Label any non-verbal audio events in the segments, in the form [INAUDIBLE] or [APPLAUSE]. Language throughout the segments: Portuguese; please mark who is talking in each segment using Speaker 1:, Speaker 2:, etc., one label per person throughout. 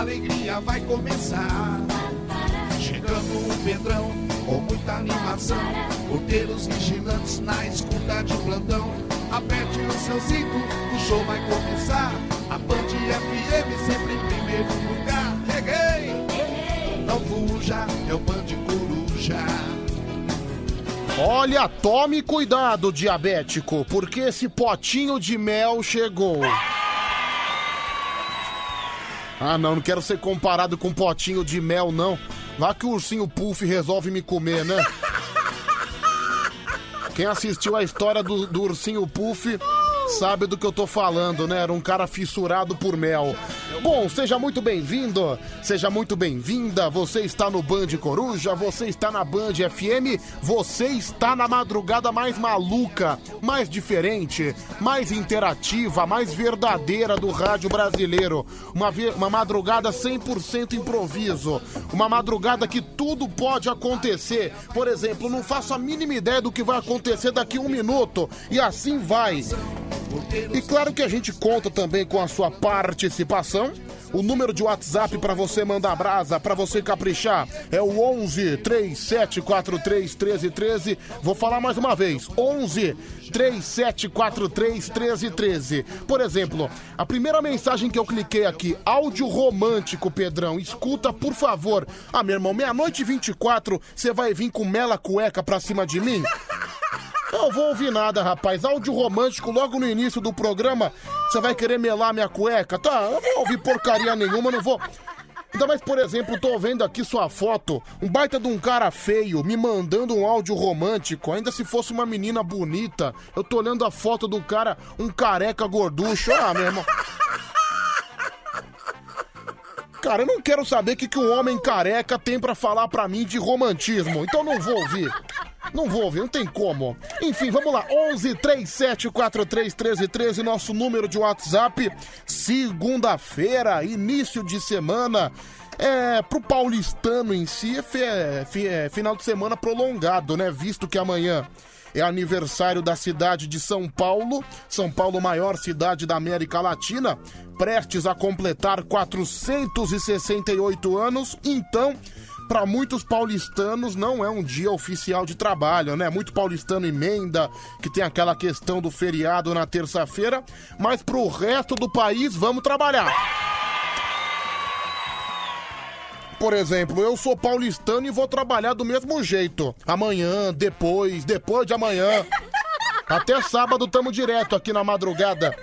Speaker 1: a alegria vai começar. Chegando o Pedrão com muita animação. Porteiros vigilantes na escuta de plantão. Aperte o seu cinto, o show vai começar. A Band FM sempre em primeiro lugar. Reguei! Não fuja, é o Band Coruja.
Speaker 2: Olha, tome cuidado, diabético, porque esse potinho de mel chegou. Ah, não, não quero ser comparado com um potinho de mel, não. Vá que o ursinho Puff resolve me comer, né? Quem assistiu a história do, do ursinho Puff sabe do que eu tô falando, né? Era um cara fissurado por mel. Bom, seja muito bem-vindo, seja muito bem-vinda. Você está no Band Coruja, você está na Band FM, você está na madrugada mais maluca, mais diferente, mais interativa, mais verdadeira do rádio brasileiro. Uma, uma madrugada 100% improviso, uma madrugada que tudo pode acontecer. Por exemplo, não faço a mínima ideia do que vai acontecer daqui a um minuto, e assim vai. E claro que a gente conta também com a sua participação. O número de WhatsApp para você mandar brasa, para você caprichar, é o 11 3743 1313. Vou falar mais uma vez: 11 3743 1313. Por exemplo, a primeira mensagem que eu cliquei aqui, áudio romântico, Pedrão, escuta por favor. Ah, meu irmão, meia-noite e 24, você vai vir com mela cueca pra cima de mim? [LAUGHS] Eu vou ouvir nada, rapaz. Áudio romântico logo no início do programa. Você vai querer melar minha cueca? Tá, eu vou ouvir porcaria nenhuma, não vou. Ainda mais, por exemplo, tô vendo aqui sua foto, um baita de um cara feio me mandando um áudio romântico, ainda se fosse uma menina bonita. Eu tô olhando a foto do cara, um careca gorducho. Ah, meu irmão. Cara, eu não quero saber o que, que um homem careca tem pra falar pra mim de romantismo, então não vou ouvir. Não vou ouvir, não tem como. Enfim, vamos lá. 11 37 43 13 13, nosso número de WhatsApp. Segunda-feira, início de semana. É, pro paulistano em si, é, é, é final de semana prolongado, né? Visto que amanhã é aniversário da cidade de São Paulo, São Paulo, maior cidade da América Latina, prestes a completar 468 anos. Então, para muitos paulistanos não é um dia oficial de trabalho, né? Muito paulistano emenda, que tem aquela questão do feriado na terça-feira, mas pro resto do país vamos trabalhar. Por exemplo, eu sou paulistano e vou trabalhar do mesmo jeito. Amanhã, depois, depois de amanhã. [LAUGHS] Até sábado tamo direto aqui na madrugada.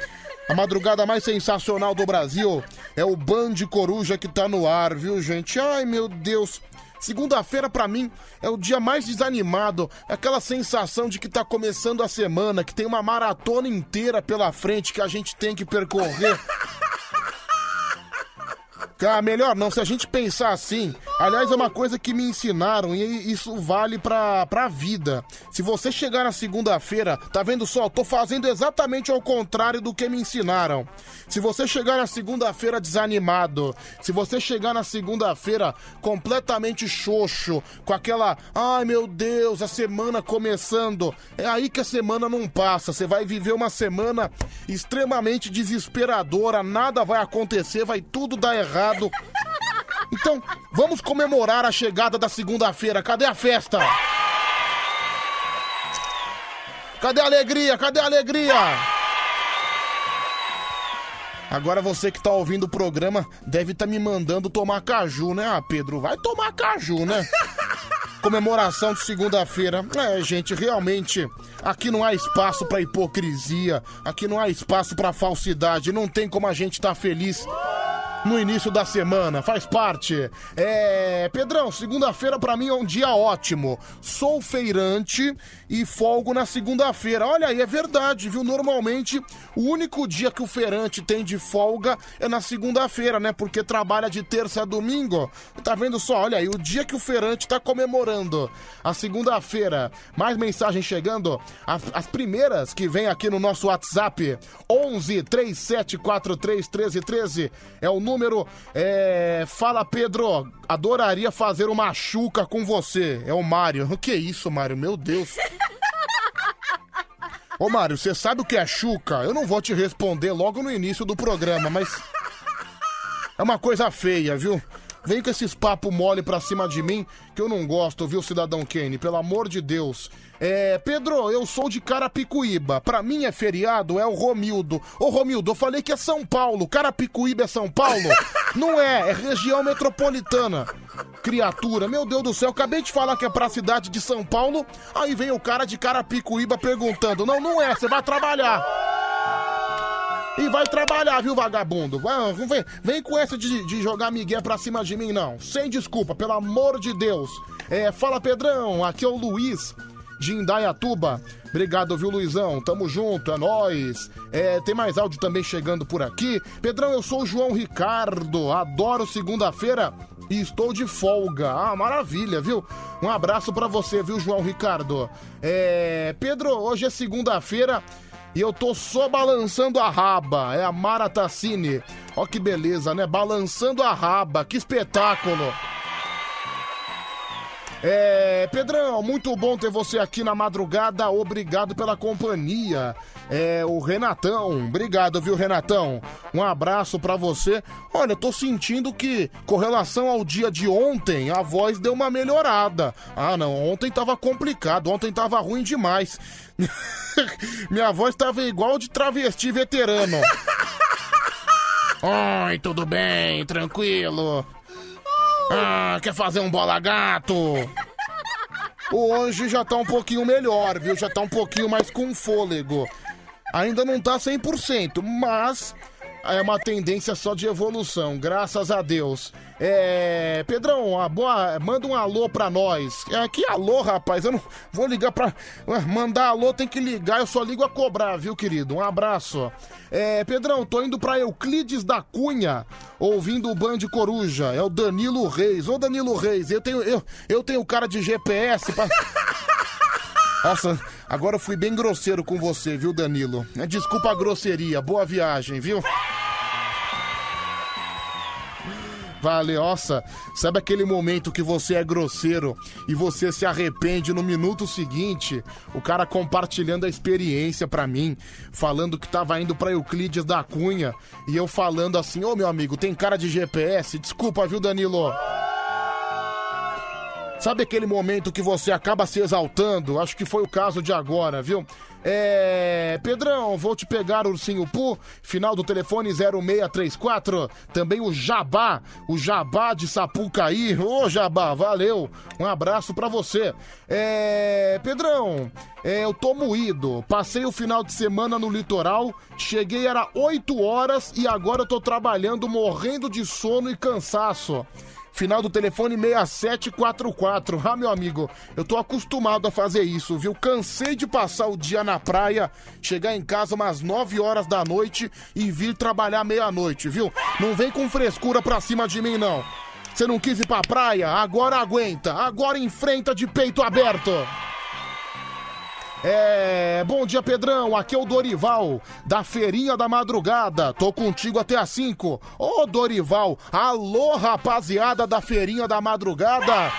Speaker 2: A madrugada mais sensacional do Brasil é o Band Coruja que tá no ar, viu, gente? Ai, meu Deus. Segunda-feira, pra mim, é o dia mais desanimado. É aquela sensação de que tá começando a semana, que tem uma maratona inteira pela frente que a gente tem que percorrer. [LAUGHS] Cara, melhor não, se a gente pensar assim. Aliás, é uma coisa que me ensinaram e isso vale pra, pra vida. Se você chegar na segunda-feira, tá vendo só? Tô fazendo exatamente ao contrário do que me ensinaram. Se você chegar na segunda-feira desanimado, se você chegar na segunda-feira completamente xoxo, com aquela, ai meu Deus, a semana começando, é aí que a semana não passa. Você vai viver uma semana extremamente desesperadora, nada vai acontecer, vai tudo dar errado. Então, vamos comemorar a chegada da segunda-feira. Cadê a festa? Cadê a alegria? Cadê a alegria? Agora você que tá ouvindo o programa deve estar me mandando tomar caju, né? Ah, Pedro, vai tomar caju, né? Comemoração de segunda-feira. É, gente, realmente, aqui não há espaço pra hipocrisia, aqui não há espaço pra falsidade, não tem como a gente tá feliz no início da semana, faz parte. É, Pedrão, segunda-feira pra mim é um dia ótimo. Sou feirante e folgo na segunda-feira. Olha aí, é verdade, viu? Normalmente o único dia que o feirante tem de folga é na segunda-feira, né? Porque trabalha de terça a domingo. Tá vendo só? Olha aí, o dia que o feirante tá comemorando a segunda-feira. Mais mensagem chegando. As, as primeiras que vem aqui no nosso WhatsApp: 11 3743 1313 é o número. É... Fala, Pedro. Adoraria fazer uma chuca com você. É o Mário. O [LAUGHS] que é isso, Mário? Meu Deus. Ô, Mário, você sabe o que é chuca? Eu não vou te responder logo no início do programa, mas. É uma coisa feia, viu? Vem com esses papo mole pra cima de mim, que eu não gosto, viu, cidadão Kane? Pelo amor de Deus. É, Pedro, eu sou de Carapicuíba. Pra mim é feriado, é o Romildo. Ô, Romildo, eu falei que é São Paulo. Carapicuíba é São Paulo? [LAUGHS] Não é, é região metropolitana. Criatura, meu Deus do céu, acabei de falar que é pra cidade de São Paulo. Aí vem o cara de Carapicuíba perguntando: Não, não é, você vai trabalhar. E vai trabalhar, viu, vagabundo? Vem, vem com essa de, de jogar migué pra cima de mim, não. Sem desculpa, pelo amor de Deus. É, fala, Pedrão, aqui é o Luiz de Indaiatuba. Obrigado, viu, Luizão? Tamo junto, é nóis. É, tem mais áudio também chegando por aqui. Pedrão, eu sou o João Ricardo, adoro segunda-feira e estou de folga. Ah, maravilha, viu? Um abraço para você, viu, João Ricardo? É, Pedro, hoje é segunda-feira e eu tô só balançando a raba. É a Mara Tassini. Ó que beleza, né? Balançando a raba. Que espetáculo. É, Pedrão, muito bom ter você aqui na madrugada. Obrigado pela companhia. É, o Renatão, obrigado, viu, Renatão? Um abraço para você. Olha, tô sentindo que, com relação ao dia de ontem, a voz deu uma melhorada. Ah, não, ontem tava complicado, ontem tava ruim demais. [LAUGHS] Minha voz tava igual de travesti veterano. [LAUGHS] Oi, tudo bem? Tranquilo? Ah, quer fazer um bola gato? Hoje já tá um pouquinho melhor, viu? Já tá um pouquinho mais com fôlego. Ainda não tá 100%, mas é uma tendência só de evolução, graças a Deus. É. Pedrão, a boa, manda um alô pra nós. É, que alô, rapaz? Eu não vou ligar pra. Mandar alô tem que ligar, eu só ligo a cobrar, viu, querido? Um abraço. É, Pedrão, tô indo pra Euclides da Cunha, ouvindo o Band Coruja. É o Danilo Reis. Ô, Danilo Reis, eu tenho, eu, eu tenho cara de GPS pra. [LAUGHS] Nossa, agora eu fui bem grosseiro com você, viu, Danilo? Desculpa a grosseria, boa viagem, viu? Valeu, nossa, sabe aquele momento que você é grosseiro e você se arrepende no minuto seguinte? O cara compartilhando a experiência pra mim, falando que tava indo pra Euclides da Cunha e eu falando assim: Ô meu amigo, tem cara de GPS? Desculpa, viu, Danilo? Sabe aquele momento que você acaba se exaltando? Acho que foi o caso de agora, viu? É. Pedrão, vou te pegar, Ursinho Pu. Final do telefone 0634. Também o Jabá, o Jabá de Sapucaí. Ô, Jabá, valeu. Um abraço pra você. É. Pedrão, é, eu tô moído. Passei o final de semana no litoral. Cheguei, era 8 horas e agora eu tô trabalhando, morrendo de sono e cansaço. Final do telefone 6744. Ah, meu amigo, eu tô acostumado a fazer isso, viu? Cansei de passar o dia na praia, chegar em casa umas 9 horas da noite e vir trabalhar meia-noite, viu? Não vem com frescura pra cima de mim, não. Você não quis ir pra praia? Agora aguenta. Agora enfrenta de peito aberto. É, bom dia, Pedrão. Aqui é o Dorival, da Feirinha da Madrugada. Tô contigo até às 5. Ô, Dorival, alô, rapaziada da Feirinha da Madrugada.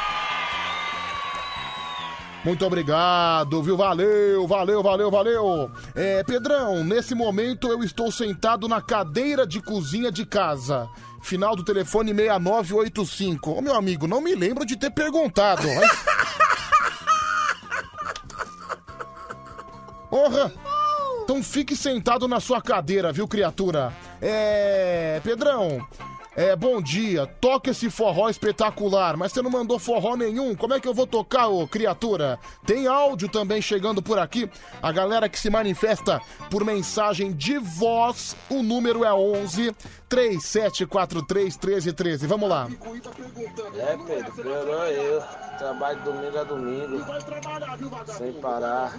Speaker 2: Muito obrigado, viu? Valeu, valeu, valeu, valeu. É, Pedrão, nesse momento eu estou sentado na cadeira de cozinha de casa. Final do telefone 6985. Ô, meu amigo, não me lembro de ter perguntado. Mas... [LAUGHS] Porra! Então fique sentado na sua cadeira, viu, criatura? É. Pedrão, é, bom dia, toca esse forró espetacular, mas você não mandou forró nenhum, como é que eu vou tocar, ô criatura? Tem áudio também chegando por aqui, a galera que se manifesta por mensagem de voz, o número é 11 3743 1313, vamos lá.
Speaker 3: É, Pedro, piorou eu, trabalho domingo a domingo, sem parar.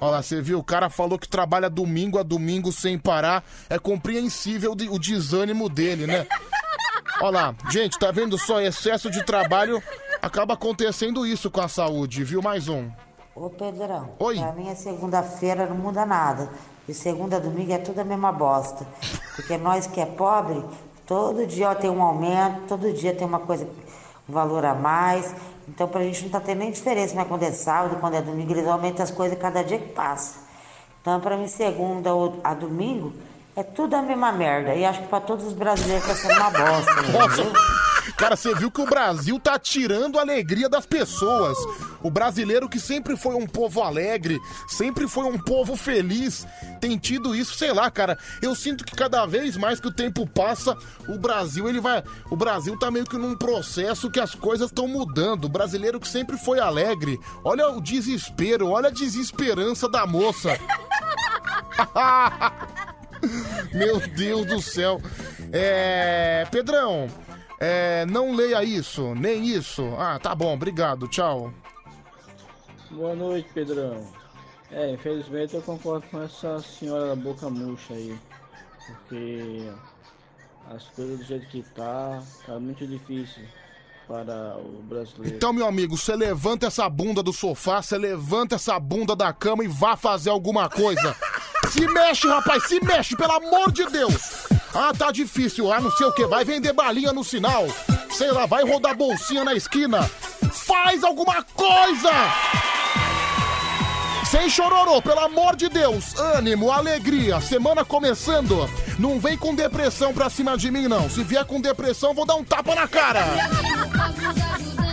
Speaker 2: Olha lá, você viu, o cara falou que trabalha domingo a domingo sem parar, é compreensível o desânimo dele, né? Olha lá, gente, tá vendo só? Excesso de trabalho acaba acontecendo isso com a saúde, viu? Mais um.
Speaker 4: Ô Pedrão,
Speaker 2: Oi.
Speaker 4: pra mim é segunda-feira não muda nada. De segunda a domingo é tudo a mesma bosta. Porque nós que é pobre, todo dia ó, tem um aumento, todo dia tem uma coisa, um valor a mais. Então pra gente não tá tendo nem diferença, né? Quando é sábado, quando é domingo, eles aumentam as coisas cada dia que passa. Então pra mim segunda a domingo É tudo a mesma merda. E acho que pra todos os brasileiros tá sendo uma bosta.
Speaker 2: Nossa, [LAUGHS]
Speaker 4: entendeu?
Speaker 2: Cara, você viu que o Brasil tá tirando a alegria das pessoas. O brasileiro que sempre foi um povo alegre, sempre foi um povo feliz, tem tido isso, sei lá, cara. Eu sinto que cada vez mais que o tempo passa, o Brasil ele vai, o Brasil tá meio que num processo que as coisas estão mudando. O brasileiro que sempre foi alegre, olha o desespero, olha a desesperança da moça. [LAUGHS] Meu Deus do céu. É. Pedrão, é, não leia isso, nem isso. Ah, tá bom, obrigado, tchau.
Speaker 5: Boa noite, Pedrão. É, infelizmente eu concordo com essa senhora da boca murcha aí. Porque as coisas do jeito que tá, tá muito difícil para o brasileiro.
Speaker 2: Então, meu amigo, você levanta essa bunda do sofá, você levanta essa bunda da cama e vá fazer alguma coisa. Se mexe, rapaz, se mexe, pelo amor de Deus. Ah, tá difícil, ah, não sei o que, vai vender balinha no sinal. Sei lá, vai rodar bolsinha na esquina. Faz alguma coisa! Sem chororô, pelo amor de Deus. Ânimo, alegria, semana começando. Não vem com depressão pra cima de mim, não. Se vier com depressão, vou dar um tapa na cara. [LAUGHS]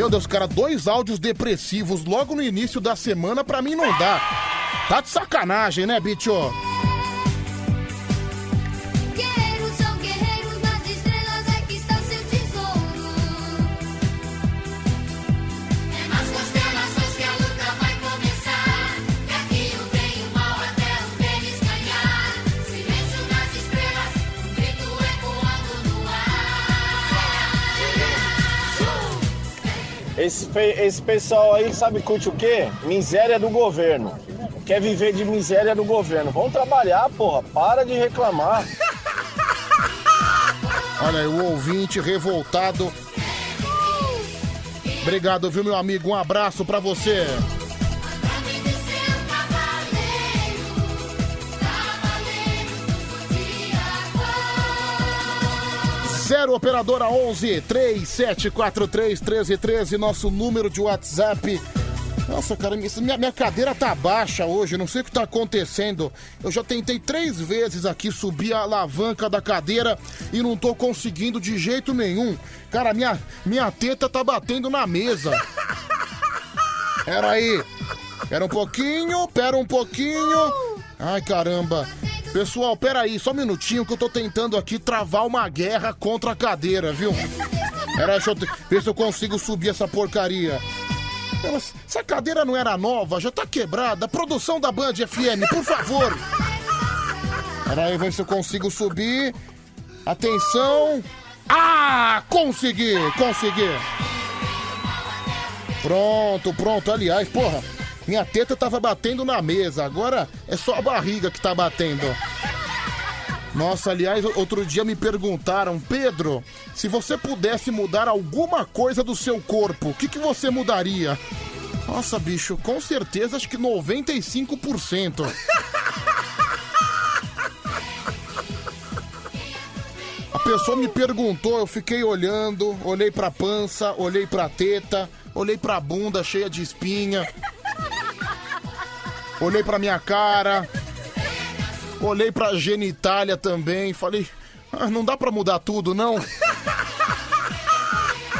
Speaker 2: Meu Deus, cara, dois áudios depressivos logo no início da semana pra mim não dá. Tá de sacanagem, né, bicho?
Speaker 3: Esse, esse pessoal aí sabe curte o quê? Miséria do governo. Quer viver de miséria do governo. Vamos trabalhar, porra. Para de reclamar. [LAUGHS]
Speaker 2: Olha aí, o ouvinte revoltado. Obrigado, viu, meu amigo? Um abraço pra você. Zero operadora 11 3743 1313, nosso número de WhatsApp. Nossa, cara, minha, minha cadeira tá baixa hoje, não sei o que tá acontecendo. Eu já tentei três vezes aqui subir a alavanca da cadeira e não tô conseguindo de jeito nenhum. Cara, minha, minha teta tá batendo na mesa. Pera aí. Pera um pouquinho, pera um pouquinho. Ai, caramba. Pessoal, pera aí, só um minutinho que eu tô tentando aqui travar uma guerra contra a cadeira, viu? Pera aí, deixa eu te- ver se eu consigo subir essa porcaria. Essa cadeira não era nova, já tá quebrada. Produção da Band FM, por favor. Pera aí, ver se eu consigo subir. Atenção. Ah, consegui, consegui. Pronto, pronto. Aliás, porra, minha teta tava batendo na mesa. Agora é só a barriga que tá batendo. Nossa, aliás, outro dia me perguntaram, Pedro, se você pudesse mudar alguma coisa do seu corpo, o que, que você mudaria? Nossa, bicho, com certeza acho que 95%. A pessoa me perguntou, eu fiquei olhando, olhei pra pança, olhei pra teta, olhei pra bunda cheia de espinha, olhei pra minha cara, olhei pra genitália também, falei, "Ah, não dá pra mudar tudo, não? [LAUGHS]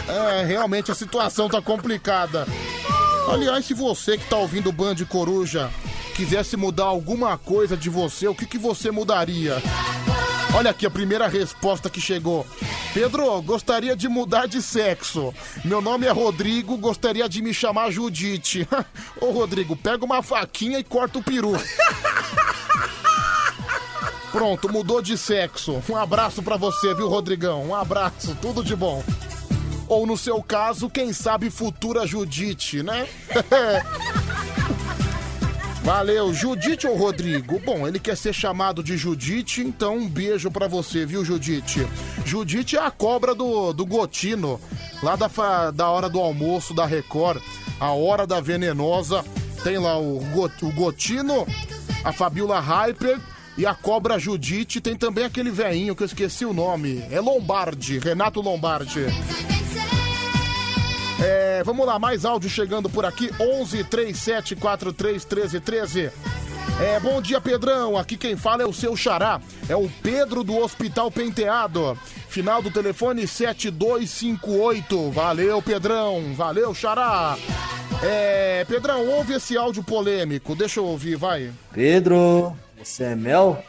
Speaker 2: É, realmente a situação tá complicada. Aliás, se você que tá ouvindo o Band Coruja quisesse mudar alguma coisa de você, o que, que você mudaria? Olha aqui a primeira resposta que chegou. Pedro, gostaria de mudar de sexo. Meu nome é Rodrigo, gostaria de me chamar Judite. [LAUGHS] Ô Rodrigo, pega uma faquinha e corta o peru. [LAUGHS] Pronto, mudou de sexo. Um abraço pra você, viu, Rodrigão? Um abraço, tudo de bom. Ou no seu caso, quem sabe futura Judite, né? [LAUGHS] Valeu, Judite ou Rodrigo? Bom, ele quer ser chamado de Judite, então um beijo pra você, viu, Judite? Judite é a cobra do, do Gotino, lá da, da hora do almoço da Record, a hora da venenosa. Tem lá o, o Gotino, a Fabiola Hyper e a cobra Judite. Tem também aquele veinho que eu esqueci o nome. É Lombardi, Renato Lombardi. É, vamos lá, mais áudio chegando por aqui. 11 37 43 13 13. É, bom dia, Pedrão. Aqui quem fala é o seu xará. É o Pedro do Hospital Penteado. Final do telefone 7258. Valeu, Pedrão. Valeu, xará. É, Pedrão, ouve esse áudio polêmico. Deixa eu ouvir, vai.
Speaker 6: Pedro, você é mel?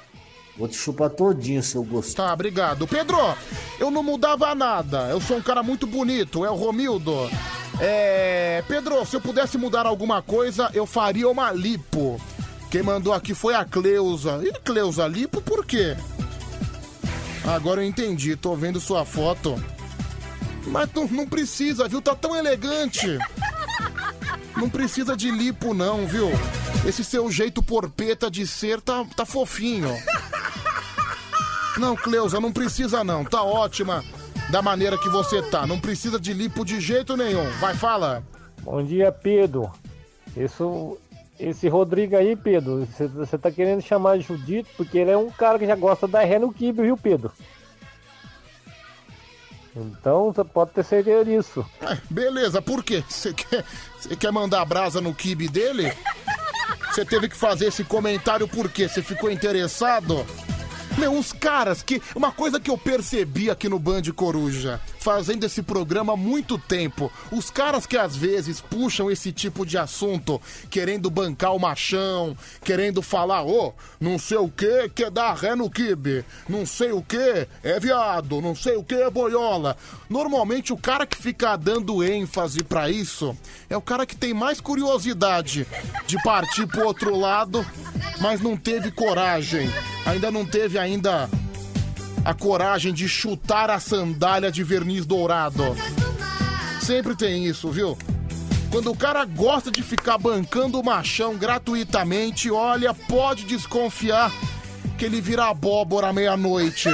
Speaker 6: Vou te chupar todinho, seu gosto.
Speaker 2: Tá, obrigado. Pedro, eu não mudava nada. Eu sou um cara muito bonito, é o Romildo. É. Pedro, se eu pudesse mudar alguma coisa, eu faria uma lipo. Quem mandou aqui foi a Cleusa. E Cleusa, lipo por quê? Agora eu entendi, tô vendo sua foto. Mas não, não precisa, viu? Tá tão elegante. Não precisa de lipo, não, viu? Esse seu jeito porpeta de ser tá, tá fofinho. Não, Cleusa, não precisa não. Tá ótima da maneira que você tá. Não precisa de lipo de jeito nenhum. Vai, fala.
Speaker 7: Bom dia, Pedro. Isso, esse Rodrigo aí, Pedro, você- tá querendo chamar de Judito porque ele é um cara que já gosta da ré no kibe, viu, Pedro? Então você pode ter certeza disso.
Speaker 2: É, beleza, por quê? Você quer, você quer mandar brasa no kibe dele? Você teve que fazer esse comentário por quê? Você ficou interessado? Meu, os caras que. Uma coisa que eu percebi aqui no Band Coruja, fazendo esse programa há muito tempo. Os caras que às vezes puxam esse tipo de assunto, querendo bancar o machão, querendo falar, ô, não sei o que, quer dar ré no kibe. Não sei o que, é viado. Não sei o que, é boiola. Normalmente o cara que fica dando ênfase pra isso é o cara que tem mais curiosidade de partir pro outro lado, mas não teve coragem. Ainda não teve ainda a coragem de chutar a sandália de verniz dourado. Sempre tem isso, viu? Quando o cara gosta de ficar bancando o machão gratuitamente, olha, pode desconfiar que ele vira abóbora à meia-noite.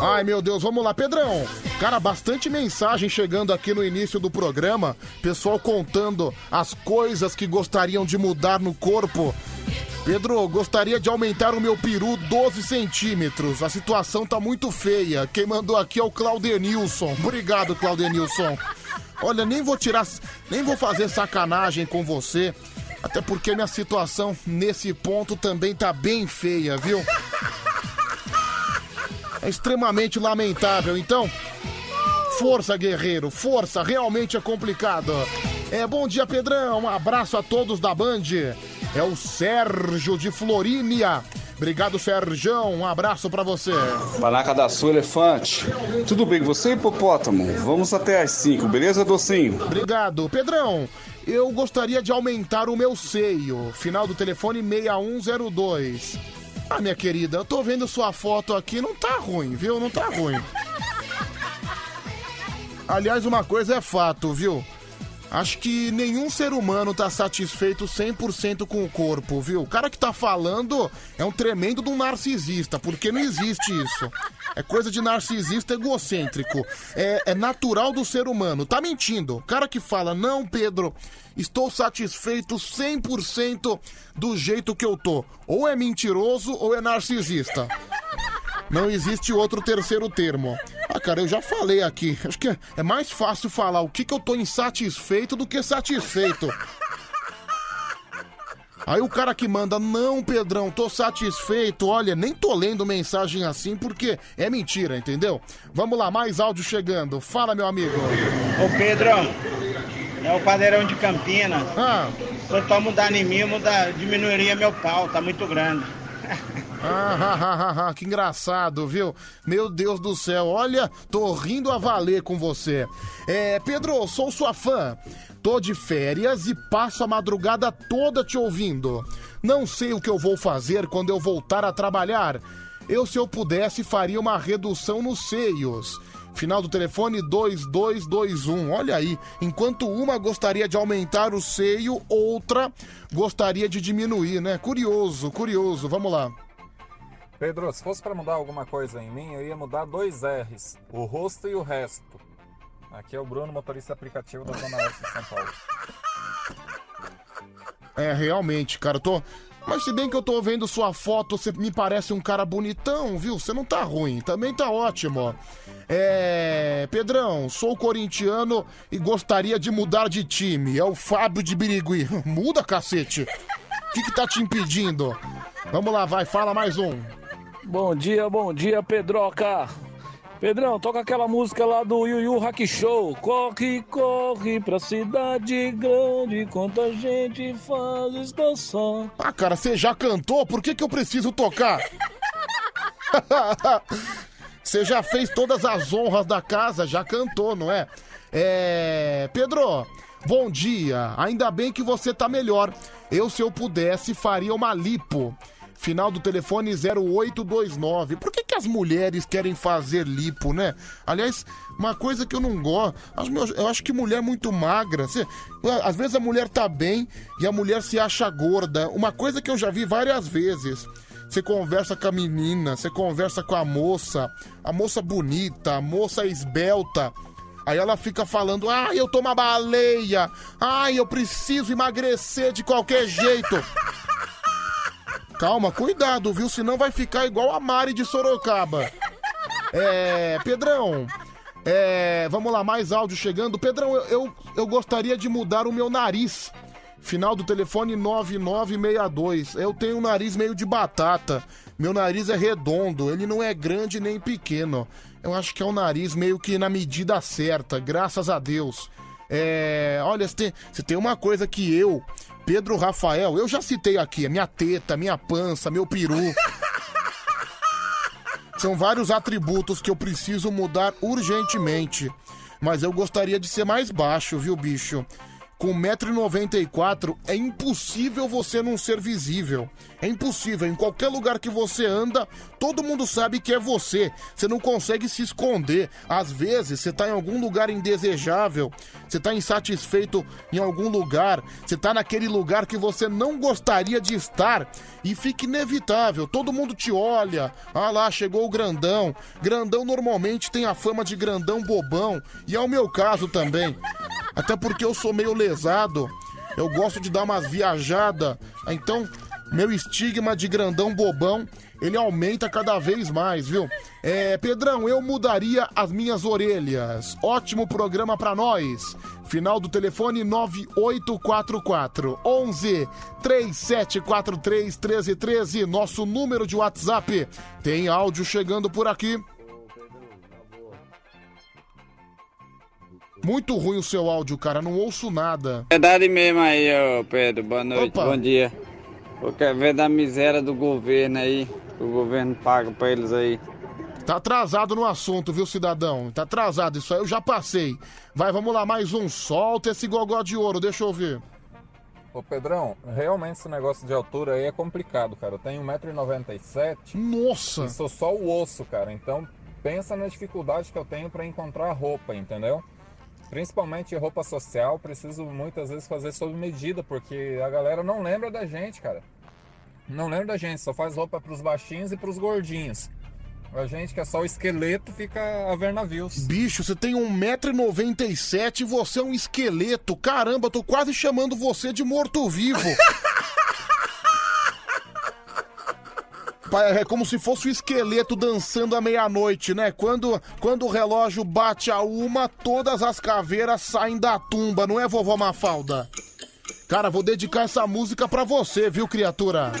Speaker 2: Ai, meu Deus, vamos lá, Pedrão. Cara, bastante mensagem chegando aqui no início do programa. Pessoal contando as coisas que gostariam de mudar no corpo. Pedro, gostaria de aumentar o meu peru 12 centímetros. A situação tá muito feia. Quem mandou aqui é o Claudenilson. Obrigado, Claudenilson. Olha, nem vou tirar. Nem vou fazer sacanagem com você. Até porque minha situação nesse ponto também tá bem feia, viu? É extremamente lamentável. Então, força, guerreiro, força. Realmente é complicado. É bom dia, Pedrão. Um abraço a todos da Band. É o Sérgio de Florínia. Obrigado, Sérgio. Um abraço pra você.
Speaker 8: Panaca da sua, elefante. Tudo bem com você, hipopótamo? Vamos até às 5, beleza, docinho?
Speaker 2: Obrigado. Pedrão, eu gostaria de aumentar o meu seio. Final do telefone 6102. Ah, minha querida, eu tô vendo sua foto aqui, não tá ruim, viu? Não tá ruim. [LAUGHS] Aliás, uma coisa é fato, viu? Acho que nenhum ser humano tá satisfeito 100% com o corpo, viu? O cara que tá falando é um tremendo de um narcisista, porque não existe isso. É coisa de narcisista egocêntrico. É, é natural do ser humano. Tá mentindo. O cara que fala, não, Pedro, estou satisfeito 100% do jeito que eu tô. Ou é mentiroso ou é narcisista. Não existe outro terceiro termo. Ah, cara, eu já falei aqui. Acho que é, é mais fácil falar o que, que eu tô insatisfeito do que satisfeito. Aí o cara que manda, não, Pedrão, tô satisfeito. Olha, nem tô lendo mensagem assim porque é mentira, entendeu? Vamos lá, mais áudio chegando. Fala, meu amigo.
Speaker 9: Ô Pedrão, é o padeirão de Campinas.
Speaker 2: Ah.
Speaker 9: Se eu tomo em mim, muda- diminuiria meu pau, tá muito grande. [LAUGHS]
Speaker 2: Ah, [LAUGHS] que engraçado, viu? Meu Deus do céu, olha, tô rindo a valer com você. É, Pedro, sou sua fã. Tô de férias e passo a madrugada toda te ouvindo. Não sei o que eu vou fazer quando eu voltar a trabalhar. Eu, se eu pudesse, faria uma redução nos seios. Final do telefone 2221. Olha aí, enquanto uma gostaria de aumentar o seio, outra gostaria de diminuir, né? Curioso, curioso. Vamos lá.
Speaker 10: Pedro, se fosse para mudar alguma coisa em mim, eu ia mudar dois R's, o rosto e o resto. Aqui é o Bruno, motorista aplicativo da Zona Oeste de São Paulo.
Speaker 2: É, realmente, cara, eu tô. Mas se bem que eu tô vendo sua foto, você me parece um cara bonitão, viu? Você não tá ruim, também tá ótimo. É. Pedrão, sou corintiano e gostaria de mudar de time. É o Fábio de Birigui. [LAUGHS] Muda, cacete. O que, que tá te impedindo? Vamos lá, vai, fala mais um.
Speaker 11: Bom dia, bom dia, Pedroca. Pedrão, toca aquela música lá do Yu Yu Hack Show. Corre, corre pra cidade grande, quanta gente faz estação.
Speaker 2: Ah, cara, você já cantou? Por que, que eu preciso tocar? [LAUGHS] Você já fez todas as honras da casa, já cantou, não é? É. Pedro, bom dia. Ainda bem que você tá melhor. Eu, se eu pudesse, faria uma lipo. Final do telefone 0829. Por que, que as mulheres querem fazer lipo, né? Aliás, uma coisa que eu não gosto. as Eu acho que mulher muito magra. cê- às vezes a mulher tá bem e a mulher se acha gorda. Uma coisa que eu já vi várias vezes. Você conversa com a menina, você conversa com a moça, a moça bonita, a moça esbelta. Aí ela fica falando: ai, eu tô uma baleia, ai, eu preciso emagrecer de qualquer jeito. [LAUGHS] Calma, cuidado, viu? Senão vai ficar igual a Mari de Sorocaba. É. Pedrão, é. Vamos lá, mais áudio chegando. Pedrão, eu, eu, eu gostaria de mudar o meu nariz. Final do telefone 9962. Eu tenho um nariz meio de batata. Meu nariz é redondo, ele não é grande nem pequeno. Eu acho que é um nariz meio que na medida certa, graças a Deus. É. Olha, se tem, tem uma coisa que eu, Pedro Rafael, eu já citei aqui: a minha teta, minha pança, meu peru. São vários atributos que eu preciso mudar urgentemente. Mas eu gostaria de ser mais baixo, viu, bicho? Com 1,94m é impossível você não ser visível. É impossível. Em qualquer lugar que você anda, todo mundo sabe que é você. Você não consegue se esconder. Às vezes, você tá em algum lugar indesejável, você tá insatisfeito em algum lugar, você tá naquele lugar que você não gostaria de estar e fica inevitável. Todo mundo te olha. Ah lá, chegou o grandão. Grandão normalmente tem a fama de grandão bobão. E é o meu caso também. Até porque eu sou meio lesado. Eu gosto de dar umas viajadas. Então, meu estigma de grandão bobão, ele aumenta cada vez mais, viu? É, Pedrão, eu mudaria as minhas orelhas. Ótimo programa pra nós. Final do telefone 9844 11 3743 1313, nosso número de WhatsApp. Tem áudio chegando por aqui. Muito ruim o seu áudio, cara. Não ouço nada.
Speaker 12: Verdade mesmo aí, ô Pedro. Boa noite,
Speaker 2: Opa.
Speaker 12: bom dia. Eu quero ver da miséria do governo aí, que o governo paga pra eles aí.
Speaker 2: Tá atrasado no assunto, viu, cidadão? Tá atrasado, isso aí eu já passei. Vai, vamos lá, mais um. Solta esse gogó de ouro, deixa eu ver.
Speaker 10: Ô Pedrão, realmente esse negócio de altura aí é complicado, cara. Eu tenho 1,97m.
Speaker 2: Nossa!
Speaker 10: E sou só o osso, cara. Então pensa na dificuldade que eu tenho pra encontrar roupa, entendeu? Principalmente roupa social, preciso muitas vezes fazer sob medida, porque a galera não lembra da gente, cara. Não lembra da gente, só faz roupa pros baixinhos e pros gordinhos. A gente que é só o esqueleto fica a ver navios.
Speaker 2: Bicho, você tem 1,97m e você é um esqueleto. Caramba, tô quase chamando você de morto-vivo. [LAUGHS] É como se fosse o esqueleto dançando à meia-noite, né? Quando, quando o relógio bate a uma, todas as caveiras saem da tumba, não é, vovó Mafalda? Cara, vou dedicar essa música pra você, viu, criatura?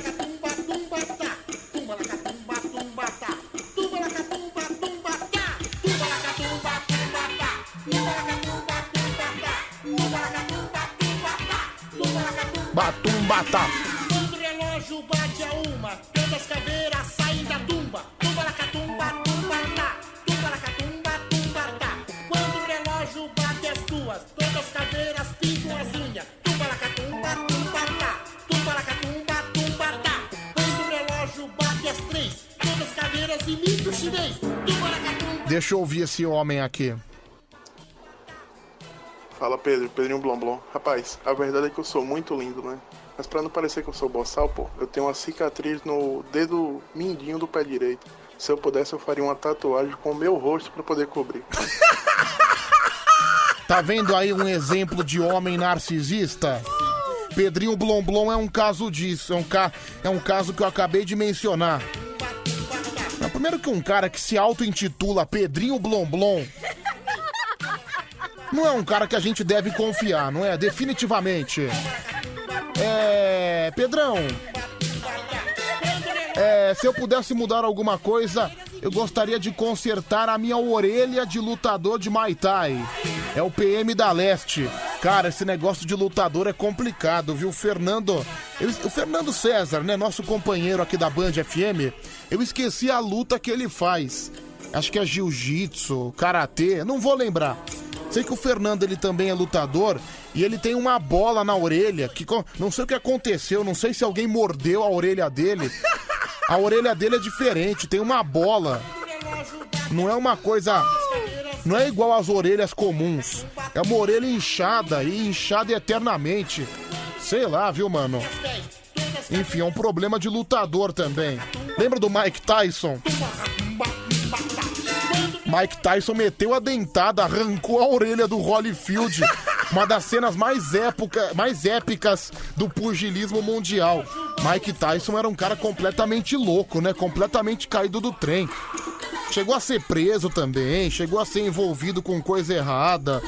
Speaker 2: Batum batá.
Speaker 13: Quando o relógio bate a uma, todas as caveiras saem da tumba. Tumba lacatumba, tumba tá. Tumba lacatumba, tumba tá. Quando o relógio bate as duas, todas as caveiras pintam as unhas. Tumba lacatumba, tumba tá. Tumba lacatumba, tumba tá. Quando o relógio bate as três, todas as caveiras imitam o chinês. Tumba lacatumba.
Speaker 2: Deixa eu ouvir esse homem aqui.
Speaker 14: Fala Pedro, Pedrinho Blomblom. Rapaz, a verdade é que eu sou muito lindo, né? Mas pra não parecer que eu sou boçal, pô, eu tenho uma cicatriz no dedo mindinho do pé direito. Se eu pudesse, eu faria uma tatuagem com o meu rosto pra poder cobrir. [LAUGHS]
Speaker 2: Tá vendo aí um exemplo de homem narcisista? Pedrinho Blomblom é um caso disso, é um, ca... é um caso que eu acabei de mencionar. Não, primeiro que um cara que se auto-intitula Pedrinho Blomblom não é um cara que a gente deve confiar, não é? Definitivamente. É. Pedrão. É, se eu pudesse mudar alguma coisa, eu gostaria de consertar a minha orelha de lutador de Muay Thai. É o PM da Leste. Cara, esse negócio de lutador é complicado, viu? Fernando. eu- o Fernando César, né? Nosso companheiro aqui da Band FM. Eu esqueci a luta que ele faz. Acho que é jiu-jitsu, karatê, não vou lembrar. Sei que o Fernando ele também é lutador e ele tem uma bola na orelha que não sei o que aconteceu, não sei se alguém mordeu a orelha dele. A orelha dele é diferente, tem uma bola. Não é uma coisa. Não é igual às orelhas comuns. É uma orelha inchada e inchada eternamente. Sei lá, viu, mano? Enfim, é um problema de lutador também. Lembra do Mike Tyson? Mike Tyson meteu a dentada, arrancou a orelha do Holyfield. Uma das cenas mais, época, mais épicas do pugilismo mundial. Mike Tyson era um cara completamente louco, né? Completamente caído do trem. Chegou a ser preso também, chegou a ser envolvido com coisa errada.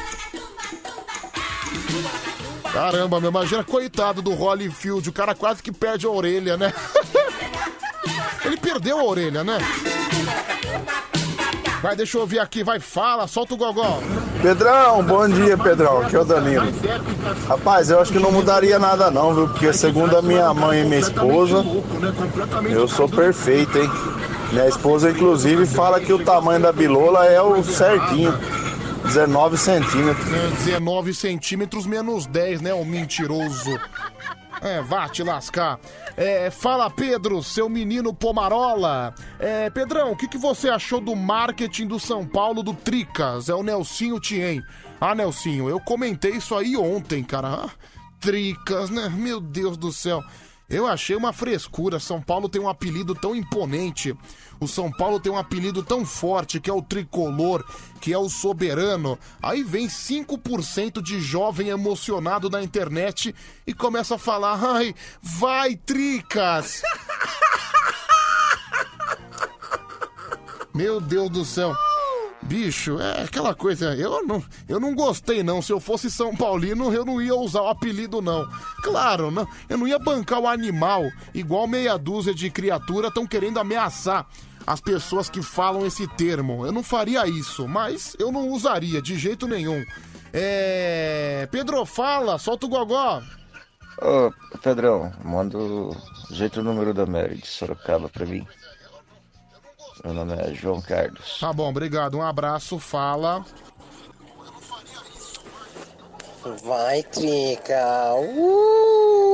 Speaker 2: Caramba, meu, imagina, coitado do Holyfield, o cara quase que perde a orelha, né? [LAUGHS] Ele perdeu a orelha, né? Vai, deixa eu ouvir aqui, vai, fala, solta o gogó.
Speaker 3: Pedrão, bom dia, Pedrão. Aqui é o Danilo. Rapaz, eu acho que não mudaria nada não, viu? Porque segundo a minha mãe e minha esposa, eu sou perfeito, hein? Minha esposa, inclusive, fala que o tamanho da bilola é o certinho. 19 centímetros.
Speaker 2: É, 19 centímetros menos 10, né, o mentiroso. É, vá te lascar. É, fala, Pedro, seu menino Pomarola. É, Pedrão, o que, que você achou do marketing do São Paulo do Tricas? É o Nelsinho Tien. Ah, Nelsinho, eu comentei isso aí ontem, cara. Ah, Tricas, né? Meu Deus do céu. Eu achei uma frescura. São Paulo tem um apelido tão imponente. O São Paulo tem um apelido tão forte que é o tricolor, que é o soberano. Aí vem 5% de jovem emocionado na internet e começa a falar: ai, vai, Tricas! [LAUGHS] Meu Deus do céu. Bicho, é aquela coisa. Eu não, eu não gostei, não. Se eu fosse São Paulino, eu não ia usar o apelido, não. Claro, não, eu não ia bancar o animal, igual meia dúzia de criatura estão querendo ameaçar as pessoas que falam esse termo. Eu não faria isso, mas eu não usaria de jeito nenhum. É. Pedro, fala, solta o gogó.
Speaker 15: Ô, Pedrão, manda o jeito o número da Mary de Sorocaba pra mim. Meu nome é João Carlos.
Speaker 2: Tá bom, obrigado. Um abraço, fala.
Speaker 16: Vai, Trica. Uh!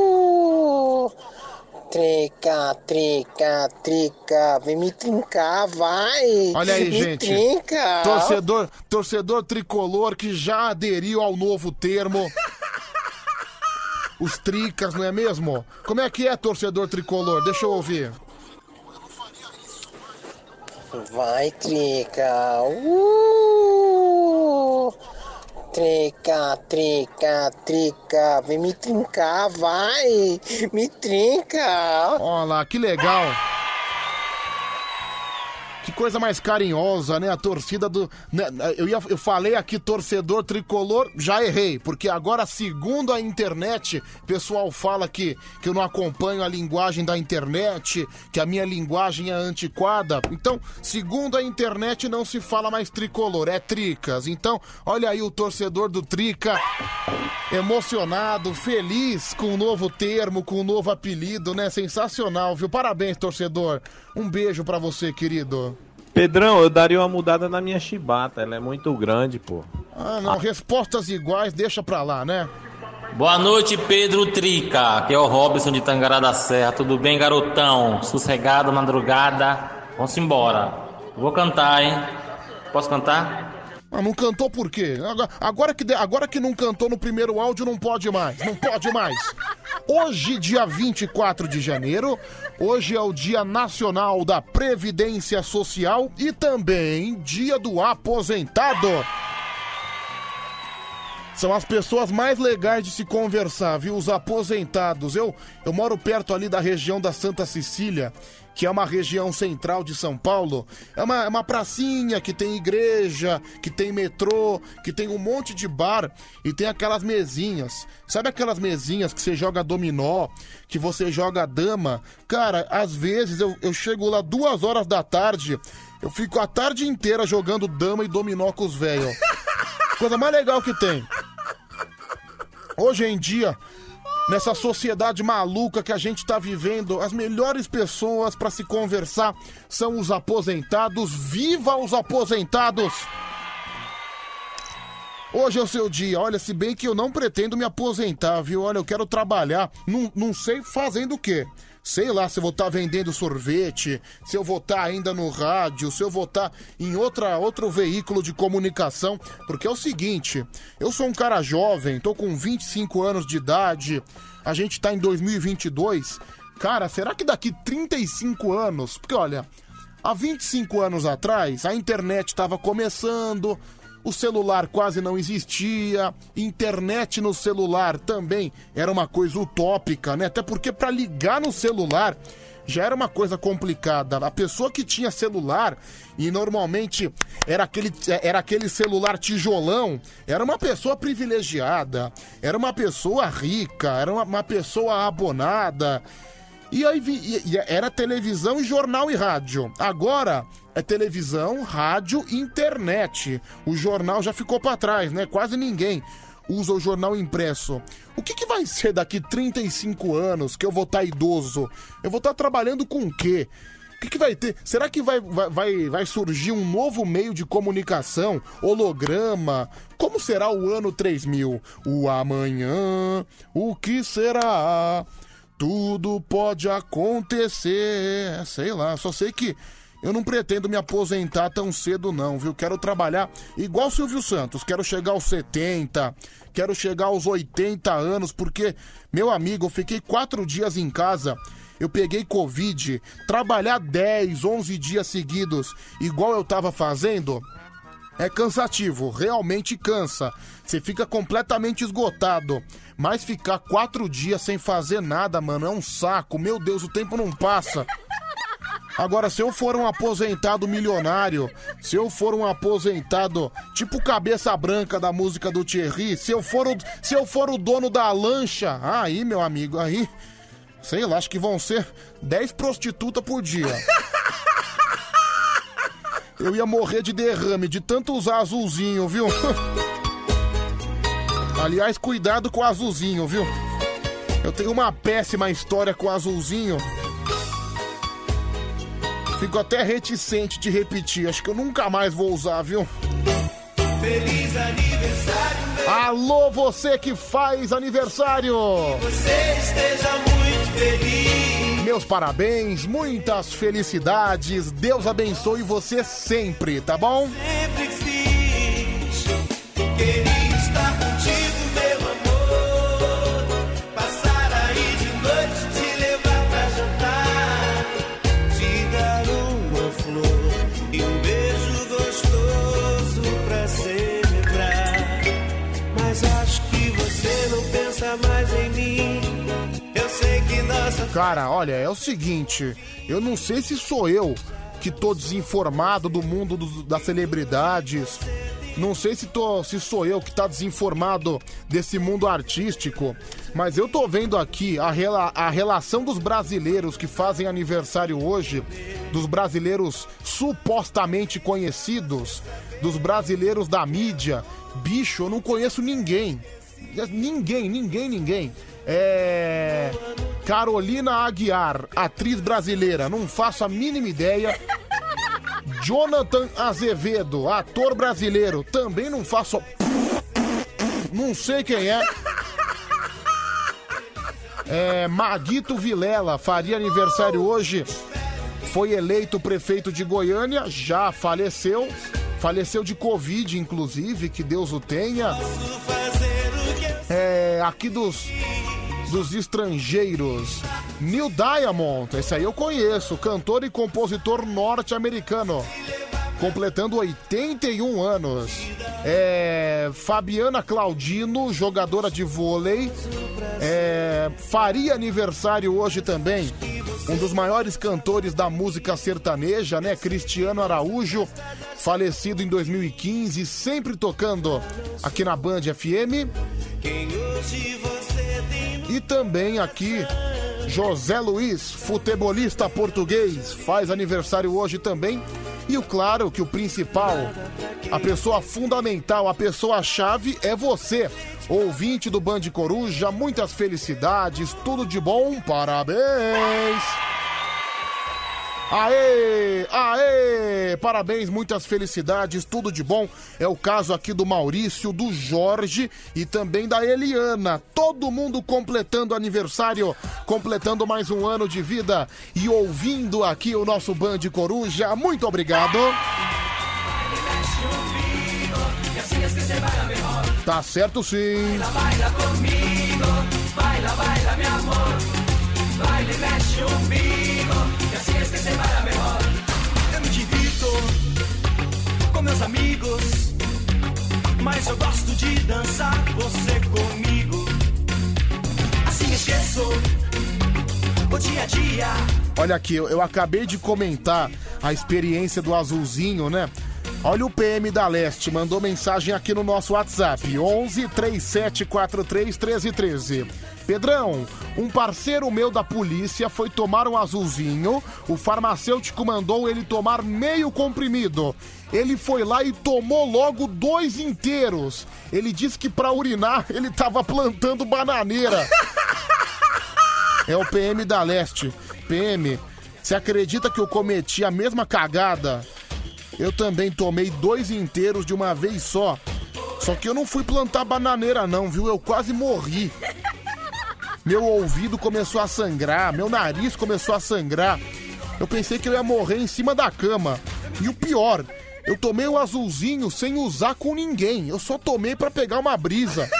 Speaker 16: Trica, trica, trica. Vem me trincar, vai.
Speaker 2: Olha aí,
Speaker 16: me
Speaker 2: gente.
Speaker 16: Trinca.
Speaker 2: Torcedor, torcedor tricolor que já aderiu ao novo termo. Os tricas, não é mesmo? Como é que é, torcedor tricolor? Deixa eu ouvir.
Speaker 16: Vai, Trica. Uh! Trica, trica, trica. Vem me trincar, vai. Me trinca.
Speaker 2: Olha lá, que legal. Que coisa mais carinhosa, né? A torcida do. né, Eu, ia, eu falei aqui torcedor tricolor, já errei, porque agora, segundo a internet, o pessoal fala que, que eu não acompanho a linguagem da internet, que a minha linguagem é antiquada. Então, segundo a internet, não se fala mais tricolor, é tricas. Então, olha aí o torcedor do Trica, emocionado, feliz com o novo termo, com o novo apelido, né? Sensacional, viu? Parabéns, torcedor. Um beijo pra você, querido.
Speaker 17: Pedrão, eu daria uma mudada na minha chibata, ela é muito grande, pô.
Speaker 2: Ah, não, respostas iguais, deixa pra lá, né?
Speaker 18: Boa noite, Pedro Trica. Aqui é o Robson de Tangará da Serra. Tudo bem, garotão? Sossegado, madrugada. Vamos embora. Vou cantar, hein? Posso cantar?
Speaker 2: Ah, não cantou por quê? Agora, agora que, agora que não cantou no primeiro áudio, não pode mais. Não pode mais. Hoje, dia 24 de janeiro, hoje é o Dia Nacional da Previdência Social e também Dia do Aposentado. São as pessoas mais legais de se conversar, viu? Os aposentados. Eu, eu moro perto ali da região da Santa Cecília, que é uma região central de São Paulo. É uma, é uma pracinha que tem igreja, que tem metrô, que tem um monte de bar e tem aquelas mesinhas. Sabe aquelas mesinhas que você joga dominó, que você joga dama? Cara, às vezes eu, eu chego lá duas horas da tarde, eu fico a tarde inteira jogando dama e dominó com os velhos. [LAUGHS] Coisa mais legal que tem. Hoje em dia, nessa sociedade maluca que a gente tá vivendo, as melhores pessoas para se conversar são os aposentados. Viva os aposentados! Hoje é o seu dia. Olha, se bem que eu não pretendo me aposentar, viu? Olha, eu quero trabalhar. Não, não sei fazendo o quê. Sei lá se eu vou estar vendendo sorvete, se eu vou estar ainda no rádio, se eu vou estar em outra, outro veículo de comunicação. Porque é o seguinte, eu sou um cara jovem, tô com 25 anos de idade, a gente tá em 2022. Cara, será que daqui 35 anos... Porque olha, há 25 anos atrás, a internet estava começando, o celular quase não existia, internet no celular também era uma coisa utópica, né? Até porque para ligar no celular já era uma coisa complicada. A pessoa que tinha celular e normalmente era aquele, era aquele celular tijolão, era uma pessoa privilegiada, era uma pessoa rica, era uma, uma pessoa abonada. E aí vi- e- e era televisão jornal e rádio. Agora é televisão, rádio e internet. O jornal já ficou pra trás, né? Quase ninguém usa o jornal impresso. O que, que vai ser daqui 35 anos que eu vou estar idoso? Eu vou estar trabalhando com o quê? O que, que vai ter? Será que vai, vai, vai surgir um novo meio de comunicação? Holograma? Como será o ano 3000? O amanhã, o que será? Tudo pode acontecer. Sei lá, só sei que eu não pretendo me aposentar tão cedo, não, viu? Quero trabalhar igual Silvio Santos. Quero chegar aos 70, quero chegar aos 80 anos, porque, meu amigo, eu fiquei quatro dias em casa. Eu peguei Covid, trabalhar 10, 11 dias seguidos, igual eu tava fazendo, é cansativo, realmente cansa. Você fica completamente esgotado. Mas ficar quatro dias sem fazer nada, mano, é um saco. Meu Deus, o tempo não passa. Agora, se eu for um aposentado milionário, se eu for um aposentado tipo cabeça branca da música do Thierry, se eu for o, se eu for o dono da lancha, aí, meu amigo, aí, sei lá, acho que vão ser 10 prostitutas por dia. Eu ia morrer de derrame de tanto usar azulzinho, viu? [LAUGHS] Aliás, cuidado com o azulzinho, viu? Eu tenho uma péssima história com o azulzinho. Fico até reticente de repetir. Acho que eu nunca mais vou usar, viu?
Speaker 13: Feliz aniversário,
Speaker 2: Alô, você que faz aniversário!
Speaker 13: você esteja muito feliz.
Speaker 2: Meus parabéns, muitas felicidades. Deus abençoe você sempre, tá bom?
Speaker 13: Sempre fiz. Queria estar
Speaker 2: Cara, olha, é o seguinte, eu não sei se sou eu que tô desinformado do mundo dos- das celebridades. Não sei se, tô, se sou eu que tá desinformado desse mundo artístico, mas eu tô vendo aqui a, rela- a relação dos brasileiros que fazem aniversário hoje, dos brasileiros supostamente conhecidos, dos brasileiros da mídia. Bicho, eu não conheço ninguém. Ninguém, ninguém, ninguém. É. Carolina Aguiar, atriz brasileira, não faço a mínima ideia. [LAUGHS] Jonathan Azevedo, ator brasileiro, também não faço. Não sei quem é. É, Maguito Vilela faria aniversário hoje. Foi eleito prefeito de Goiânia, já faleceu. Faleceu de Covid, inclusive, que Deus o tenha. É, aqui dos, dos estrangeiros. Neil Diamond, esse aí eu conheço, cantor e compositor norte-americano. Completando 81 anos. É, Fabiana Claudino, jogadora de vôlei. É, faria aniversário hoje também. Um dos maiores cantores da música sertaneja, né? Cristiano Araújo, falecido em 2015, sempre tocando aqui na Band FM. E também aqui José Luiz, futebolista português, faz aniversário hoje também. E o claro que o principal, a pessoa fundamental, a pessoa-chave é você, ouvinte do Band Coruja. Muitas felicidades, tudo de bom, parabéns! Aê! Aê! Parabéns, muitas felicidades, tudo de bom. É o caso aqui do Maurício, do Jorge e também da Eliana. Todo mundo completando aniversário, completando mais um ano de vida e ouvindo aqui o nosso Band Coruja. Muito obrigado. Tá certo sim.
Speaker 13: Baila conmigo, baila, baila, mi amor. Baila mexe o umbigo, amigos, mas eu gosto de dançar você comigo. Assim esqueço o dia a dia.
Speaker 2: Olha aqui, eu, eu acabei de comentar a experiência do azulzinho, né? Olha o PM da Leste, mandou mensagem aqui no nosso WhatsApp, 11 3743 1313. Pedrão, um parceiro meu da polícia foi tomar um azulzinho, o farmacêutico mandou ele tomar meio comprimido. Ele foi lá e tomou logo dois inteiros. Ele disse que pra urinar [LAUGHS] ele tava plantando bananeira. É o PM da Leste. PM, você acredita que eu cometi a mesma cagada? Eu também tomei dois inteiros de uma vez só. Só que eu não fui plantar bananeira não, viu? Eu quase morri. Meu ouvido começou a sangrar, meu nariz começou a sangrar. Eu pensei que eu ia morrer em cima da cama. E o pior, eu tomei o azulzinho sem usar com ninguém. Eu só tomei pra pegar uma brisa.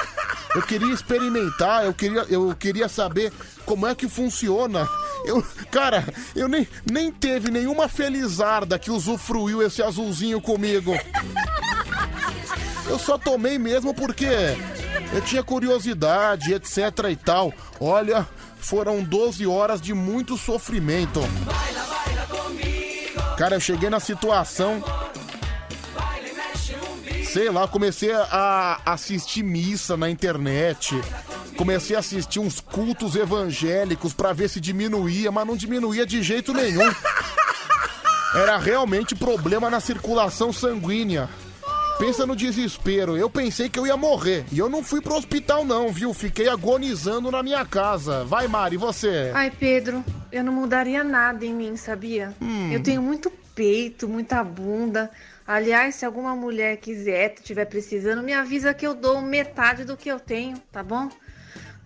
Speaker 2: Eu queria experimentar, eu queria, eu queria saber como é que funciona. Eu, cara, eu nem, nem teve nenhuma felizarda que usufruiu esse azulzinho comigo. Eu só tomei mesmo porque eu tinha curiosidade, etc e tal. Olha, foram 12 horas de muito sofrimento. Cara, eu cheguei na situação. Sei lá, comecei a assistir missa na internet. Comecei a assistir uns cultos evangélicos pra ver se diminuía, mas não diminuía de jeito nenhum. Era realmente problema na circulação sanguínea. Pensa no desespero. Eu pensei que eu ia morrer. E eu não fui pro hospital, não, viu? Fiquei agonizando na minha casa. Vai, Mari, você?
Speaker 19: Ai, Pedro, eu não mudaria nada em mim, sabia?
Speaker 2: Hum.
Speaker 19: Eu tenho muito peito, muita bunda. Aliás, se alguma mulher quiser, tiver precisando, me avisa que eu dou metade do que eu tenho, tá bom?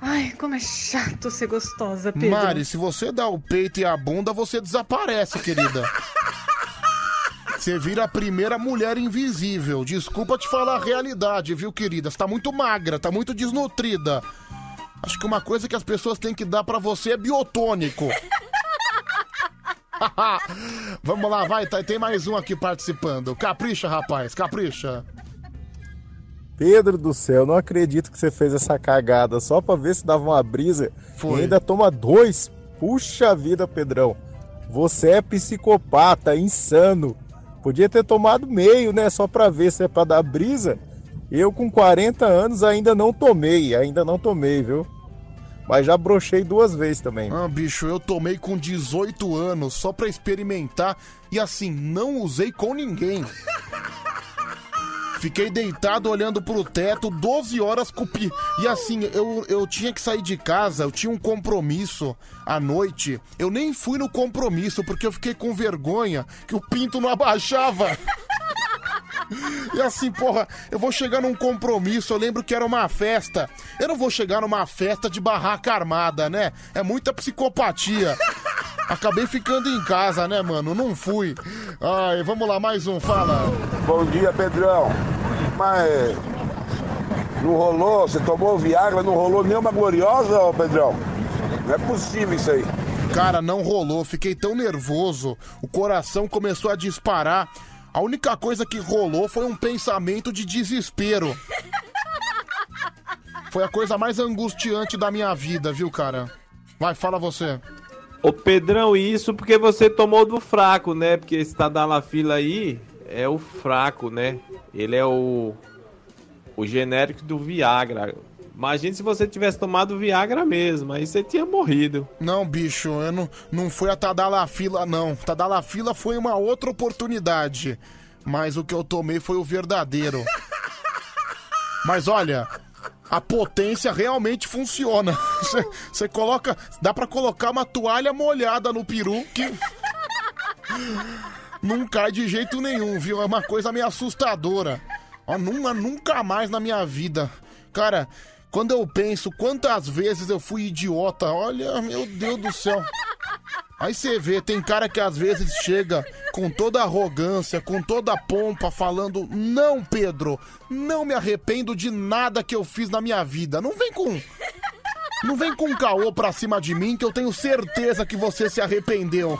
Speaker 19: Ai, como é chato ser gostosa, Pedro.
Speaker 2: Mari, se você dá o peito e a bunda, você desaparece, querida. [LAUGHS] Você vira a primeira mulher invisível. Desculpa te falar a realidade, viu, querida? Você tá muito magra, tá muito desnutrida. Acho que uma coisa que as pessoas têm que dar pra você é biotônico. [LAUGHS] Vamos lá, vai, tá- tem mais um aqui participando. Capricha, rapaz, capricha.
Speaker 20: Pedro do céu, não acredito que você fez essa cagada só pra ver se dava uma brisa
Speaker 2: Foi.
Speaker 20: e ainda toma dois. Puxa vida, Pedrão. Você é psicopata, insano. Podia ter tomado meio, né? Só pra ver se é pra dar brisa. Eu com 40 anos ainda não tomei, ainda não tomei, viu? Mas já brochei duas vezes também.
Speaker 2: Ah, bicho, eu tomei com 18 anos só pra experimentar e assim, não usei com ninguém. [LAUGHS] Fiquei deitado olhando pro teto 12 horas com o pi... E assim, eu, eu tinha que sair de casa, eu tinha um compromisso à noite. Eu nem fui no compromisso porque eu fiquei com vergonha que o pinto não [LAUGHS] abaixava. E assim, porra, eu vou chegar num compromisso, eu lembro que era uma festa. Eu não vou chegar numa festa de barraca armada, né? É muita psicopatia. Acabei ficando em casa, né, mano? Não fui. Ai, vamos lá, mais um, fala.
Speaker 21: Bom dia, Pedrão. Mas não rolou, você tomou Viagra, não rolou nenhuma gloriosa, ô Pedrão? Não é possível isso aí.
Speaker 2: Cara, não rolou, fiquei tão nervoso. O coração começou a disparar. A única coisa que rolou foi um pensamento de desespero. Foi a coisa mais angustiante da minha vida, viu, cara? Vai, fala você.
Speaker 22: Ô Pedrão, isso porque você tomou do fraco, né? Porque esse Tadalafila aí é o fraco, né? Ele é o o genérico do Viagra. Imagina se você tivesse tomado Viagra mesmo, aí você tinha morrido.
Speaker 2: Não, bicho, eu não, não foi a Tadalafila, não. Tadalafila foi uma outra oportunidade. Mas o que eu tomei foi o verdadeiro. [LAUGHS] Mas olha, a potência realmente funciona. [LAUGHS] Você- coloca. Dá pra colocar uma toalha molhada no peru que. Não cai de jeito nenhum, viu? É uma coisa meio assustadora. Ó, nunca, nunca mais na minha vida. Cara, quando eu penso quantas vezes eu fui idiota, olha, meu Deus do céu. Aí você vê, tem cara que às vezes chega com toda arrogância, com toda a pompa, falando: Não, Pedro, não me arrependo de nada que eu fiz na minha vida. Não vem com. Não vem com caô pra cima de mim que eu tenho certeza que você se arrependeu.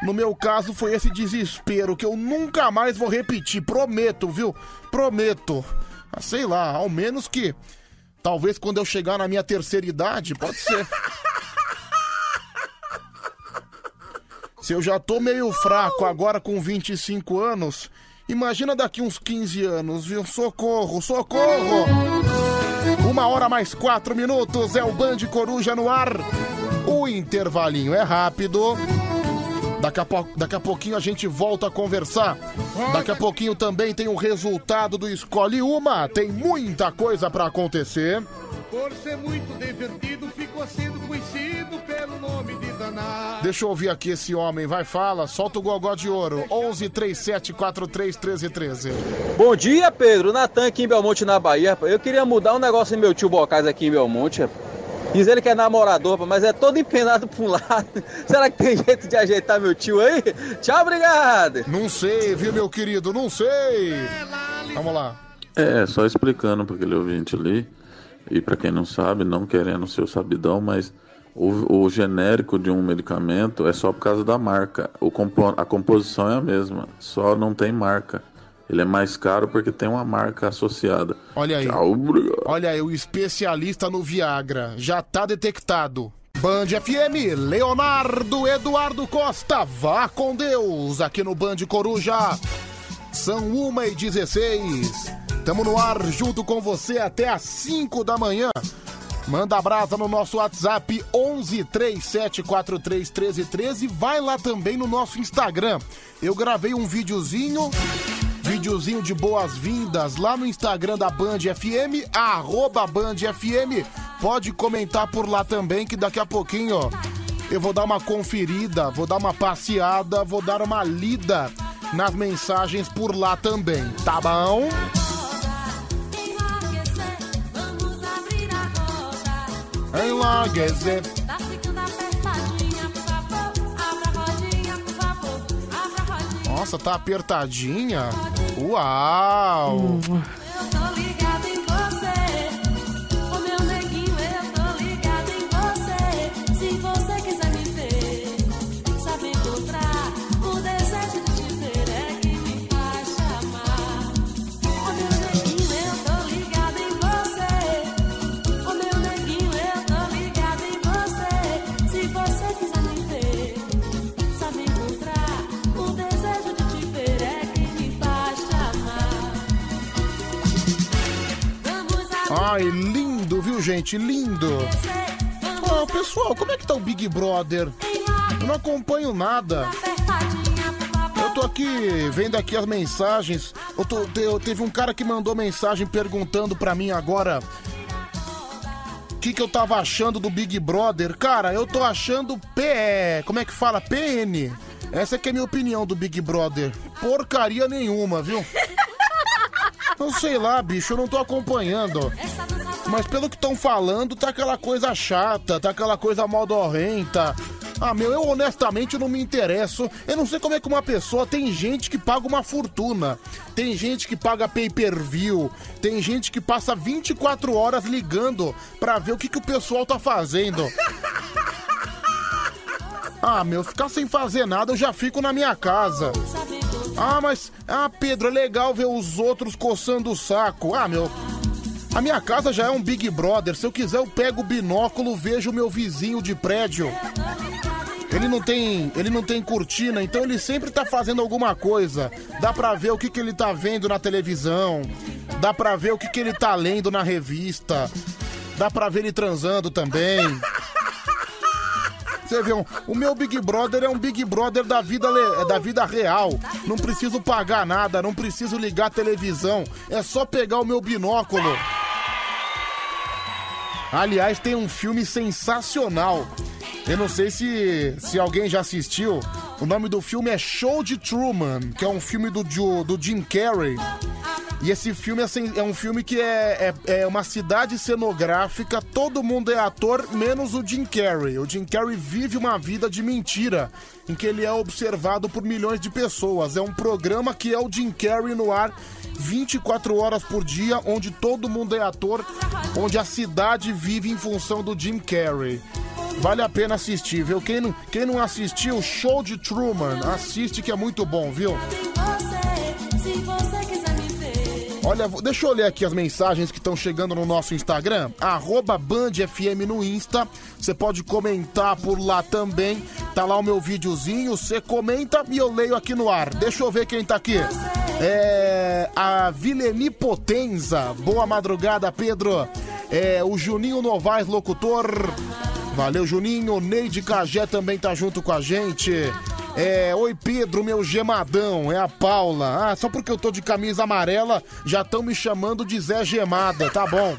Speaker 2: No meu caso foi esse desespero que eu nunca mais vou repetir, prometo, viu? Prometo. Ah, sei lá, ao menos que talvez quando eu chegar na minha terceira idade, pode ser. Se eu já tô meio fraco agora com 25 anos, imagina daqui uns 15 anos, viu? Socorro, socorro! Uma hora mais quatro minutos, é o Band Coruja no ar. O intervalinho é rápido. Daqui a, po- daqui a pouquinho a gente volta a conversar. Daqui a pouquinho também tem o resultado do Escolhe Uma. Tem muita coisa pra acontecer.
Speaker 23: Por ser muito divertido, ficou sendo conhecido pelo nome de danado.
Speaker 2: Deixa eu ouvir aqui esse homem. Vai, fala. Solta o gogó de ouro. 11 37 43 13 13.
Speaker 24: Bom dia, Pedro. Natan aqui em Belmonte, na Bahia. Eu queria mudar um negócio em meu tio Bocais aqui em Belmonte. rapaz. Diz ele que é namorador, mas é todo empenado pra um lado. [LAUGHS] Será que tem jeito de ajeitar meu tio aí? Tchau, obrigado.
Speaker 2: Não sei, viu, meu querido? Não sei. Vamos lá.
Speaker 25: É, só explicando para aquele ouvinte ali, e para quem não sabe, não querendo ser o sabidão, mas o, o genérico de um medicamento é só por causa da marca. O compo- a composição é a mesma, só não tem marca. Ele é mais caro porque tem uma marca associada.
Speaker 2: Olha aí.
Speaker 25: Tchau.
Speaker 2: Olha aí, o especialista no Viagra. Já tá detectado. Band FM, Leonardo Eduardo Costa, vá com Deus, aqui no Band Coruja. São 1h16. Tamo no ar junto com você até às 5 da manhã. Manda abraço no nosso WhatsApp 11 3743 1313. Vai lá também no nosso Instagram. Eu gravei um videozinho, videozinho de boas-vindas lá no Instagram da Band FM, arroba Band FM. Pode comentar por lá também que daqui a pouquinho ó, eu vou dar uma conferida, vou dar uma passeada, vou dar uma lida nas mensagens por lá também, tá bom? Enlouquecer. Nossa, tá apertadinha? Uau!
Speaker 26: Se
Speaker 2: gente? Lindo. Ó, pessoal, como é que tá o Big Brother? Eu não acompanho nada. Eu tô aqui vendo aqui as mensagens. Eu tô, te- teve um cara que mandou mensagem perguntando pra mim agora o que, que eu tava achando do Big Brother. Cara, eu tô achando PE. Como é que fala? PN. Essa que é a minha opinião do Big Brother. Porcaria nenhuma, viu? Não sei lá, bicho, eu não tô acompanhando. Mas pelo que estão falando, tá aquela coisa chata, tá aquela coisa modorrenta. Ah, meu, eu honestamente não me interesso. Eu não sei como é que uma pessoa. Tem gente que paga uma fortuna. Tem gente que paga pay per view. Tem gente que passa 24 horas ligando pra ver o que, que o pessoal tá fazendo. [LAUGHS] Ah, meu, ficar sem fazer nada eu já fico na minha casa. Ah, mas. Ah, Pedro, é legal ver os outros coçando o saco. Ah, meu. A minha casa já é um Big Brother. Se eu quiser, eu pego o binóculo, vejo o meu vizinho de prédio. Ele não tem, ele não tem cortina, então ele sempre tá fazendo alguma coisa. Dá pra ver o que, que ele tá vendo na televisão. Dá pra ver o que, que ele tá lendo na revista. Dá pra ver ele transando também. Você vê, um- o meu Big Brother é um Big Brother da vida, le- da vida real. Não preciso pagar nada, não preciso ligar a televisão. É só pegar o meu binóculo. Aliás, tem um filme sensacional. Eu não sei se, se alguém já assistiu. O nome do filme é Show de Truman, que é um filme do, Jo- do Jim Carrey. E esse filme assim, é um filme que é, é, é uma cidade cenográfica, todo mundo é ator, menos o Jim Carrey. O Jim Carrey vive uma vida de mentira, em que ele é observado por milhões de pessoas. É um programa que é o Jim Carrey no ar 24 horas por dia, onde todo mundo é ator, onde a cidade vive em função do Jim Carrey. Vale a pena assistir, viu? Quem não, quem não assistiu, Show de Truman, assiste que é muito bom, viu?
Speaker 27: Você, se você me ver.
Speaker 2: Olha, deixa eu ler aqui as mensagens que estão chegando no nosso Instagram, arroba BandFM no Insta. Você pode comentar por lá também. Tá lá o meu videozinho, você comenta e eu leio aqui no ar. Deixa eu ver quem tá aqui. É. A Vileni Potenza. Boa madrugada, Pedro. É, o Juninho Novaes, locutor. Valeu, Juninho. Neide Cagé também tá junto com a gente. É, oi Pedro, meu gemadão, é a Paula. Ah, só porque eu tô de camisa amarela, já estão me chamando de Zé Gemada, tá bom.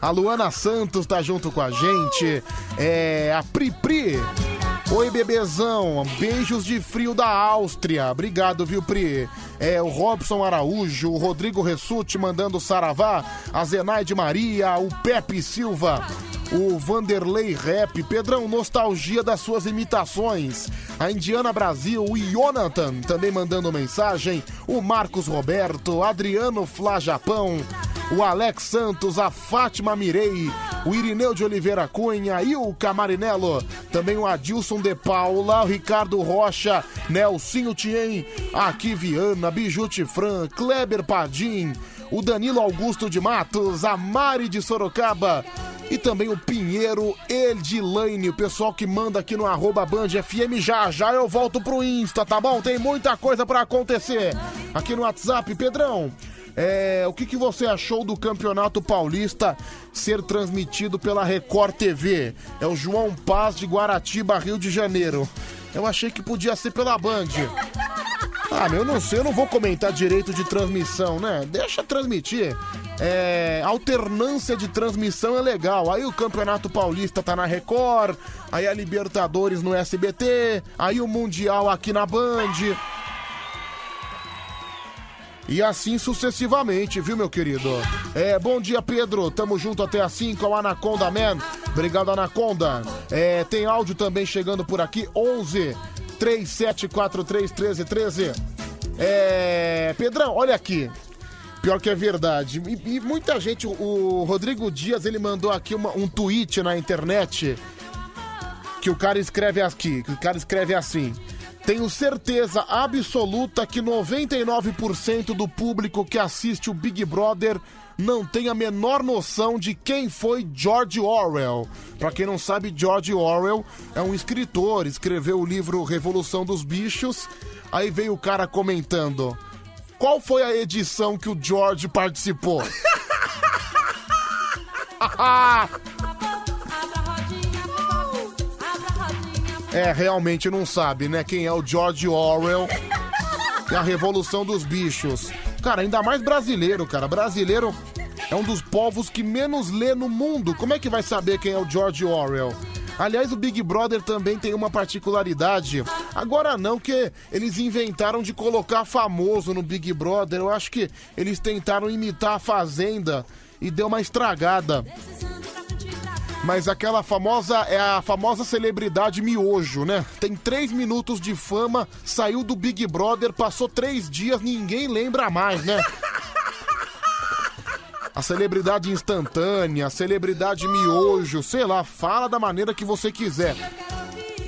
Speaker 2: A Luana Santos tá junto com a gente. É, a Pri Pri. Oi, bebezão. Beijos de frio da Áustria. Obrigado, viu, Pri? É, o Robson Araújo, o Rodrigo Ressuti mandando saravá, a Zenaide Maria, o Pepe Silva, o Vanderlei Rap, Pedrão, nostalgia das suas imitações. A Indiana Brasil, o Jonathan também mandando mensagem, o Marcos Roberto, Adriano Flá Japão, o Alex Santos, a Fátima Mirei, o Irineu de Oliveira Cunha e o Camarinello. Também o Adilson de Paula, o Ricardo Rocha, Nelsinho Tien, aqui Viana, Bijute Fran, Kleber Padim, o Danilo Augusto de Matos, a Mari de Sorocaba e também o Pinheiro Edilane, o pessoal que manda aqui no arroba Band FM. Já já eu volto pro Insta, tá bom? Tem muita coisa pra acontecer aqui no WhatsApp, Pedrão. É, o que, que você achou do Campeonato Paulista ser transmitido pela Record TV? É o João Paz de Guaratiba, Rio de Janeiro. Eu achei que podia ser pela Band. Ah, meu, eu não sei, eu não vou comentar direito de transmissão, né? Deixa transmitir. É, alternância de transmissão é legal. Aí o Campeonato Paulista tá na Record, aí a Libertadores no SBT, aí o Mundial aqui na Band. E assim sucessivamente, viu, meu querido? É, bom dia, Pedro. Tamo junto até às 5 ao Anaconda Man. Obrigado, Anaconda. É, tem áudio também chegando por aqui. 11 3743 1313. É, Pedrão, olha aqui. Pior que é verdade. E, e muita gente, o Rodrigo Dias, ele mandou aqui uma- um tweet na internet que o cara escreve aqui, que o cara escreve assim. Tenho certeza absoluta que 99% do público que assiste o Big Brother não tem a menor noção de quem foi George Orwell. Pra quem não sabe, George Orwell é um escritor, escreveu o livro Revolução dos Bichos. Aí veio o cara comentando: "Qual foi a edição que o George participou?" [LAUGHS] É, realmente não sabe, né? Quem é o George Orwell e a Revolução dos Bichos. Cara, ainda mais brasileiro, cara. Brasileiro é um dos povos que menos lê no mundo. Como é que vai saber quem é o George Orwell? Aliás, o Big Brother também tem uma particularidade. Agora não, que eles inventaram de colocar famoso no Big Brother. Eu acho que eles tentaram imitar a Fazenda e deu uma estragada. Mas aquela famosa é a famosa celebridade miojo, né? Tem três minutos de fama, saiu do Big Brother, passou três dias, ninguém lembra mais, né? A celebridade instantânea, a celebridade miojo, sei lá, fala da maneira que você quiser.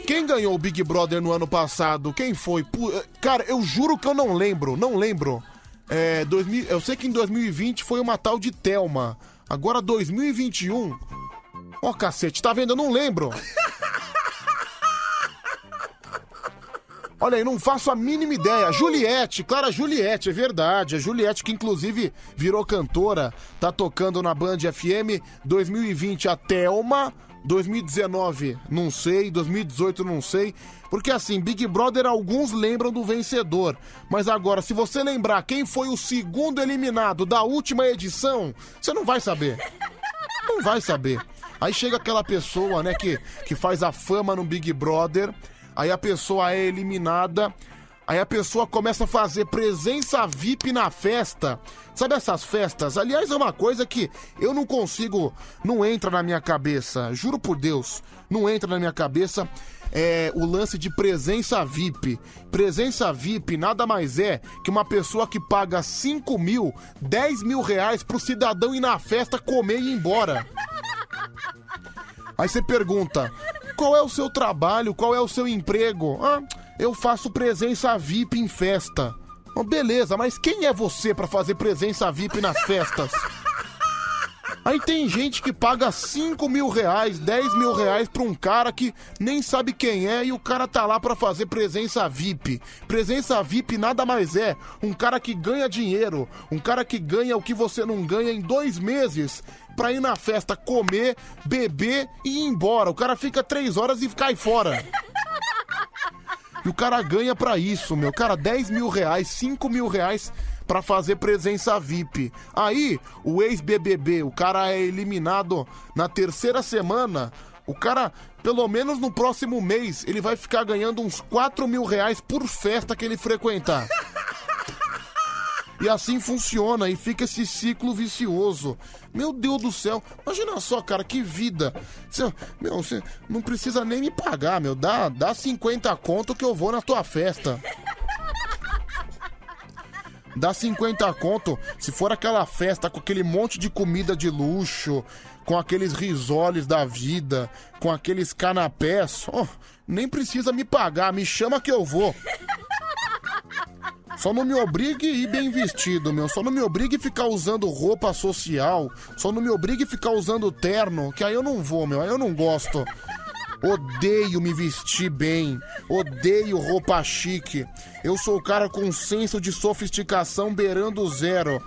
Speaker 2: Quem ganhou o Big Brother no ano passado? Quem foi? Pu- Cara, eu juro que eu não lembro, não lembro. É, 2000, eu sei que em 2020 foi uma tal de Thelma. Agora 2021. Ó, cacete, tá vendo? Eu não lembro. Olha aí, não faço a mínima ideia. Juliette, Clara Juliette, é verdade. A Juliette, que inclusive virou cantora, tá tocando na Band FM 2020 a Thelma. 2019, não sei. 2018, não sei. Porque assim, Big Brother, alguns lembram do vencedor. Mas agora, se você lembrar quem foi o segundo eliminado da última edição, você não vai saber. Não vai saber. Aí chega aquela pessoa, né, que, que faz a fama no Big Brother. Aí a pessoa é eliminada. Aí a pessoa começa a fazer presença VIP na festa. Sabe essas festas? Aliás, é uma coisa que eu não consigo, não entra na minha cabeça. Juro por Deus, não entra na minha cabeça é, o lance de presença VIP. Presença VIP nada mais é que uma pessoa que paga 5 mil, 10 mil reais pro cidadão ir na festa comer e ir embora. Aí você pergunta: qual é o seu trabalho? Qual é o seu emprego? Ah, eu faço presença VIP em festa. Ah, beleza, mas quem é você pra fazer presença VIP nas festas? Aí tem gente que paga 5 mil reais, 10 mil reais pra um cara que nem sabe quem é e o cara tá lá pra fazer presença VIP. Presença VIP nada mais é um cara que ganha dinheiro, um cara que ganha o que você não ganha em dois meses pra ir na festa comer, beber e ir embora. O cara fica três horas e cai fora. E o cara ganha pra isso, meu. Cara, 10 mil reais, 5 mil reais pra fazer presença VIP. Aí, o ex-BBB, o cara é eliminado na terceira semana. O cara, pelo menos no próximo mês, ele vai ficar ganhando uns 4 mil reais por festa que ele frequentar. E assim funciona e fica esse ciclo vicioso. Meu Deus do céu, imagina só, cara, que vida. Cê, meu, você não precisa nem me pagar, meu. Dá, dá 50 conto que eu vou na tua festa. Dá 50 conto se for aquela festa com aquele monte de comida de luxo, com aqueles risoles da vida, com aqueles canapés. Oh, nem precisa me pagar, me chama que eu vou. Só não me obrigue a ir bem vestido, meu. Só não me obrigue a ficar usando roupa social. Só não me obrigue a ficar usando terno, que aí eu não vou, meu. Aí eu não gosto. Odeio me vestir bem. Odeio roupa chique. Eu sou o cara com senso de sofisticação beirando zero.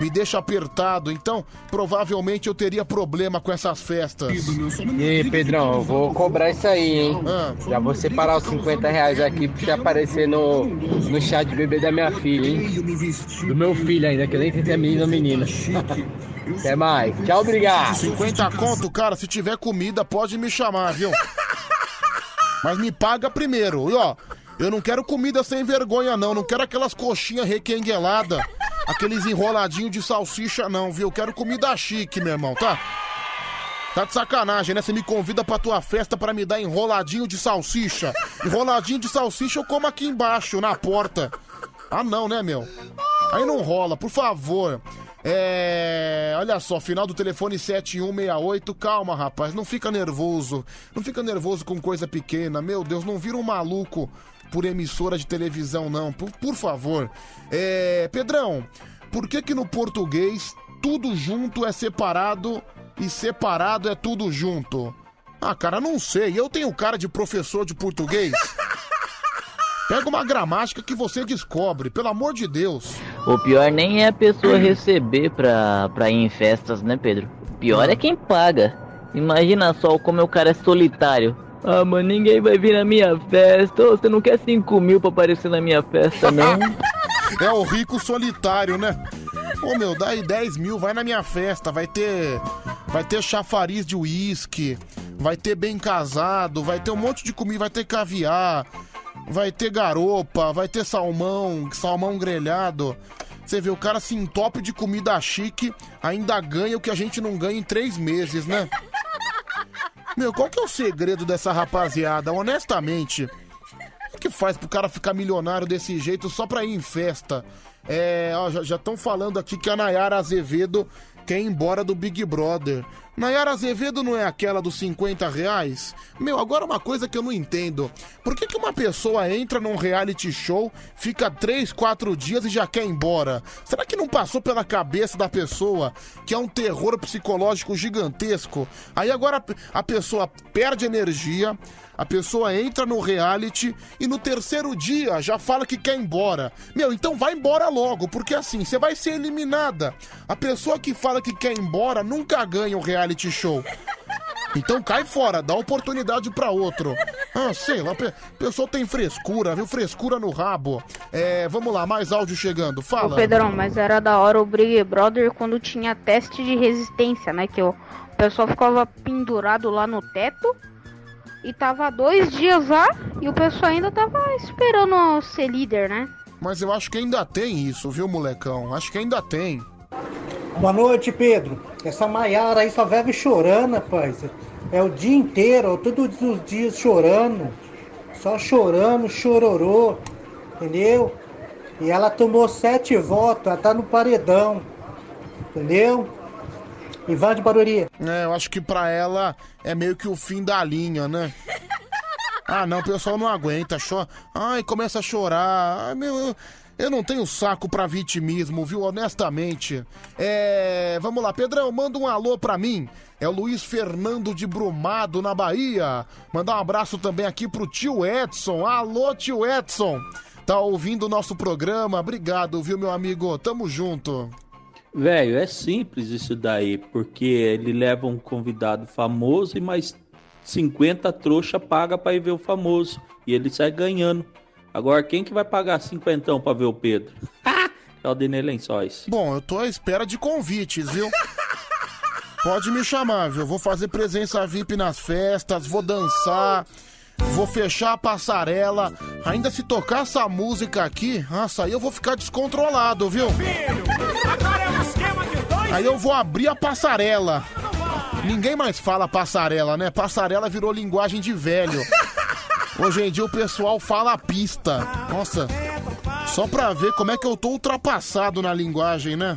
Speaker 2: Me deixa apertado, então provavelmente eu teria problema com essas festas.
Speaker 28: E aí, Pedrão, eu vou cobrar isso aí, hein? Já vou separar os 50 reais aqui pra você aparecer no, no chá de bebê da minha filha, hein? Do meu filho ainda, que eu nem sei se é menino ou menina. [LAUGHS] Até mais. Tchau, obrigado.
Speaker 2: 50 conto, cara, se tiver comida, pode me chamar, viu? [LAUGHS] Mas me paga primeiro. E ó, eu não quero comida sem vergonha, não. Não quero aquelas coxinhas requengueladas, aqueles enroladinhos de salsicha, não, viu? Eu quero comida chique, meu irmão, tá? Tá de sacanagem, né? Você me convida pra tua festa pra me dar enroladinho de salsicha. Enroladinho de salsicha eu como aqui embaixo, na porta. Ah, não, né, meu? Aí não rola, por favor. É. Olha só, final do telefone 7168. Calma, rapaz, não fica nervoso. Não fica nervoso com coisa pequena. Meu Deus, não vira um maluco por emissora de televisão, não. Por, por favor. É. Pedrão, por que que no português tudo junto é separado e separado é tudo junto? Ah, cara, não sei. Eu tenho cara de professor de português. [LAUGHS] Pega uma gramática que você descobre, pelo amor de Deus.
Speaker 29: O pior nem é a pessoa receber pra, pra ir em festas, né, Pedro? O pior é quem paga. Imagina só como o cara é solitário. Ah, mano, ninguém vai vir na minha festa. Ô, você não quer 5 mil pra aparecer na minha festa, não? [LAUGHS]
Speaker 2: É o rico solitário, né? Ô meu, dá aí 10 mil, vai na minha festa, vai ter. Vai ter chafariz de uísque, vai ter bem casado, vai ter um monte de comida, vai ter caviar, vai ter garopa, vai ter salmão, salmão grelhado. Você vê, o cara se entope de comida chique, ainda ganha o que a gente não ganha em três meses, né? Meu, qual que é o segredo dessa rapaziada? Honestamente, o que faz pro cara ficar milionário desse jeito só pra ir em festa? É, ó, já estão falando aqui que a Nayara Azevedo quer ir embora do Big Brother. Nayara Azevedo não é aquela dos 50 reais? Meu, agora uma coisa que eu não entendo. Por que, que uma pessoa entra num reality show, fica 3, 4 dias e já quer ir embora? Será que não passou pela cabeça da pessoa que é um terror psicológico gigantesco? Aí agora a pessoa perde energia, a pessoa entra no reality e no terceiro dia já fala que quer ir embora. Meu, então vai embora logo, porque assim, você vai ser eliminada. A pessoa que fala que quer ir embora nunca ganha o reality show. Então cai fora, dá oportunidade pra outro. Ah, sei lá, pe- pessoa tem frescura, viu? Frescura no rabo. É, vamos lá, mais áudio chegando.
Speaker 30: Ô
Speaker 2: Fala.
Speaker 30: Pedrão, mas era da hora o Big Brother quando tinha teste de resistência, né? Que o pessoal ficava pendurado lá no teto e tava dois dias lá e o pessoal ainda tava esperando ser líder, né?
Speaker 2: Mas eu acho que ainda tem isso, viu, molecão? Acho que ainda tem.
Speaker 31: Boa noite, Pedro. Essa Maiara aí só vive chorando, rapaz. É o dia inteiro, todos os dias chorando. Só chorando, chororô. Entendeu? E ela tomou sete votos, ela tá no paredão. Entendeu? Ivan de Barueri.
Speaker 2: É, eu acho que pra ela é meio que o fim da linha, né? [LAUGHS] Ah, não, o pessoal não aguenta, chora. Ai, começa a chorar. Ai, meu, eu, não tenho saco pra vitimismo, viu? Honestamente. É. Vamos lá, Pedrão, manda um alô pra mim. É o Luiz Fernando de Brumado, na Bahia. Mandar um abraço também aqui pro tio Edson. Alô, tio Edson. Tá ouvindo o nosso programa? Obrigado, viu, meu amigo? Tamo junto.
Speaker 32: Velho, é simples isso daí, porque ele leva um convidado famoso e mais 50 trouxa paga pra ir ver o famoso. E ele sai ganhando. Agora, quem que vai pagar cinquentão pra ver o Pedro? [LAUGHS] é o Denê Lençóis.
Speaker 2: Bom, eu tô à espera de convites, viu? Pode me chamar, viu? Vou fazer presença VIP nas festas, vou dançar, vou fechar a passarela. Ainda se tocar essa música aqui, nossa, aí eu vou ficar descontrolado, viu? Aí eu vou abrir a passarela. Ninguém mais fala passarela, né? Passarela virou linguagem de velho. Hoje em dia o pessoal fala pista. Nossa, só pra ver como é que eu tô ultrapassado na linguagem, né?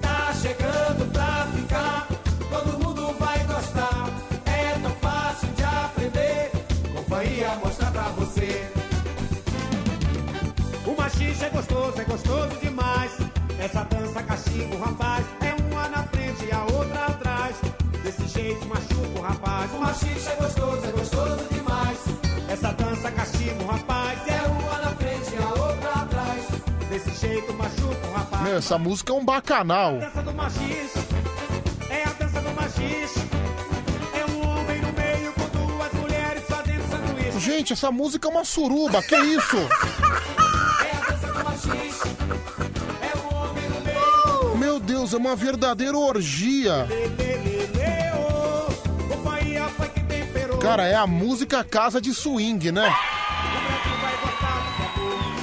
Speaker 13: Tá chegando pra ficar, todo mundo vai gostar. É tão fácil de aprender, companhia mostrar pra você. O machixe é gostoso, é gostoso demais. Essa dança castiga rapaz, é uma na frente e a outra atrás. Desse jeito machuca o rapaz. O machixe é gostoso, é gostoso demais. Essa dança castiga o rapaz, é uma na frente e a outra atrás. Desse jeito machuca o rapaz.
Speaker 2: Meu, essa música é um bacanal.
Speaker 13: dança do machixe, é a dança do machixe. É um homem no meio com duas mulheres fazendo sanduíche.
Speaker 2: Gente, essa música é uma suruba, que isso?
Speaker 13: É a dança do machixe, é um homem no meio.
Speaker 2: Meu Deus, é uma verdadeira orgia.
Speaker 13: Companhia
Speaker 2: Cara, é a música casa de swing, né?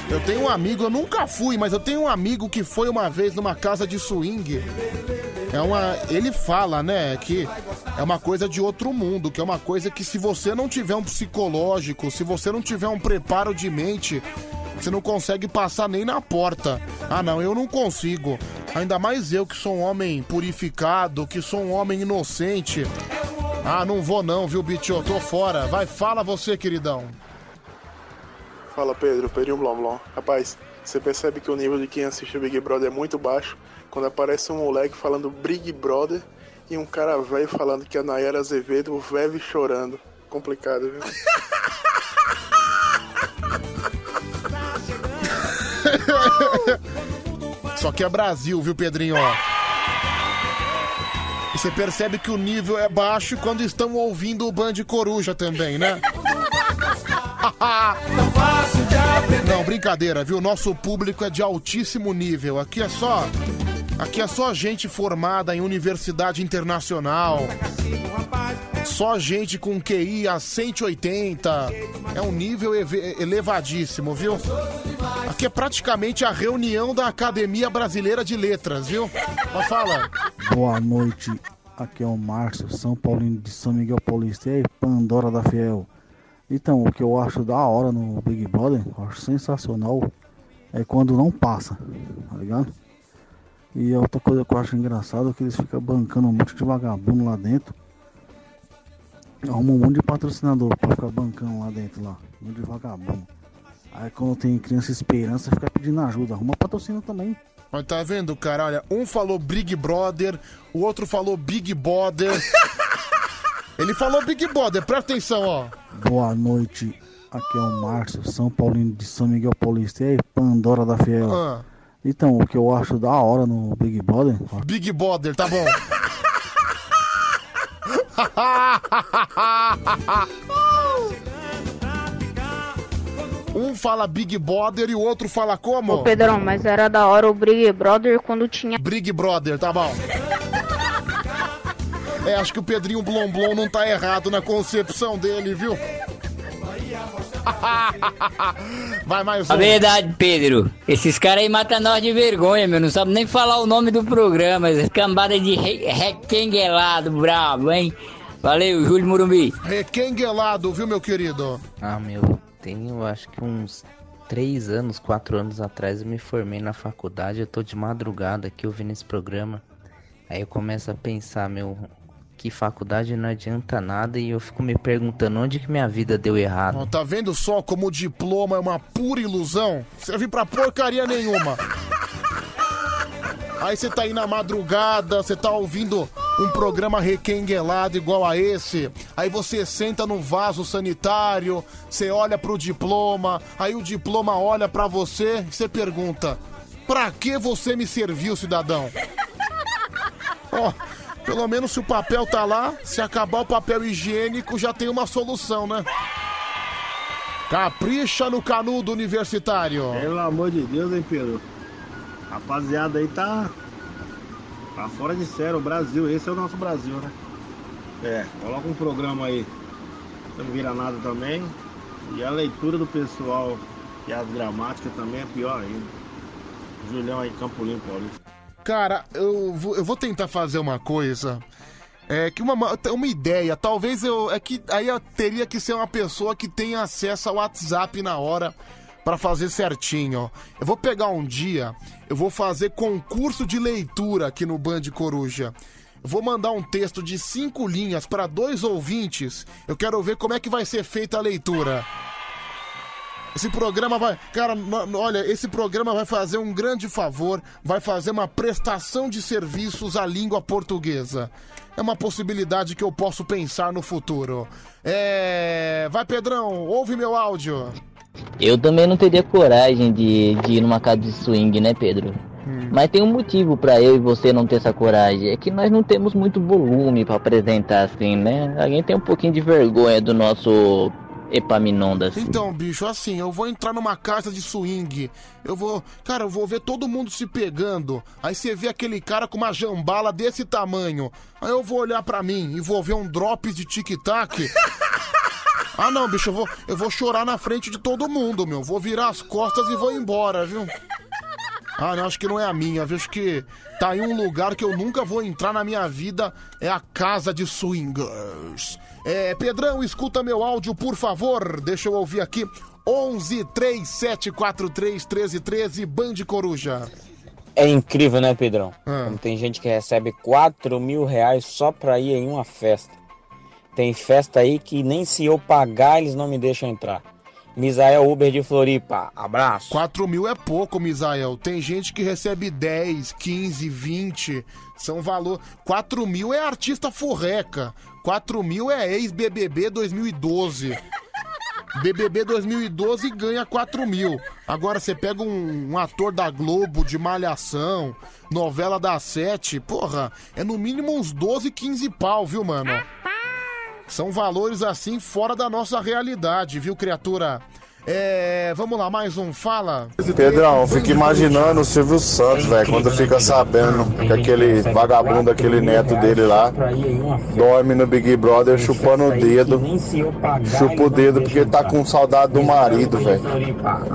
Speaker 2: Eu tenho um amigo, eu nunca fui, mas eu tenho um amigo que foi uma vez numa casa de swing. É uma, ele fala, né, que é uma coisa de outro mundo, que é uma coisa que se você não tiver um psicológico, se você não tiver um preparo de mente, você não consegue passar nem na porta. Ah, não, eu não consigo. Ainda mais eu que sou um homem purificado, que sou um homem inocente. Ah, não vou não, viu, Bicho? Tô fora. Vai, fala você, queridão.
Speaker 14: Fala Pedro, Pedrinho Blom Blom. Rapaz, você percebe que o nível de quem assiste o Big Brother é muito baixo quando aparece um moleque falando Big Brother e um cara velho falando que a Nayara Azevedo vive chorando. Complicado, viu? [LAUGHS]
Speaker 2: Só que é Brasil, viu, Pedrinho? Ó. E você percebe que o nível é baixo quando estão ouvindo o Band Coruja também, né? [LAUGHS] Não, brincadeira, viu? Nosso público é de altíssimo nível. Aqui é só. Aqui é só gente formada em universidade internacional. Só gente com QI a 180. É um nível elevadíssimo, viu? Aqui é praticamente a reunião da Academia Brasileira de Letras, viu? Mas fala.
Speaker 33: Boa noite, aqui é o Márcio, São Paulino de São Miguel Paulista e Pandora da Fiel. Então, o que eu acho da hora no Big Brother, eu acho sensacional, é quando não passa, tá ligado? E a outra coisa que eu acho engraçado é que eles ficam bancando um monte de vagabundo lá dentro. Arruma um monte de patrocinador pra ficar bancando lá dentro lá. Um monte de vagabundo. Aí quando tem criança esperança, fica pedindo ajuda. Arruma patrocínio também.
Speaker 2: Mas tá vendo, cara? Olha, um falou Big Brother, o outro falou Big Brother. [LAUGHS] Ele falou Big Brother, presta atenção, ó.
Speaker 33: Boa noite. Aqui é o Márcio, São Paulino de São Miguel Paulista. E aí, Pandora da Fiel.
Speaker 2: Ah.
Speaker 33: Então, o que eu acho da hora no Big Brother,
Speaker 2: Big Brother, tá bom. [LAUGHS] um fala Big Brother e o outro fala como?
Speaker 30: Ô Pedrão, mas era da hora o Big Brother quando tinha.
Speaker 2: Big Brother, tá bom. É, acho que o Pedrinho Blom Blom não tá errado na concepção dele, viu? [LAUGHS] Vai mais um.
Speaker 34: A verdade, Pedro. Esses caras aí matam nós de vergonha, meu. Não sabe nem falar o nome do programa. Essa Cambada de re- requenguelado, brabo, hein? Valeu, Júlio Murumbi.
Speaker 2: Requenguelado, viu, meu querido?
Speaker 35: Ah, meu, eu acho que uns três anos, quatro anos atrás eu me formei na faculdade, eu tô de madrugada aqui ouvindo esse programa. Aí eu começo a pensar, meu, que faculdade não adianta nada e eu fico me perguntando onde que minha vida deu errado.
Speaker 2: Ó, Tá vendo só como o diploma é uma pura ilusão? Serve pra porcaria nenhuma. Aí você tá aí na madrugada, você tá ouvindo um programa requenguelado igual a esse. Aí você senta no vaso sanitário, você olha pro diploma, aí o diploma olha pra você e você pergunta: Pra que você me serviu, cidadão? [LAUGHS] Ó, pelo menos se o papel tá lá, se acabar o papel higiênico, já tem uma solução, né? Capricha no canudo universitário.
Speaker 36: Pelo amor de Deus, hein, Pedro? Rapaziada aí tá. Tá fora de sério. O Brasil, esse é o nosso Brasil, né? É, coloca um programa aí. Não vira nada também. E a leitura do pessoal e as gramáticas também é pior ainda. Julião aí, Campo Limpo, Paulista.
Speaker 2: Cara, eu vou, eu vou tentar fazer uma coisa. É que uma, uma ideia, talvez eu. É que aí eu teria que ser uma pessoa que tenha acesso ao WhatsApp na hora pra fazer certinho. Eu vou pegar um dia, eu vou fazer concurso de leitura aqui no Band Coruja. Eu vou mandar um texto de cinco linhas pra dois ouvintes. Eu quero ver como é que vai ser feita a leitura. Esse programa vai. Cara, olha, esse programa vai fazer um grande favor, vai fazer uma prestação de serviços à língua portuguesa. É uma possibilidade que eu posso pensar no futuro. É. Vai, Pedrão, ouve meu áudio.
Speaker 29: Eu também não teria coragem de, de ir numa casa de swing, né, Pedro? Mas tem um motivo pra eu e você não ter essa coragem. É que nós não temos muito volume pra apresentar assim, né? Alguém tem um pouquinho de vergonha do nosso Epaminondas.
Speaker 2: Então, bicho, assim, eu vou entrar numa casa de swing. Eu vou. Cara, eu vou ver todo mundo se pegando. Aí você vê aquele cara com uma jambala desse tamanho. Aí eu vou olhar pra mim e vou ver um drops de tic-tac. [LAUGHS] Ah não, bicho, eu vou, eu vou chorar na frente de todo mundo, meu. Vou virar as costas e vou embora, viu? Ah, não, acho que não é a minha? Acho que tá em um lugar que eu nunca vou entrar na minha vida. É a casa de swingers. É, Pedrão, escuta meu áudio, por favor. Deixa eu ouvir aqui. 11 3743 1313 Band Coruja.
Speaker 37: É incrível, né, Pedrão?
Speaker 2: Ah.
Speaker 37: Como tem gente que recebe 4 mil reais só pra ir em uma festa. Tem festa aí que nem se eu pagar eles não me deixam entrar. Misael Uber de Floripa, abraço.
Speaker 2: 4 mil é pouco, Misael. Tem gente que recebe 10, 15, 20. São valor. 4 mil é artista forreca. 4 mil é ex-BBB 2012. BBB 2012 ganha 4 mil. Agora você pega um, um ator da Globo, de Malhação, novela da Sete, porra, é no mínimo uns 12, 15 pau, viu, mano? São valores assim fora da nossa realidade, viu, criatura? É. Vamos lá, mais um, fala.
Speaker 3: Pedrão, eu fico imaginando o Silvio Santos, velho, quando fica sabendo que aquele vagabundo, aquele neto dele lá, dorme no Big Brother chupando o dedo. Chupa o dedo porque tá com saudade do marido, velho.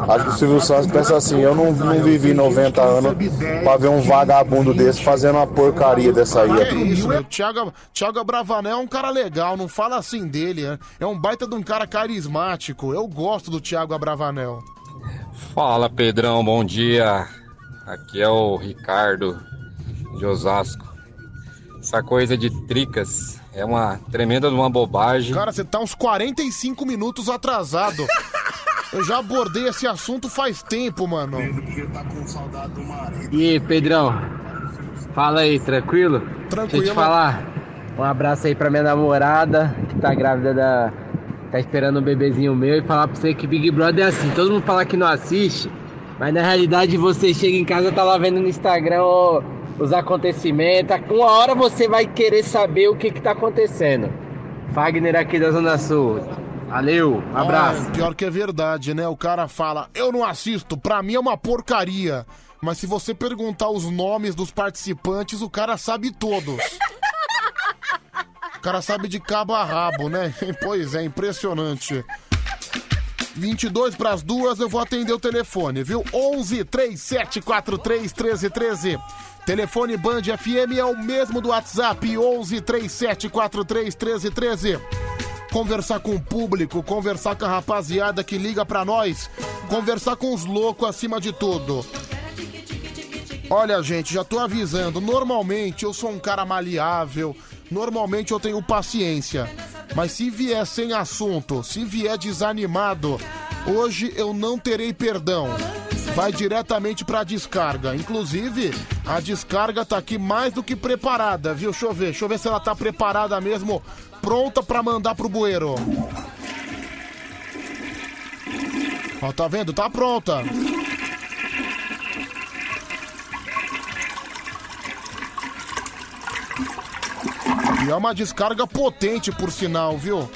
Speaker 3: Acho que o Silvio Santos pensa assim, eu não, não vivi 90 anos pra ver um vagabundo desse fazendo uma porcaria dessa aí.
Speaker 2: Que isso, meu? Thiago, Thiago Bravanel é um cara legal, não fala assim dele, né? É um baita de um cara carismático. Eu gosto do Thiago Abravanel.
Speaker 38: Fala Pedrão, bom dia. Aqui é o Ricardo
Speaker 39: de Osasco. Essa coisa de tricas é uma tremenda de uma bobagem.
Speaker 2: Cara, você tá uns 45 minutos atrasado. [LAUGHS] Eu já abordei esse assunto faz tempo, mano.
Speaker 28: E aí, Pedrão? Fala aí, tranquilo?
Speaker 2: Tranquilo.
Speaker 28: Deixa eu te falar. Um abraço aí pra minha namorada, que tá grávida da. Tá esperando um bebezinho meu, e falar pra você que Big Brother é assim. Todo mundo fala que não assiste, mas na realidade você chega em casa, tá lá vendo no Instagram ó, os acontecimentos. Uma hora você vai querer saber o que que tá acontecendo. Fagner aqui da Zona Sul. Valeu, um abraço.
Speaker 2: Ai, pior que é verdade, né? O cara fala, eu não assisto, pra mim é uma porcaria. Mas se você perguntar os nomes dos participantes, o cara sabe todos. [LAUGHS] O cara sabe de cabo a rabo, né? [LAUGHS] Pois é, impressionante. 22 para as duas, eu vou atender o telefone, viu? 11 3743 1313. Telefone Band FM é o mesmo do WhatsApp, 11 3743 1313. Conversar com o público, conversar com a rapaziada que liga pra nós, conversar com os loucos acima de tudo. Olha, gente, já tô avisando. Normalmente eu sou um cara maleável. Normalmente eu tenho paciência. Mas se vier sem assunto, se vier desanimado, hoje eu não terei perdão. Vai diretamente pra descarga. Inclusive, a descarga tá aqui mais do que preparada, viu? Deixa eu ver, deixa eu ver se ela tá preparada mesmo, pronta pra mandar pro bueiro. Ó, tá vendo? Tá pronta. E é uma descarga potente, por sinal, viu?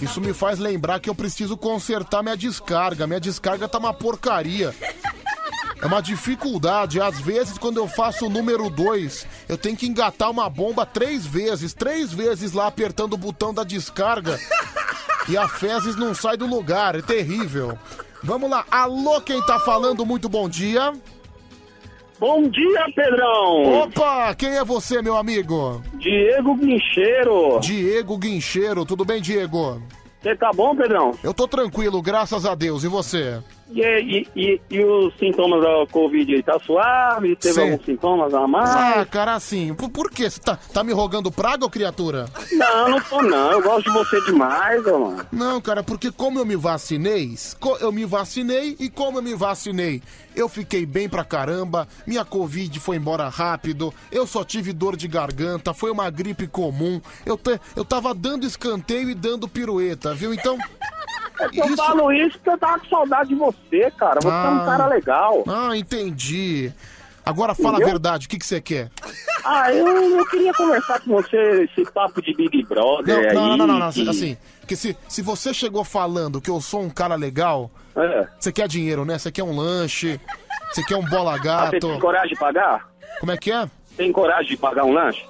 Speaker 2: Isso me faz lembrar que eu preciso consertar minha descarga. Minha descarga tá uma porcaria. É uma dificuldade. Às vezes, quando eu faço o número 2, eu tenho que engatar uma bomba três vezes. Três vezes lá apertando o botão da descarga. E a fezes não sai do lugar. É terrível. Vamos lá. Alô, quem tá falando? Muito bom dia.
Speaker 40: Bom dia, Pedrão!
Speaker 2: Opa, quem é você, meu amigo?
Speaker 40: Diego Guincheiro.
Speaker 2: Diego Guincheiro, tudo bem, Diego?
Speaker 40: Você tá bom, Pedrão?
Speaker 2: Eu tô tranquilo, graças a Deus. E você?
Speaker 40: E, e, e, e os sintomas da Covid aí, tá suave? Teve alguns sintomas a mais?
Speaker 2: Ah, cara, assim, por, por quê? Você tá, tá me rogando praga, ô criatura?
Speaker 40: Não, não tô não. Eu gosto de você demais, ô, mano.
Speaker 2: Não, cara, porque como eu me vacinei, eu me vacinei e como eu me vacinei, eu fiquei bem pra caramba, minha Covid foi embora rápido, eu só tive dor de garganta, foi uma gripe comum, eu, te, eu tava dando escanteio e dando pirueta, viu? Então.
Speaker 40: É que eu falo isso porque eu tava com saudade de você, cara. Você é um
Speaker 2: Ah.
Speaker 40: cara legal.
Speaker 2: Ah, entendi. Agora fala a
Speaker 40: Entendeu?
Speaker 2: verdade, o que, que você quer?
Speaker 40: Ah, eu, eu queria conversar com você esse papo de Big Brother
Speaker 2: Não,
Speaker 40: aí.
Speaker 2: não, não, não, não,
Speaker 40: que-
Speaker 2: assim, que se, se você chegou falando que eu sou um cara legal,
Speaker 40: É.
Speaker 2: você quer dinheiro, né? Você quer um lanche, você quer um bola
Speaker 40: Ah, você
Speaker 2: gato.
Speaker 40: tem coragem de pagar?
Speaker 2: Como é que é?
Speaker 40: Tem coragem de pagar um lanche?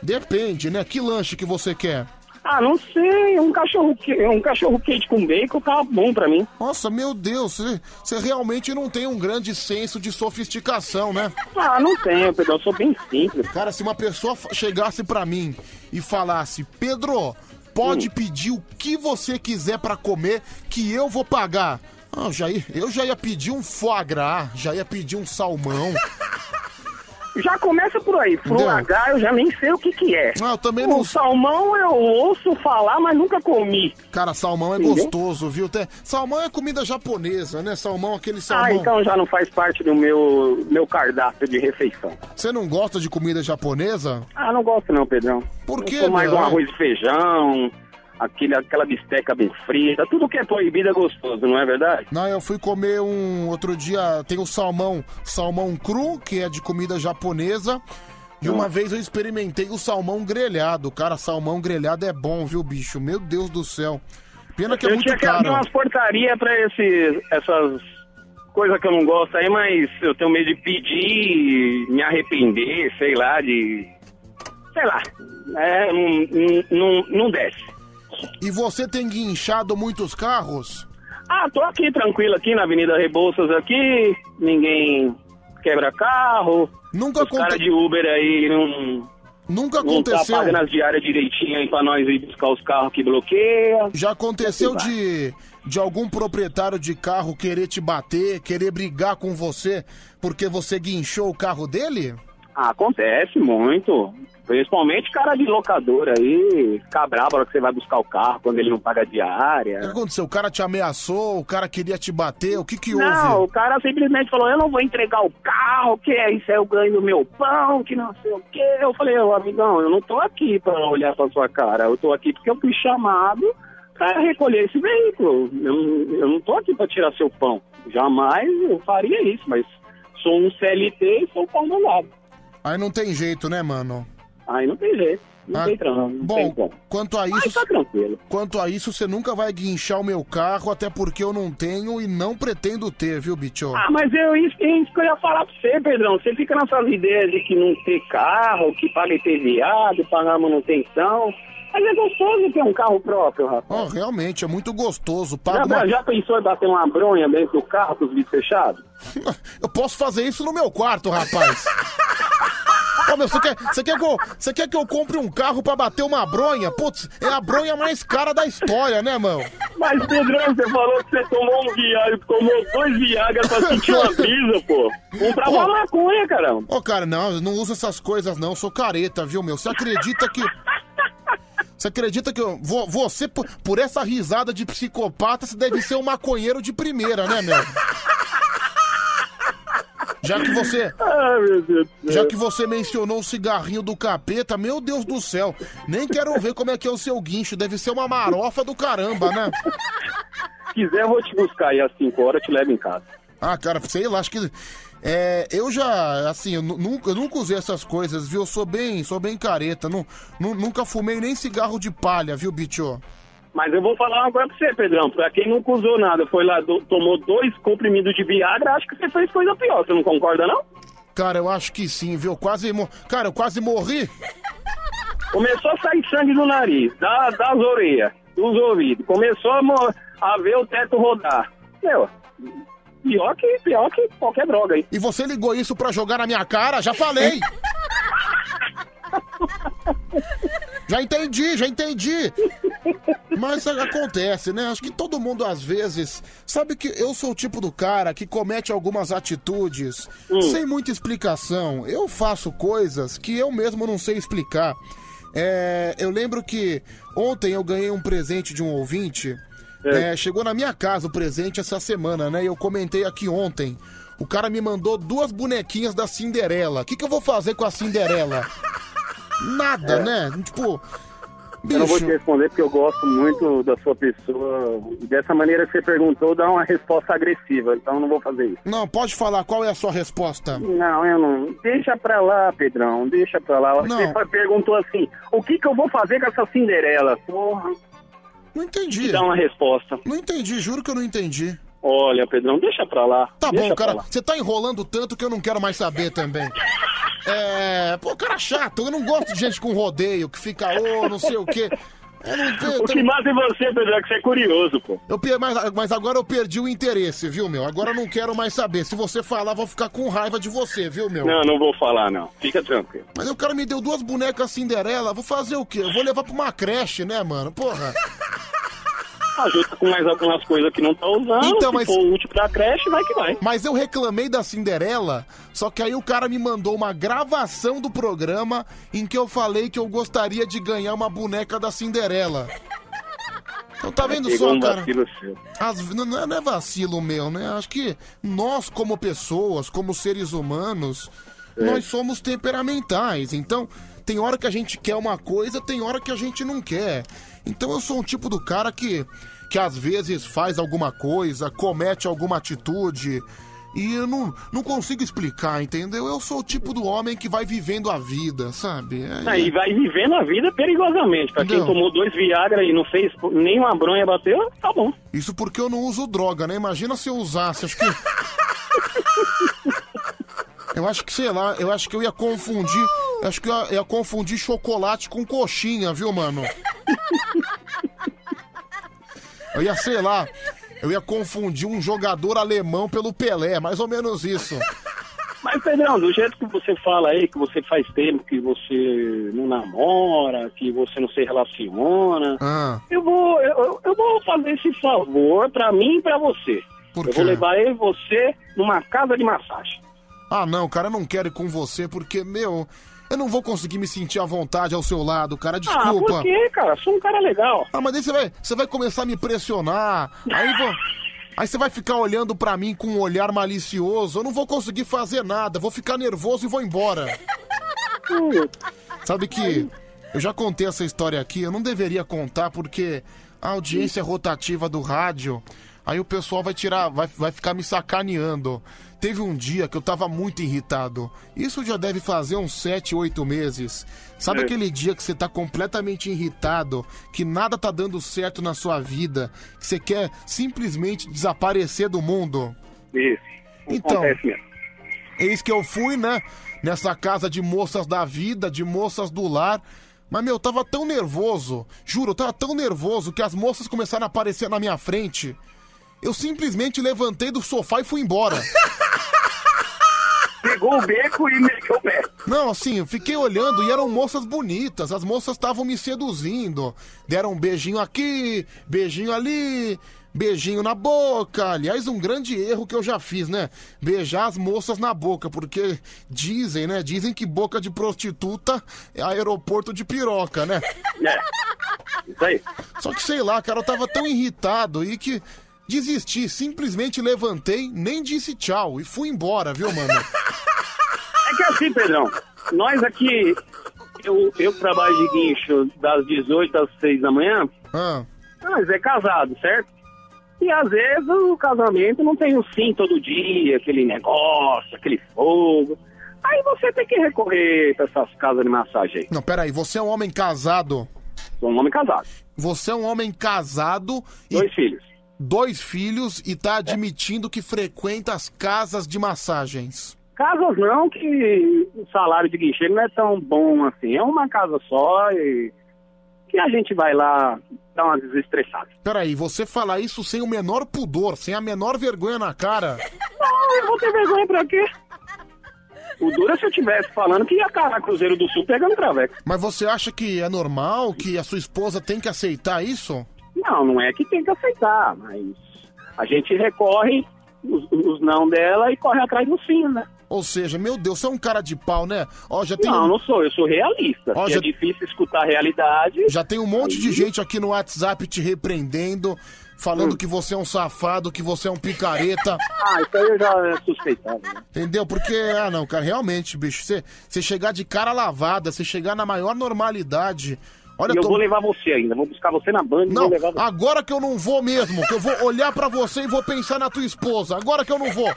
Speaker 2: Depende, né? Que lanche que você quer?
Speaker 40: Ah, não sei, um cachorro, um cachorro quente com bacon tá bom pra mim.
Speaker 2: Nossa, meu Deus, você, realmente não tem um grande senso de sofisticação, né?
Speaker 40: Ah, não tenho, Pedro, eu sou bem simples.
Speaker 2: Cara, se uma pessoa chegasse pra mim e falasse, Pedro, pode pedir o que você quiser pra comer que eu vou pagar. Ah, eu, já ia, eu já ia pedir um foie gras, já ia pedir um salmão. [LAUGHS]
Speaker 40: Já começa por aí? H eu já nem sei o que que é.
Speaker 2: Ah, eu também
Speaker 40: o
Speaker 2: não-
Speaker 40: salmão eu ouço falar, mas nunca comi.
Speaker 2: Cara, salmão é
Speaker 40: Entendeu?
Speaker 2: gostoso, viu? Tem- Salmão é comida japonesa, né? Salmão, aquele salmão.
Speaker 40: Ah, então já não faz parte do meu, meu cardápio de refeição.
Speaker 2: Você não gosta de comida japonesa?
Speaker 40: Ah, não gosto não, Pedrão.
Speaker 2: Por
Speaker 40: Eu
Speaker 2: quê,
Speaker 40: sou mais
Speaker 2: meu?
Speaker 40: um arroz e feijão, aquele, aquela bisteca bem frita, tudo que é proibido é gostoso, não é verdade?
Speaker 2: Não, eu fui comer um. Outro dia tem o salmão, salmão cru, que é de comida japonesa. E uma vez eu experimentei o salmão grelhado. Cara, salmão grelhado é bom, viu, bicho? Meu Deus do céu. Pena que é
Speaker 40: eu
Speaker 2: muito
Speaker 40: tinha que abrir
Speaker 2: caro.
Speaker 40: umas porcarias pra esse, essas coisas que eu não gosto aí, mas eu tenho medo de pedir, me arrepender, sei lá, de. Sei lá. É, não, não, não desce.
Speaker 2: E você tem guinchado muitos carros?
Speaker 40: Ah, tô aqui tranquilo aqui na Avenida Rebouças aqui, ninguém quebra carro.
Speaker 2: Nunca
Speaker 40: Os caras de Uber aí não.
Speaker 2: Nunca
Speaker 40: não tá
Speaker 2: aconteceu.
Speaker 40: pagando as diárias direitinho aí pra nós ir buscar os carros que bloqueia.
Speaker 2: Já aconteceu de, de algum proprietário de carro querer te bater, querer brigar com você porque você guinchou o carro dele?
Speaker 40: Ah, acontece muito. Principalmente cara de locadora aí, ficar bravo na que você vai buscar o carro quando ele não paga
Speaker 2: O que
Speaker 40: diária.
Speaker 2: aconteceu? O cara te ameaçou, o cara queria te bater, o que que houve?
Speaker 40: Não, o cara simplesmente falou, eu não vou entregar o carro, que é isso, é eu ganho meu pão, que não sei o quê. Eu falei, ô amigão, eu não tô aqui pra olhar pra sua cara, eu tô aqui porque eu fui chamado pra recolher esse veículo. Eu, eu não tô aqui pra tirar seu pão. Jamais eu faria isso, mas sou um CLT e sou pão mandado.
Speaker 2: Aí não tem jeito, né, mano?
Speaker 40: Aí não tem jeito, não
Speaker 2: Ah,
Speaker 40: tem não
Speaker 2: Bom,
Speaker 40: tem como.
Speaker 2: quanto a isso,
Speaker 40: tá
Speaker 2: quanto a isso, você nunca vai guinchar o meu carro, até porque eu não tenho e não pretendo ter, viu, bicho?
Speaker 40: Ah, mas eu, isso, isso que eu ia falar pra você, Pedrão. Você fica nessas ideias de que não ter carro, que paga IPVA, de pagar manutenção. Mas é gostoso ter um carro próprio, rapaz.
Speaker 2: Ó, realmente, é muito gostoso.
Speaker 40: Já,
Speaker 2: Paga uma...
Speaker 40: já pensou em bater uma bronha dentro do carro com os vidros fechados? [LAUGHS]
Speaker 2: Eu posso fazer isso no meu quarto, rapaz. [LAUGHS] Ô, meu, você quer, você, quer que eu, você quer que eu compre um carro pra bater uma bronha? Putz, é a bronha mais cara da história, né, mano?
Speaker 40: Mas, Pedrão, você falou que você tomou um Viagra, tomou dois Viagra pra sentir uma brisa, pô. Comprar uma maconha, caramba.
Speaker 2: Ô, cara, não, eu não uso essas coisas, não. Eu sou careta, viu, meu? Você acredita que. Você acredita que eu, vo- você, por, por essa risada de psicopata, você deve ser um maconheiro de primeira, né, meu? Já que você. [LAUGHS]
Speaker 40: Ai, meu Deus do céu.
Speaker 2: Já que você mencionou o cigarrinho do capeta, meu Deus do céu. Nem quero ver como é que é o seu guincho. Deve ser uma marofa do caramba, né?
Speaker 40: Se quiser, eu vou te buscar aí às 5 horas te levo em casa.
Speaker 2: Ah, cara, sei lá, acho que. É, eu já, assim, eu nu- nunca, eu nunca usei essas coisas, viu? Eu sou bem, sou bem careta. Nu- nunca fumei nem cigarro de palha, viu, bicho?
Speaker 40: Mas eu vou falar coisa pra você, Pedrão. Pra quem nunca usou nada, foi lá, do- tomou dois comprimidos de Viagra, acho que você fez coisa pior. Você não concorda, não?
Speaker 2: Cara, eu acho que sim, viu? Quase. mo- Cara, eu quase morri.
Speaker 40: Começou a sair sangue do nariz, da- das orelhas, dos ouvidos. Começou a, a ver o teto rodar. Meu, pior que, pior que qualquer droga aí.
Speaker 2: E você ligou isso pra jogar na minha cara? Já falei! [LAUGHS] já entendi, já entendi! Mas acontece, né? Acho que todo mundo às vezes. Sabe que eu sou o tipo do cara que comete algumas atitudes sem muita explicação. Eu faço coisas que eu mesmo não sei explicar. É, eu lembro que ontem eu ganhei um presente de um ouvinte. É, chegou na minha casa o presente essa semana, né? E eu comentei aqui ontem. O cara me mandou duas bonequinhas da Cinderela. O que, que eu vou fazer com a Cinderela? Nada,
Speaker 40: É.
Speaker 2: né? Tipo.
Speaker 40: Eu não vou te
Speaker 2: Bicho.
Speaker 40: responder porque eu gosto muito da sua pessoa. Dessa maneira que você perguntou, dá uma resposta agressiva. Então eu não vou fazer isso.
Speaker 2: Não, pode falar, qual é a sua resposta?
Speaker 40: Não, eu não. Deixa pra lá, Pedrão. Deixa pra lá.
Speaker 2: Não.
Speaker 40: Você perguntou assim: o que, que eu vou fazer com essa Cinderela? Porra.
Speaker 2: Não entendi.
Speaker 40: Dá uma resposta.
Speaker 2: Não entendi, juro que eu não entendi.
Speaker 40: Olha, Pedrão, deixa pra lá.
Speaker 2: Tá
Speaker 40: deixa
Speaker 2: bom, cara. Você tá enrolando tanto que eu não quero mais saber também. É. Pô, cara chato. Eu não gosto de gente com rodeio que fica, ô, não sei o quê. Eu não, eu,
Speaker 40: O que mata em você, Pedrão, é que você é curioso, pô.
Speaker 2: Eu, mas, mas agora eu perdi o interesse, viu, meu? Agora eu não quero mais saber. Se você falar, vou ficar com raiva de você, viu, meu?
Speaker 40: Não, não vou falar, não. Fica tranquilo.
Speaker 2: Mas o cara me deu duas bonecas Cinderela. Vou fazer o quê? Eu vou levar pra uma creche, né, mano? Porra.
Speaker 40: Ajuda com mais algumas coisas que não tá usando.
Speaker 2: Então,
Speaker 40: Se
Speaker 2: mas-
Speaker 40: for útil pra creche, vai que vai.
Speaker 2: Mas eu reclamei da Cinderela, só que aí o cara me mandou uma gravação do programa em que eu falei que eu gostaria de ganhar uma boneca da Cinderela. Então tá vendo só,
Speaker 40: um
Speaker 2: cara? As- não, é- não é vacilo meu, né? Acho que nós, como pessoas, como seres humanos,
Speaker 40: É.
Speaker 2: nós somos temperamentais. Então, tem hora que a gente quer uma coisa, tem hora que a gente não quer. Então, eu sou um tipo do cara que, que às vezes faz alguma coisa, comete alguma atitude. E eu não, não consigo explicar, entendeu? Eu sou o tipo do homem que vai vivendo a vida, sabe? É-
Speaker 40: Aí vai vivendo a vida perigosamente. Pra quem
Speaker 2: Não.
Speaker 40: tomou dois Viagra e não fez nenhuma bronha bateu, tá bom.
Speaker 2: Isso porque eu não uso droga, né? Imagina se eu usasse, acho que. [LAUGHS] Eu acho que, sei lá, eu acho que eu ia confundir. Acho que eu ia, ia confundir chocolate com coxinha, viu, mano? Eu ia, sei lá, eu ia confundir um jogador alemão pelo Pelé, mais ou menos isso.
Speaker 40: Mas, Pedrão, do jeito que você fala aí, que você faz tempo que você não namora, que você não se relaciona,
Speaker 2: Ah,
Speaker 40: eu vou, eu, eu vou fazer esse favor pra mim e pra você.
Speaker 2: Por
Speaker 40: eu
Speaker 2: quê?
Speaker 40: vou levar eu e você numa casa de massagem.
Speaker 2: Ah, não, cara, eu não quero ir com você porque, meu, eu não vou conseguir me sentir à vontade ao seu lado, cara. Desculpa.
Speaker 40: Ah, por quê, cara? Sou um cara legal.
Speaker 2: Ah, mas aí você vai, você vai começar a me pressionar. Aí vou. Aí você vai ficar olhando pra mim com um olhar malicioso. Eu não vou conseguir fazer nada. Vou ficar nervoso e vou embora. Sabe que eu já contei essa história aqui. Eu não deveria contar porque a audiência rotativa do rádio. Aí o pessoal vai tirar, vai, vai ficar me sacaneando. Teve um dia que eu tava muito irritado. Isso já deve fazer uns 7, 8 meses. Sabe
Speaker 40: É.
Speaker 2: aquele dia que você tá completamente irritado, que nada tá dando certo na sua vida, que você quer simplesmente desaparecer do mundo?
Speaker 40: Isso.
Speaker 2: Então, eis que eu fui, né? Nessa casa de moças da vida, de moças do lar. Mas, meu, eu tava tão nervoso. Juro, eu tava tão nervoso que as moças começaram a aparecer na minha frente. Eu simplesmente levantei do sofá e fui embora.
Speaker 40: Pegou o beco e meteu o pé.
Speaker 2: Não, assim, eu fiquei olhando e eram moças bonitas. As moças estavam me seduzindo. Deram um beijinho aqui, beijinho ali, beijinho na boca. Aliás, um grande erro que eu já fiz, né? Beijar as moças na boca, porque dizem, né? Dizem que boca de prostituta é aeroporto de piroca, né?
Speaker 40: É. Isso aí.
Speaker 2: Só que sei lá, cara, eu tava tão irritado e que desisti, simplesmente levantei, nem disse tchau e fui embora, viu, mano? [LAUGHS]
Speaker 40: É que assim, Pedrão, nós aqui, eu, eu trabalho de guincho das 18 às 6 da manhã,
Speaker 2: Ah.
Speaker 40: mas é casado, certo? E às vezes o casamento não tem o sim todo dia, aquele negócio, aquele fogo. Aí você tem que recorrer pra essas casas de massagem aí.
Speaker 2: Não, peraí, você é um homem casado.
Speaker 40: Sou um homem casado.
Speaker 2: Você é um homem casado e.
Speaker 40: Dois filhos.
Speaker 2: Dois filhos e tá admitindo que frequenta as casas de massagens.
Speaker 40: Casas não, que o salário de guincheiro não é tão bom assim. É uma casa só e que a gente vai lá dar uma desestressada.
Speaker 2: Peraí, você fala isso sem o menor pudor, sem a menor vergonha na cara.
Speaker 40: Não, eu vou ter vergonha pra quê? O duro é se eu tivesse falando que ia calar Cruzeiro do Sul pegando traveco.
Speaker 2: Mas você acha que é normal, que a sua esposa tem que aceitar isso?
Speaker 40: Não, não é que tem que aceitar, mas a gente recorre os, os não dela e corre atrás do sim, né?
Speaker 2: Ou seja, meu Deus, você é um cara de pau, né? Ó, já tem
Speaker 40: Não,
Speaker 2: um-
Speaker 40: não sou, eu sou realista.
Speaker 2: Ó, já-
Speaker 40: é difícil escutar a realidade.
Speaker 2: Já tem um monte de gente aqui no WhatsApp te repreendendo, falando que você é um safado, que você é um picareta. [LAUGHS]
Speaker 40: Ah, isso aí eu já suspeitava. Né?
Speaker 2: Entendeu? Porque, ah não, cara, realmente, bicho, você você chegar de cara lavada, você chegar na maior normalidade. Olha,
Speaker 40: e eu
Speaker 2: tô-
Speaker 40: vou levar você ainda, vou buscar você na banda e
Speaker 2: Não,
Speaker 40: vou levar você.
Speaker 2: agora que eu não vou mesmo, que eu vou olhar pra você e vou pensar na tua esposa. Agora que eu não vou.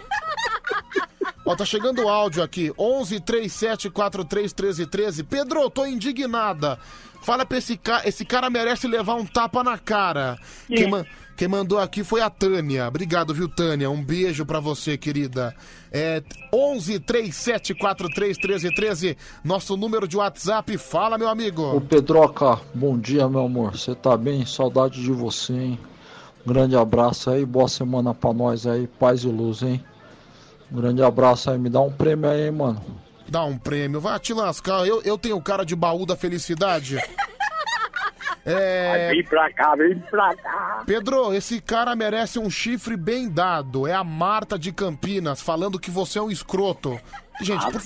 Speaker 2: Ó, tá chegando o áudio aqui. 11 37 43 13 13. Pedro, eu tô indignada. Fala pra esse cara. Esse cara merece levar um tapa na cara. Quem, ma- quem mandou aqui foi a Tânia. Obrigado, viu, Tânia? Um beijo pra você, querida. É 11 37 43 13 13. Nosso número de WhatsApp. Fala, meu amigo.
Speaker 41: Ô Pedroca, bom dia meu amor, você tá bem? Saudade de você, hein? Um grande abraço aí, boa semana pra nós aí, paz e luz, hein? Um grande abraço aí, me dá um prêmio aí, hein, mano.
Speaker 2: Dá um prêmio, vai te lascar. Eu, eu tenho cara de baú da felicidade. [LAUGHS] É.
Speaker 40: Vem pra cá, vem pra cá.
Speaker 2: Pedro, esse cara merece um chifre bem dado. É a Marta de Campinas falando que você é um escroto. Gente, por.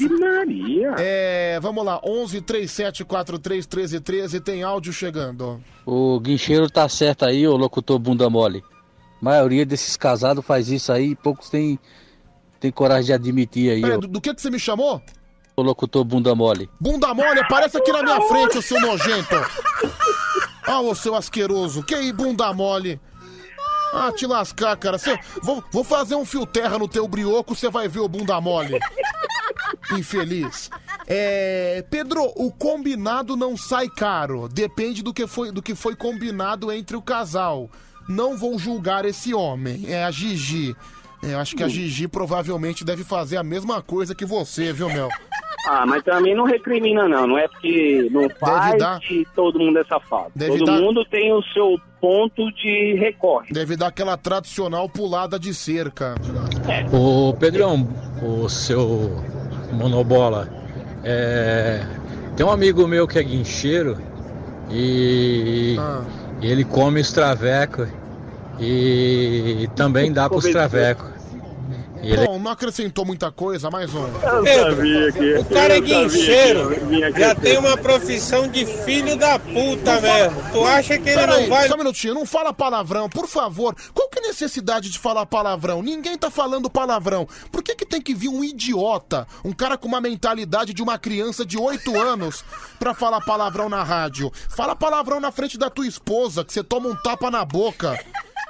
Speaker 2: É, vamos lá, 11 37 43 13 13, tem áudio chegando.
Speaker 42: O guincheiro tá certo aí, ô locutor bunda mole. A maioria desses casados faz isso aí, poucos tem, tem coragem de admitir aí,
Speaker 2: Peraí,
Speaker 42: ô,
Speaker 2: do, do que, que você me chamou?
Speaker 42: ô locutor bunda mole.
Speaker 2: Bunda mole, aparece aqui na minha frente, o seu nojento. [LAUGHS] Ah, ô seu asqueroso, que aí, bunda mole? Ah, te lascar, cara. Cê- vou, vou fazer um fio terra no teu brioco, você vai ver o bunda mole. [LAUGHS] Infeliz. É, Pedro, o combinado não sai caro. Depende do que foi, do que foi combinado entre o casal. Não vou julgar esse homem. É a Gigi. É, acho que a Gigi provavelmente deve fazer a mesma coisa que você, viu, Mel?
Speaker 40: Ah, mas também não recrimina não, não é porque não faz
Speaker 2: dar.
Speaker 40: que todo mundo é safado.
Speaker 2: Deve
Speaker 40: todo
Speaker 2: dar.
Speaker 40: mundo tem o seu ponto de recorre.
Speaker 2: Deve dar aquela tradicional pulada de cerca.
Speaker 43: Ô Pedrão, o seu monobola, é, tem um amigo meu que é guincheiro e
Speaker 2: Ah.
Speaker 43: ele come os traveco e também dá pros
Speaker 40: Convenceu.
Speaker 43: traveco. Ele-
Speaker 2: Bom, não acrescentou muita coisa, mais um.
Speaker 44: Pedro, o cara é guincheiro, já tem uma profissão de filho da puta, velho. Tu acha que ele não vai...
Speaker 2: Só um minutinho, não fala palavrão, por favor. Qual que é a necessidade de falar palavrão? Ninguém tá falando palavrão. Por que, que tem que vir um idiota, um cara com uma mentalidade de uma criança de 8 anos, pra falar palavrão na rádio? Fala palavrão na frente da tua esposa, que você toma um tapa na boca,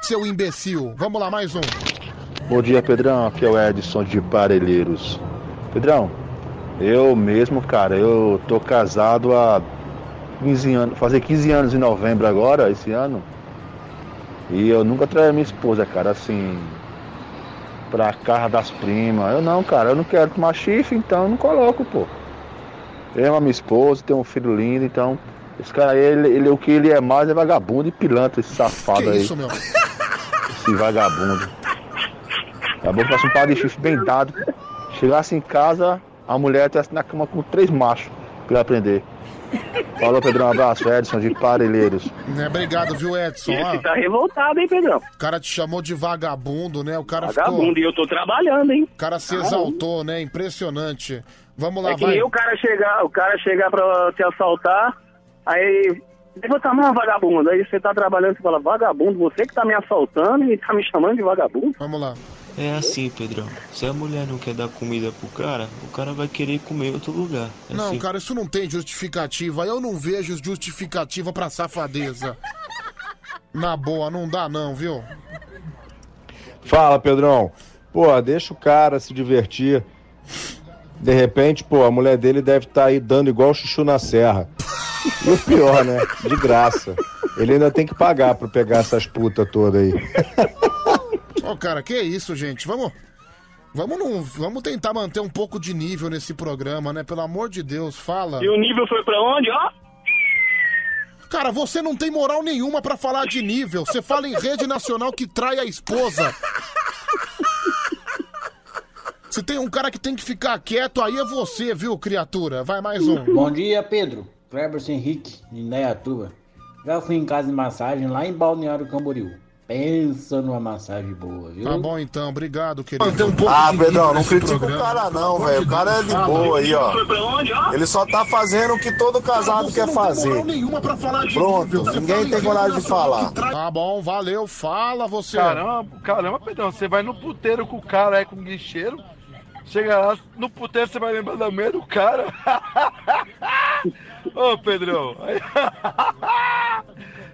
Speaker 2: seu imbecil. Vamos lá, mais um.
Speaker 45: Bom dia, Pedrão. Aqui é o Edson de Parelheiros. Pedrão, eu mesmo, cara, eu tô casado há 15 anos, fazer 15 anos em novembro agora, esse ano. E eu nunca traí a minha esposa, cara, assim, pra casa das primas. Eu não, cara, eu não quero tomar chifre, então eu não coloco, pô. Eu amo a minha esposa, tenho um filho lindo, então. Esse cara aí, ele, ele- o que ele é mais é vagabundo e pilantra, esse safado
Speaker 2: Que
Speaker 45: aí.
Speaker 2: isso, meu?
Speaker 45: Esse vagabundo. Acabou que fosse um par de chifre bem dado. Chegasse em casa, a mulher estivesse na cama com três machos pra ele aprender. Falou, Pedrão, um abraço, Edson de Parelheiros.
Speaker 2: É, obrigado, viu, Edson?
Speaker 40: Esse
Speaker 2: Ah,
Speaker 40: tá revoltado, hein, Pedrão?
Speaker 2: o cara te chamou de vagabundo, né? O cara
Speaker 40: Vagabundo,
Speaker 2: ficou...
Speaker 40: e eu tô trabalhando, hein?
Speaker 2: O cara se
Speaker 40: Caramba.
Speaker 2: exaltou, né? Impressionante. Vamos lá,
Speaker 40: É que
Speaker 2: vai.
Speaker 40: o cara chegar, o cara chegar pra te assaltar, aí levanta a mão, vagabundo. Aí você tá trabalhando e fala, vagabundo, você que tá me assaltando e tá me chamando de vagabundo?
Speaker 2: Vamos lá.
Speaker 46: É assim, Pedrão. Se a mulher não quer dar comida pro cara, o cara vai querer comer em outro lugar. É
Speaker 2: Não,
Speaker 46: assim.
Speaker 2: cara, isso não tem justificativa. Eu não vejo justificativa pra safadeza. Na boa, não dá não, viu?
Speaker 47: Fala, Pedrão. Pô, deixa o cara se divertir. De repente, pô, a mulher dele deve estar aí dando igual chuchu na serra. E o pior, né? De graça. Ele ainda tem que pagar pra pegar essas putas todas aí. [LAUGHS]
Speaker 2: Ô, cara, que isso, gente? Vamos. Vamos, não, vamos tentar manter um pouco de nível nesse programa, né? Pelo amor de Deus, fala.
Speaker 40: E o nível foi pra onde, ó?
Speaker 2: Cara, você não tem moral nenhuma pra falar de nível. Você fala em rede nacional que trai a esposa. Se tem um cara que tem que ficar quieto, aí é você, viu, criatura? Vai mais um.
Speaker 38: Bom dia, Pedro. Cleberson Henrique, de Indaiatuba. Já fui em casa de massagem lá em Balneário Camboriú. Pensa numa massagem boa, viu?
Speaker 2: Tá bom então, obrigado, querido.
Speaker 3: Ah, Pedrão, não critica o cara não, velho. O cara é de boa aí, ó. Ele só tá fazendo o que todo casado quer fazer. Pronto, ninguém tem coragem de falar.
Speaker 2: Tá bom, valeu, fala você.
Speaker 48: Caramba, caramba, Pedrão, você vai no puteiro com o cara aí com o guicheiro. Chega lá, no puteiro você vai lembrar da mulher do cara. [LAUGHS] Ô, Pedrão. [LAUGHS]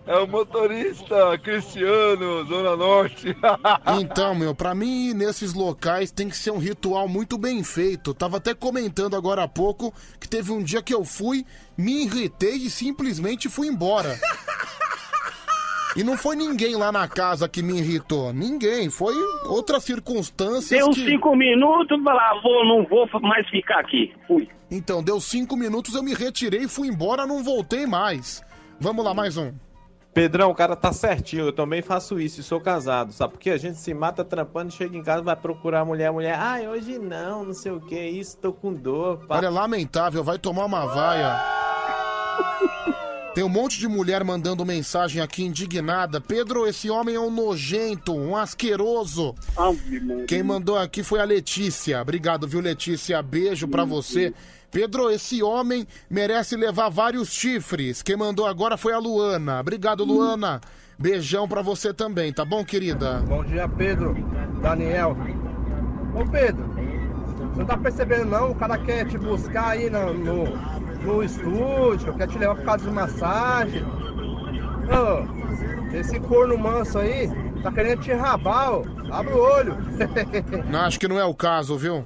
Speaker 48: É o motorista Cristiano, Zona Norte. [LAUGHS]
Speaker 2: Então, meu, pra mim ir nesses locais tem que ser um ritual muito bem feito. Tava até comentando agora há pouco que teve um dia que eu fui, me irritei e simplesmente fui embora. E não foi ninguém lá na casa que me irritou. Ninguém. Foi outras circunstâncias.
Speaker 40: Deu
Speaker 2: que...
Speaker 40: cinco minutos, falar, vou, não vou mais ficar aqui. Fui.
Speaker 2: Então, deu cinco minutos, eu me retirei, fui embora, não voltei mais. Vamos lá, mais um.
Speaker 22: Pedrão, o cara tá certinho, eu também faço isso e sou casado, sabe? Porque a gente se mata trampando, chega em casa, vai procurar a mulher, a mulher, ai, hoje não, não sei o que, isso, tô com dor. pá."
Speaker 2: Olha, é lamentável, vai tomar uma vaia. Tem um monte de mulher mandando mensagem aqui indignada. Pedro, esse homem é um nojento, um asqueroso. Quem mandou aqui foi a Letícia. Obrigado, viu, Letícia? Beijo pra você. Pedro, esse homem merece levar vários chifres. Quem mandou agora foi a Luana. Obrigado, Luana. Beijão pra você também, tá bom, querida?
Speaker 49: Bom dia, Pedro. Daniel. Ô, Pedro, você não tá percebendo não? O cara quer te buscar aí no, no, no estúdio, quer te levar por causa de massagem. Ô, esse corno manso aí tá querendo te rabar, ó. Abre o olho. [LAUGHS]
Speaker 2: Não, acho que não é o caso, viu?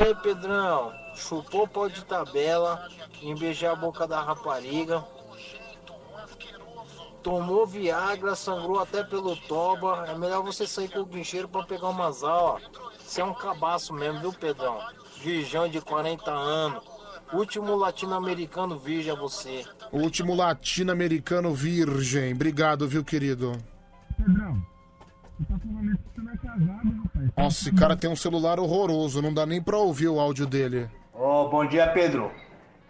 Speaker 50: Ei, Pedrão, chupou pó de tabela, em beijar a boca da rapariga, tomou Viagra, sangrou até pelo toba. É melhor você sair com o guincheiro pra pegar uma ó. Você é um cabaço mesmo, viu, Pedrão? Virgão de 40 anos. Último latino-americano virgem a você.
Speaker 2: O último latino-americano virgem. Obrigado, viu, querido? Nossa, esse cara tem um celular horroroso, não dá nem pra ouvir o áudio dele.
Speaker 51: Ô, bom dia, Pedro.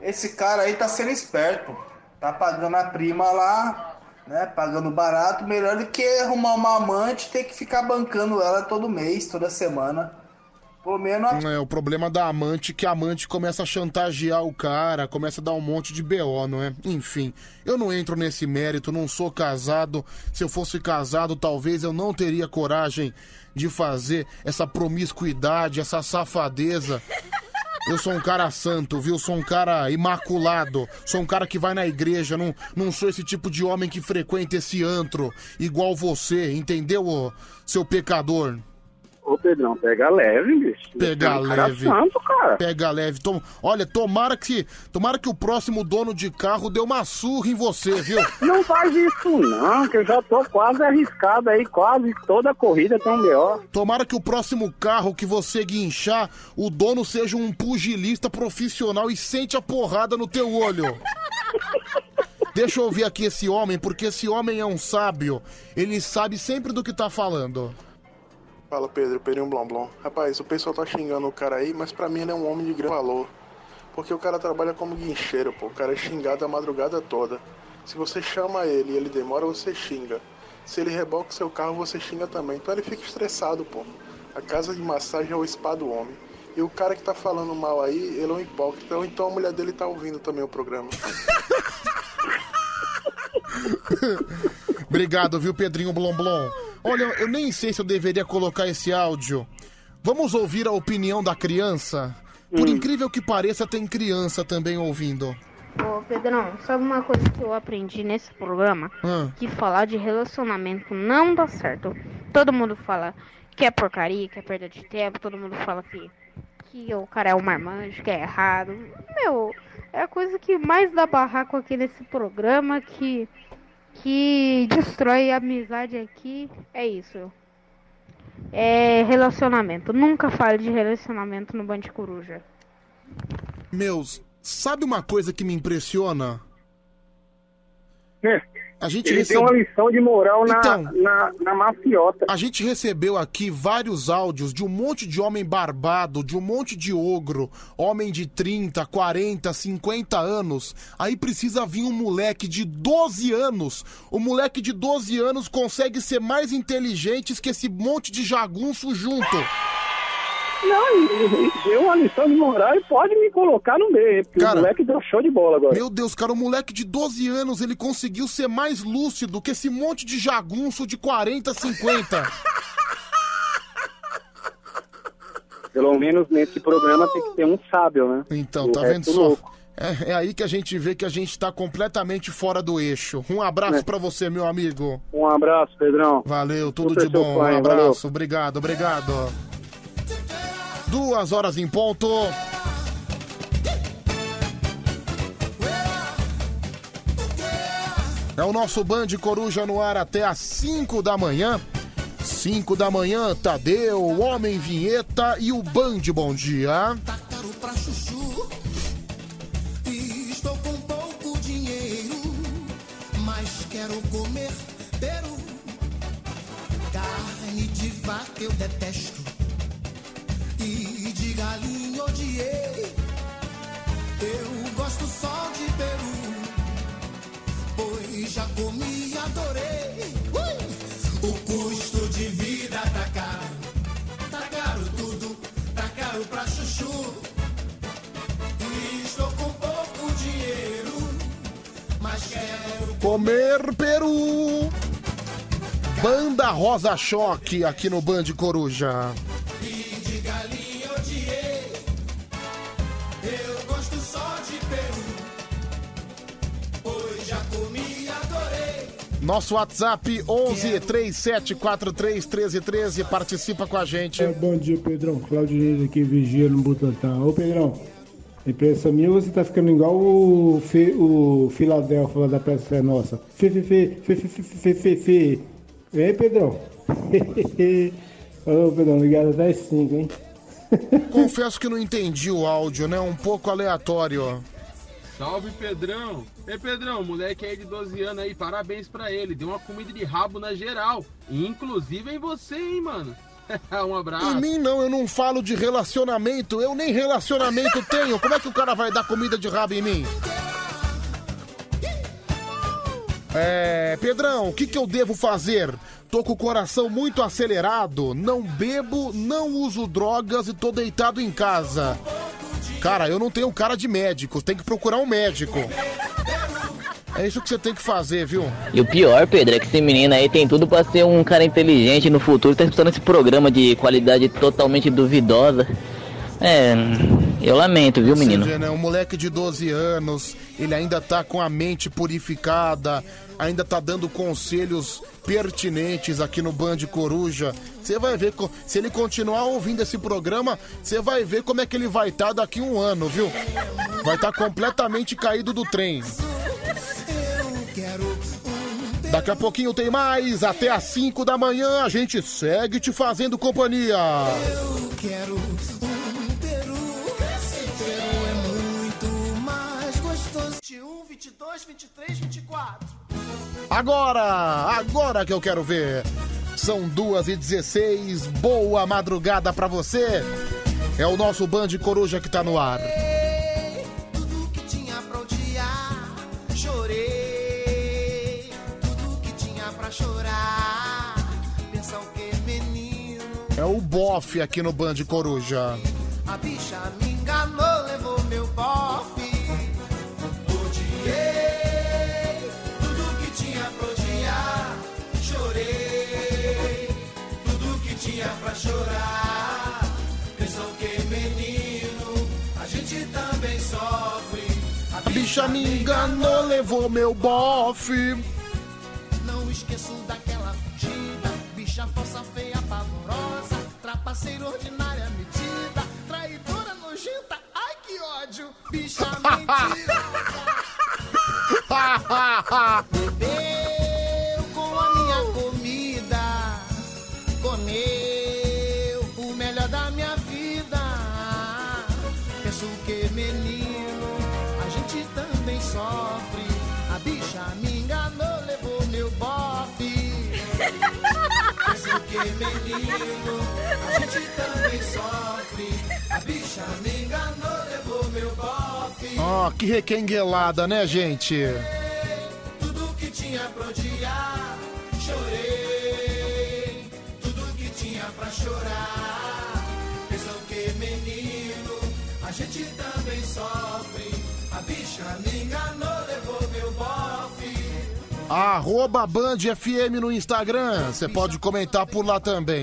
Speaker 51: Esse cara aí tá sendo esperto. Tá pagando a prima lá
Speaker 52: né? Pagando barato, melhor do que arrumar uma amante e ter que ficar bancando ela todo mês, toda semana. Menos
Speaker 2: É, o problema da amante que a amante começa a chantagear o cara, começa a dar um monte de BO, não é? Enfim, eu não entro nesse mérito, não sou casado. Se eu fosse casado, talvez eu não teria coragem de fazer essa promiscuidade, essa safadeza. Eu sou um cara santo, viu? Sou um cara imaculado. Sou um cara que vai na igreja. Não, não sou esse tipo de homem que frequenta esse antro igual você, entendeu, seu pecador?
Speaker 40: Ô, Pedrão, pega leve, bicho.
Speaker 2: Pega
Speaker 40: um cara
Speaker 2: leve.
Speaker 40: santo, cara.
Speaker 2: Pega leve. Tom... Olha, tomara que, tomara que o próximo dono de carro dê uma surra em você, viu? [LAUGHS]
Speaker 40: Não faz isso não, que eu já tô quase arriscado aí, quase toda a corrida tem um B.O.
Speaker 2: Tomara que o próximo carro que você guinchar, o dono seja um pugilista profissional e sente a porrada no teu olho. [LAUGHS] Deixa eu ouvir aqui esse homem, porque esse homem é um sábio. Ele sabe sempre do que tá falando.
Speaker 53: Fala Pedro, Pedrinho Blom Blom. Rapaz, o pessoal tá xingando o cara aí, mas pra mim ele é um homem de grande valor. Porque o cara trabalha como guincheiro, pô. O cara é xingado a madrugada toda. Se você chama ele e ele demora, você xinga. Se ele reboca o seu carro, você xinga também. Então ele fica estressado, pô. A casa de massagem é o spa do homem. E o cara que tá falando mal aí, ele é um hipócrita. Então a mulher dele tá ouvindo também o programa. [LAUGHS] [LAUGHS]
Speaker 2: Obrigado, viu, Pedrinho Blom Blom? Olha, eu nem sei se eu deveria colocar esse áudio. Vamos ouvir a opinião da criança? Por incrível que pareça, tem criança também ouvindo.
Speaker 54: Ô, Pedrão, sabe uma coisa que eu aprendi nesse programa?
Speaker 2: Ah.
Speaker 54: Que falar de relacionamento não dá certo. Todo mundo fala que é porcaria, que é perda de tempo, todo mundo fala que, que o cara é um marmanjo, que é errado. Meu, é a coisa que mais dá barraco aqui nesse programa, que, que destrói a amizade aqui. É isso. É relacionamento. Nunca fale de relacionamento no Band Coruja.
Speaker 2: Meus, sabe uma coisa que me impressiona? A gente
Speaker 40: Ele
Speaker 2: recebe-
Speaker 40: tem uma lição de moral na,
Speaker 2: Então.
Speaker 40: na, na mafiota.
Speaker 2: A gente recebeu aqui vários áudios de um monte de homem barbado, de um monte de ogro, homem de 30, 40, 50 anos. Aí precisa vir um moleque de 12 anos. O moleque de 12 anos consegue ser mais inteligente que esse monte de jagunço junto.
Speaker 40: Não, e- e deu uma lição de moral e pode colocar no meio, porque o moleque deu show de bola agora.
Speaker 2: Meu Deus, cara, o moleque de 12 anos, ele conseguiu ser mais lúcido que esse monte de jagunço de 40, 50. [LAUGHS]
Speaker 40: Pelo menos nesse programa tem que ter um sábio, né?
Speaker 2: Então,
Speaker 40: O
Speaker 2: tá vendo
Speaker 40: resto
Speaker 2: só?
Speaker 40: louco.
Speaker 2: É, é aí que a gente vê que a gente tá completamente fora do eixo. Um abraço
Speaker 40: É.
Speaker 2: pra você, meu amigo.
Speaker 40: Um abraço, Pedrão.
Speaker 2: Valeu, tudo
Speaker 40: Super
Speaker 2: de bom.
Speaker 40: fã,
Speaker 2: um abraço,
Speaker 40: Valeu.
Speaker 2: obrigado, obrigado. Duas horas em ponto. É o nosso Band Coruja no ar até às 5 da manhã. 5 da manhã, Tadeu, Homem Vinheta e o Band Bom Dia.
Speaker 55: caro pra chuchu. Estou com pouco dinheiro, mas quero comer peru. Carne de vaca eu detesto. E de galinha odiei. Eu gosto só de peru, já comi e adorei. O custo de vida tá caro, tá caro tudo, tá caro pra chuchu. E estou com pouco dinheiro, mas quero
Speaker 2: Comer Peru. Banda Rosa Choque aqui no Band Coruja. Nosso WhatsApp 11 3743 1313. Participa com a gente.
Speaker 56: É, bom dia, Pedrão. Cláudio Reis aqui, vigia no Butantã. Ô, Pedrão, Imprensa minha, você tá ficando igual o, Fe, o Filadélfia lá da Praça Nossa. Fe, fe, fe, fe, fe, fe, fe, fe. Ei, Pedrão. [LAUGHS] Ô, Pedrão, ligado até 5, hein? [LAUGHS]
Speaker 2: Confesso que não entendi o áudio, né? Um pouco aleatório.
Speaker 57: Salve Pedrão! Ei Pedrão, moleque aí de 12 anos aí, parabéns pra ele. Deu uma comida de rabo na geral. Inclusive em você, hein, mano? [LAUGHS] um abraço.
Speaker 2: Em mim não, eu não falo de relacionamento. Eu nem relacionamento [LAUGHS] tenho. Como é que o cara vai dar comida de rabo em mim? É, Pedrão, o que, que eu devo fazer? Tô com o coração muito acelerado, não bebo, não uso drogas e tô deitado em casa. Cara, eu não tenho cara de médico, tem que procurar um médico. É isso que você tem que fazer, viu?
Speaker 58: E o pior, Pedro, é que esse menino aí tem tudo pra ser um cara inteligente no futuro, tá escutando esse programa de qualidade totalmente duvidosa. É, eu lamento, viu, menino?
Speaker 2: Vê, né? Um moleque de 12 anos, ele ainda tá com a mente purificada, ainda tá dando conselhos pertinentes aqui no Band Coruja. Você vai ver, se ele continuar ouvindo esse programa, você vai ver como é que ele vai estar daqui um ano, viu? Vai estar completamente caído do trem. Daqui a pouquinho tem mais, até às 5 da manhã a gente segue te fazendo companhia.
Speaker 55: Eu quero 21, 22, 23, 24.
Speaker 2: Agora, agora que eu quero ver. São duas e 16, boa madrugada pra você. É o nosso Band Coruja que tá no ar.
Speaker 55: Tudo que tinha pra odiar, chorei. Tudo que tinha pra chorar. Pensa o que, menino?
Speaker 2: É o bofe aqui no Band Coruja.
Speaker 55: A bicha me A
Speaker 2: bicha me enganou, levou meu bofe.
Speaker 55: Não esqueço daquela fugida, bicha falsa, feia, pavorosa, trapaceira ordinária, metida, traidora, nojenta, ai que ódio, bicha [LAUGHS] mentirosa. [LAUGHS] Penso que menino, a gente também sofre. A bicha me enganou, levou meu bofe.
Speaker 2: Ó, que requenguelada, né, gente?
Speaker 55: Tudo que tinha pra odiar,
Speaker 2: Arroba Band FM no Instagram. Você pode comentar por lá também.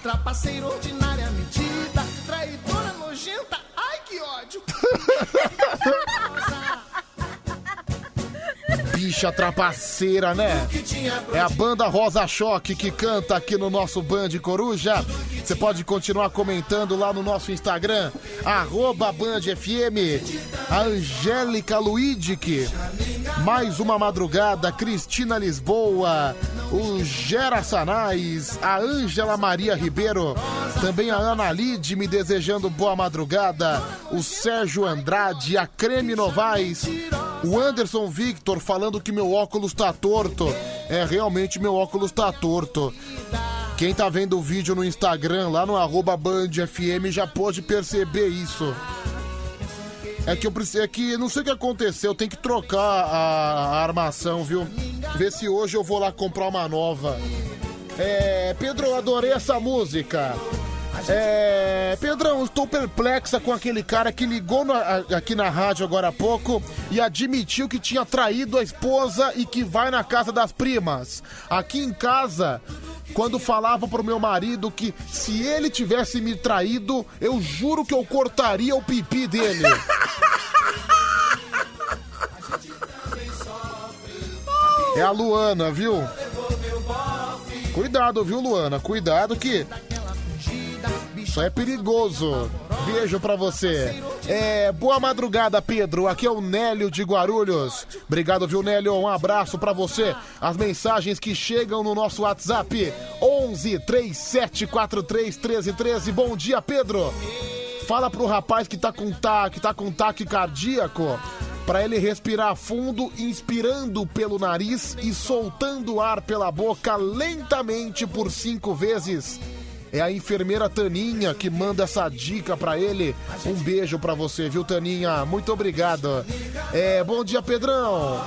Speaker 55: Trapaceira ordinária, metida, traidora, nojenta, ai que ódio. [LAUGHS]
Speaker 2: Bicha trapaceira, né? É a banda Rosa Choque que canta aqui no nosso Band Coruja. Você pode continuar comentando lá no nosso Instagram, arroba Band FM. A Angélica Luidic, mais uma madrugada, Cristina Lisboa, o Gera Sanais, a Ângela Maria Ribeiro, também a Ana Lide me desejando boa madrugada, o Sérgio Andrade, a Creme Novaes, o Anderson Victor falando que meu óculos tá torto. É, realmente meu óculos tá torto. Quem tá vendo o vídeo no Instagram, lá no arroba Band FM, já pode perceber isso. É que eu preciso. É que não sei o que aconteceu, tem que trocar a, a armação, viu? Ver se hoje eu vou lá comprar uma nova. É. Pedro, eu adorei essa música. É, Pedrão, estou perplexa com aquele cara que ligou aqui na rádio agora há pouco e admitiu que tinha traído a esposa e que vai na casa das primas. Aqui em casa, quando falava pro meu marido que se ele tivesse me traído, eu juro que eu cortaria o pipi dele. [LAUGHS] É a Luana, viu? Cuidado, viu, Luana? Cuidado que isso é perigoso. Beijo pra você. É, boa madrugada, Pedro. Aqui é o Nélio de Guarulhos. Obrigado, viu, Nélio? Um abraço pra você. As mensagens que chegam no nosso WhatsApp: 11 3743 1313. Bom dia, Pedro. Fala pro rapaz que tá com ta, que tá com taque cardíaco para ele respirar fundo, inspirando pelo nariz e soltando ar pela boca lentamente por cinco vezes. É a enfermeira Taninha que manda essa dica pra ele. Um beijo pra você, viu, Taninha? Muito obrigado. É, bom dia, Pedrão.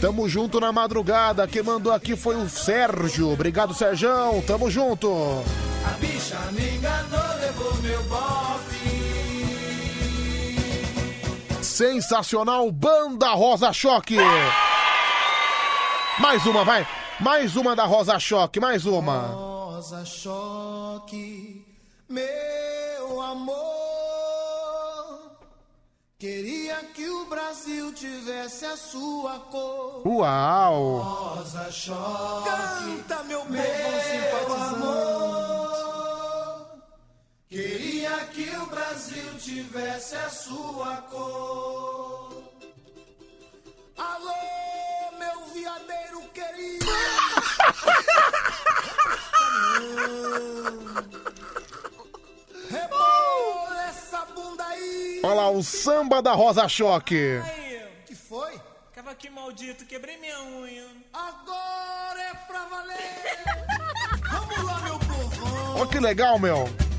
Speaker 2: Tamo junto na madrugada. Quem mandou aqui foi o Sérgio. Obrigado, Serjão. Tamo junto.
Speaker 55: A bicha me enganou, levou meu bofe.
Speaker 2: Sensacional Banda Rosa Choque. Mais uma, vai. Mais uma da Rosa Choque, mais uma.
Speaker 55: Rosa choque, meu amor. Queria que o Brasil tivesse a sua cor.
Speaker 2: Uau.
Speaker 55: Rosa choque, canta meu meu amor. Queria que o Brasil tivesse a sua cor. Alô, meu viadeiro querido. Rebola essa bunda aí.
Speaker 2: Olha lá, o samba da Rosa Choque.
Speaker 55: que foi?
Speaker 59: Cavaquinho maldito, quebrei minha unha.
Speaker 55: Agora é pra valer. Vamos lá, meu povão.
Speaker 2: Olha que legal, meu.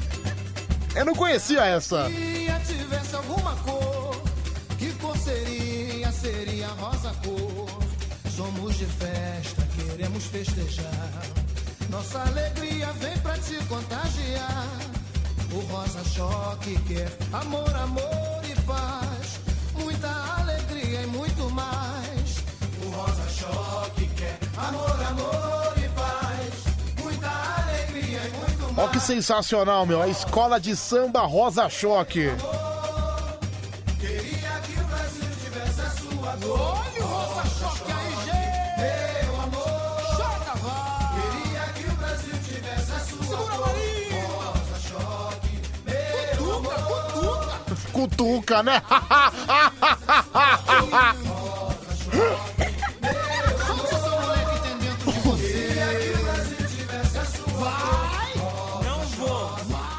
Speaker 2: Eu não conhecia essa.
Speaker 55: Se tivesse alguma cor, que seria? Seria rosa cor. Somos de festa, queremos festejar. Nossa alegria vem pra te contagiar. O rosa choque quer amor, amor e paz. Muita alegria e muito mais. O rosa choque quer amor, amor
Speaker 2: Olha que sensacional, meu. A escola de samba Rosa Choque.
Speaker 55: Olha o rosa choque aí, gente. Meu amor. Vai. Queria que o Brasil tivesse a sua Segura. Rosa choque. Meu amor.
Speaker 2: Cutuca, né? [LAUGHS]
Speaker 55: Queria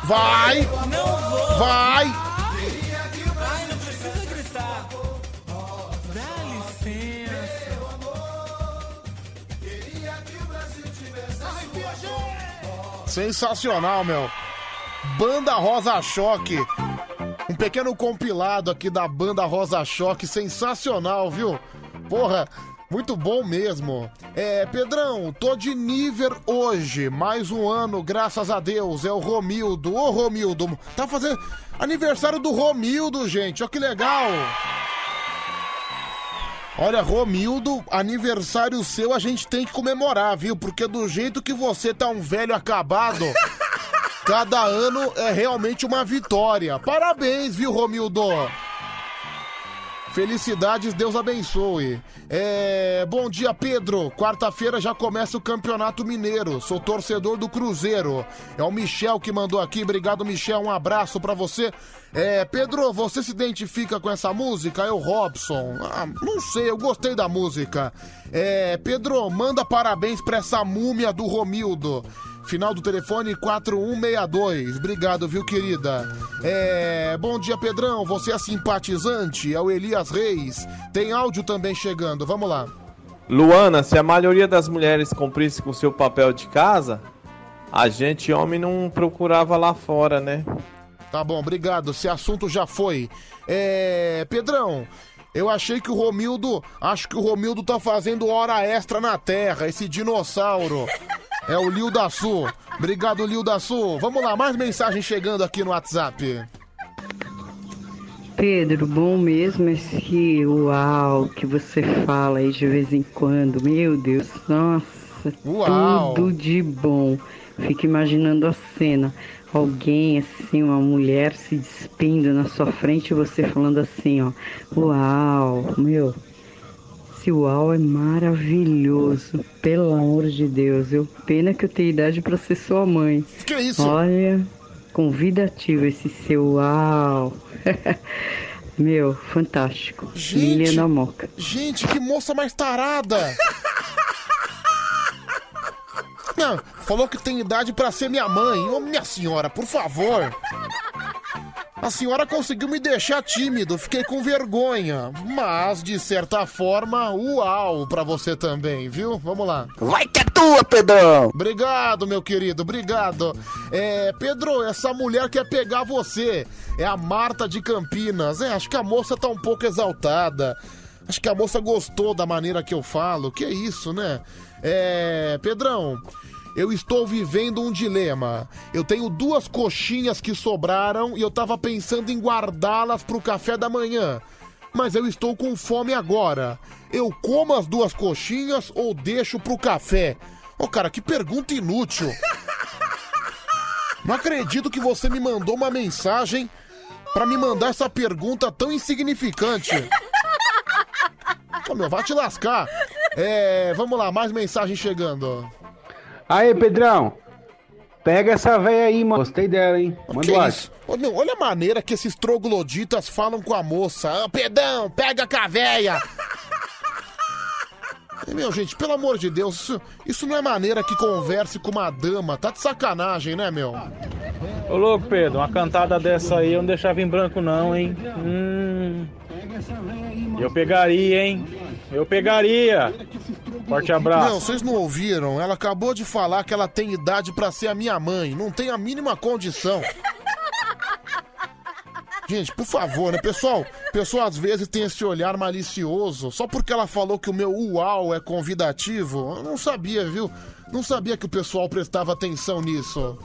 Speaker 55: Vai.
Speaker 2: Vai.
Speaker 59: Ai, não precisa gritar. Dá licença.
Speaker 2: Sensacional, meu. Banda Rosa Choque. Um pequeno compilado aqui da banda Rosa Choque. Sensacional, viu? Porra, muito bom mesmo. É, Pedrão, tô de nível hoje. Mais um ano, graças a Deus. É o Romildo. Ô, Romildo. Tá fazendo aniversário do Romildo, gente. Olha que legal. Olha, Romildo, aniversário seu a gente tem que comemorar, viu? Porque do jeito que você tá um velho acabado, [LAUGHS] cada ano é realmente uma vitória. Parabéns, viu, Romildo? Felicidades, Deus abençoe. É, bom dia, Pedro. Quarta-feira já começa o Campeonato Mineiro. Sou torcedor do Cruzeiro. É o Michel que mandou aqui. Obrigado, Michel. Um abraço pra você. É, Pedro, você se identifica com essa música? É o Robson. Ah, não sei, eu gostei da música. É, Pedro, manda parabéns pra essa múmia do Romildo. Final do telefone 4162. Obrigado, viu, querida? É. Bom dia, Pedrão. Você é simpatizante? É o Elias Reis. Tem áudio também chegando. Vamos lá.
Speaker 22: Luana, se a maioria das mulheres cumprisse com seu papel de casa, a gente, homem, não procurava lá fora, né?
Speaker 2: Tá bom, obrigado. Esse assunto já foi. É. Pedrão. Eu achei que o Romildo. Acho que o Romildo tá fazendo hora extra na Terra, esse dinossauro. É o Lil da Sul. Obrigado, Lil da Sul. Vamos lá, mais mensagem chegando aqui no WhatsApp.
Speaker 60: Pedro, bom mesmo esse uau que você fala aí de vez em quando. Meu Deus, nossa,
Speaker 2: Uau.
Speaker 60: tudo de bom. Fico imaginando a cena. Alguém assim, uma mulher se despindo na sua frente e você falando assim, ó. Uau, meu. Esse uau é maravilhoso. Pelo amor de Deus. Eu, pena que eu tenho idade pra ser sua mãe.
Speaker 2: Que isso?
Speaker 60: Olha, convidativo esse seu uau. [LAUGHS] Meu, fantástico. Lilian da Moca.
Speaker 2: Gente, que moça mais tarada! [LAUGHS] Não, falou que tem idade pra ser minha mãe. Ô, minha senhora, por favor. A senhora conseguiu me deixar tímido, fiquei com vergonha. Mas, de certa forma, uau pra você também, viu? Vamos lá.
Speaker 3: Vai que é tua, Pedrão!
Speaker 2: Obrigado, meu querido, obrigado. É, Pedro, essa mulher quer pegar você. É a Marta de Campinas. É, acho que a moça tá um pouco exaltada. Acho que a moça gostou da maneira que eu falo. Que isso, né? É, Pedrão, eu estou vivendo um dilema. Eu tenho duas coxinhas que sobraram e eu tava pensando em guardá-las pro café da manhã. Mas eu estou com fome agora. Eu como as duas coxinhas ou deixo pro café? Ô, cara, que pergunta inútil. Não acredito que você me mandou uma mensagem pra me mandar essa pergunta tão insignificante. Ô, meu, vai te lascar. É, vamos lá, mais mensagem chegando.
Speaker 61: Aí, Pedrão. Pega essa véia aí, mano. Gostei dela, hein? Manda o
Speaker 2: meu, olha a maneira que esses trogloditas falam com a moça. Ô, Pedão, pega com a véia. E, Meu, gente, pelo amor de Deus, isso, isso não é maneira que converse com uma dama. Tá de sacanagem, né, meu?
Speaker 61: Ô, louco, Pedro. Uma cantada dessa aí eu não deixava em branco, não, hein? Hum. Eu pegaria, hein? Eu pegaria. Forte abraço.
Speaker 2: Não, vocês não ouviram? Ela acabou de falar que ela tem idade pra ser a minha mãe. Não tem a mínima condição. Gente, por favor, né? Pessoal, pessoal às vezes tem esse olhar malicioso. Só porque ela falou que o meu uau é convidativo. Eu não sabia, viu? Não sabia que o pessoal prestava atenção nisso.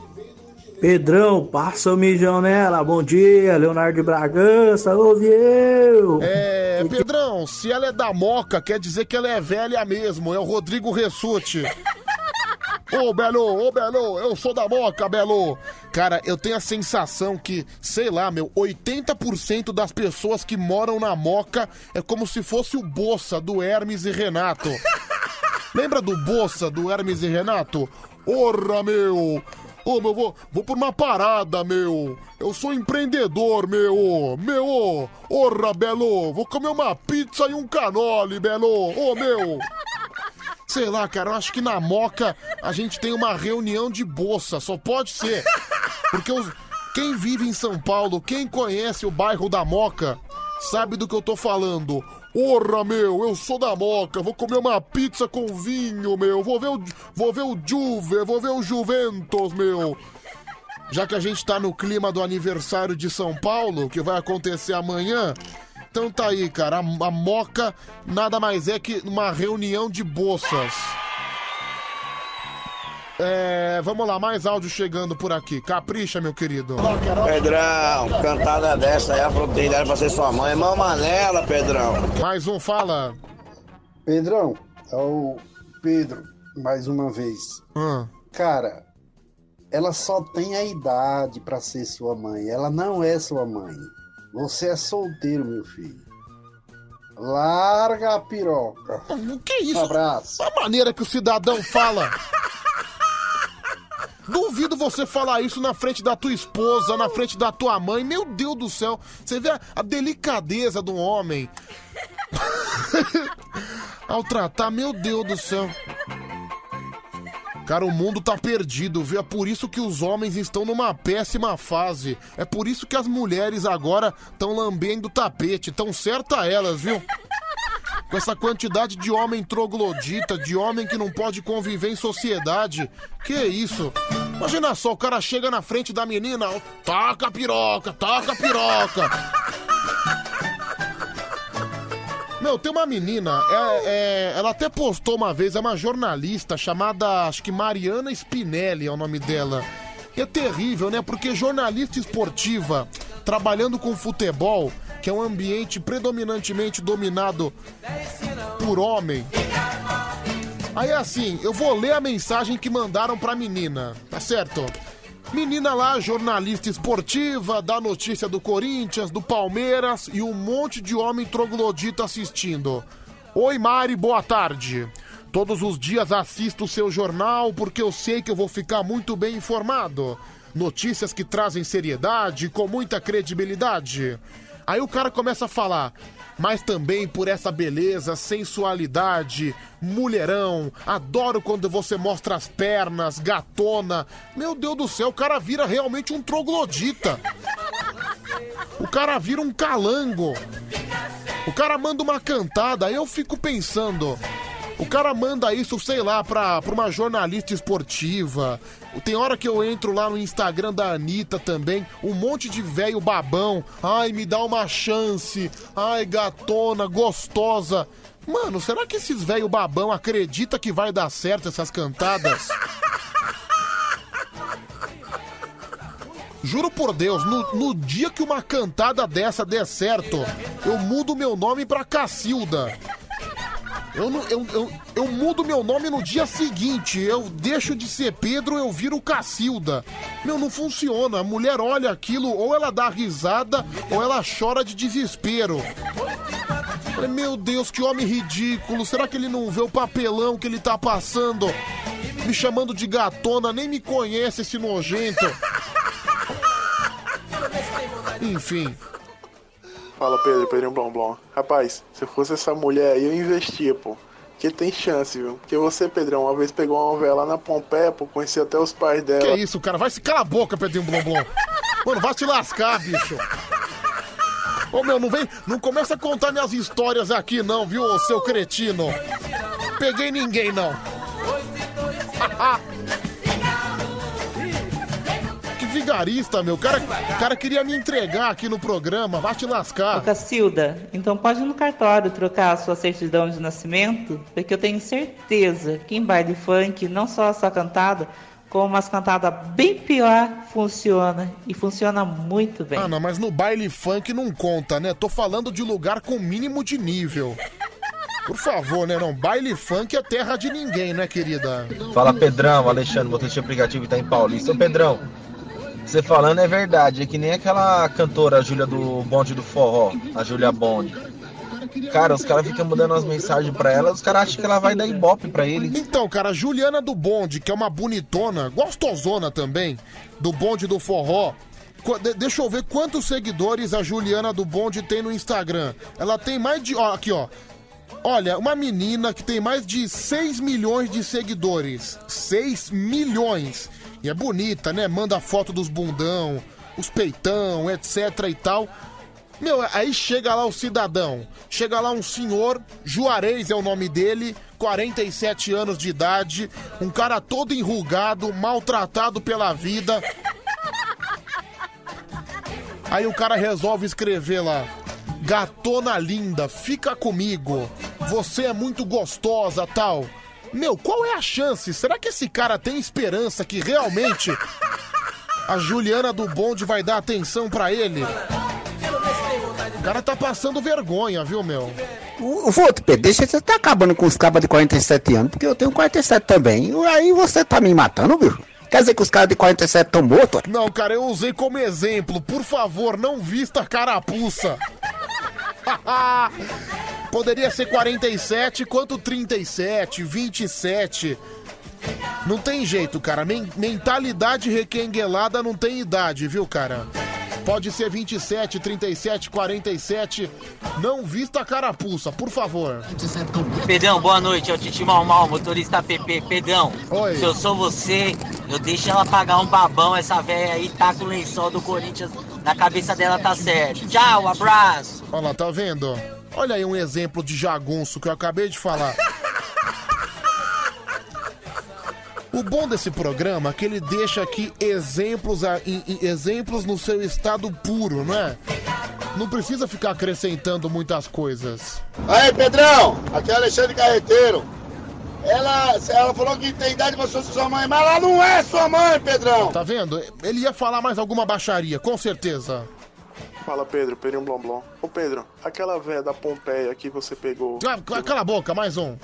Speaker 62: Pedrão, passa o mijão nela. Bom dia, Leonardo de Bragança, ouve eu.
Speaker 2: É, Pedrão, se ela é da Moca, quer dizer que ela é velha mesmo. É o Rodrigo Ressute. Ô, Belo, ô, Belo, eu sou da Moca, Belo. Cara, eu tenho a sensação que, sei lá, meu, 80% das pessoas que moram na Moca é como se fosse o Bossa do Hermes e Renato. Lembra do Bossa do Hermes e Renato? Porra, meu! Ô, meu, vou, vou por uma parada, meu. Eu sou empreendedor, meu. Meu, porra, Belo. Vou comer uma pizza e um canole, Belo. Ô, meu. Sei lá, cara, eu acho que na Moca a gente tem uma reunião de bolsa, só pode ser. Porque os- quem vive em São Paulo, quem conhece o bairro da Moca, sabe do que eu tô falando. Porra, meu, eu sou da Moca, vou comer uma pizza com vinho, meu. Vou ver o, vou ver o Juve, vou ver o Juventus, meu. Já que a gente tá no clima do aniversário de São Paulo, que vai acontecer amanhã, então tá aí, cara. A, a Moca nada mais é que uma reunião de bolsas. É, vamos lá, mais áudio chegando por aqui. Capricha, meu querido.
Speaker 3: Pedrão, cantada dessa aí, ela falou que tem idade pra ser sua mãe. Mama nela, Pedrão.
Speaker 2: Mais um, fala.
Speaker 63: Pedrão, é o Pedro, mais uma vez. Cara, ela só tem a idade pra ser sua mãe. Ela não é sua mãe. Você é solteiro, meu filho. Larga a piroca.
Speaker 2: O que é isso?
Speaker 63: Um abraço.
Speaker 2: A maneira que o cidadão fala. Duvido você falar isso na frente da tua esposa, na frente da tua mãe. Meu Deus do céu. Você vê a, a delicadeza do homem. [LAUGHS] Ao tratar, meu Deus do céu. Cara, o mundo tá perdido, viu? É por isso que os homens estão numa péssima fase. É por isso que as mulheres agora estão lambendo o tapete. Tão certa elas, viu? Com essa quantidade de homem troglodita, de homem que não pode conviver em sociedade. Que isso? Imagina só, o cara chega na frente da menina, ó, taca a piroca, taca a piroca. Tem uma menina, é- é, ela até postou uma vez, é uma jornalista chamada, acho que Mariana Spinelli é o nome dela. E é terrível, né? Porque jornalista esportiva, trabalhando com futebol, que é um ambiente predominantemente dominado por homem. Aí assim, eu vou ler a mensagem que mandaram pra menina, tá certo? Menina lá, jornalista esportiva, dá notícia do Corinthians, do Palmeiras e um monte de homem troglodita assistindo. Oi Mari, boa tarde. Todos os dias assisto o seu jornal porque eu sei que eu vou ficar muito bem informado. Notícias que trazem seriedade, com muita credibilidade. Aí o cara começa a falar, mas também por essa beleza, sensualidade, mulherão, adoro quando você mostra as pernas, gatona. Meu Deus do céu, o cara vira realmente um troglodita. O cara vira um calango. O cara manda uma cantada, eu fico pensando. O cara manda isso, sei lá, pra, pra uma jornalista esportiva. Tem hora que eu entro lá no Instagram da Anitta também, um monte de velho babão. Ai, me dá uma chance. Ai, gatona, gostosa. Mano, será que esses velho babão acredita que vai dar certo essas cantadas? Juro por Deus, no, no dia que uma cantada dessa der certo, eu mudo meu nome pra Cacilda. Eu, não- eu, eu, eu mudo meu nome no dia seguinte. Eu deixo de ser Pedro, eu viro Cacilda. Meu, não funciona. A mulher olha aquilo, ou ela dá risada, ou ela chora de desespero. Meu Deus, que homem ridículo. Será que ele não vê o papelão que ele tá passando? Me chamando de gatona, nem me conhece esse nojento. Enfim.
Speaker 53: Fala Pedro, Pedrinho Blom Blom. Rapaz, se eu fosse essa mulher aí, eu investia, pô. Porque tem chance, viu? Porque você, Pedrão, uma vez pegou uma novela lá na Pompeia, pô, conheci até os pais dela.
Speaker 2: Que isso, cara? Vai se calar a boca, Pedrinho Blom Blom. Mano, vai te lascar, bicho. Ô, meu, não vem... Não começa a contar minhas histórias aqui, não, viu, seu cretino? Peguei ninguém, não. [LAUGHS] vigarista, meu. O cara, o cara queria me entregar aqui no programa. Vai te lascar.
Speaker 64: Ô Cacilda, então pode ir no cartório trocar a sua certidão de nascimento, porque eu tenho certeza que em baile funk, não só a sua cantada, como umas cantadas bem pior, funciona. E funciona muito bem.
Speaker 2: Ah, não, mas no baile funk não conta, né? Tô falando de lugar com mínimo de nível. Por favor, né? Não, baile funk é terra de ninguém, né, querida?
Speaker 65: Fala Pedrão, Alexandre, motorista aplicativo que tá em Paulista. Ô Pedrão, você falando é verdade, é que nem aquela cantora, Júlia do Bonde do Forró, a Júlia Bonde. Cara, os caras ficam mandando as mensagens pra ela, os caras acham que ela vai dar ibope pra ele.
Speaker 2: Então, cara, a Juliana do Bonde, que é uma bonitona, gostosona também, do Bonde do Forró. De- deixa eu ver quantos seguidores a Juliana do Bonde tem no Instagram. Ela tem mais de. Ó, aqui, ó. Olha, uma menina que tem mais de 6 milhões de seguidores. 6 milhões. É bonita, né? Manda foto dos bundão, os peitão, etc e tal. Meu, aí chega lá o cidadão. Chega lá um senhor, Juarez é o nome dele, 47 anos de idade, um cara todo enrugado, maltratado pela vida. Aí o cara resolve escrever lá: Gatona linda, fica comigo. Você é muito gostosa, tal. Meu, qual é a chance? Será que esse cara tem esperança que realmente a Juliana do Bonde vai dar atenção pra ele? O cara tá passando vergonha, viu, meu?
Speaker 66: O Voto, Pedro, deixa você tá acabando com os cabas de 47 anos, porque eu tenho 47 também. Aí você tá me matando, bicho. Quer dizer que os caras de 47 estão mortos?
Speaker 2: Não, cara, eu usei como exemplo. Por favor, não vista carapuça. [LAUGHS] Poderia ser 47 quanto 37, 27. Não tem jeito, cara. Men- mentalidade requenguelada não tem idade, viu, cara? Pode ser 27, 37, 47. Não vista a carapuça, por favor.
Speaker 67: Pedrão, boa noite. É o Titi Mal Mal, motorista PP. Pedrão,
Speaker 2: Oi.
Speaker 67: se eu sou você, eu deixo ela pagar um babão. Essa velha aí tá com o lençol do Corinthians na cabeça dela, tá certo. Tchau, abraço.
Speaker 2: Olha lá, tá vendo? Olha aí um exemplo de jagunço que eu acabei de falar. O bom desse programa é que ele deixa aqui exemplos, a- em- em- exemplos no seu estado puro, não é? Não precisa ficar acrescentando muitas coisas.
Speaker 68: Aí, Pedrão, aqui é Alexandre Carreteiro. Ela, ela falou que tem idade pra ser sua mãe, mas ela não é sua mãe, Pedrão.
Speaker 2: Tá vendo? Ele ia falar mais alguma baixaria, com certeza.
Speaker 53: Fala Pedro, Pedrinho Blom Blom. Ô Pedro, aquela véia da Pompeia que você pegou.
Speaker 2: Ah, Cala a boca, mais um.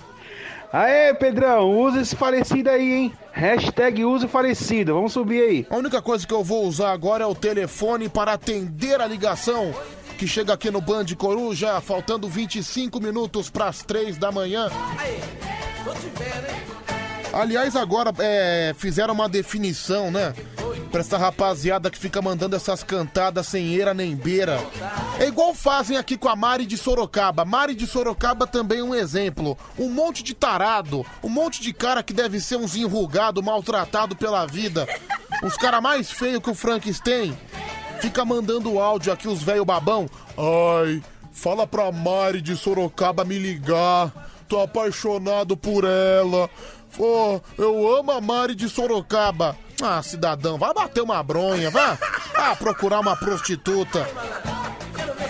Speaker 69: Aê, Pedrão, usa esse falecido aí, hein? Hashtag usa o falecido, vamos subir aí.
Speaker 2: A única coisa que eu vou usar agora é o telefone para atender a ligação que chega aqui no Band Coruja, faltando 25 minutos para as 3 da manhã. Aliás, agora é, fizeram uma definição, né? Pra essa rapaziada que fica mandando essas cantadas sem eira nem beira. É igual fazem aqui com a Mari de Sorocaba. Mari de Sorocaba também é um exemplo. Um monte de tarado, um monte de cara que deve ser uns enrugado, maltratado pela vida. Os cara mais feios que o Frankenstein fica mandando áudio aqui, os velho babão. Ai, fala pra Mari de Sorocaba me ligar. Tô apaixonado por ela. Pô, eu amo a Mari de Sorocaba. Ah, cidadão, vai bater uma bronha, vá. Ah, procurar uma prostituta.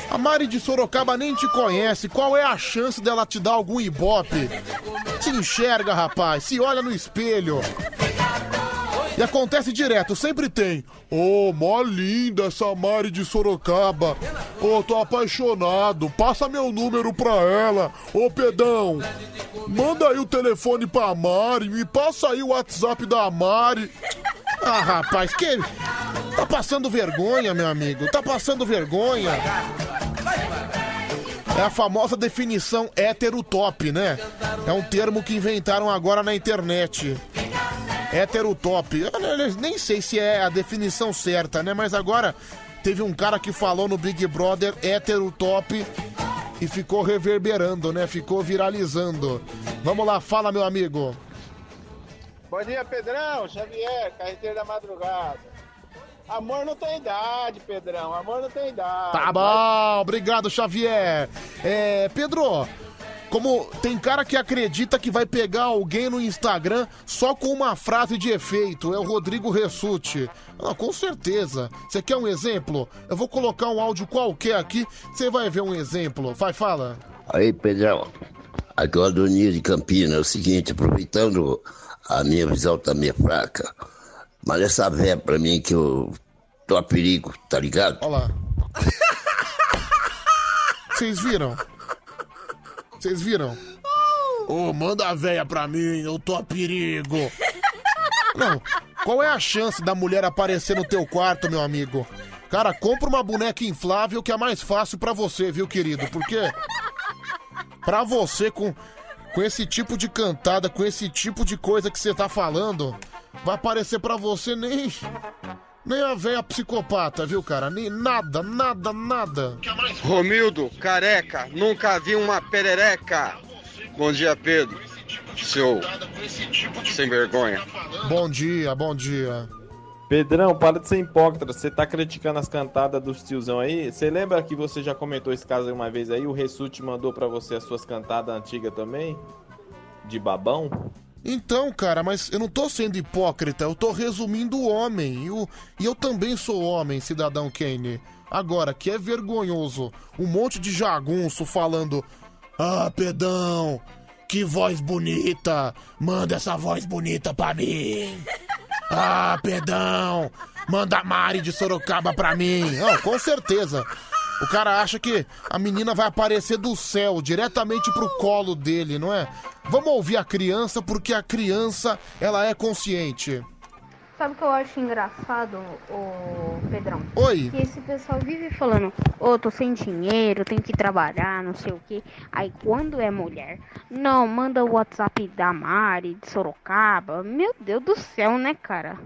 Speaker 2: A Mari de Sorocaba nem te conhece. Qual é a chance dela te dar algum ibope? Se enxerga, rapaz. Se olha no espelho. E acontece direto, sempre tem. Ô, mó linda essa Mari de Sorocaba. Ô, tô apaixonado. Passa meu número pra ela. Ô, Pedão, manda aí o telefone pra Mari. Me passa aí o WhatsApp da Mari. Ah, rapaz, que. Tá passando vergonha, meu amigo. Tá passando vergonha. É a famosa definição heterotop, né? É um termo que inventaram agora na internet. Heterotop. Eu nem- nem sei se é a definição certa, né? Mas agora teve um cara que falou no Big Brother heterotop e ficou reverberando, né? Ficou viralizando. Vamos lá, fala, meu amigo.
Speaker 69: Bom dia, Pedrão, Xavier, carreteiro da madrugada. Amor não tem idade, Pedrão. Amor não tem idade.
Speaker 2: Tá bom, obrigado, Xavier. É, Pedro, como tem cara que acredita que vai pegar alguém no Instagram só com uma frase de efeito, é o Rodrigo Ressuti. Ah, com certeza. Você quer um exemplo? Eu vou colocar um áudio qualquer aqui, você vai ver um exemplo. Vai, fala.
Speaker 70: Aí, Pedrão, aqui é o Adonir de Campinas. É o seguinte, aproveitando a minha visão tá meio fraca, mas essa véia pra mim que eu tô a perigo, tá ligado?
Speaker 2: Olha lá. [LAUGHS] Vocês viram? Vocês viram? Ô, manda a véia pra mim, eu tô a perigo. Não, qual é a chance da mulher aparecer no teu quarto, meu amigo? Cara, compra uma boneca inflável que é mais fácil pra você, viu, querido? Porque pra você com com esse tipo de cantada, com esse tipo de coisa que você tá falando, vai aparecer pra você nem nem a véia psicopata, viu, cara? Nem nada, nada, nada.
Speaker 69: Romildo, careca, nunca vi uma perereca. Bom dia, Pedro. Seu sem vergonha.
Speaker 2: Bom dia, bom dia.
Speaker 22: Pedrão, para de ser hipócrita. Você tá criticando as cantadas dos tiozão aí? Você lembra que você já comentou esse caso uma vez aí? O Ressute mandou pra você as suas cantadas antigas também? De babão?
Speaker 2: Então, cara, mas eu não tô sendo hipócrita, eu tô resumindo o homem. E, o- e eu também sou homem, cidadão Kane. Agora, que é vergonhoso, um monte de jagunço falando: Ah, pedão, que voz bonita, manda essa voz bonita pra mim. [LAUGHS] Ah, pedão, manda a Mari de Sorocaba pra mim. Não, com certeza. O cara acha que a menina vai aparecer do céu, diretamente pro colo dele, não é? Vamos ouvir a criança, porque a criança, ela é consciente.
Speaker 71: Sabe o que eu acho engraçado, ô Pedrão?
Speaker 2: Oi.
Speaker 71: Que esse pessoal vive falando, ô, tô sem dinheiro, tenho que trabalhar, não sei o quê. Aí quando é mulher, não, manda o WhatsApp da Mari, de Sorocaba. Meu Deus do céu, né, cara?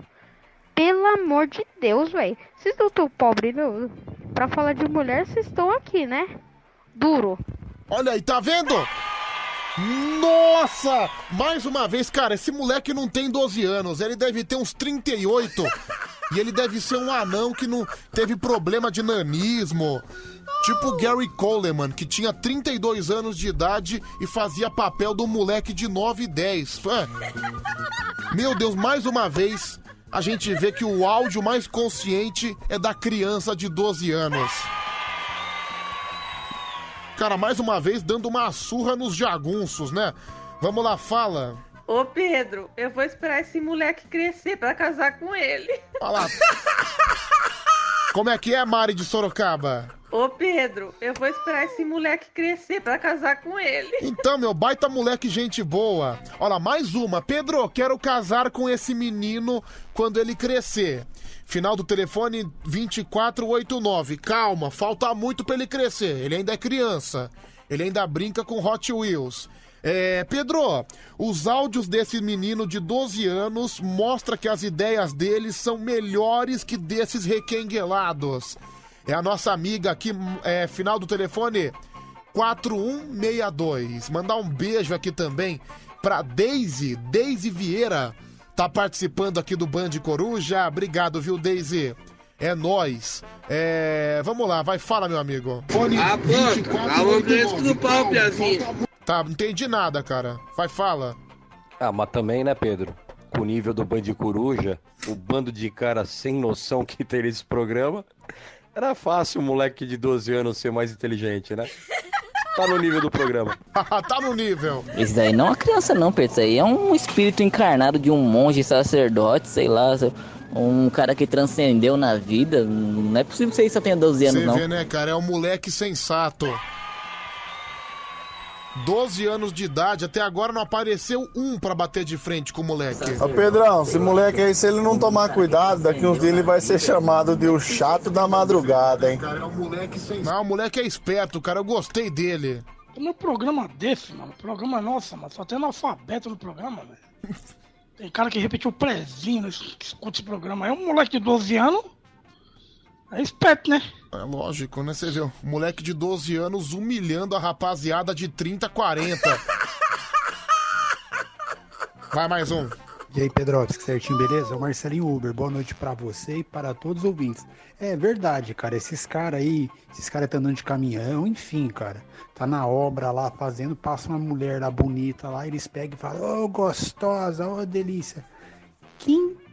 Speaker 71: Pelo amor de Deus, velho. Vocês não tão pobre, não. Pra falar de mulher, vocês estão aqui, né? Duro.
Speaker 2: Olha aí, tá vendo? Nossa! Mais uma vez, cara, esse moleque não tem 12 anos, ele deve ter uns 38. e ele deve ser um anão que não teve problema de nanismo. Tipo Gary Coleman, que tinha 32 anos de idade e fazia papel do moleque de 9 e 10. É. Meu Deus, mais uma vez, a gente vê que o áudio mais consciente é da criança de 12 anos. Cara, mais uma vez dando uma surra nos jagunços, né? Vamos lá, fala.
Speaker 72: Ô Pedro, eu vou esperar esse moleque crescer pra casar com ele.
Speaker 2: Olha lá. [LAUGHS] Como é que é, Mari de Sorocaba?
Speaker 72: Ô Pedro, eu vou esperar esse moleque crescer pra casar com ele.
Speaker 2: Então, meu baita moleque, gente boa. Olha, mais uma. Pedro, quero casar com esse menino quando ele crescer. Final do telefone 2489. Calma, falta muito pra ele crescer. Ele ainda é criança. Ele ainda brinca com Hot Wheels. É, Pedro, os áudios desse menino de 12 anos mostra que as ideias dele são melhores que desses requenguelados. É a nossa amiga aqui, é, final do telefone 4162. Mandar um beijo aqui também pra Daisy, Daisy Vieira. Tá participando aqui do Band Coruja. Obrigado, viu, Daisy? É nóis. É. Vamos lá, vai, fala, meu amigo.
Speaker 73: A boca, alô, fresco do pau, Piazinho.
Speaker 2: Tá, não entendi nada, cara. Vai, fala.
Speaker 74: Ah, mas também, né, Pedro? Com o nível do Band Coruja, o bando de cara sem noção que tem nesse programa, era fácil um moleque de 12 anos ser mais inteligente, né? Tá no nível do programa. [LAUGHS]
Speaker 2: tá no nível.
Speaker 58: Isso daí não é uma criança não, Pedro. Isso aí é um espírito encarnado de um monge sacerdote, sei lá. Um cara que transcendeu na vida. Não é possível que você só tenha 12 anos,
Speaker 2: Você
Speaker 58: não.
Speaker 2: vê, né, cara? É um moleque sensato. 12 anos de idade, até agora não apareceu um pra bater de frente com o moleque.
Speaker 3: Ô Pedrão, esse moleque aí, se ele não tomar cuidado, daqui uns dias ele vai ser chamado de o chato da madrugada, hein?
Speaker 2: Não, o moleque é esperto, cara. Eu gostei dele.
Speaker 75: Como é um programa desse, mano? Programa nossa, mano. Só tem analfabeto no programa, velho. [LAUGHS] Tem cara que repetiu o prezinho, escuta esse programa. É um moleque de 12 anos. É esperto, né?
Speaker 2: É lógico, né? Você viu? Moleque de 12 anos humilhando a rapaziada de 30, 40. [LAUGHS] Vai mais um.
Speaker 76: E aí, Pedrox, certinho, beleza? É o Marcelinho Uber. Boa noite pra você e para todos os ouvintes. É verdade, cara. Esses caras aí, esses caras tá andando de caminhão, enfim, cara. Tá na obra lá fazendo, passa uma mulher lá bonita lá, eles pegam e falam, ô gostosa, ô delícia. Quem, que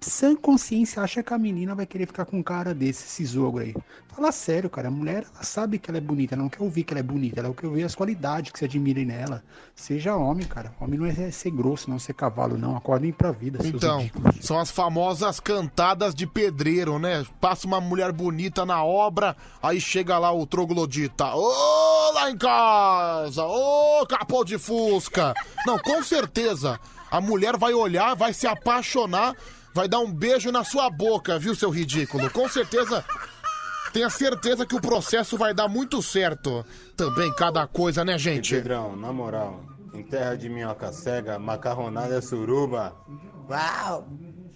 Speaker 76: sã consciência acha que a menina vai querer ficar com um cara desse, esse zogro aí? Fala sério, cara. A mulher, ela sabe que ela é bonita, ela não quer ouvir que ela é bonita, ela quer ouvir as qualidades que se admirem nela. Seja homem, cara. Homem não é ser grosso, não ser cavalo, não. Acordem pra vida, seus
Speaker 2: Então,
Speaker 76: ridículos.
Speaker 2: são as famosas cantadas de pedreiro, né? Passa uma mulher bonita na obra, aí chega lá o troglodita. Ô, lá em casa! Ô, capô de fusca! Não, com certeza. A mulher vai olhar, vai se apaixonar, vai dar um beijo na sua boca, viu, seu ridículo? Com certeza. Tenha certeza que o processo vai dar muito certo. Também cada coisa, né, gente?
Speaker 77: Pedrão, na moral, em terra de minhoca cega, macarronada é suruba. Uau!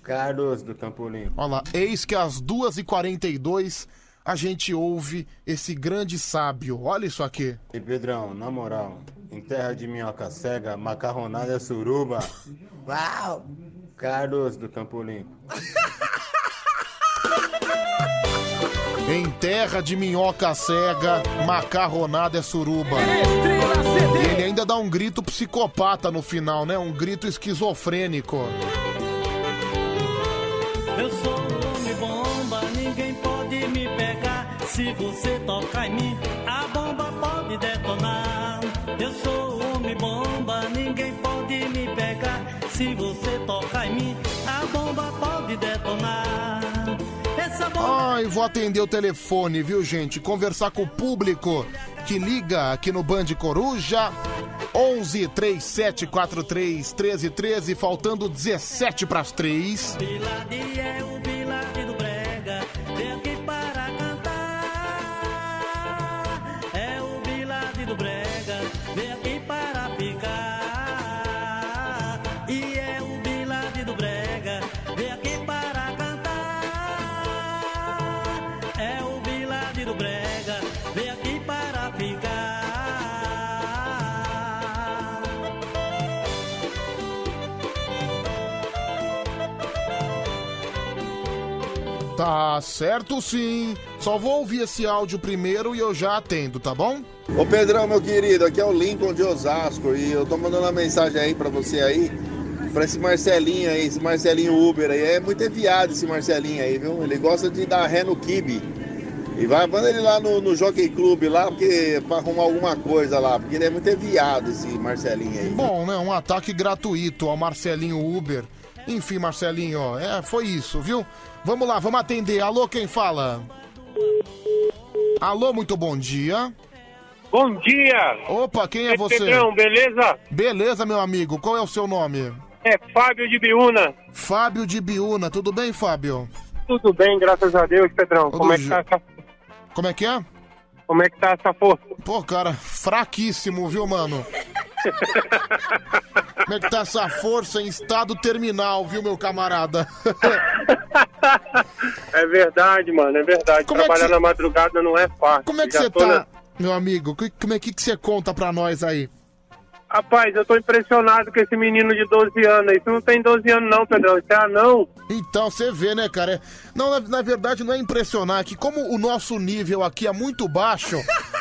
Speaker 77: Carlos do Campo Limpo.
Speaker 2: Olha lá, eis que às 2h42 a gente ouve esse grande sábio. Olha isso aqui.
Speaker 77: E Pedrão, na moral, em terra de minhoca cega, macarronada é suruba. Uau! Carlos do Campo Limpo. [LAUGHS]
Speaker 2: Em terra de minhoca cega, macarronada é suruba. E ele ainda dá um grito psicopata no final, né? Um grito esquizofrênico.
Speaker 78: Eu sou um homem bomba, ninguém pode me pegar. Se você tocar em mim, a bomba pode detonar. Eu sou um homem bomba, ninguém pode me pegar. Se você
Speaker 2: Ai, vou atender o telefone, viu, gente? Conversar com o público que liga aqui no Band Coruja. 11 37 43 13 13, faltando 17 para as 3. Tá certo sim. Só vou ouvir esse áudio primeiro e eu já atendo, tá bom?
Speaker 3: Ô Pedrão, meu querido, aqui é o Lincoln de Osasco e eu tô mandando uma mensagem aí pra você aí, pra esse Marcelinho aí, esse Marcelinho Uber aí. É muito enviado esse Marcelinho aí, viu? Ele gosta de dar ré no kibe. E vai, manda ele lá no, no Jockey Club lá, porque, pra arrumar alguma coisa lá, porque ele é muito enviado esse Marcelinho aí.
Speaker 2: Bom, né? Um ataque gratuito ao Marcelinho Uber. Enfim, Marcelinho, é, foi isso, viu? Vamos lá, vamos atender. Alô, quem fala? Alô, muito bom dia.
Speaker 79: Bom dia!
Speaker 2: Opa, quem é você?
Speaker 79: Pedrão, beleza?
Speaker 2: Beleza, meu amigo. Qual é o seu nome?
Speaker 79: É Fábio de Biúna.
Speaker 2: Fábio de Biúna. Tudo bem, Fábio?
Speaker 79: Tudo bem, graças a Deus, Pedrão.
Speaker 2: Tudo
Speaker 79: Como é que tá essa,
Speaker 2: Como é que é?
Speaker 79: como é que tá essa força?
Speaker 2: Pô, cara, fraquíssimo, viu, mano? Como é que tá essa força em estado terminal, viu, meu camarada? [LAUGHS]
Speaker 79: É verdade, mano, é verdade.
Speaker 2: Como é que
Speaker 79: Trabalhar
Speaker 2: cê-
Speaker 79: na madrugada não é fácil.
Speaker 2: Como é que
Speaker 79: Já
Speaker 2: você tá,
Speaker 79: na-
Speaker 2: meu amigo? Como é que que você conta pra nós aí?
Speaker 79: Rapaz, eu tô impressionado com esse menino de 12 anos. Isso não tem 12 anos não, Pedrão. Isso é anão.
Speaker 2: Então, você vê, né, cara? É- Não, na, na verdade, não é impressionar é que como o nosso nível aqui é muito baixo, [LAUGHS]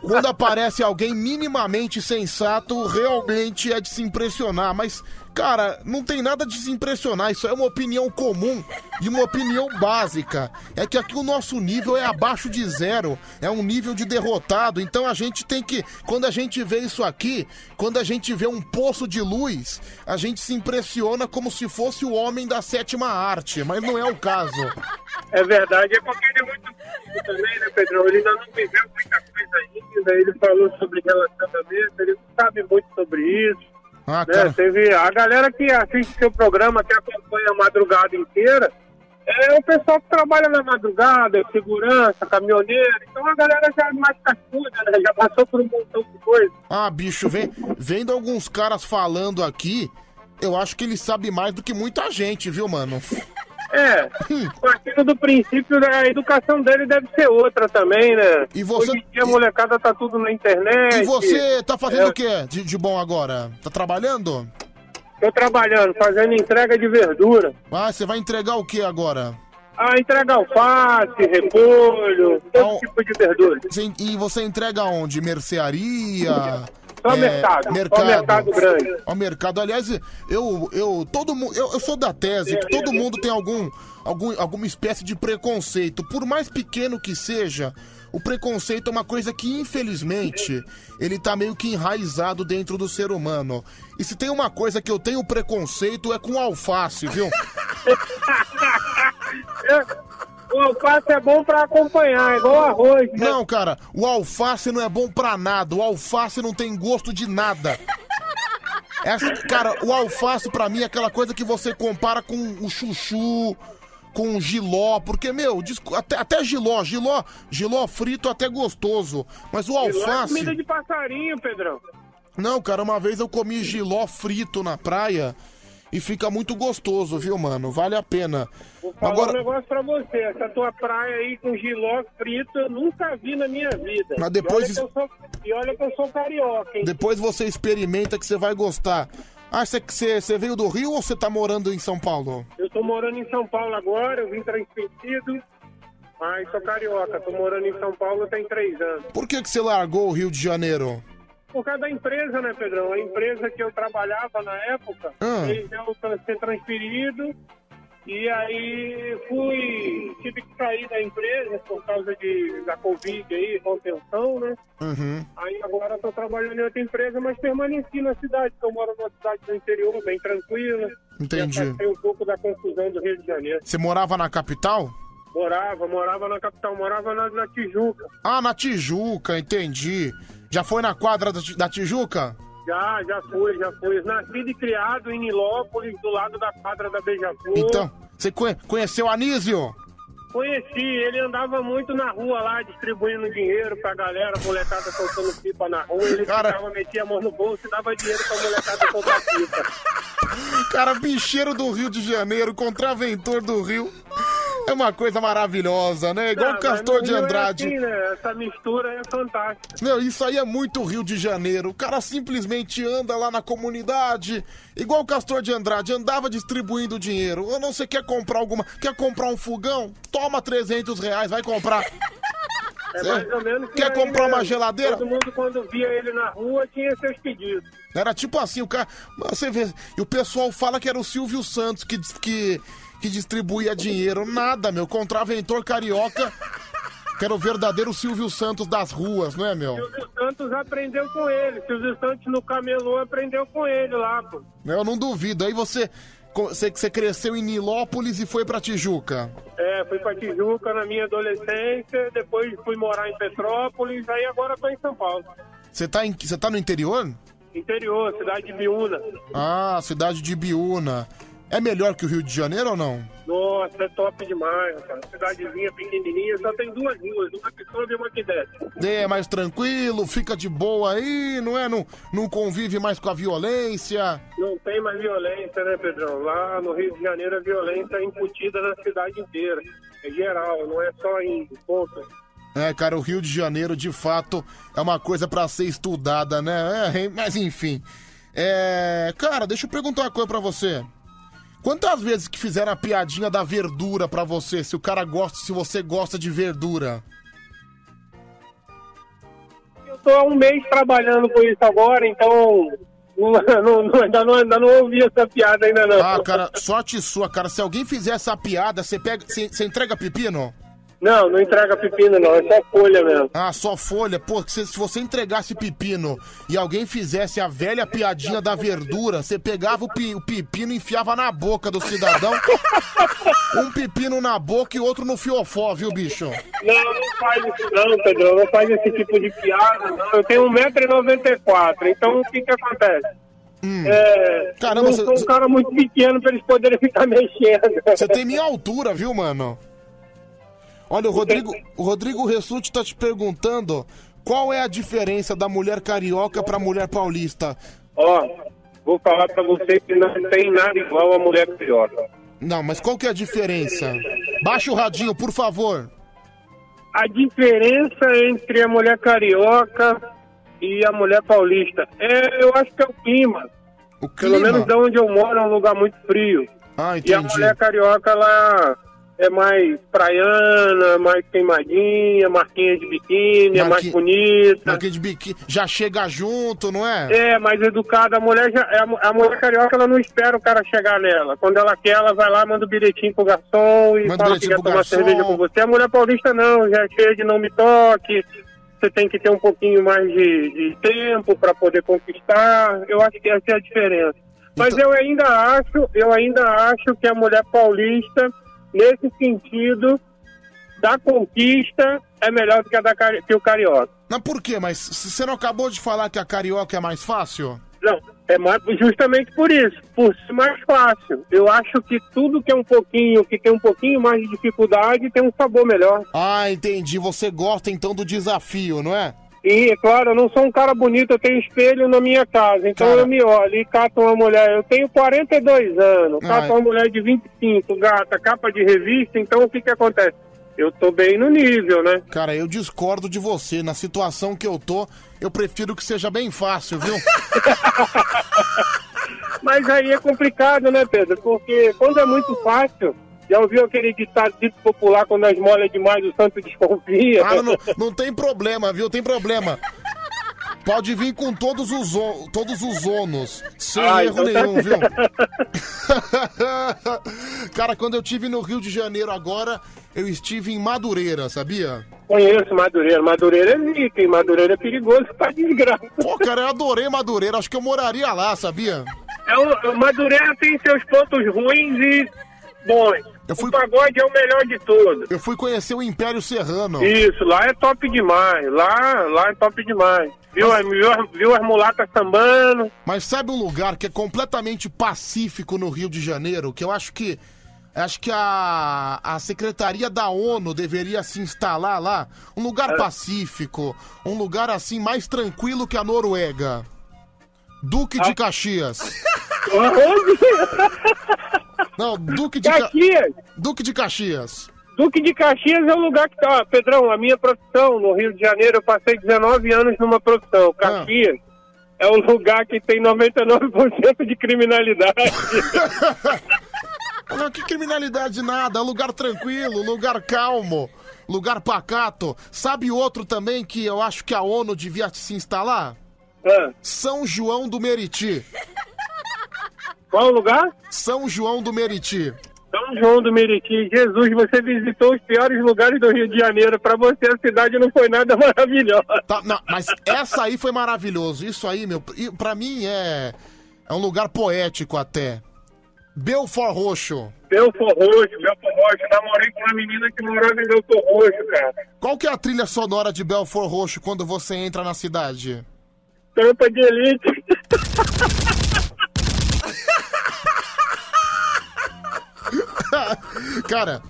Speaker 2: quando aparece alguém minimamente sensato, realmente é de se impressionar. Mas, cara, não tem nada de se impressionar. Isso é uma opinião comum e uma opinião básica. É que aqui o nosso nível é abaixo de zero. É um nível de derrotado. Então a gente tem que. Quando a gente vê isso aqui, quando a gente vê um poço de luz, a gente se impressiona como se fosse o homem da sétima arte. Mas não é o caso.
Speaker 79: É verdade, é porque ele é muito também, né, Pedrão? Ele ainda não viveu muita coisa ainda. Ele falou sobre relacionamento, ele sabe muito sobre isso.
Speaker 2: Ah,
Speaker 79: né? Teve a galera que assiste seu programa, que acompanha a madrugada inteira, é o pessoal que trabalha na madrugada, segurança, caminhoneiro. Então a galera já é mais cascuda, né? Já passou por um montão de coisa.
Speaker 2: Ah, bicho, vem, vendo alguns caras falando aqui, eu acho que ele sabe mais do que muita gente, viu, mano?
Speaker 79: É, [LAUGHS] partindo do princípio, né, a educação dele deve ser outra também, né?
Speaker 2: E você-
Speaker 79: Hoje em dia a molecada tá tudo na internet.
Speaker 2: E você tá fazendo
Speaker 79: É,
Speaker 2: o que de, de bom agora? Tá trabalhando?
Speaker 79: Tô trabalhando, fazendo entrega de verdura.
Speaker 2: Ah, você vai entregar o que agora?
Speaker 79: Ah, entrega alface, repolho, todo tipo de verdura.
Speaker 2: E você entrega onde? Mercearia?
Speaker 79: Só mercado, só mercado grande.
Speaker 2: Ó, mercado. Aliás, eu, eu, todo eu, eu sou da tese que todo mundo tem algum, algum, alguma espécie de preconceito. Por mais pequeno que seja, o preconceito é uma coisa que, infelizmente, ele tá meio que enraizado dentro do ser humano. E se tem uma coisa que eu tenho preconceito é com alface, viu? [LAUGHS] [LAUGHS]
Speaker 79: O alface é bom pra acompanhar, é igual arroz. né?
Speaker 2: Não, cara, o alface não é bom pra nada. O alface não tem gosto de nada. Essa, cara, o alface pra mim é aquela coisa que você compara com o chuchu, com o giló, porque, meu, até, até giló, giló, giló frito até gostoso. Mas o
Speaker 79: Lá é
Speaker 2: alface.
Speaker 79: comida de passarinho, Pedrão.
Speaker 2: Não, cara, uma vez eu comi giló frito na praia e fica muito gostoso, viu, mano? Vale a pena.
Speaker 79: Vou falar
Speaker 2: Agora,
Speaker 79: um negócio pra você. Essa tua praia aí com giló frito eu nunca vi na minha vida.
Speaker 2: Mas depois-
Speaker 79: E olha, que eu sou, e olha que eu sou carioca, hein?
Speaker 2: depois você experimenta que você vai gostar. Ah, você, você, você veio do Rio ou você tá morando em São Paulo?
Speaker 79: Eu tô morando em São Paulo agora, eu vim transmitido. Mas sou carioca, tô morando em São Paulo tem três anos.
Speaker 2: Por que, que você largou o Rio de Janeiro?
Speaker 79: Por causa da empresa, né, Pedrão? A empresa que eu trabalhava na época,
Speaker 2: Ah.
Speaker 79: tra- ser transferido. E aí fui, tive que sair da empresa por causa de, da Covid aí, contenção, né?
Speaker 2: Uhum.
Speaker 79: Aí agora estou trabalhando em outra empresa, mas permaneci na cidade, eu moro numa cidade do interior, bem tranquila.
Speaker 2: Entendi.
Speaker 79: Afastei um pouco da confusão do Rio de Janeiro.
Speaker 2: Você morava na capital?
Speaker 79: Morava, morava na capital, morava na, na Tijuca.
Speaker 2: Ah, na Tijuca, entendi. Já foi na quadra da, Ti- da Tijuca?
Speaker 79: Já, já fui, já fui. Nascido e criado em Nilópolis, do lado da quadra da Beija-Flor.
Speaker 2: Então, você conhe- conheceu Anísio?
Speaker 79: Conheci, ele andava muito na rua lá, distribuindo dinheiro pra galera, molecada soltando pipa na rua. Ele ficava, metia a mão no bolso e dava dinheiro pra molecada soltar pipa. [LAUGHS]
Speaker 2: Cara, bicheiro do Rio de Janeiro, contraventor do Rio. É uma coisa maravilhosa, né? Igual
Speaker 79: Ah,
Speaker 2: o
Speaker 79: mas
Speaker 2: Castor de
Speaker 79: é
Speaker 2: Andrade.
Speaker 79: assim, né? Essa mistura é fantástica.
Speaker 2: Meu, isso aí é muito Rio de Janeiro. O cara simplesmente anda lá na comunidade, igual o Castor de Andrade, andava distribuindo dinheiro. Ou não, você quer comprar alguma. Quer comprar um fogão? Toma 300 reais, vai comprar.
Speaker 79: É mais ou menos
Speaker 2: Quer
Speaker 79: por aí
Speaker 2: comprar uma geladeira?
Speaker 79: Todo mundo, quando via ele na rua, tinha seus pedidos.
Speaker 2: Era tipo assim, o cara. Você vê. E o pessoal fala que era o Silvio Santos que, que, que distribuía dinheiro. Nada, meu. Contraventor carioca. Que era o verdadeiro Silvio Santos das ruas, não é, meu?
Speaker 79: Silvio Santos aprendeu com ele. Silvio Santos no camelô aprendeu com ele lá, pô.
Speaker 2: Eu não duvido. Aí você. Você, você cresceu em Nilópolis e foi pra Tijuca.
Speaker 79: É, fui pra Tijuca na minha adolescência, depois fui morar em Petrópolis, aí agora tô em São Paulo.
Speaker 2: Você tá, em, você tá no interior?
Speaker 79: Interior, cidade de Biúna.
Speaker 2: Ah, cidade de Biúna. É melhor que o Rio de Janeiro ou não?
Speaker 79: Nossa, é top demais, cara. Cidadezinha pequenininha, só tem duas ruas, uma que sobe e uma que desce.
Speaker 2: É mais tranquilo, fica de boa aí, não é? Não, não convive mais com a violência.
Speaker 79: Não tem mais violência, né, Pedrão? Lá no Rio de Janeiro a violência é incutida na cidade inteira. É geral, não é só em ponto.
Speaker 2: É, cara, o Rio de Janeiro, de fato, é uma coisa pra ser estudada, né? É, mas enfim. É, cara, deixa eu perguntar uma coisa pra você. Quantas vezes que fizeram a piadinha da verdura pra você, se o cara gosta, se você gosta de verdura?
Speaker 79: Eu tô há um mês trabalhando com isso agora, então não, [LAUGHS] não- não- ainda, não, ainda não ouvi essa piada ainda não.
Speaker 2: Ah, cara, sorte sua, cara. Se alguém fizer essa piada, você pega, você, você entrega pepino?
Speaker 79: Não, não entrega pepino não, é só folha mesmo.
Speaker 2: Ah, só folha. Pô, se, se você entregasse pepino e alguém fizesse a velha piadinha da verdura, você pegava o, o pepino e enfiava na boca do cidadão. [LAUGHS] um pepino na boca e outro no fiofó, viu, bicho?
Speaker 79: Não, não faz isso não, Pedro, não faz esse tipo de piada não. Eu tenho 1,94m, então o que que acontece? É,
Speaker 2: Caramba,
Speaker 79: eu
Speaker 2: você-
Speaker 79: sou um cara muito pequeno pra eles poderem ficar [LAUGHS] mexendo.
Speaker 2: Você tem minha altura, viu, mano? Olha, o Rodrigo, o Rodrigo Ressuti tá te perguntando qual é a diferença da mulher carioca pra mulher paulista.
Speaker 79: Ó, vou falar pra você que não tem nada igual a mulher carioca.
Speaker 2: Não, mas qual que é a diferença? Baixa o radinho, por favor.
Speaker 79: A diferença entre a mulher carioca e a mulher paulista é, eu acho que é o clima.
Speaker 2: O
Speaker 79: Pelo
Speaker 2: clima?
Speaker 79: menos de onde eu moro é um lugar muito frio.
Speaker 2: Ah,
Speaker 79: E a
Speaker 2: entendi.
Speaker 79: mulher carioca, ela é mais praiana, mais queimadinha, marquinha de biquíni, é mais
Speaker 2: Marqui-
Speaker 79: bonita.
Speaker 2: Marquinhos de biquíni, já chega junto, não é?
Speaker 79: É, mais educada. A mulher, já, a mu- a mulher carioca, ela não espera o cara chegar nela. Quando ela quer, ela vai lá, manda o bilhetinho pro garçom e
Speaker 2: Manda
Speaker 79: fala que quer tomar
Speaker 2: garçom.
Speaker 79: cerveja com você. A mulher paulista não, já é cheia de não me toque. Você tem que ter um pouquinho mais de, de tempo para poder conquistar. Eu acho que essa é a diferença. Mas
Speaker 2: Então-
Speaker 79: eu ainda acho, eu ainda acho que a mulher paulista, nesse sentido da conquista, é melhor do que, a da, que o carioca.
Speaker 2: Mas por quê? Mas você não acabou de falar que a carioca é mais fácil?
Speaker 79: Não, é mais, justamente por isso, por ser mais fácil. Eu acho que tudo que é um pouquinho, que tem um pouquinho mais de dificuldade, tem um sabor melhor.
Speaker 2: Ah, entendi. Você gosta então do desafio, não é?
Speaker 79: E, é claro, eu não sou um cara bonito, eu tenho espelho na minha casa, então
Speaker 2: Cara.
Speaker 79: eu me olho e cato uma mulher. Eu tenho 42 anos,
Speaker 2: Ah,
Speaker 79: cato
Speaker 2: é.
Speaker 79: uma mulher de 25, gata, capa de revista, então o que que acontece? Eu tô bem no nível, né?
Speaker 2: Cara, eu discordo de você. Na situação que eu tô, eu prefiro que seja bem fácil, viu? [LAUGHS]
Speaker 79: Mas aí é complicado, né, Pedro? Porque quando é muito fácil, já ouviu aquele ditado dito popular, quando as molhas demais o santo desconfia?
Speaker 2: Ah, não, não tem problema, viu? Tem problema. Pode vir com todos os, todos os ônus, sem
Speaker 79: Ah,
Speaker 2: erro
Speaker 79: então tá
Speaker 2: nenhum, viu? [LAUGHS] Cara, quando eu tive no Rio de Janeiro agora, eu estive em Madureira, sabia?
Speaker 79: Conheço Madureira. Madureira é zica, hein? Madureira é perigoso pra desgraça.
Speaker 2: Pô, cara, eu adorei Madureira. Acho que eu moraria lá, sabia?
Speaker 79: É o, o Madureira tem seus pontos ruins e bons. O pagode é o melhor de todos.
Speaker 2: Eu fui conhecer o Império Serrano.
Speaker 79: Isso, lá é top demais. Lá, lá é top demais. Viu, as- viu, viu as mulatas sambando?
Speaker 2: Mas sabe um lugar que é completamente pacífico no Rio de Janeiro, que eu acho que acho que a, a Secretaria da ONU deveria se instalar lá, um lugar
Speaker 79: É.
Speaker 2: pacífico, um lugar assim mais tranquilo que a Noruega. Duque de Caxias. [LAUGHS] Não, Duque de Ca-
Speaker 79: Caxias.
Speaker 2: Duque de Caxias.
Speaker 79: Duque de Caxias é o lugar que tá. Pedrão, a minha profissão no Rio de Janeiro, eu passei 19 anos numa profissão. Caxias é o lugar que tem 99% de criminalidade. [LAUGHS]
Speaker 2: Não, que criminalidade nada, é lugar tranquilo, lugar calmo, lugar pacato. Sabe outro também que eu acho que a ONU devia se instalar? São João do Meriti.
Speaker 79: Qual lugar?
Speaker 2: São João do Meriti.
Speaker 79: São João do Meriti. Jesus, você visitou os piores lugares do Rio de Janeiro. Pra você, a cidade não foi nada [LAUGHS] maravilhosa.
Speaker 2: Tá, não, mas essa aí foi maravilhoso. Isso aí, meu, pra mim é é um lugar poético até. Belfort Roxo.
Speaker 79: Belfort Roxo, Belfort Roxo. Namorei com uma menina que morava em Belfort Roxo, cara.
Speaker 2: Qual que é a trilha sonora de Belfort Roxo quando você entra na cidade?
Speaker 79: Tampa de elite. [LAUGHS]
Speaker 2: Cara,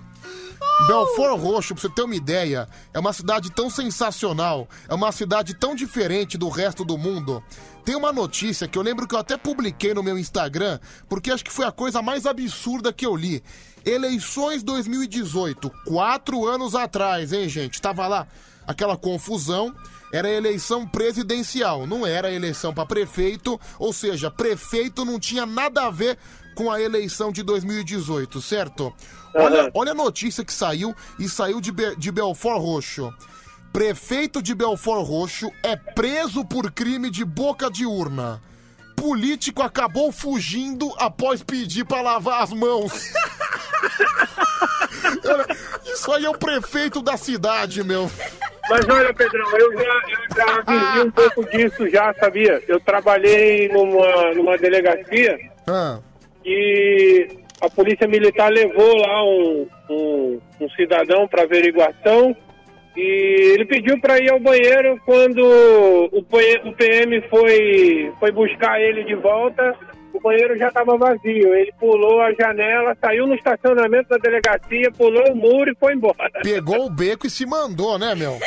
Speaker 2: Belfort Roxo, pra você ter uma ideia, é uma cidade tão sensacional, é uma cidade tão diferente do resto do mundo. Tem uma notícia que eu lembro que eu até publiquei no meu Instagram, porque acho que foi a coisa mais absurda que eu li. Eleições 2018, quatro anos atrás, hein, gente? Tava lá. aquela confusão. Era eleição presidencial, não era eleição para prefeito, ou seja, prefeito não tinha nada a ver com a eleição de 2018, certo? Olha, olha a notícia que saiu e saiu de, Be- de Belfort Roxo. Prefeito de Belfort Roxo é preso por crime de boca de urna. Político acabou fugindo após pedir pra lavar as mãos. [LAUGHS] Isso aí é o prefeito da cidade, meu.
Speaker 79: Mas olha, Pedrão, eu já, eu já vivi um pouco disso já, sabia? Eu trabalhei numa, numa delegacia
Speaker 2: Ah.
Speaker 79: e a polícia militar levou lá um, um, um cidadão para averiguação e ele pediu para ir ao banheiro quando o, o PM foi, foi buscar ele de volta, o banheiro já estava vazio. Ele pulou a janela, saiu no estacionamento da delegacia, pulou o muro e foi embora.
Speaker 2: Pegou o beco e se mandou, né, meu?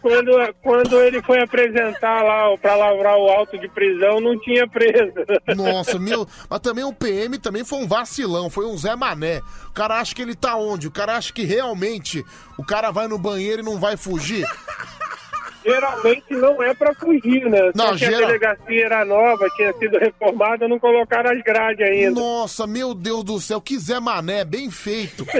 Speaker 79: Quando, quando ele foi apresentar lá para lavrar o auto de prisão, não tinha preso.
Speaker 2: Nossa, meu. Mas também o PM também foi um vacilão, foi um Zé Mané. O cara acha que ele tá onde? O cara acha que realmente o cara vai no banheiro e não vai fugir?
Speaker 79: Geralmente não é para fugir, né?
Speaker 2: Não,
Speaker 79: Só que
Speaker 2: geral-
Speaker 79: a delegacia era nova, tinha sido reformada, não colocaram as grades ainda.
Speaker 2: Nossa, meu Deus do céu, Zé Mané, bem feito. [LAUGHS]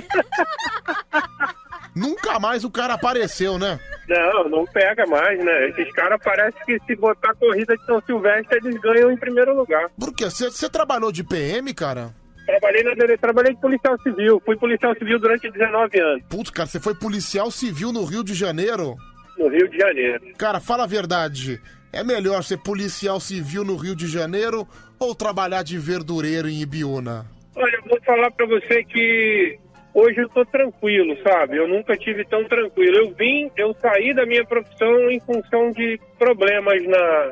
Speaker 2: Nunca mais o cara apareceu, né?
Speaker 79: Não, não pega mais, né? Esses caras parece que se botar corrida de São Silvestre, eles ganham em primeiro lugar.
Speaker 2: Por quê? Você trabalhou de PM, cara?
Speaker 79: Trabalhei na trabalhei de policial civil, fui policial civil durante 19 anos,
Speaker 2: Putz, cara, você foi policial civil no Rio de Janeiro?
Speaker 79: No Rio de Janeiro.
Speaker 2: Cara, fala a verdade. É melhor ser policial civil no Rio de Janeiro ou trabalhar de verdureiro em Ibiúna?
Speaker 79: Olha, eu vou falar pra você que hoje eu tô tranquilo, sabe? Eu nunca tive tão tranquilo. Eu vim, eu saí da minha profissão em função de problemas na,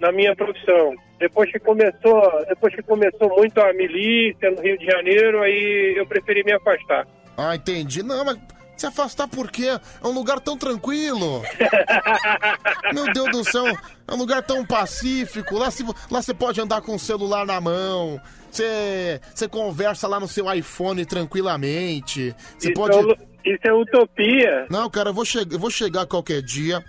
Speaker 79: na minha profissão. Depois que começou, depois que começou muito a milícia no Rio de Janeiro, aí eu preferi me afastar.
Speaker 2: Ah, entendi. Não, mas se afastar por quê? É um lugar tão tranquilo. [LAUGHS] Meu Deus do céu, é um lugar tão pacífico. Lá, você pode andar com o celular na mão. Você, conversa lá no seu iPhone tranquilamente. Você
Speaker 79: Isso
Speaker 2: pode.
Speaker 79: é u- isso é utopia.
Speaker 2: Não, cara, eu vou, che eu vou chegar qualquer dia.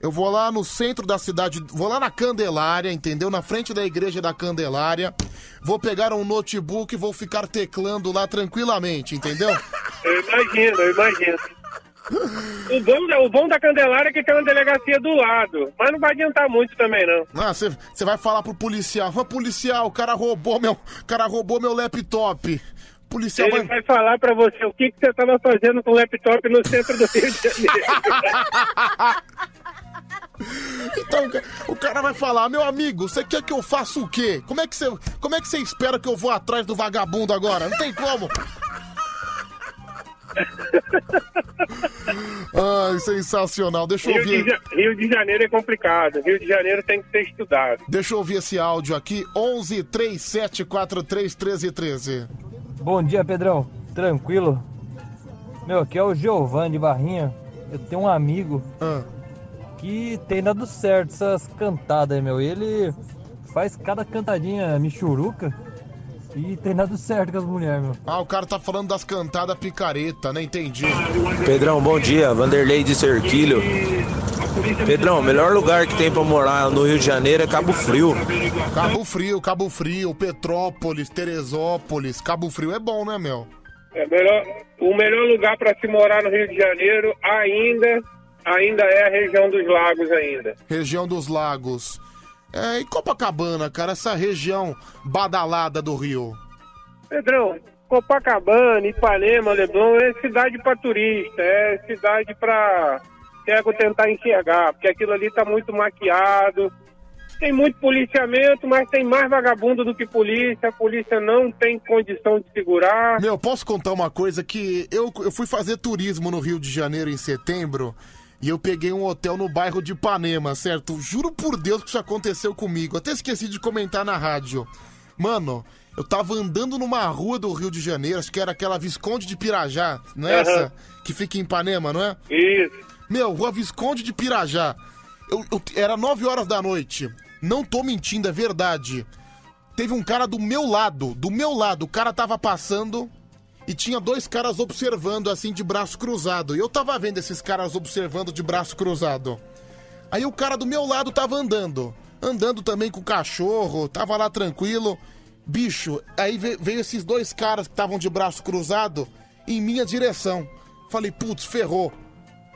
Speaker 2: Eu vou lá no centro da cidade, vou lá na Candelária, entendeu? Na frente da igreja da Candelária. Vou pegar um notebook e vou ficar teclando lá tranquilamente, entendeu? [LAUGHS]
Speaker 79: Eu imagino, eu imagino. O bom, da- o bom da Candelária é que tem uma delegacia do lado, mas não vai adiantar muito também, não.
Speaker 2: Ah, você vai falar pro policial, "Ô, policial, o cara roubou meu, o cara roubou meu laptop. O policial
Speaker 79: Ele
Speaker 2: vai...
Speaker 79: vai falar pra você o que, que você tava fazendo com o laptop no centro do Rio de Janeiro. [LAUGHS]
Speaker 2: Então, o ca- o cara vai falar, meu amigo, você quer que eu faça o quê? Como é que você, como é que você espera que eu vou atrás do vagabundo agora? Não tem como. [LAUGHS] Ai, sensacional. Deixa eu
Speaker 79: Rio de,
Speaker 2: ouvir.
Speaker 79: Ja- Rio de Janeiro é complicado. Rio de Janeiro tem que ser estudado.
Speaker 2: Deixa eu ouvir esse áudio aqui. 11 37 43 13 13.
Speaker 80: Bom dia, Pedrão. Tranquilo? Meu, aqui é o Giovanni de Barrinha. Eu tenho um amigo que tem dado certo essas cantadas aí, meu. Ele faz cada cantadinha michuruca e tem dado certo com as mulheres, meu.
Speaker 2: Ah, o cara tá falando das cantadas picareta, né? Entendi.
Speaker 65: Pedrão, bom dia. Vanderlei de Serquilho. Pedrão, o melhor lugar que tem pra morar no Rio de Janeiro é Cabo Frio.
Speaker 2: Cabo Frio, Cabo Frio, Petrópolis, Teresópolis. Cabo Frio é bom, né, meu?
Speaker 79: É melhor, o melhor lugar para se morar no Rio de Janeiro ainda, ainda é a região dos lagos ainda.
Speaker 2: Região dos Lagos. É, e Copacabana, cara, essa região badalada do Rio.
Speaker 79: Pedrão, Copacabana, Ipanema, Leblon é cidade para turista, é cidade para cego tentar enxergar, porque aquilo ali tá muito maquiado. Tem muito policiamento, mas tem mais vagabundo do que polícia. A polícia não tem condição de segurar.
Speaker 2: Meu, posso contar uma coisa que eu, eu fui fazer turismo no Rio de Janeiro em setembro e eu peguei um hotel no bairro de Ipanema, certo? Juro por Deus que isso aconteceu comigo. Até esqueci de comentar na rádio. Mano, eu tava andando numa rua do Rio de Janeiro, acho que era aquela Visconde de Pirajá, não é
Speaker 79: Aham.
Speaker 2: essa? Que fica em Ipanema, não é?
Speaker 79: Isso.
Speaker 2: Meu, rua Visconde de Pirajá. Eu, eu- era 9 horas da noite. Não tô mentindo, é verdade. Teve um cara do meu lado, do meu lado, o cara tava passando e tinha dois caras observando assim de braço cruzado. E eu tava vendo esses caras observando de braço cruzado. Aí o cara do meu lado tava andando. Andando também com o cachorro, tava lá tranquilo. Bicho, aí ve- veio esses dois caras que estavam de braço cruzado em minha direção. Falei, putz, ferrou.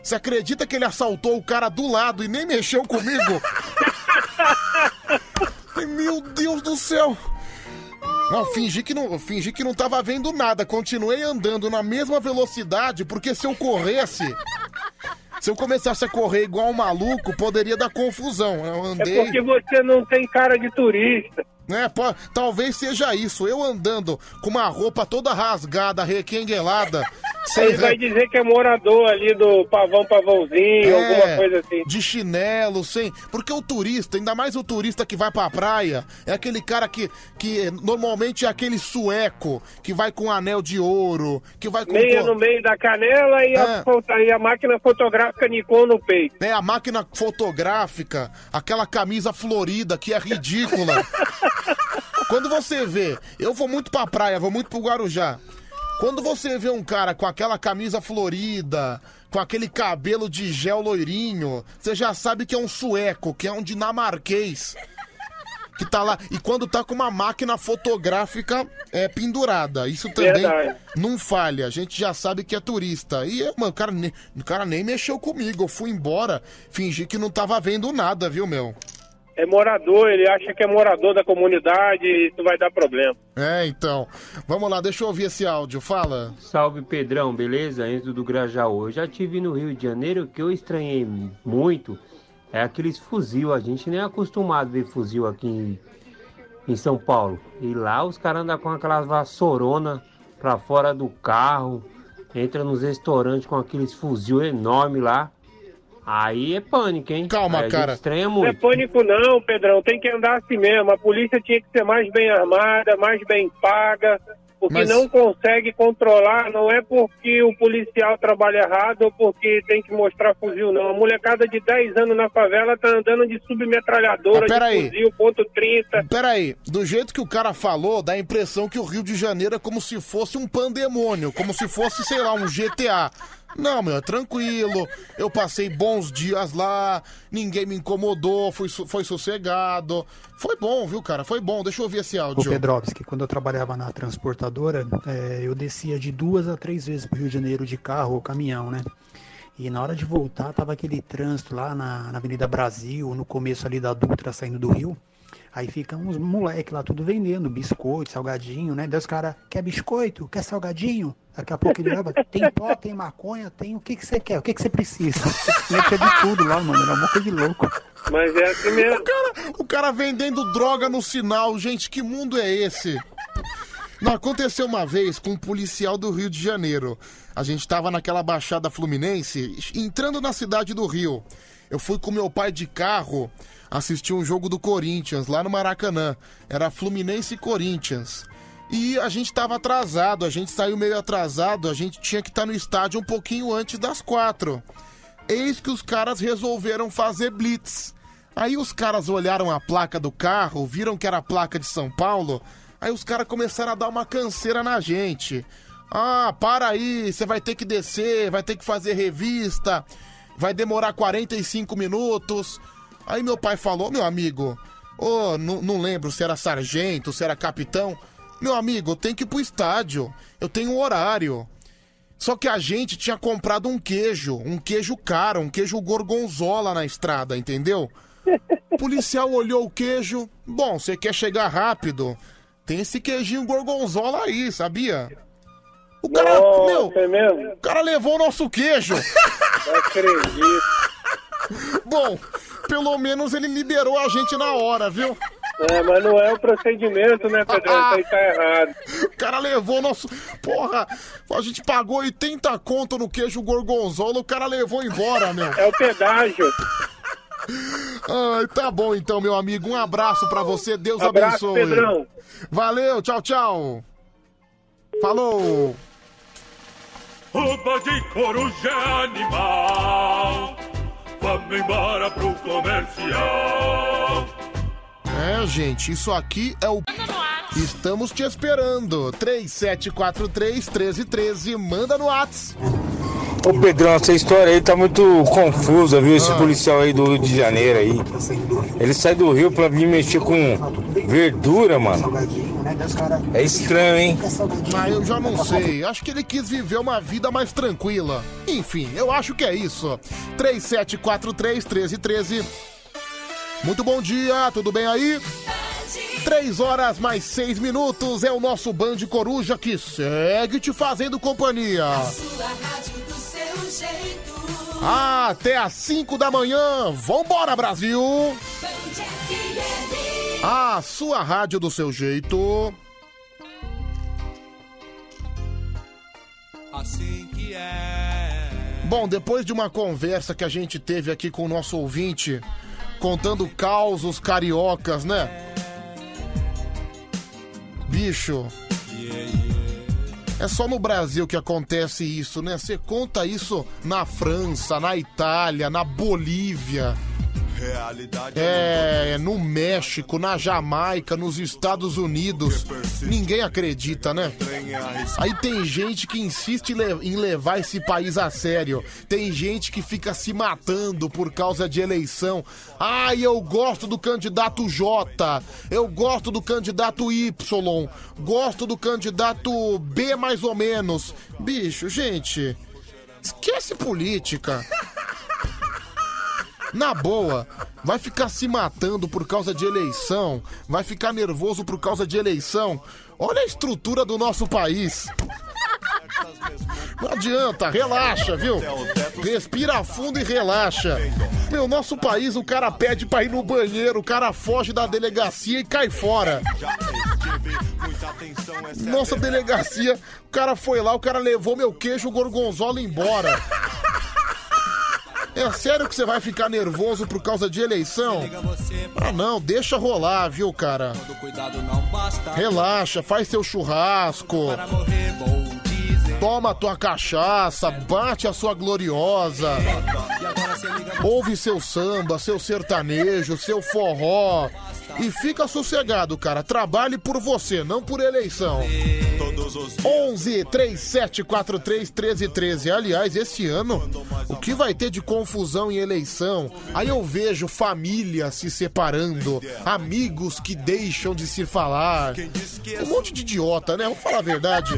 Speaker 2: Você acredita que ele assaltou o cara do lado e nem mexeu comigo? [LAUGHS] Meu Deus do céu! Não, fingi que não, fingi que não tava vendo nada. Continuei andando na mesma velocidade, porque se eu corresse, se eu começasse a correr igual um maluco, poderia dar confusão. Eu
Speaker 79: É
Speaker 2: andei.
Speaker 79: porque você não tem cara de turista.
Speaker 2: É, pô, talvez seja isso. Eu andando com uma roupa toda rasgada, requenguelada. [LAUGHS] sem
Speaker 79: Ele vai dizer que é morador ali do Pavão Pavãozinho,
Speaker 2: É,
Speaker 79: alguma coisa assim.
Speaker 2: De chinelo, sem. Porque o turista, ainda mais o turista que vai pra praia, é aquele cara que, que normalmente é aquele sueco, que vai com anel de ouro, que vai com.
Speaker 79: Meia no meio da canela e,
Speaker 2: É.
Speaker 79: a, e a máquina fotográfica Nikon no peito.
Speaker 2: É a máquina fotográfica, aquela camisa florida que é ridícula. [LAUGHS] Quando você vê, eu vou muito pra praia, vou muito pro Guarujá. Quando você vê um cara com aquela camisa florida, com aquele cabelo de gel loirinho, você já sabe que é um sueco, que é um dinamarquês. Que tá lá. E quando tá com uma máquina fotográfica é, pendurada. Isso também
Speaker 79: Verdade.
Speaker 2: não falha. A gente já sabe que é turista. E, mano, o cara, nem, o cara nem mexeu comigo. Eu fui embora, fingi que não tava vendo nada, viu, meu?
Speaker 79: É morador, ele acha que é morador da comunidade e isso vai dar problema.
Speaker 2: É, então. Vamos lá, deixa eu ouvir esse áudio. Fala.
Speaker 81: Salve Pedrão, beleza? Enzo do Grajaú. Eu já tive no Rio de Janeiro, o que eu estranhei muito é aqueles fuzil. A gente nem é acostumado a ver fuzil aqui em, em São Paulo. E lá os caras andam com aquelas vassourona pra fora do carro, entra nos restaurantes com aqueles fuzil enorme lá. Aí é pânico, hein?
Speaker 2: Calma,
Speaker 81: gente
Speaker 2: cara.
Speaker 81: Estranha
Speaker 79: Não é pânico não, Pedrão, tem que andar assim mesmo. A polícia tinha que ser mais bem armada, mais bem paga. O que
Speaker 2: Mas-
Speaker 79: não consegue controlar não é porque o policial trabalha errado ou porque tem que mostrar fuzil, não. A molecada de 10 anos na favela tá andando de submetralhadora,
Speaker 2: Ah,
Speaker 79: de
Speaker 2: peraí.
Speaker 79: fuzil, ponto 30.
Speaker 2: Peraí, do jeito que o cara falou, dá a impressão que o Rio de Janeiro é como se fosse um pandemônio, como se fosse, sei lá, um GTA. Não, meu, é tranquilo. Eu passei bons dias lá, ninguém me incomodou, fui, su- foi sossegado. Foi bom, viu, cara? Foi bom. Deixa eu ouvir esse
Speaker 76: O
Speaker 2: áudio.
Speaker 76: Pedrovski, quando eu trabalhava na transportadora, é, eu descia de duas a três vezes pro Rio de Janeiro de carro ou caminhão, né? E na hora de voltar, tava aquele trânsito lá na, na Avenida Brasil, no começo ali da Dutra, saindo do Rio. Aí ficam uns moleque lá tudo vendendo biscoito, salgadinho, né? Daí os caras, quer biscoito? Quer salgadinho? Daqui a pouco ele leva, tem pó, tem maconha, tem o que que você quer? O que que você precisa? Tinha de tudo lá, mano, era uma coisa de louco.
Speaker 79: Mas é assim mesmo.
Speaker 2: O cara, o cara vendendo droga no sinal, gente, que mundo é esse? Não, aconteceu uma vez com um policial do Rio de Janeiro. A gente tava naquela baixada fluminense, entrando na cidade do Rio. Eu fui com meu pai de carro assistir um jogo do Corinthians lá no Maracanã. Era Fluminense e Corinthians. E a gente tava atrasado, a gente saiu meio atrasado, a gente tinha que estar no estádio um pouquinho antes das quatro. Eis que os caras resolveram fazer blitz. Aí os caras olharam a placa do carro, viram que era a placa de São Paulo. Aí os caras começaram a dar uma canseira na gente. Ah, para aí, você vai ter que descer, vai ter que fazer revista, vai demorar 45 minutos. Aí meu pai falou, meu amigo, não não lembro se era sargento, se era capitão. Meu amigo, eu tenho que ir pro estádio, eu tenho um horário. Só que a gente tinha comprado um queijo, um queijo caro, um queijo gorgonzola na estrada, entendeu? O policial olhou o queijo. Bom, você quer chegar rápido? Tem esse queijinho gorgonzola aí, sabia? O cara,
Speaker 79: Nossa,
Speaker 2: meu,
Speaker 79: é mesmo?
Speaker 2: o cara levou o nosso queijo. [LAUGHS]
Speaker 79: Não acredito.
Speaker 2: Bom, pelo menos ele liberou a gente na hora, viu?
Speaker 79: É, mas não é o procedimento, né, Pedrão? Isso aí tá errado.
Speaker 2: O cara levou nosso. Porra, a gente pagou 80 conto no queijo gorgonzola, o cara levou embora, meu.
Speaker 79: É o pedágio.
Speaker 2: Ai, tá bom então, meu amigo. Um abraço pra você, Deus
Speaker 79: Abraço,
Speaker 2: abençoe.
Speaker 79: Pedrão.
Speaker 2: Valeu, tchau, tchau. Falou.
Speaker 78: Roupa de coruja animal. Vamos embora pro comercial.
Speaker 2: É, gente, isso aqui é o Estamos te esperando. 3743-1313, manda no Whats.
Speaker 77: Ô Pedrão, essa história aí tá muito confusa, viu? Esse policial aí do Rio de Janeiro aí. Ele sai do Rio pra vir mexer com verdura, mano. É estranho, hein?
Speaker 2: Ah, eu já não sei. Acho que ele quis viver uma vida mais tranquila. Enfim, eu acho que é isso. 3743-1313. Muito bom dia, tudo bem aí? 3 horas mais 6 minutos é o nosso Band Coruja que segue te fazendo companhia.
Speaker 82: Sua rádio do seu jeito.
Speaker 2: Até às 5 da manhã. Vambora, Brasil! A sua rádio do seu jeito.
Speaker 82: Assim que é.
Speaker 2: Bom, depois de uma conversa que a gente teve aqui com o nosso ouvinte, contando causos cariocas, né? Bicho. É só no Brasil que acontece isso, né? Você conta isso na França, na Itália, na Bolívia.
Speaker 82: Realidade
Speaker 2: É, no México, na Jamaica, nos Estados Unidos. Ninguém acredita, né? Aí tem gente que insiste em levar esse país a sério. Tem gente que fica se matando por causa de eleição. Ai, eu gosto do candidato J. Eu gosto do candidato Y. Gosto do candidato B mais ou menos. Bicho, gente, esquece política. Na boa, vai ficar se matando por causa de eleição, vai ficar nervoso por causa de eleição. Olha a estrutura do nosso país. Não adianta, relaxa, viu? Respira fundo e relaxa. Meu, nosso país, o cara pede pra ir no banheiro, o cara foge da delegacia e cai fora. Nossa delegacia, o cara foi lá, o cara levou meu queijo gorgonzola embora. É sério que você vai ficar nervoso por causa de eleição? Ah, não, deixa rolar, viu, cara? Relaxa, faz seu churrasco. Toma tua cachaça, bate a sua gloriosa. Ouve seu samba, seu sertanejo, seu forró. E fica sossegado, cara. Trabalhe por você, não por eleição. 11 37 43 13 13. Aliás, esse ano, o que vai ter de confusão em eleição? Aí eu vejo família se separando, amigos que deixam de se falar. Um monte de idiota, né? Vamos falar a verdade.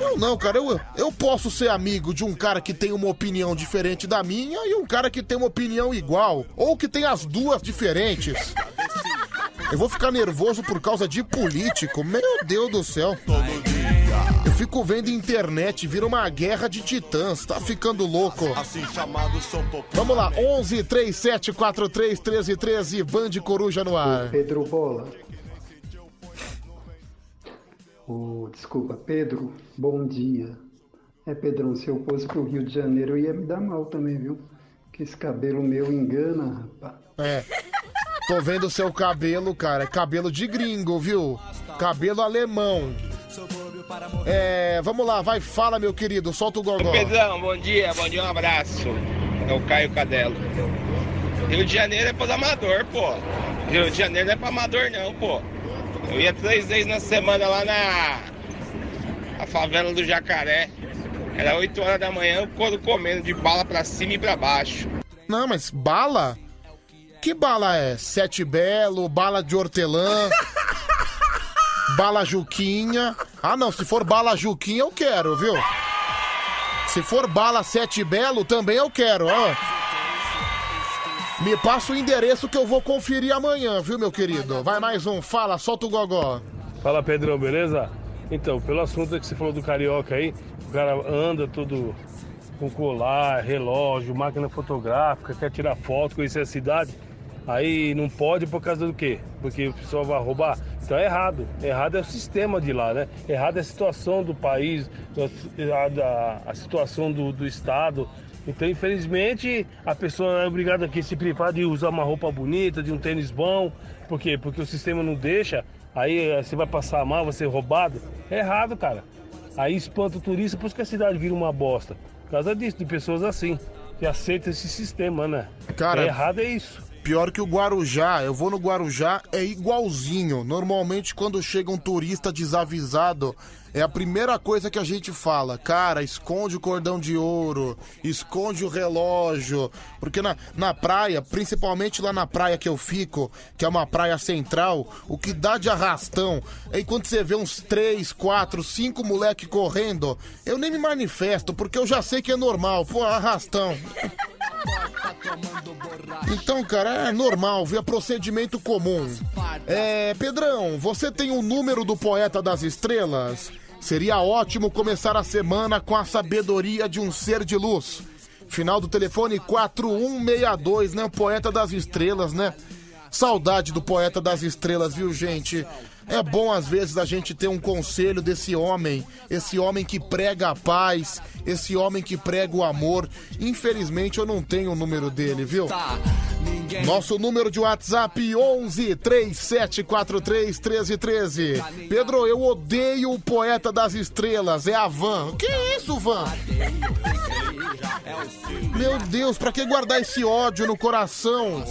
Speaker 2: Eu não, cara, eu, eu posso ser amigo de um cara que tem uma opinião diferente da minha e um cara que tem uma opinião igual, ou que tem as duas diferentes. Eu vou ficar nervoso por causa de político, meu Deus do céu. Eu fico vendo internet, vira uma guerra de titãs, tá ficando louco.
Speaker 82: Assim chamados são
Speaker 2: Vamos lá, 11 37 43 13 13, Band Coruja no ar.
Speaker 83: Pedro Bola. Ô, desculpa, Pedro, bom dia. É, Pedrão, se eu fosse pro Rio de Janeiro, eu ia me dar mal também, viu? Que esse cabelo meu engana, rapaz.
Speaker 2: É. Tô vendo seu cabelo, cara. É cabelo de gringo, viu? Cabelo alemão. É, vamos lá, vai, fala, meu querido, solta o gogó.
Speaker 84: Pedrão, bom dia, bom dia, um abraço. É o Caio Cadelo. Rio de Janeiro é para amador, pô. Rio de Janeiro não é para amador, não, pô. Eu ia três vezes na semana lá na a favela do Jacaré. Era 8 horas da manhã, o couro comendo de bala pra cima e pra baixo.
Speaker 2: Não, mas bala? Que bala é? Sete Belo, bala de hortelã, bala Juquinha. Ah, não, se for bala Juquinha eu quero, viu? Se for bala Sete Belo também eu quero, ó. Me passa o endereço que eu vou conferir amanhã, viu, meu querido? Vai mais um, fala, solta o gogó.
Speaker 85: Fala Pedrão, beleza? Então, pelo assunto que você falou do carioca aí, o cara anda todo com colar, relógio, máquina fotográfica, quer tirar foto, conhecer a cidade. Aí não pode por causa do quê? Porque o pessoal vai roubar. Então é errado. Errado é o sistema de lá, né? Errado é a situação do país, errado a, a situação do, do Estado. Então, infelizmente, a pessoa é obrigada aqui a se privar de usar uma roupa bonita, de um tênis bom. Por quê? Porque o sistema não deixa. Aí eh, você vai passar mal, vai ser roubado. É errado, cara. Aí espanta o turista, por isso que a cidade vira uma bosta. Por causa disso, de pessoas assim, que aceitam esse sistema, né?
Speaker 2: Cara,
Speaker 85: é errado é isso.
Speaker 2: Pior que o Guarujá. Eu vou no Guarujá, é igualzinho. Normalmente, quando chega um turista desavisado, é a primeira coisa que a gente fala. Cara, esconde o cordão de ouro, esconde o relógio. Porque na, na praia, principalmente lá na praia que eu fico, que é uma praia central, o que dá de arrastão é quando você vê uns 3, 4, 5 moleque correndo, eu nem me manifesto, porque eu já sei que é normal. Pô, arrastão. Então, cara, é normal, via procedimento comum. É, Pedrão, você tem o número do poeta das estrelas? Seria ótimo começar a semana com a sabedoria de um ser de luz. Final do telefone 4162, né? O poeta das estrelas, né? Saudade do poeta das estrelas, viu, gente? É bom às vezes a gente ter um conselho desse homem, esse homem que prega a paz, esse homem que prega o amor. Infelizmente eu não tenho o número dele, viu? Nosso número de WhatsApp 11 3743 1313. Pedro, eu odeio o poeta das estrelas, é a Van. Que isso, Van? Meu Deus, pra que guardar esse ódio no coração?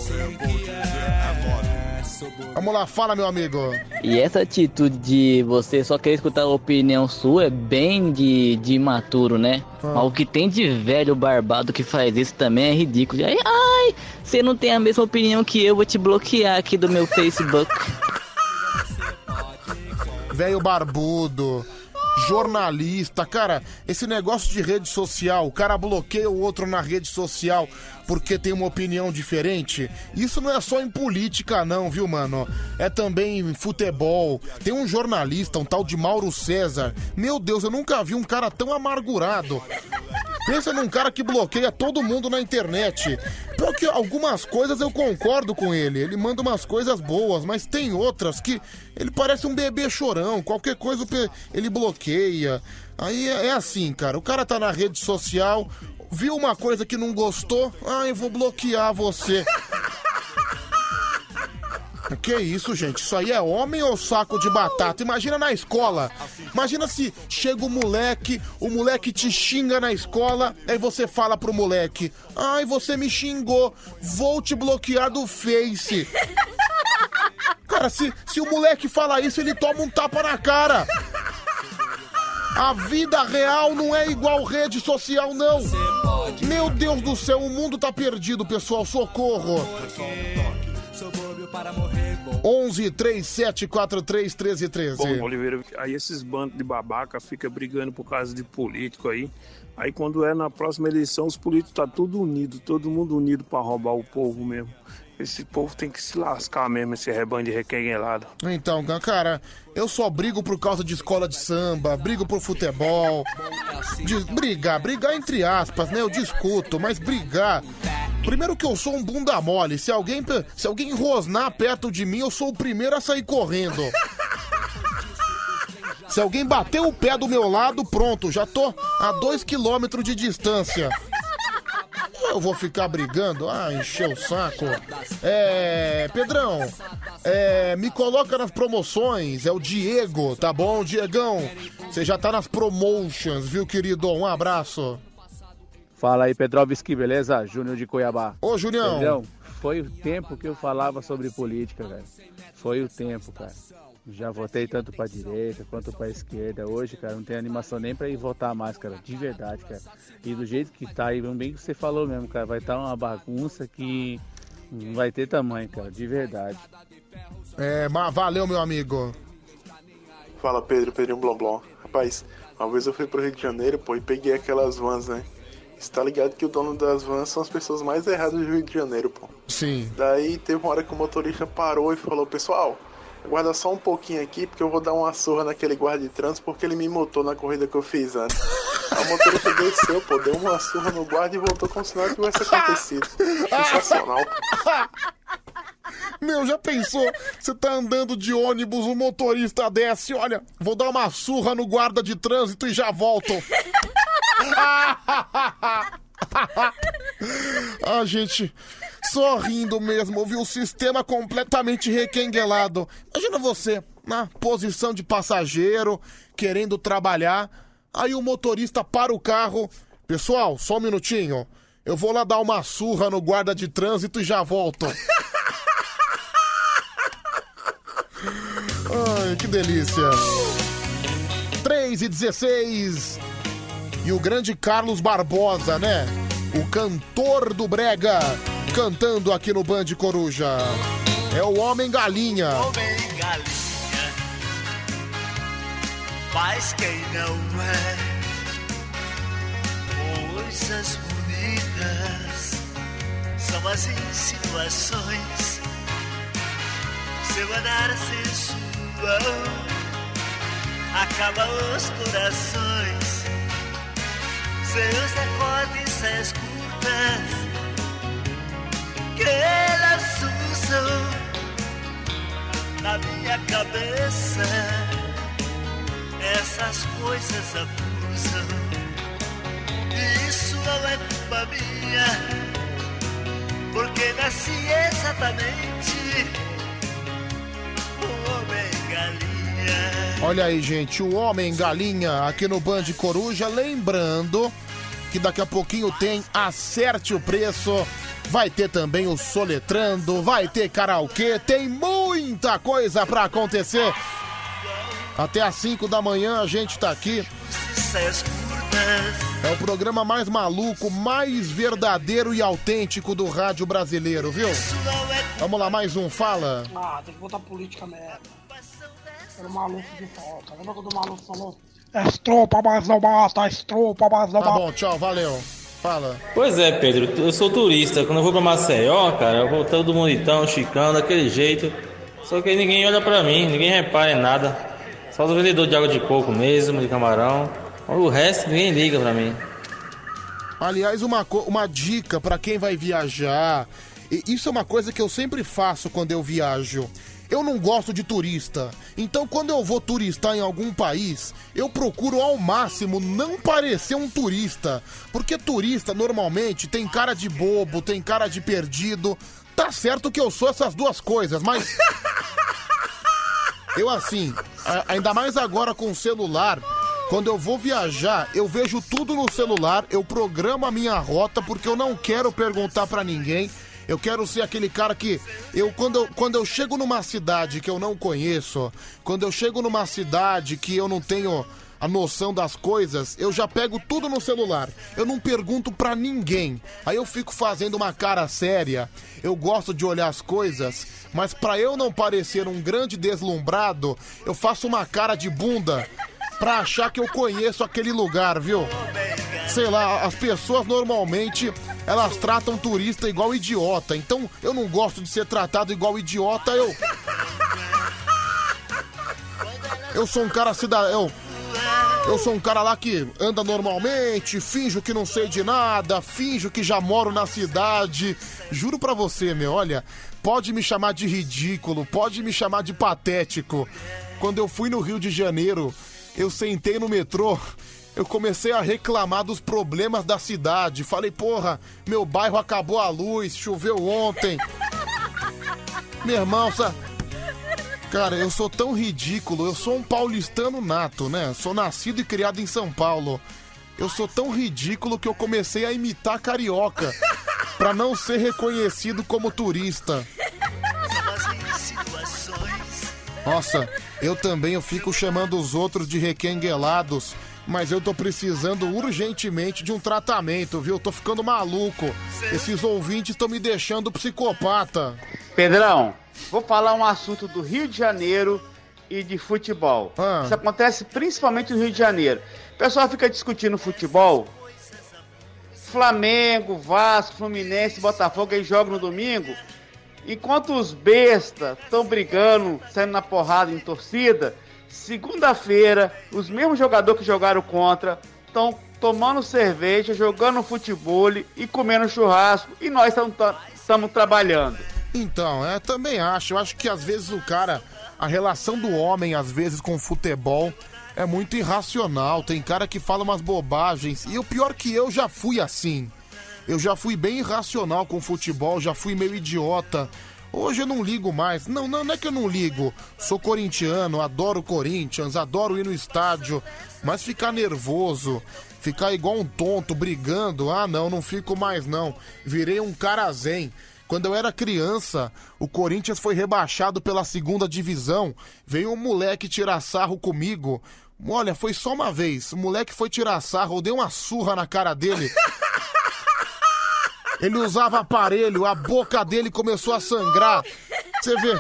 Speaker 2: Vamos lá, fala, meu amigo.
Speaker 58: E essa atitude de você só querer escutar a opinião sua é bem de, de imaturo, né?
Speaker 2: Ah.
Speaker 58: Mas o que tem de velho barbado que faz isso também é ridículo. Ai, ai, você não tem a mesma opinião que eu, vou te bloquear aqui do meu Facebook. [LAUGHS]
Speaker 2: Velho barbudo, jornalista, cara, esse negócio de rede social, o cara bloqueia o outro na rede social porque tem uma opinião diferente. Isso não é só em política, não, viu, mano? É também em futebol. Tem um jornalista, um tal de Mauro César. Meu Deus, eu nunca vi um cara tão amargurado. Pensa num cara que bloqueia todo mundo na internet. Porque algumas coisas eu concordo com ele. Ele manda umas coisas boas, mas tem outras que ele parece um bebê chorão. Qualquer coisa ele bloqueia. Aí é é assim, cara. O cara tá na rede social, viu uma coisa que não gostou, ah, vou bloquear você. [LAUGHS] Que isso, gente? Isso aí é homem ou saco de batata? Imagina na escola. Imagina se chega o moleque, o moleque te xinga na escola, aí você fala pro moleque: Ai, você me xingou, vou te bloquear do Face. Cara, se, se o moleque fala isso, ele toma um tapa na cara. A vida real não é igual rede social, não. Meu Deus do céu, o mundo tá perdido, pessoal. Socorro. 11 37 43 13 13.
Speaker 85: Bom, Oliveira, aí esses bandos de babaca fica brigando por causa de político aí. Aí quando é na próxima eleição, os políticos tá tudo unido, todo mundo unido pra roubar o povo mesmo. Esse povo tem que se lascar mesmo, esse rebanho de requenguelado.
Speaker 2: Então, cara, eu só brigo por causa de escola de samba, brigo por futebol. De, brigar, brigar entre aspas, né? Eu discuto, mas brigar. Primeiro que eu sou um bunda mole. Se alguém, se alguém rosnar perto de mim, eu sou o primeiro a sair correndo. Se alguém bater o pé do meu lado, pronto, já tô a dois quilômetros de distância. Eu vou ficar brigando? Ah, encheu o saco. É. Pedrão, é, me coloca nas promoções. É o Diego, tá bom, Diegão? Você já tá nas promotions, viu, querido? Um abraço.
Speaker 86: Fala aí, Pedrovski, beleza? Júnior de Cuiabá.
Speaker 2: Ô, Junião.
Speaker 86: Pedrão, foi o tempo que eu falava sobre política, velho. Foi o tempo, cara. Já votei tanto pra direita quanto pra esquerda. Hoje, cara, não tem animação nem pra ir votar mais, cara. De verdade, cara. E do jeito que tá aí, bem que você falou mesmo, cara. Vai estar uma bagunça que não vai ter tamanho, cara. De verdade.
Speaker 2: É, mas valeu, meu amigo.
Speaker 87: Fala Pedro, Pedrinho Blomblom. Rapaz, uma vez eu fui pro Rio de Janeiro, pô, e peguei aquelas vans, né? Você tá ligado que o dono das vans são as pessoas mais erradas do Rio de Janeiro, pô.
Speaker 2: Sim.
Speaker 87: Daí teve uma hora que o motorista parou e falou, pessoal, guarda só um pouquinho aqui, porque eu vou dar uma surra naquele guarda de trânsito porque ele me multou na corrida que eu fiz antes. Aí o motorista desceu, pô, deu uma surra no guarda e voltou como se nada tivesse acontecido. Sensacional, pô.
Speaker 2: Meu, já pensou? Você tá andando de ônibus, o motorista desce, olha, vou dar uma surra no guarda de trânsito e já volto. [LAUGHS] ah, gente, sorrindo mesmo, viu? O sistema completamente requenguelado. Imagina você, na posição de passageiro, querendo trabalhar. Aí o motorista para o carro. Pessoal, só um minutinho. Eu vou lá dar uma surra no guarda de trânsito e já volto. [LAUGHS] Ai, que delícia. 3 e 16. E o grande Carlos Barbosa, né? O cantor do Brega cantando aqui no Band Coruja. É o Homem Galinha.
Speaker 88: Homem galinha, mas quem não é? Coisas bonitas são as insinuações. Seu andar sensual acaba os corações. Seus decotes, saias curtas que elas usam na minha cabeça. Essas coisas abusam. E isso não é culpa minha, porque nasci exatamente um homem galinha.
Speaker 2: Olha aí, gente, o Homem Galinha aqui no Band Coruja. Lembrando que daqui a pouquinho tem Acerte o Preço. Vai ter também o Soletrando, vai ter karaokê, tem muita coisa pra acontecer. Até às 5 da manhã a gente tá aqui. É o programa mais maluco, mais verdadeiro e autêntico do rádio brasileiro, viu? Vamos lá, mais um, fala.
Speaker 75: Ah, tem que botar política merda. Era maluco de volta. Lembra quando o maluco falou? Estropa, mas não mata, estropa, mas não
Speaker 2: Tá
Speaker 75: mata.
Speaker 2: bom, tchau, valeu. Fala.
Speaker 89: Pois é, Pedro, eu sou turista. Quando eu vou pra Maceió, cara, eu vou todo bonitão, chicão, daquele jeito. Só que ninguém olha pra mim, ninguém repara em nada. Só o vendedor de água de coco mesmo, de camarão. O resto ninguém liga pra mim.
Speaker 2: Aliás, uma, uma dica pra quem vai viajar. Isso é uma coisa que eu sempre faço quando eu viajo. Eu não gosto de turista. Então, quando eu vou turistar em algum país, eu procuro ao máximo não parecer um turista. Porque turista normalmente tem cara de bobo, tem cara de perdido. Tá certo que eu sou essas duas coisas, mas. [LAUGHS] Eu assim, ainda mais agora com o celular, quando eu vou viajar, eu vejo tudo no celular, eu programo a minha rota porque eu não quero perguntar pra ninguém. Eu quero ser aquele cara que eu quando, eu quando eu chego numa cidade que eu não conheço, quando eu chego numa cidade que eu não tenho a noção das coisas, eu já pego tudo no celular. Eu não pergunto pra ninguém. Aí eu fico fazendo uma cara séria. Eu gosto de olhar as coisas, mas pra eu não parecer um grande deslumbrado, eu faço uma cara de bunda pra achar que eu conheço aquele lugar, viu? Sei lá, as pessoas normalmente elas tratam turista igual idiota. Então eu não gosto de ser tratado igual idiota. Eu eu sou um cara cidadão. Eu sou um cara lá que anda normalmente, finjo que não sei de nada, finjo que já moro na cidade. Juro pra você, meu, olha, pode me chamar de ridículo, pode me chamar de patético. Quando eu fui no Rio de Janeiro, eu sentei no metrô, eu comecei a reclamar dos problemas da cidade. Falei, porra, meu bairro acabou a luz, choveu ontem. [LAUGHS] Meu irmão, sa- Cara, eu sou tão ridículo, eu sou um paulistano nato, né? Sou nascido e criado em São Paulo. Eu sou tão ridículo que eu comecei a imitar carioca [LAUGHS] pra não ser reconhecido como turista. Nossa, eu também eu fico chamando os outros de requenguelados, mas eu tô precisando urgentemente de um tratamento, viu? Tô ficando maluco. Esses ouvintes estão me deixando psicopata.
Speaker 90: Pedrão, vou falar um assunto do Rio de Janeiro e de futebol. Isso acontece principalmente no Rio de Janeiro. O pessoal fica discutindo futebol. Flamengo, Vasco, Fluminense, Botafogo aí jogam no domingo. Enquanto os bestas estão brigando, saindo na porrada em torcida, segunda-feira, os mesmos jogadores que jogaram contra estão tomando cerveja, jogando futebol e comendo churrasco. E nós estamos trabalhando.
Speaker 2: Então, é, também acho. Eu acho que às vezes o cara, a relação do homem, às vezes, com o futebol é muito irracional. Tem cara que fala umas bobagens. E o pior que eu já fui assim. Eu já fui bem irracional com o futebol, já fui meio idiota. Hoje eu não ligo mais. Não, não, não é que eu não ligo. Sou corintiano, adoro Corinthians, adoro ir no estádio. Mas ficar nervoso, ficar igual um tonto, brigando, ah não, não fico mais não. Virei um cara zen. Quando eu era criança, o Corinthians foi rebaixado pela segunda divisão. Veio um moleque tirar sarro comigo. Olha, foi só uma vez. O moleque foi tirar sarro, eu dei uma surra na cara dele. [LAUGHS] Ele usava aparelho, a boca dele começou a sangrar. Você vê,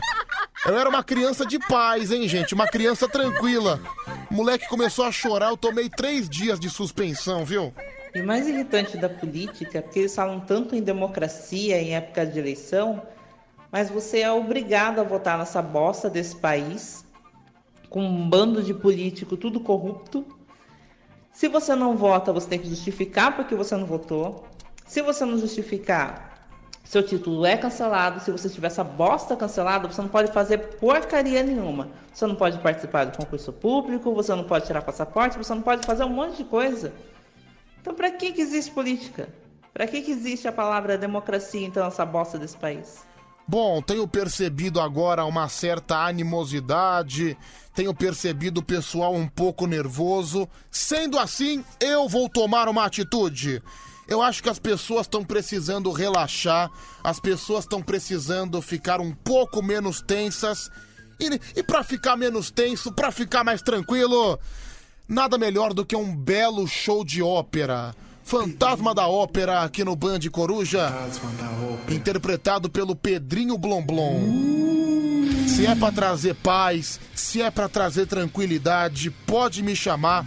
Speaker 2: eu era uma criança de paz, hein, gente? Uma criança tranquila. O moleque começou a chorar, eu tomei três dias de suspensão, viu?
Speaker 91: E mais irritante da política é que eles falam tanto em democracia em época de eleição, mas você é obrigado a votar nessa bosta desse país, com um bando de político tudo corrupto. Se você não vota, você tem que justificar porque você não votou. Se você não justificar, seu título é cancelado. Se você tiver essa bosta cancelada, você não pode fazer porcaria nenhuma. Você não pode participar do concurso público, você não pode tirar passaporte, você não pode fazer um monte de coisa. Então, para que, que existe política? Para que, que existe a palavra democracia, então, essa bosta desse país?
Speaker 2: Bom, tenho percebido agora uma certa animosidade, tenho percebido o pessoal um pouco nervoso. Sendo assim, eu vou tomar uma atitude. Eu acho que as pessoas estão precisando relaxar, as pessoas estão precisando ficar um pouco menos tensas. E, e para ficar menos tenso, para ficar mais tranquilo, nada melhor do que um belo show de ópera. Fantasma da Ópera aqui no Band Coruja, interpretado pelo Pedrinho Blomblom. Se é pra trazer paz, se é pra trazer tranquilidade, pode me chamar.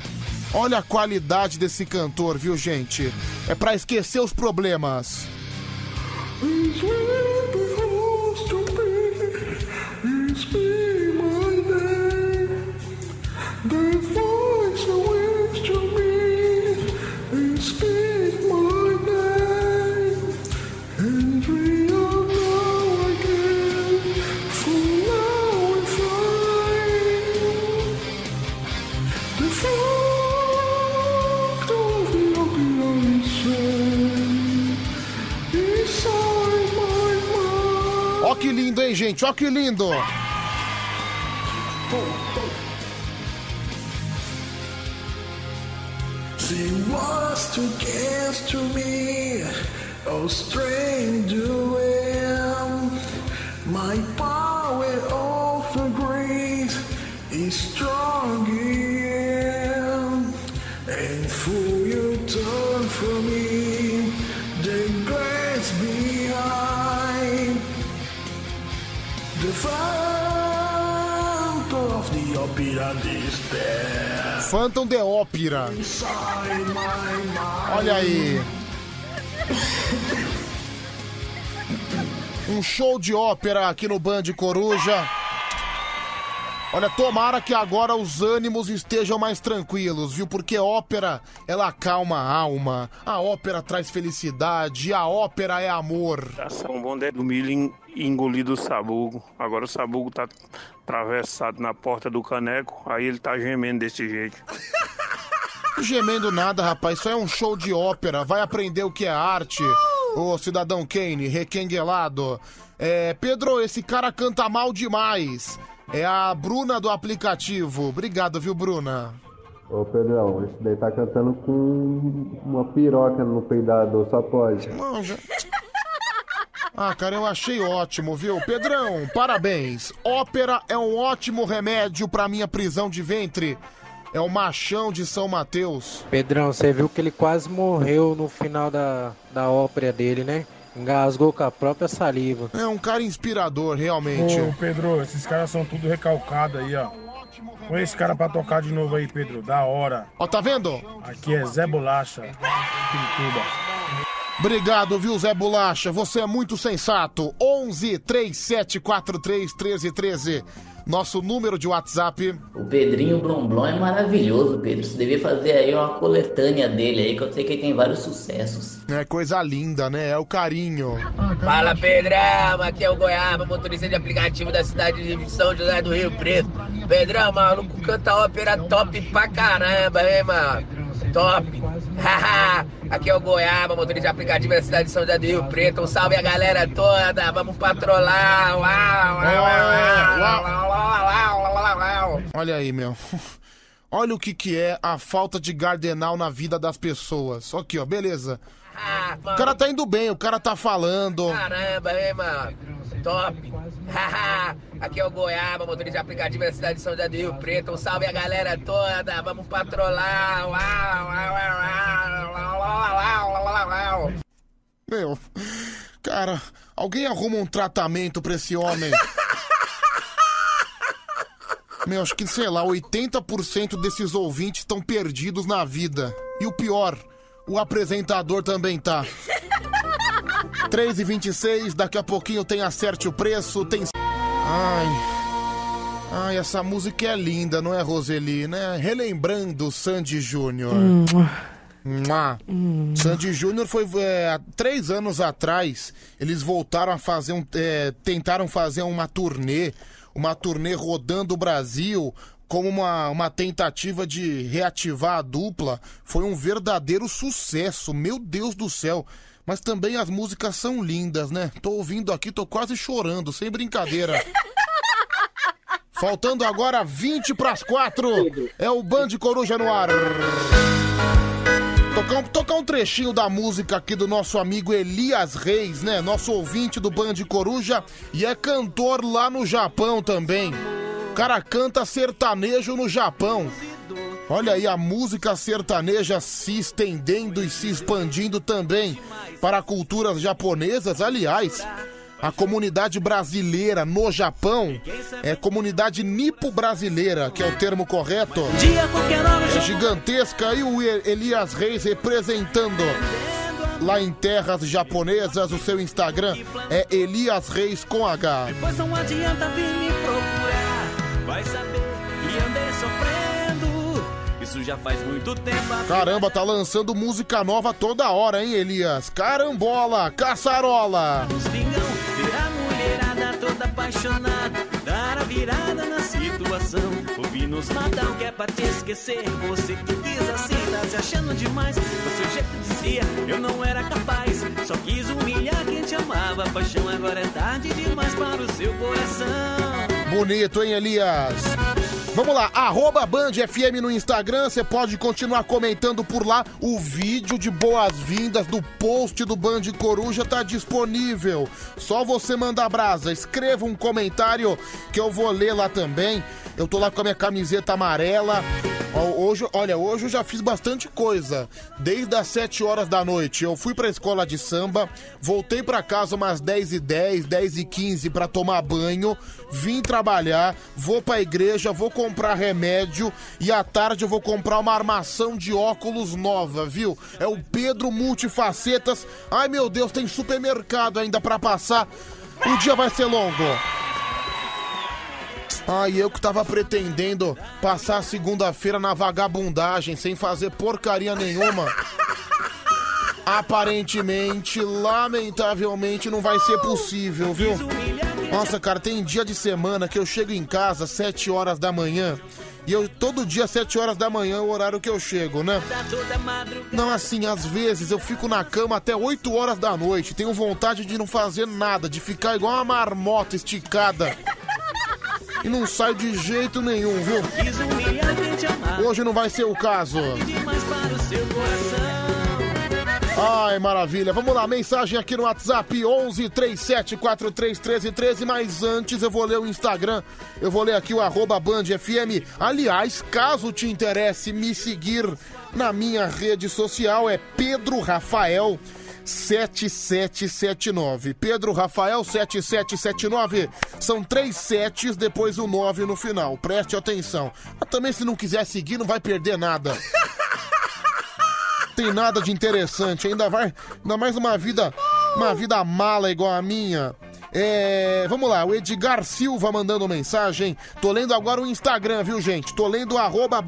Speaker 2: Olha a qualidade desse cantor, viu, gente? É pra esquecer os problemas. Que lindo, hein, gente? Ó que lindo!
Speaker 92: She was too close to me, a stranger am. My power of grace is strong Phantom
Speaker 2: de Ópera. Olha aí. Um show de ópera aqui no Band Coruja. Olha, tomara que agora os ânimos estejam mais tranquilos, viu? Porque ópera, ela acalma a alma. A ópera traz felicidade, a ópera é amor.
Speaker 85: Um bom do en- engolido o sabugo. Agora o sabugo tá atravessado na porta do caneco, aí ele tá gemendo desse jeito. [LAUGHS]
Speaker 2: Gemendo nada, rapaz. Isso é um show de ópera. Vai aprender o que é arte. Ô, cidadão Kane, requenguelado. É, Pedro, esse cara canta mal demais. É a Bruna do aplicativo. Obrigado, viu, Bruna?
Speaker 93: Ô Pedrão, esse daí tá cantando com uma piroca no peidador, só pode.
Speaker 2: Não, já- Ah, cara, eu achei ótimo, viu? Pedrão, parabéns. Ópera é um ótimo remédio pra minha prisão de ventre. É o machão de São Mateus.
Speaker 94: Pedrão, você viu que ele quase morreu no final da, da ópera dele, né? Engasgou com a própria saliva.
Speaker 2: É um cara inspirador, realmente.
Speaker 85: Ô, Pedro, esses caras são tudo recalcados aí, ó. Põe esse cara pra tocar de novo aí, Pedro. Da hora.
Speaker 2: Ó, tá vendo?
Speaker 85: Aqui é Zé Bolacha, Pintuba.
Speaker 2: Obrigado, viu, Zé Bolacha? Você é muito sensato. 11 3743 1313. Nosso número de WhatsApp.
Speaker 58: O Pedrinho Blomblom é maravilhoso, Pedro. Você devia fazer aí uma coletânea dele aí, que eu sei que ele tem vários sucessos.
Speaker 2: É coisa linda, né? É o carinho.
Speaker 95: Fala Pedrão, aqui é o Goiaba, motorista de aplicativo da cidade de São José do Rio Preto. Pedrão, maluco canta ópera top pra caramba, hein, mano? Top! [LAUGHS] Haha! Aqui é o Goiaba, motorista de aplicativo da cidade de São José do Rio Preto. Um salve a galera toda, vamos patrolar.
Speaker 2: Olha aí, meu. [LAUGHS] Olha o que, que é a falta de gardenal na vida das pessoas. Aqui, ó, beleza.
Speaker 95: Ah,
Speaker 2: o cara tá indo bem, o cara tá falando.
Speaker 95: Caramba, hein, mano? Top. [LAUGHS] Aqui é o Goiaba, motorista de aplicativo da cidade de São José do Rio Preto. Um salve a galera toda, vamos patrolar.
Speaker 2: Meu, cara, alguém arruma um tratamento pra esse homem. [LAUGHS] Meu, acho que, sei lá, 80% desses ouvintes estão perdidos na vida. E o pior, o apresentador também tá. [LAUGHS] 3 e 26 daqui a pouquinho tem Acerte o Preço, tem... Ai... Ai, essa música é linda, não é, Roseli, né? Relembrando Sandy Júnior. Mua. Sandy Júnior foi é, há três anos atrás. Eles voltaram a fazer um. é, tentaram fazer uma turnê, uma turnê rodando o Brasil como uma, uma tentativa de reativar a dupla. Foi um verdadeiro sucesso, meu Deus do céu. Mas também as músicas são lindas, né? Tô ouvindo aqui, tô quase chorando, sem brincadeira. [LAUGHS] Faltando agora 20 pras 4. É o Band Coruja no ar. Tocar um, tocar um trechinho da música aqui do nosso amigo Elias Reis, né? Nosso ouvinte do Band Coruja e é cantor lá no Japão também. O cara canta sertanejo no Japão. Olha aí a música sertaneja se estendendo e se expandindo também para culturas japonesas. Aliás, a comunidade brasileira no Japão é comunidade nipo-brasileira, que é o termo correto. É gigantesca e o Elias Reis representando lá em terras japonesas. O seu Instagram é Elias Reis com H.
Speaker 78: Pois não adianta vir me procurar. Vai saber que andei sofrendo. Isso já faz muito tempo. a
Speaker 2: Caramba, tá lançando música nova toda hora, hein, Elias? Carambola, caçarola.
Speaker 78: Espingão, ver a mulherada toda apaixonada. Dar a virada na situação. Ouvir nos Natal que é pra te esquecer. Você que diz assim, tá se achando demais. Do seu jeito dizia, eu não era capaz. Só quis humilhar quem te amava. Paixão agora é tarde demais para o seu coração.
Speaker 2: Bonito, hein, Elias? Vamos lá, arroba Band FM no Instagram, você pode continuar comentando por lá. O vídeo de boas-vindas do post do Band Coruja tá disponível. Só você mandar brasa, escreva um comentário que eu vou ler lá também. Eu tô lá com a minha camiseta amarela. Hoje, olha, hoje eu já fiz bastante coisa. Desde as 7 horas da noite, eu fui pra escola de samba, voltei pra casa umas 10 e 10, 10 e 15 pra tomar banho, vim trabalhar, vou pra igreja, vou comprar remédio e à tarde eu vou comprar uma armação de óculos nova, viu? É o Pedro Multifacetas. Ai meu Deus, tem supermercado ainda pra passar. O dia vai ser longo. Ai, eu que tava pretendendo passar segunda-feira na vagabundagem sem fazer porcaria nenhuma. Aparentemente, lamentavelmente, não vai ser possível, viu? Nossa, cara, tem dia de semana que eu chego em casa às 7 horas da manhã. E eu todo dia, às 7 horas da manhã, é o horário que eu chego, né? Não, assim, às vezes eu fico na cama até 8 horas da noite. Tenho vontade de não fazer nada, de ficar igual uma marmota esticada. E não saio de jeito nenhum, viu? Hoje não vai ser o caso. Ai, maravilha. Vamos lá, mensagem aqui no WhatsApp 11 37 43 13 13. Mas antes eu vou ler o Instagram. Eu vou ler aqui o arroba Band FM. Aliás, caso te interesse me seguir na minha rede social, é Pedro Rafael. 7779. Pedro Rafael 7779. São três setes, depois o 9 no final. Preste atenção. Mas também se não quiser seguir, não vai perder nada. [LAUGHS] Tem nada de interessante. Ainda vai. Ainda mais uma vida. Uma vida mala igual a minha. É, vamos lá, o Edgar Silva mandando mensagem. Tô lendo agora o Instagram, viu, gente? Tô lendo arroba.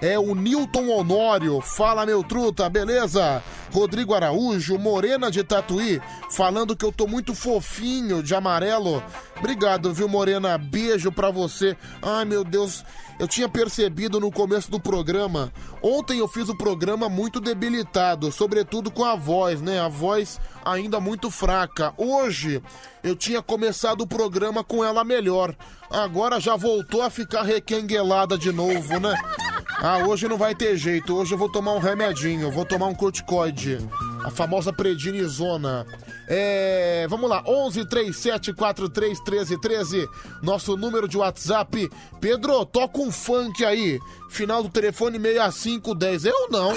Speaker 2: É o Newton Honório. Fala, meu truta, beleza? Rodrigo Araújo, Morena de Tatuí, falando que eu tô muito fofinho de amarelo. Obrigado, viu, Morena? Beijo pra você. Ai, meu Deus, eu tinha percebido no começo do programa. Ontem eu fiz o programa muito debilitado, sobretudo com a voz, né? A voz ainda muito fraca. Hoje eu tinha começado o programa com ela melhor. Agora já voltou a ficar requenguelada de novo, né? Ah, hoje não vai ter jeito. Hoje eu vou tomar um remedinho, vou tomar um corticoide. A famosa prednisona. É, vamos lá, 11 37 43 13 13, nosso número de WhatsApp. Pedro, toca um funk aí. Final do telefone 6510. Eu não.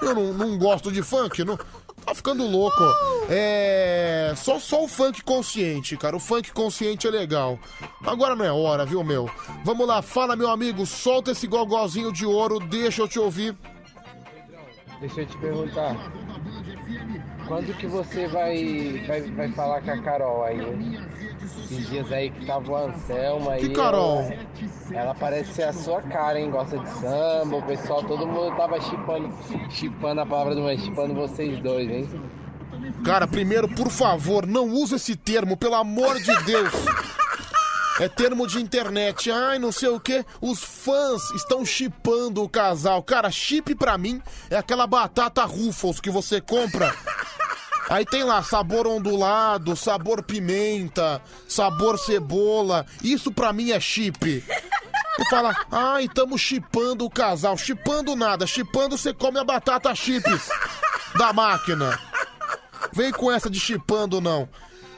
Speaker 2: Eu não, não gosto de funk, não. Tá ficando louco. É. Só, só o funk consciente, cara. O funk consciente é legal. Agora não é hora, viu, meu? Vamos lá, fala, meu amigo. Solta esse gogozinho de ouro, deixa eu te ouvir.
Speaker 96: Deixa eu te perguntar. Quando que você vai, vai, vai falar com a Carol aí? Esses dias aí que tava o Anselmo aí.
Speaker 2: Que Carol?
Speaker 96: Ela, ela parece ser a sua cara, hein? Gosta de samba, o pessoal, todo mundo tava chipando, chipando a palavra do mês, chipando vocês dois, hein?
Speaker 2: Cara, primeiro, por favor, não use esse termo, pelo amor de Deus. É termo de internet. Ai, não sei o que. Os fãs estão chipando o casal. Cara, chip pra mim é aquela batata Ruffles que você compra. Aí tem lá sabor ondulado, sabor pimenta, sabor cebola. Isso pra mim é chip. E fala, ai, estamos chipando o casal. Chipando nada. Chipando você come a batata chips da máquina. Vem com essa de chipando, não.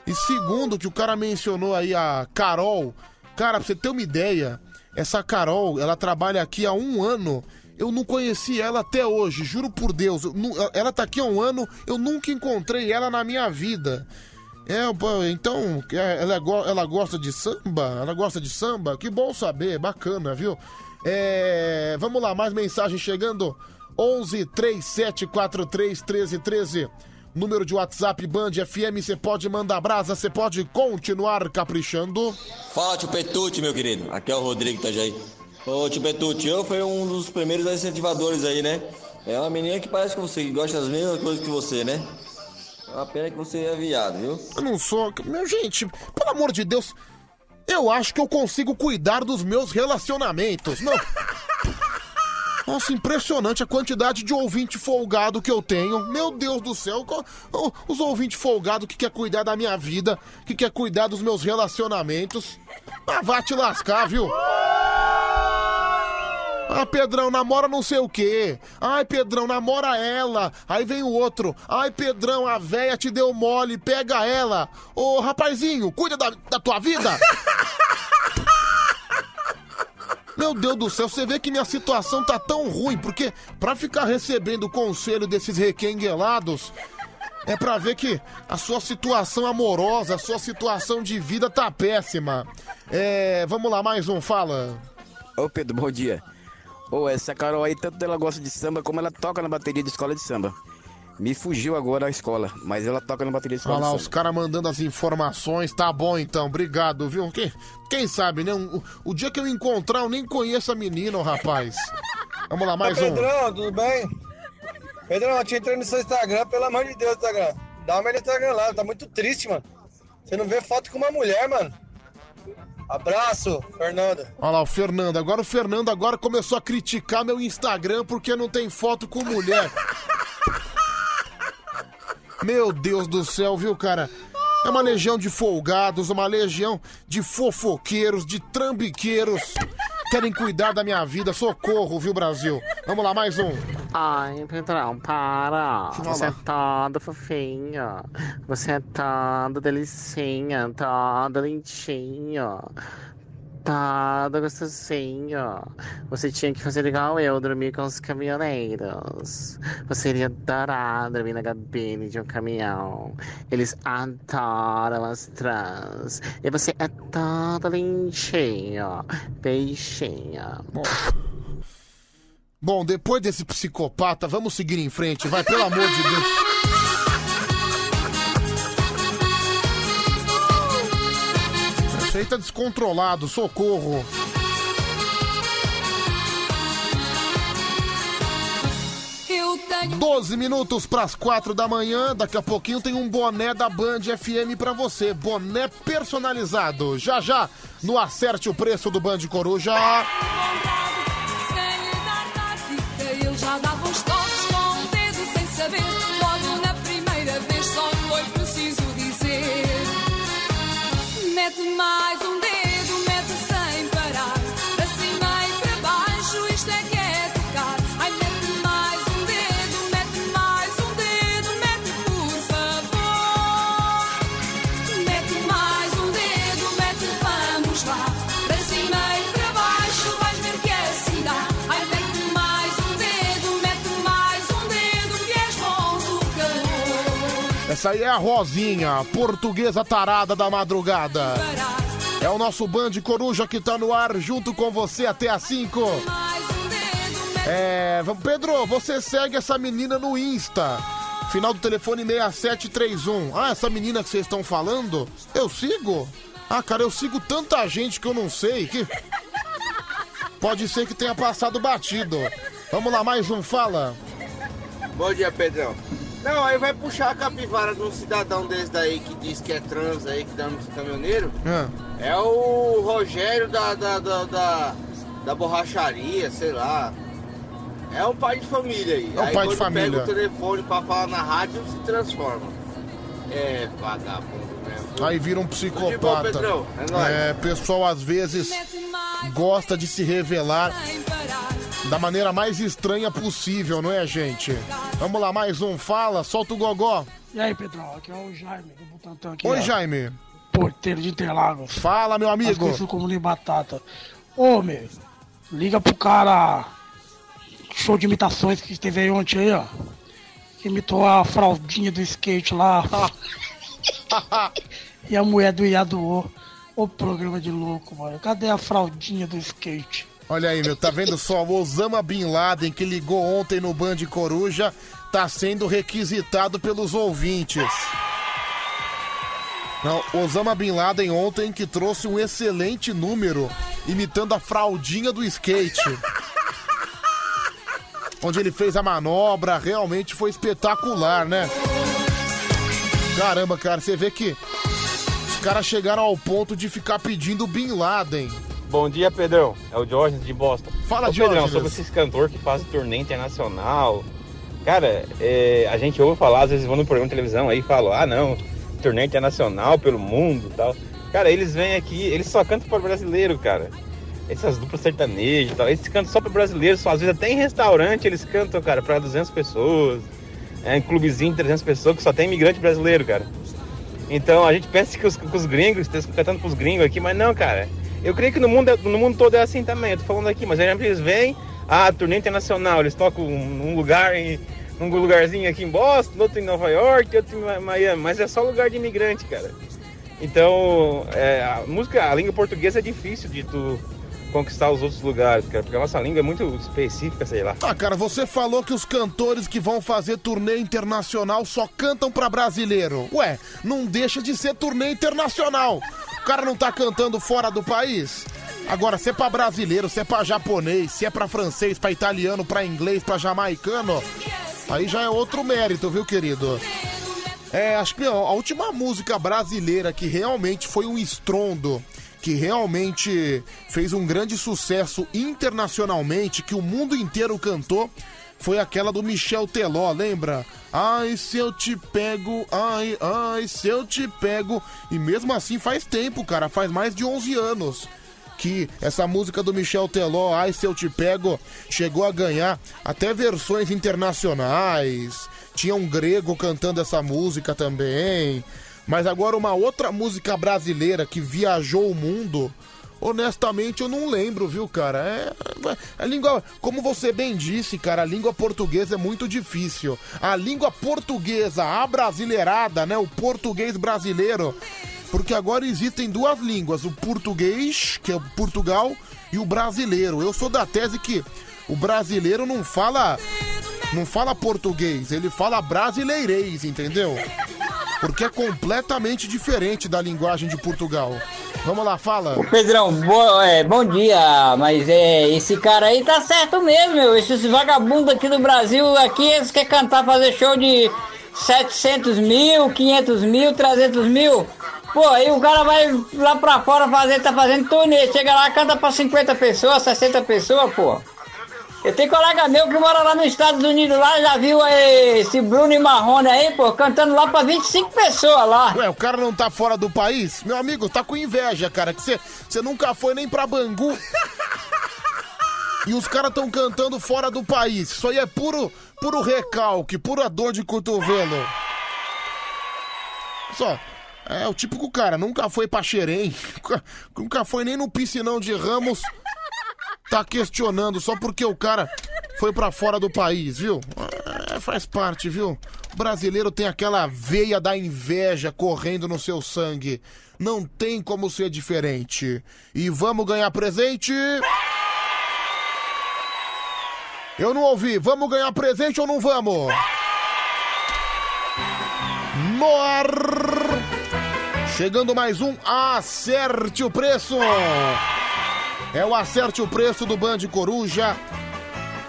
Speaker 2: E segundo, que o cara mencionou aí a Carol. Cara, pra você ter uma ideia, essa Carol, ela trabalha aqui há um ano. Eu não conheci ela até hoje, juro por Deus. Ela tá aqui há um ano, eu nunca encontrei ela na minha vida. É, então, é, ela, go- ela gosta de samba? Ela gosta de samba? Que bom saber, bacana, viu? É, vamos lá, mais mensagem chegando. 11 3743 1313. Número de WhatsApp Band FM, você pode mandar brasa, você pode continuar caprichando.
Speaker 97: Fala, tio Petute, meu querido. Aqui é o Rodrigo Itajaí. Ô, tio Petute, eu fui um dos primeiros incentivadores aí, né? É uma menina que parece que você, que gosta das mesmas coisas que você, né? É uma pena que você é viado, viu?
Speaker 2: Eu não sou. Meu, gente, pelo amor de Deus, eu acho que eu consigo cuidar dos meus relacionamentos. Não. Nossa, impressionante a quantidade de ouvinte folgado que eu tenho. Meu Deus do céu, os ouvintes folgados que quer cuidar da minha vida, que quer cuidar dos meus relacionamentos. Ah, vá te lascar, viu? Ah, Pedrão, namora não sei o quê. Ai, Pedrão, namora ela. Aí vem o outro. Ai, Pedrão, a véia te deu mole, pega ela. Ô, rapazinho, cuida da, da tua vida. [LAUGHS] Meu Deus do céu, você vê que minha situação tá tão ruim, porque pra ficar recebendo o conselho desses requenguelados, é pra ver que a sua situação amorosa, a sua situação de vida tá péssima. É, vamos lá, mais um, fala.
Speaker 98: Ô Pedro, bom dia. Ô, essa Carol aí, tanto ela gosta de samba como ela toca na bateria de escola de samba. Me fugiu agora a escola, mas ela toca na bateria de escola
Speaker 2: Olha lá, os caras mandando as informações. Tá bom então, obrigado, viu? Quem, quem sabe, né? O, o dia que eu encontrar, eu nem conheço a menina, ô rapaz. Vamos lá, mais
Speaker 99: Ô,
Speaker 2: um.
Speaker 99: Pedrão, tudo bem? Pedrão, eu te entrei no seu Instagram, pelo amor de Deus, Instagram. Dá uma olhada no Instagram lá, tá muito triste, mano. Você não vê foto com uma mulher, mano. Abraço, Fernanda.
Speaker 2: Olha lá, o Fernando. Agora o Fernando agora começou a criticar meu Instagram porque não tem foto com mulher. Meu Deus do céu, viu, cara? É uma legião de folgados, uma legião de fofoqueiros, de trambiqueiros. Querem cuidar da minha vida. Socorro, viu, Brasil? Vamos lá, mais um.
Speaker 100: Ai, Pedrão, para. Você é todo fofinho. Você é todo delicinha, todo lindinho. Todo gostosinho. Você tinha que fazer igual eu, dormir com os caminhoneiros. Você iria adorar dormir na cabine de um caminhão. Eles adoram as trans. E você é todo lindinho. Beijinho.
Speaker 2: Bom, depois desse psicopata, vamos seguir em frente, vai, pelo amor de Deus. Isso aí tá descontrolado, socorro. Tenho... 12 minutos para as 4 da manhã, daqui a pouquinho tem um boné da Band FM para você, boné personalizado. Já já no acerte o preço do Band Coruja.
Speaker 26: Eu já dava
Speaker 2: Essa aí é a Rosinha, portuguesa tarada da madrugada. É o nosso Band Coruja que tá no ar junto com você até às 5. É, Pedro, você segue essa menina no Insta. Final do telefone 6731. Ah, essa menina que vocês estão falando? Eu sigo? Ah, cara, eu sigo tanta gente que eu não sei que. Pode ser que tenha passado batido. Vamos lá, mais um, fala.
Speaker 101: Bom dia, Pedrão. Não, aí vai puxar a capivara de um cidadão desse daí que diz que é trans aí, que dá no caminhoneiro.
Speaker 2: Ah.
Speaker 101: É o Rogério da, da, da, da, da borracharia, sei lá. É um pai de família aí.
Speaker 2: É um
Speaker 101: aí
Speaker 2: pai de
Speaker 101: quando
Speaker 2: família.
Speaker 101: pega o telefone pra falar na rádio, se transforma. É vagabundo.
Speaker 2: Aí vira um psicopata.
Speaker 101: É.
Speaker 2: É, pessoal às vezes gosta de se revelar da maneira mais estranha possível, não é, gente? Vamos lá, mais um. Fala, solta o gogó.
Speaker 75: E aí, Pedrão, aqui é o Jaime do Butantã aqui.
Speaker 2: Oi,
Speaker 75: ó.
Speaker 2: Jaime.
Speaker 75: Porteiro de Interlagos.
Speaker 2: Fala, meu amigo.
Speaker 75: Conhecido como de batata. Ô, meu, liga pro cara. Show de imitações que teve aí ontem aí, ó. Que imitou a fraldinha do skate lá. [LAUGHS] [LAUGHS] e a mulher do Iaduô. Ô programa de louco, mano. Cadê a fraldinha do skate?
Speaker 2: Olha aí, meu, tá vendo só? O Osama Bin Laden, que ligou ontem no Band Coruja, tá sendo requisitado pelos ouvintes. Não, Osama Bin Laden ontem que trouxe um excelente número, imitando a fraldinha do skate. Onde ele fez a manobra, realmente foi espetacular, né? Caramba, cara, você vê que caras chegaram ao ponto de ficar pedindo Bin Laden.
Speaker 102: Bom dia, Pedrão. É o Diógenes de Boston.
Speaker 2: Fala,
Speaker 102: Ô, Pedrão, sobre esses cantores que fazem turnê internacional. Cara, é, a gente ouve falar, às vezes vão no programa de televisão aí e falam, ah não, turnê internacional pelo mundo e tal. Cara, eles vêm aqui, eles só cantam para brasileiro, cara. Essas duplas sertanejas e tal, eles cantam só para brasileiro, só, às vezes até em restaurante eles cantam, cara, para 200 pessoas. É, em clubezinho, 300 pessoas, que só tem imigrante brasileiro, cara. Então a gente pensa que os, que os gringos estão cantando pros gringos aqui, mas não, cara. Eu creio que no mundo, é- no mundo todo é assim também. Eu tô falando aqui, mas eles vêm, ah, turnê internacional, eles tocam num lugar em. num lugarzinho aqui em Boston, outro em Nova York, outro em Miami, mas é só lugar de imigrante, cara. Então, é, a música, a língua portuguesa é difícil de tu conquistar os outros lugares, cara, porque a nossa língua é muito específica, sei lá.
Speaker 2: Ah, cara, você falou que os cantores que vão fazer turnê internacional só cantam pra brasileiro. Ué, não deixa de ser turnê internacional. O cara não tá cantando fora do país? Agora, se é pra brasileiro, se é pra japonês, se é pra francês, pra italiano, pra inglês, pra jamaicano, aí já é outro mérito, viu, querido? É, acho que a última música brasileira que realmente foi um estrondo, que realmente fez um grande sucesso internacionalmente, que o mundo inteiro cantou, foi aquela do Michel Teló, lembra? Ai, se eu te pego, ai, ai, se eu te pego. E mesmo assim faz tempo, cara, faz mais de 11 anos que essa música do Michel Teló, Ai Se Eu Te Pego, chegou a ganhar até versões internacionais. Tinha um grego cantando essa música também. Mas agora uma outra música brasileira que viajou o mundo, honestamente eu não lembro, viu, cara? É, a língua, como você bem disse, cara, a língua portuguesa é muito difícil. A língua portuguesa, a brasileirada, né, o português brasileiro, porque agora existem duas línguas, o português, que é o Portugal, e o brasileiro. Eu sou da tese que o brasileiro não fala não fala português, ele fala brasileirês, entendeu? Porque é completamente diferente da linguagem de Portugal. Vamos lá, fala.
Speaker 103: Pedrão, bo- é, bom dia, mas é, esse cara aí tá certo mesmo, meu. Esses vagabundos aqui do Brasil, aqui eles querem cantar, fazer show de 700 mil, 500 mil, 300 mil. Pô, aí o cara vai lá pra fora fazer, tá fazendo turnê, chega lá, canta pra 50 pessoas, 60 pessoas, pô. Eu tenho colega meu que mora lá nos Estados Unidos, lá, já viu aí esse Bruno e Marrone aí, pô, cantando lá pra 25 pessoas lá.
Speaker 2: Ué, o cara não tá fora do país? Meu amigo, tá com inveja, cara, que você nunca foi nem pra Bangu. E os caras tão cantando fora do país. Isso aí é puro, puro recalque, pura dor de cotovelo. Só, é o típico cara, nunca foi pra Xerém, nunca, [LAUGHS] nunca foi nem no piscinão de Ramos, tá questionando só porque o cara foi pra fora do país, viu? É, faz parte, viu? O brasileiro tem aquela veia da inveja correndo no seu sangue. Não tem como ser diferente. E vamos ganhar presente? Eu não ouvi. Vamos ganhar presente ou não vamos? No ar. Chegando mais um Acerte o Preço. É o Acerte o Preço do Band Coruja.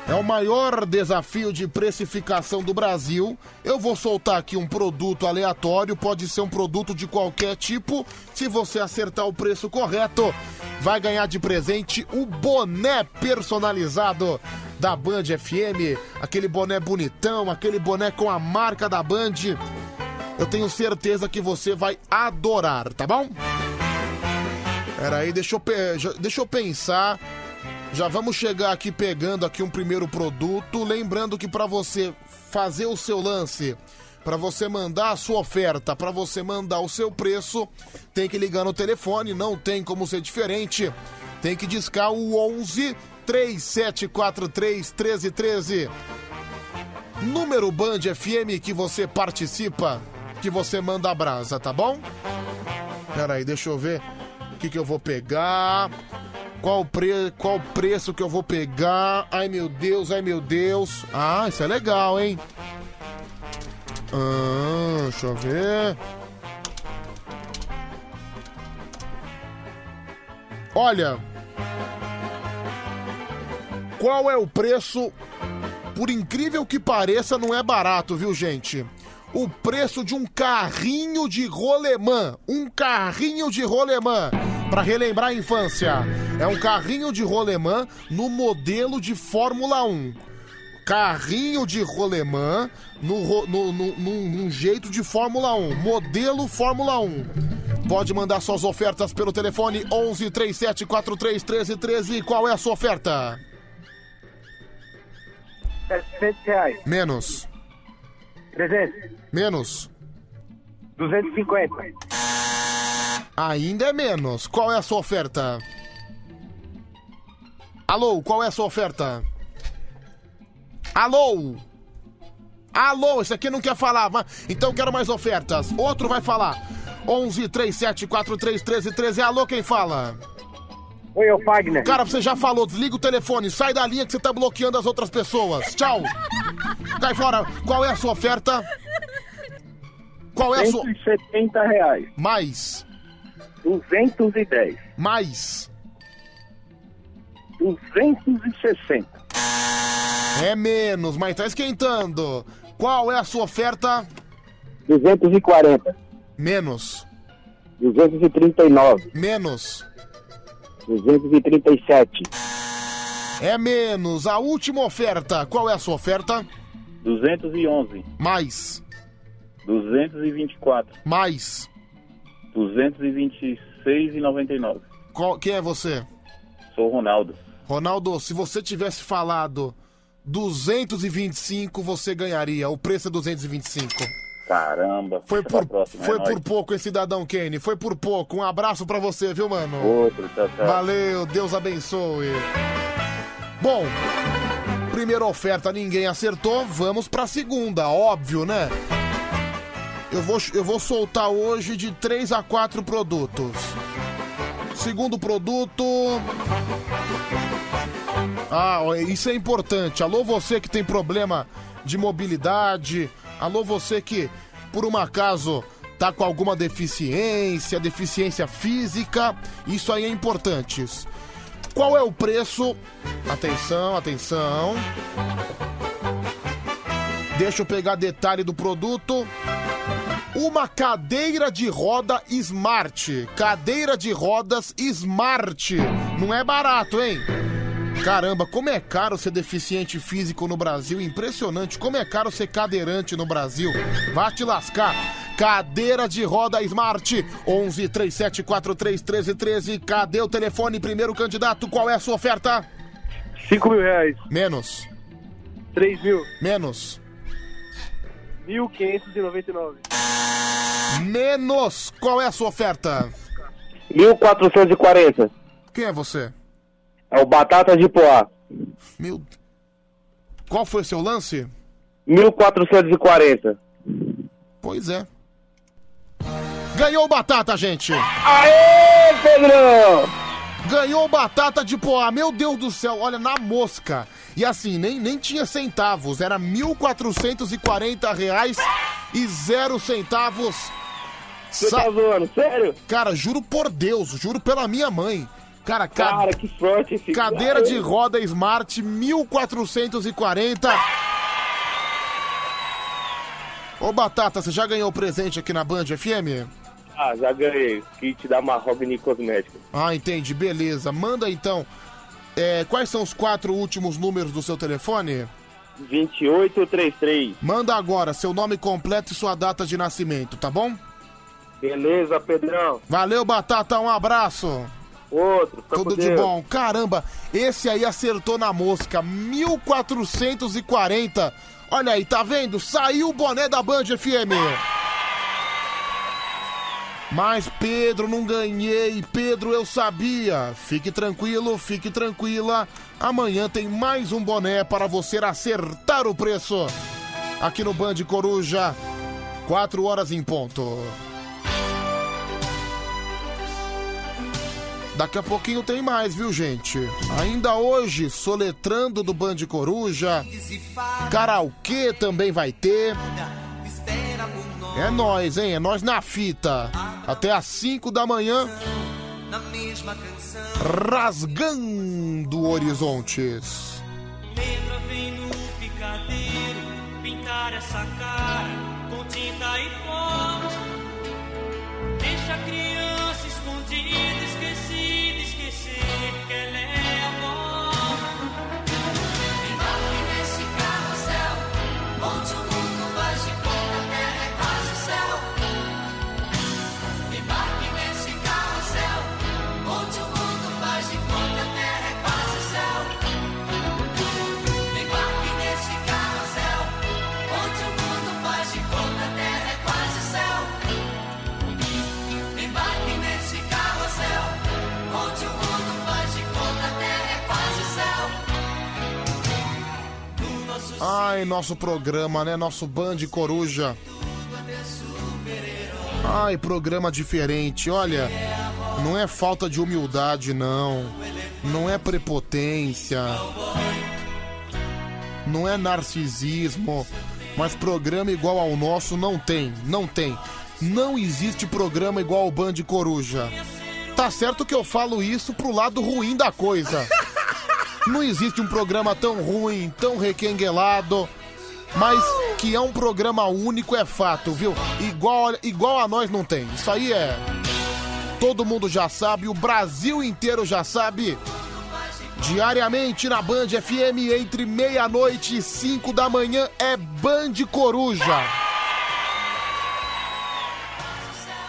Speaker 2: É o maior desafio de precificação do Brasil. Eu vou soltar aqui um produto aleatório, pode ser um produto de qualquer tipo. Se você acertar o preço correto, vai ganhar de presente o boné personalizado da Band FM. Aquele boné bonitão, aquele boné com a marca da Band. Eu tenho certeza que você vai adorar, tá bom? Peraí, deixa eu, pe- já- deixa eu pensar. Já vamos chegar aqui pegando aqui um primeiro produto. Lembrando que para você fazer o seu lance, para você mandar a sua oferta, para você mandar o seu preço, tem que ligar no telefone, não tem como ser diferente. Tem que discar o 11 3743 1313. Número Band FM que você participa, que você manda a brasa, tá bom? Peraí, deixa eu ver que, que eu vou pegar. Qual, pre... Qual preço que eu vou pegar? Ai meu Deus, ai meu Deus. Ah, isso é legal, hein? Ah, deixa eu ver. Olha. Qual é o preço? Por incrível que pareça, não é barato, viu, gente? O preço de um carrinho de rolemã. Um carrinho de rolemã. Pra relembrar a infância. É um carrinho de rolemã no modelo de Fórmula 1. Carrinho de rolemã no, no, no, num, num jeito de Fórmula 1. Modelo Fórmula 1. Pode mandar suas ofertas pelo telefone 11 37 43 13 13. Qual é a sua oferta?
Speaker 104: 700 reais.
Speaker 2: Menos.
Speaker 104: 300.
Speaker 2: Menos.
Speaker 104: 250.
Speaker 2: Ainda é menos. Qual é a sua oferta? Alô, qual é a sua oferta? Alô? Alô, esse aqui não quer falar. va- Então eu quero mais ofertas. Outro vai falar. 11 37 43 13 13. Alô, quem fala?
Speaker 104: Oi, é o Fagner.
Speaker 2: Cara, você já falou, desliga o telefone, sai da linha que você tá bloqueando as outras pessoas. Tchau. Cai fora. Qual é a sua oferta? Qual é a sua.
Speaker 104: 170 reais.
Speaker 2: Mais.
Speaker 104: 210.
Speaker 2: Mais.
Speaker 104: 260.
Speaker 2: É menos, mas tá esquentando. Qual é a sua oferta?
Speaker 104: 240.
Speaker 2: Menos.
Speaker 104: 239.
Speaker 2: Menos.
Speaker 104: 237.
Speaker 2: É menos. A última oferta. Qual é a sua oferta?
Speaker 104: 211.
Speaker 2: Mais.
Speaker 104: 224.
Speaker 2: Mais.
Speaker 104: 226,99.
Speaker 2: Qual- Quem é você?
Speaker 104: Sou o Ronaldo.
Speaker 2: Ronaldo, se você tivesse falado 225, você ganharia. O preço é 225.
Speaker 104: Caramba.
Speaker 2: Foi por,
Speaker 104: próxima,
Speaker 2: foi
Speaker 104: é
Speaker 2: por
Speaker 104: nóis.
Speaker 2: pouco, hein, cidadão Kane? Foi por pouco. Um abraço pra você, viu, mano?
Speaker 104: Outro, tchau, tchau.
Speaker 2: Valeu, Deus abençoe. Bom, primeira oferta ninguém acertou, vamos pra segunda, óbvio, né? Eu vou, eu vou soltar hoje de 3 a 4 produtos. Segundo produto. Ah, isso é importante. Alô, você que tem problema de mobilidade. Alô, você que, por um acaso, tá com alguma deficiência, deficiência física, isso aí é importante. Qual é o preço? Atenção, atenção. Deixa eu pegar detalhe do produto. Uma cadeira de roda Smart. Cadeira de rodas Smart. Não é barato, hein? Caramba, como é caro ser deficiente físico no Brasil. Impressionante. Como é caro ser cadeirante no Brasil. Vá te lascar. Cadeira de roda Smart. 11 3743 1313. Cadê o telefone? Primeiro candidato, qual é a sua oferta?
Speaker 105: 5 mil reais.
Speaker 2: Menos.
Speaker 105: 3 mil.
Speaker 2: Menos.
Speaker 105: 1.599.
Speaker 2: Menos. Qual é a sua oferta?
Speaker 105: 1.440.
Speaker 2: Quem é você?
Speaker 105: É o Batata de Poá.
Speaker 2: Meu. Qual foi seu lance?
Speaker 105: 1.440.
Speaker 2: Pois é. Ganhou batata, gente!
Speaker 105: Aê, Pedrão!
Speaker 2: Ganhou batata de poá, meu Deus do céu, olha, na mosca. E assim, nem, nem tinha centavos, era 1.440 reais e zero centavos.
Speaker 105: Você tá zoando, sério?
Speaker 2: Cara, juro por Deus, juro pela minha mãe. Cara, ca-
Speaker 105: Cara, que sorte esse
Speaker 2: cadeira
Speaker 105: cara,
Speaker 2: de roda Smart 1440. Ô Batata, você já ganhou presente aqui na Band FM?
Speaker 105: Ah, já ganhei. Kit da Mahogany Cosméticos.
Speaker 2: Ah, entendi, beleza. Manda então. é, quais são os quatro últimos números do seu telefone?
Speaker 105: 2833.
Speaker 2: Manda agora seu nome completo e sua data de nascimento, tá bom?
Speaker 105: Beleza, Pedrão.
Speaker 2: Valeu, Batata, um abraço.
Speaker 105: Outro,
Speaker 2: Tudo de
Speaker 105: Deus.
Speaker 2: bom. Caramba, esse aí acertou na mosca. 1440. Olha aí, tá vendo? Saiu o boné da Band FM. Mas Pedro, não ganhei. Pedro, eu sabia. Fique tranquilo, fique tranquila. Amanhã tem mais um boné para você acertar o preço. Aqui no Band Coruja, 4 horas em ponto. Daqui a pouquinho tem mais, viu, gente? Ainda hoje, soletrando do Band Coruja. Karaokê também vai ter. É nós, hein? É nós na fita. Até às 5 da manhã, rasgando horizontes.
Speaker 78: Letra vem no picadeiro, pintar essa cara com tinta e pó. Deixa a criança escondida, esquecida, esquecer que ela é
Speaker 2: Ai, nosso programa, né? Nosso Band Coruja. Ai, programa diferente. Olha, não é falta de humildade, não. Não é prepotência. Não é narcisismo. Mas programa igual ao nosso não tem. Não tem. Não existe programa igual ao Band Coruja. Tá certo que eu falo isso pro lado ruim da coisa. [LAUGHS] Não existe um programa tão ruim, tão requenguelado, mas que é um programa único é fato, viu? Igual, igual a nós não tem. Isso aí é. Todo mundo já sabe, o Brasil inteiro já sabe. Diariamente na Band FM, entre meia-noite e cinco da manhã, é Band Coruja.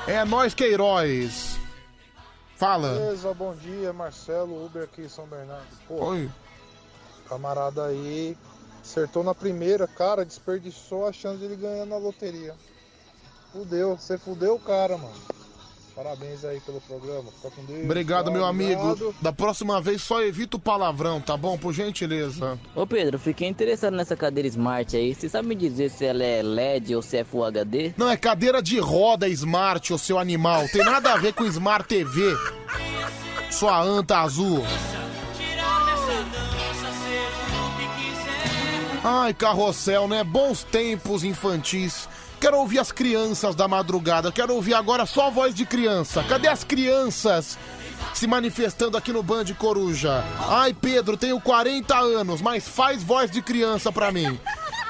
Speaker 2: É nós, Queiroz. Fala.
Speaker 106: Beleza, bom dia, Marcelo, Uber aqui em São Bernardo. Pô,
Speaker 2: Oi.
Speaker 106: camarada aí acertou na primeira, cara, desperdiçou a chance de ele ganhar na loteria. Fudeu, você fudeu o cara, mano. Parabéns aí pelo programa. Fica com Deus.
Speaker 2: Obrigado,
Speaker 106: tchau,
Speaker 2: meu
Speaker 106: obrigado.
Speaker 2: amigo. Da próxima vez só evita o palavrão, tá bom? Por gentileza.
Speaker 58: Ô Pedro, fiquei interessado nessa cadeira Smart aí. Você sabe me dizer se ela é LED ou se é Full HD?
Speaker 2: Não, é cadeira de roda Smart, ô seu animal. Tem nada a ver com Smart TV. Sua anta azul. Ai, carrossel, né? Bons tempos infantis. Quero ouvir as crianças da madrugada. Quero ouvir agora só a voz de criança. Cadê as crianças se manifestando aqui no Band Coruja? Ai, Pedro, tenho 40 anos, mas faz voz de criança pra mim.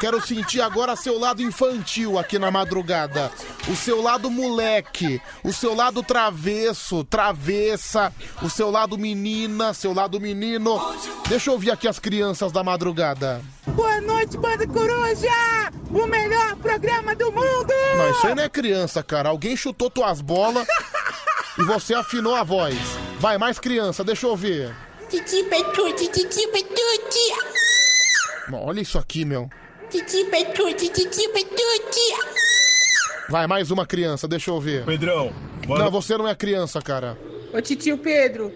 Speaker 2: Quero sentir agora seu lado infantil aqui na madrugada. O seu lado moleque. O seu lado travesso, travessa. O seu lado menina, seu lado menino. Deixa eu ouvir aqui as crianças da madrugada.
Speaker 107: Boa noite, Banda Coruja! O melhor programa do mundo!
Speaker 2: Não, isso aí não é criança, cara. Alguém chutou tuas bolas e você afinou a voz. Vai, mais criança, deixa eu ouvir.
Speaker 107: Titi Petute, Titi Petute!
Speaker 2: Olha isso aqui, meu.
Speaker 107: Titi Petute, Titi Petute!
Speaker 2: Vai, mais uma criança, deixa eu ouvir.
Speaker 108: Pedrão,
Speaker 2: Não, você não é criança, cara.
Speaker 107: Ô titio Pedro,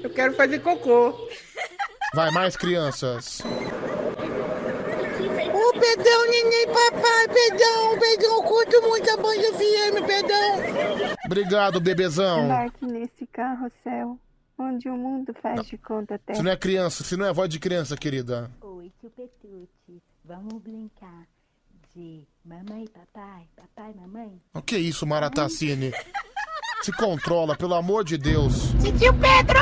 Speaker 107: eu quero fazer cocô.
Speaker 2: Vai, mais crianças.
Speaker 107: Ô Pedrão, neném, papai, Pedrão, Pedrão, curto muito a Band FM, Pedrão.
Speaker 2: Obrigado, bebezão.
Speaker 109: Embarque nesse carrossel, onde o mundo faz de conta até.
Speaker 2: Se não é criança, se não é voz de criança, querida.
Speaker 109: Oi, tio Petute, vamos brincar de mamãe, papai, papai, mamãe?
Speaker 2: O que é isso, Maratacine? Se controla, pelo amor de Deus.
Speaker 107: Tio Pedro,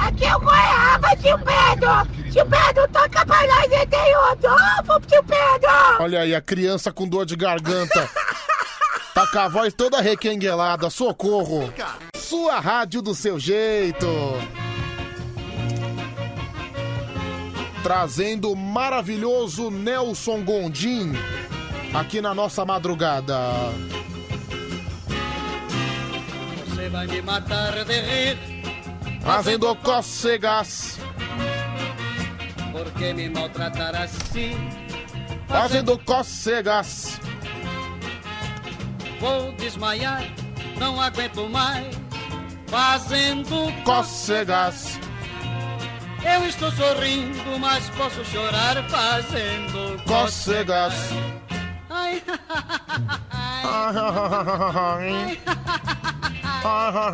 Speaker 107: aqui é o Goiaba, tio Pedro. Tio Pedro, toca pra nós, e tem outro. Ô, tio Pedro.
Speaker 2: Olha aí, a criança com dor de garganta. Tá com a voz toda requenguelada, socorro. Sua rádio do seu jeito. Trazendo o maravilhoso Nelson Gondim aqui na nossa madrugada.
Speaker 78: Você vai me matar de rir.
Speaker 2: Fazendo cócegas,
Speaker 78: Por que me maltratar assim?
Speaker 2: fazendo cócegas.
Speaker 78: Vou desmaiar, não aguento mais. Fazendo
Speaker 2: Cócegas.
Speaker 78: Eu estou sorrindo, mas posso chorar fazendo
Speaker 2: Cócegas.
Speaker 78: Ai,
Speaker 2: Ai,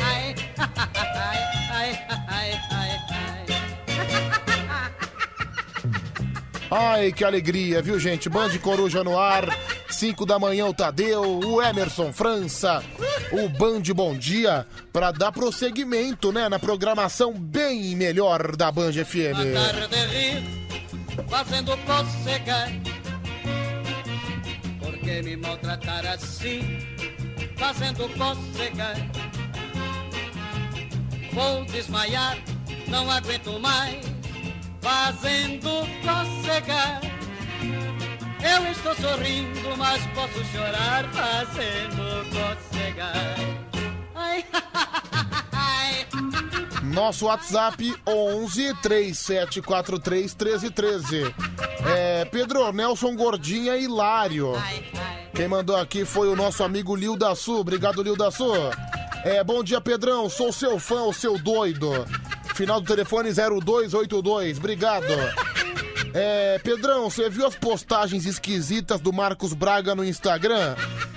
Speaker 78: ai, ai, ai, ai, ai,
Speaker 2: Ai, que alegria, viu, gente? Band Coruja no ar. 5 da manhã o Tadeu, o Emerson França, o Band Bom Dia, pra dar prosseguimento, né, na programação bem melhor da Band FM.
Speaker 78: fazendo me maltratar assim, fazendo cócegas? Vou desmaiar, não aguento mais, fazendo cócegas. Eu estou sorrindo, mas posso chorar fazendo cócegas. Ai, [LAUGHS] ai,
Speaker 2: Nosso WhatsApp 11 3743 1313. É, Pedro, Nelson Gordinha Hilário. Quem mandou aqui foi o nosso amigo Lil da Sul. Obrigado, Lil da Sul. É, bom dia, Pedrão. Sou seu fã, o seu doido. Final do telefone 0282. Obrigado. É, Pedrão, você viu as postagens esquisitas do Marcos Braga no Instagram?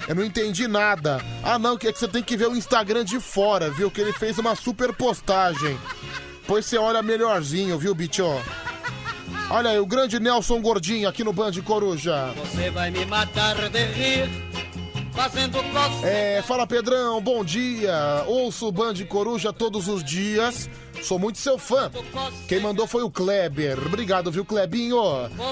Speaker 2: Eu não entendi nada. Ah, não, que é que você tem que ver o Instagram de fora, viu? Que ele fez uma super postagem. Pois você olha melhorzinho, viu, bicho? Olha aí, o grande Nelson Gordinho aqui no Band Coruja.
Speaker 78: você vai me matar de rir, fazendo cócegas.
Speaker 2: É, fala Pedrão, bom dia. Ouço o Band Coruja todos os dias. Sou muito seu fã. Quem mandou foi o Kleber. Obrigado, viu, Klebinho?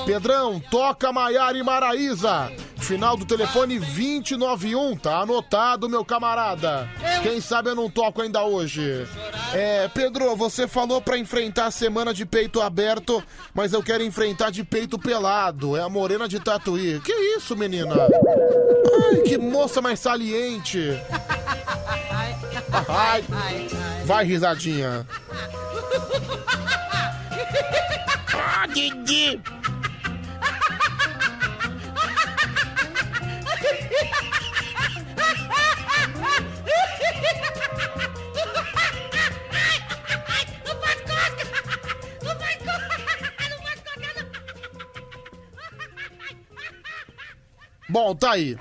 Speaker 2: Pedrão, toca Maiara e Maraísa. Final do telefone 291, tá anotado, meu camarada. Quem sabe eu não toco ainda hoje. É, Pedro, você falou pra enfrentar a semana de peito aberto, mas eu quero enfrentar de peito pelado. É a morena de Tatuí. Que isso, menina? Ai, que moça mais saliente. Ai, vai, risadinha. Ah, Didi. Bom, tá aí.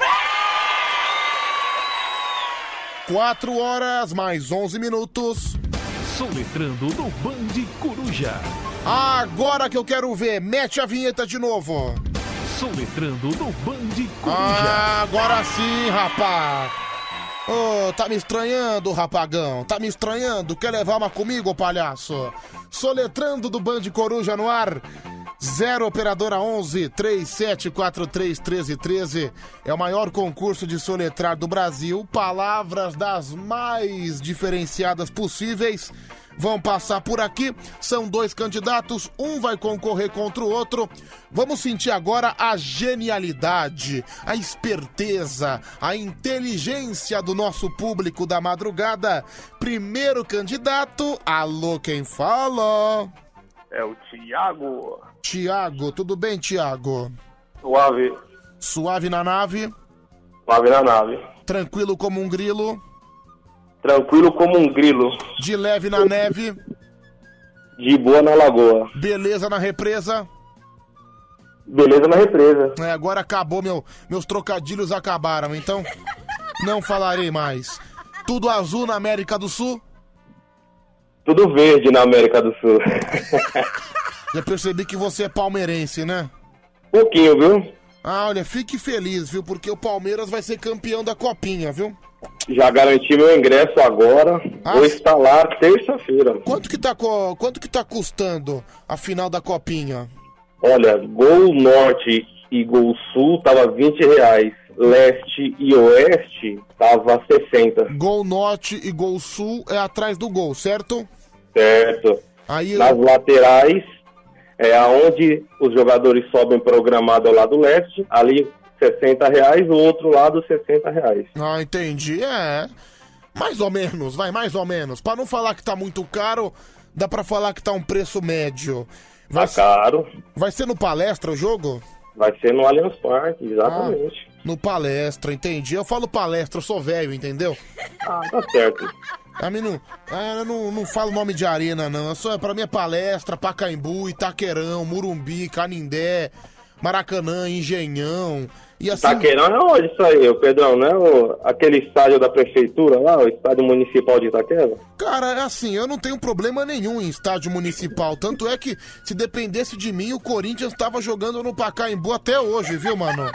Speaker 2: 4 horas mais 11 minutos.
Speaker 110: Soletrando no Band Coruja.
Speaker 2: Agora que eu quero ver, mete a vinheta de novo.
Speaker 110: Soletrando no Band
Speaker 2: Ah, agora sim, rapaz. Ô, tá me estranhando, rapagão? Tá me estranhando? Quer levar uma comigo, palhaço? Soletrando do Band Coruja no ar. 0 Operadora 11 3743 1313 é o maior concurso de soletrar do Brasil. Palavras das mais diferenciadas possíveis vão passar por aqui. São dois candidatos, um vai concorrer contra o outro. Vamos sentir agora a genialidade, a esperteza, a inteligência do nosso público da madrugada. Primeiro candidato, alô, quem fala?
Speaker 105: É o Thiago.
Speaker 2: Tiago, tudo bem, Tiago?
Speaker 105: Suave.
Speaker 2: Suave na nave,
Speaker 105: Suave na nave.
Speaker 2: tranquilo como um grilo,
Speaker 105: Tranquilo como um grilo.
Speaker 2: de leve na neve,
Speaker 105: De boa na lagoa.
Speaker 2: beleza na represa.
Speaker 105: Beleza na represa.
Speaker 2: É, agora acabou, meu, meus trocadilhos acabaram, então não falarei mais. Tudo azul na América do Sul?
Speaker 105: Tudo verde na América do Sul. [LAUGHS]
Speaker 2: Já percebi que você é palmeirense, né?
Speaker 105: Pouquinho, viu?
Speaker 2: Ah, olha, fique feliz, viu? Porque o Palmeiras vai ser campeão da Copinha, viu?
Speaker 105: Já garanti meu ingresso agora.
Speaker 2: Ah.
Speaker 105: Vou estar lá terça-feira.
Speaker 2: Quanto que tá, co- quanto que tá custando a final da Copinha?
Speaker 105: Olha, Gol Norte e Gol Sul tava 20 reais. Leste e Oeste tava 60.
Speaker 2: Gol Norte e Gol Sul é atrás do gol, certo?
Speaker 105: Certo.
Speaker 2: Aí
Speaker 105: Nas laterais é aonde os jogadores sobem programado ao lado leste. Ali 60 reais, o outro lado 60 reais.
Speaker 2: Ah, entendi. É. Mais ou menos, vai, mais ou menos. Pra não falar que tá muito caro, dá pra falar que tá um preço médio. Vai,
Speaker 105: Tá caro.
Speaker 2: vai ser no palestra o jogo?
Speaker 105: Vai ser no Allianz Parque, exatamente.
Speaker 2: No palestra, entendi. Eu falo palestra, eu sou velho, entendeu?
Speaker 105: Ah, tá certo.
Speaker 2: A mim não, ah, eu não, não falo nome de arena, não. Eu sou, pra mim é palestra, Pacaembu, Itaquerão, Murumbi, Canindé, Maracanã, Engenhão. E assim.
Speaker 105: Itaquerão é onde isso aí, ô Pedrão? Não é o, aquele estádio da prefeitura lá, o estádio municipal de Itaquera?
Speaker 2: Cara, é assim, eu não tenho problema nenhum em estádio municipal. Tanto é que, se dependesse de mim, o Corinthians tava jogando no Pacaembu até hoje, viu, mano?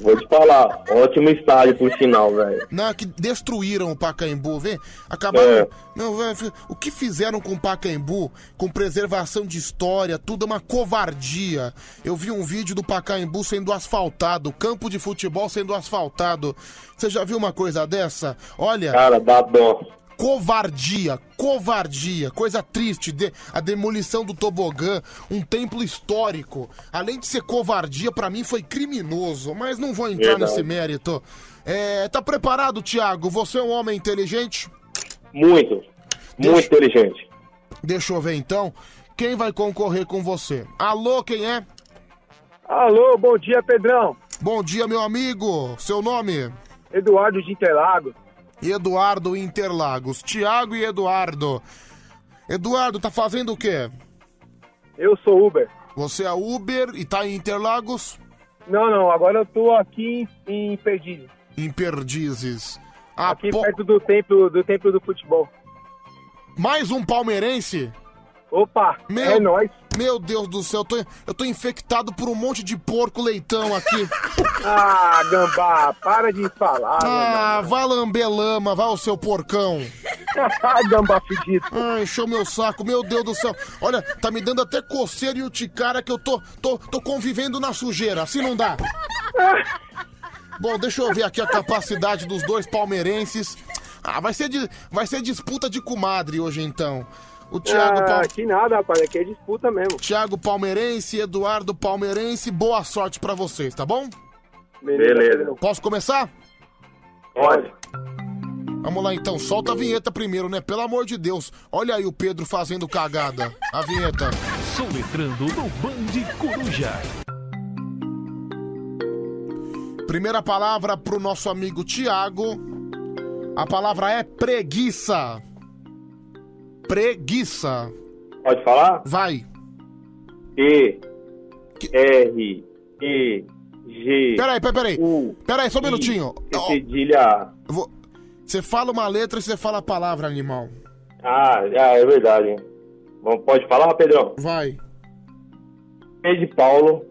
Speaker 105: Vou te falar, ótimo estádio por sinal, velho.
Speaker 2: Não, que destruíram o Pacaembu, vê? Acabaram.
Speaker 105: É.
Speaker 2: Não, velho, o que fizeram com o Pacaembu, com preservação de história, tudo é uma covardia. Eu vi um vídeo do Pacaembu sendo asfaltado, campo de futebol sendo asfaltado. Você já viu uma coisa dessa? Olha.
Speaker 105: Cara, dá dó.
Speaker 2: Covardia, covardia, coisa triste, de- a demolição do tobogã, um templo histórico. Além de ser covardia, pra mim foi criminoso, mas não vou entrar
Speaker 105: Verdade.
Speaker 2: nesse mérito. É, tá preparado, Thiago? Você é um homem inteligente?
Speaker 105: Muito, muito inteligente.
Speaker 2: Deixa eu ver então. Quem vai concorrer com você? Alô, quem é?
Speaker 108: Alô, bom dia, Pedrão.
Speaker 2: Bom dia, meu amigo. Seu nome?
Speaker 108: Eduardo de Interlagos.
Speaker 2: Eduardo Interlagos. Tiago e Eduardo. Eduardo, tá fazendo o quê?
Speaker 108: Eu sou Uber.
Speaker 2: Você é Uber e tá em Interlagos?
Speaker 108: Não, não, agora eu tô aqui em, Perdizes.
Speaker 2: Em Perdizes.
Speaker 108: Aqui
Speaker 2: Apo-
Speaker 108: perto do templo, do templo do futebol.
Speaker 2: Mais um palmeirense?
Speaker 108: Opa,
Speaker 2: meu,
Speaker 108: é nóis.
Speaker 2: Meu Deus do céu, eu tô, eu tô infectado por um monte de porco leitão aqui. [LAUGHS]
Speaker 108: Ah, Gambá, para de falar.
Speaker 2: ah, vá lamber lama, vá o seu porcão. [LAUGHS]
Speaker 108: Gambá fedido.
Speaker 2: Ah, encheu meu saco, meu Deus do céu. Olha, tá me dando até coceira e urticária que eu tô, tô, tô convivendo na sujeira. Assim não dá. [LAUGHS] Bom, deixa eu ver aqui a capacidade dos dois palmeirenses. Ah, vai ser, de, vai ser disputa de comadre hoje então. O Thiago
Speaker 108: ah, que nada, rapaz, aqui é disputa mesmo.
Speaker 2: Thiago Palmeirense, Eduardo Palmeirense, boa sorte pra vocês, tá bom?
Speaker 105: Beleza.
Speaker 2: Posso começar?
Speaker 105: Pode.
Speaker 2: Vamos lá então, solta a vinheta primeiro, né? Pelo amor de Deus. Olha aí o Pedro fazendo cagada. A vinheta.
Speaker 110: Soletrando no Band Coruja.
Speaker 2: Primeira palavra pro nosso amigo Tiago. A palavra é preguiça. Preguiça.
Speaker 105: Pode falar?
Speaker 2: Vai.
Speaker 105: E, R, E, G.
Speaker 2: Peraí, peraí, peraí. Peraí, só um minutinho.
Speaker 105: Cedilha
Speaker 2: Você fala uma letra e você fala a palavra, animal.
Speaker 105: Ah, ah, é verdade. Bom, pode falar, Pedrão?
Speaker 2: Vai.
Speaker 105: P de Paulo.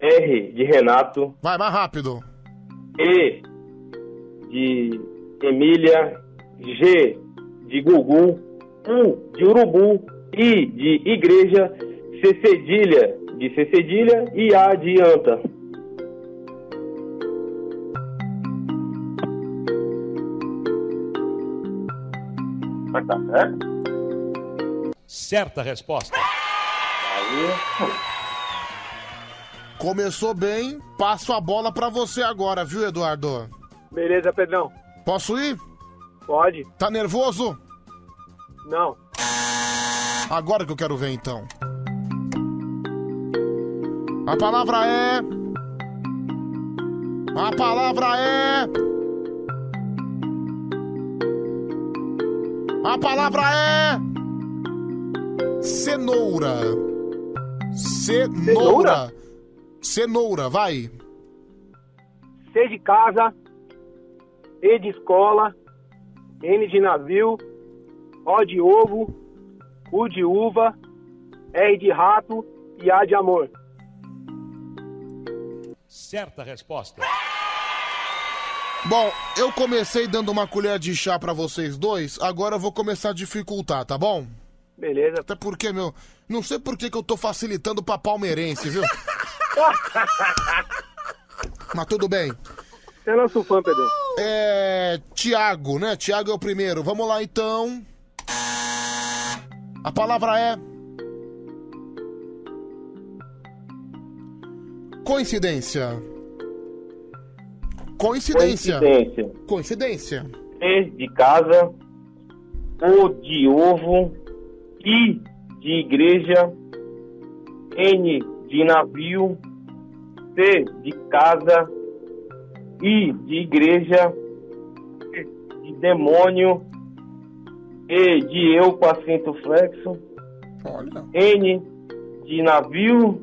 Speaker 105: R de Renato,
Speaker 2: Vai, mais rápido.
Speaker 105: E de Emília, G de Gugu, U de Urubu, I de Igreja, C cedilha de C cedilha e A de Anta. Mas tá certo?
Speaker 110: Certa resposta.
Speaker 2: Começou bem, passo a bola pra você agora, viu, Eduardo?
Speaker 106: Beleza, Pedrão.
Speaker 2: Posso ir?
Speaker 106: Pode.
Speaker 2: Tá nervoso?
Speaker 106: Não.
Speaker 2: Agora que eu quero ver então. A palavra é. A palavra é. A palavra é. Cenoura. Cenoura. Cenoura, vai.
Speaker 106: C de casa, E de escola, N de navio, O de ovo, U de uva, R de rato e A de amor.
Speaker 110: Certa resposta.
Speaker 2: Bom, eu comecei dando uma colher de chá pra vocês dois, agora eu vou começar a dificultar, tá bom?
Speaker 106: Beleza.
Speaker 2: Até porque, meu, não sei por que, que eu tô facilitando pra palmeirense, viu? [LAUGHS] Mas tudo bem.
Speaker 106: Você é nosso fã, Pedro.
Speaker 2: É. Tiago, né? Tiago é o primeiro. Vamos lá então. A palavra é. Coincidência. Coincidência.
Speaker 105: Coincidência.
Speaker 2: Coincidência.
Speaker 105: De casa, O de ovo, I de igreja, N de navio, C de casa, I de igreja, de demônio, E de eu com acento flexo,
Speaker 2: Olha.
Speaker 105: N de navio,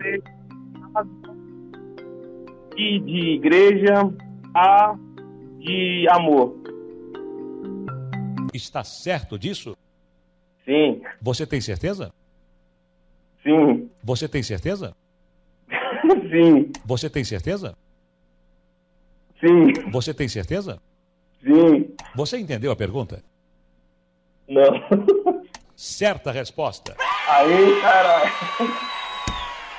Speaker 105: C I de igreja, A de amor.
Speaker 110: Está certo disso?
Speaker 105: Sim.
Speaker 110: Você tem certeza?
Speaker 105: Sim.
Speaker 110: Você tem certeza? [LAUGHS]
Speaker 105: Sim.
Speaker 110: Você tem certeza?
Speaker 105: Sim.
Speaker 110: Você tem certeza?
Speaker 105: Sim.
Speaker 110: Você entendeu a pergunta?
Speaker 105: Não.
Speaker 110: Certa resposta.
Speaker 105: Aí, caralho.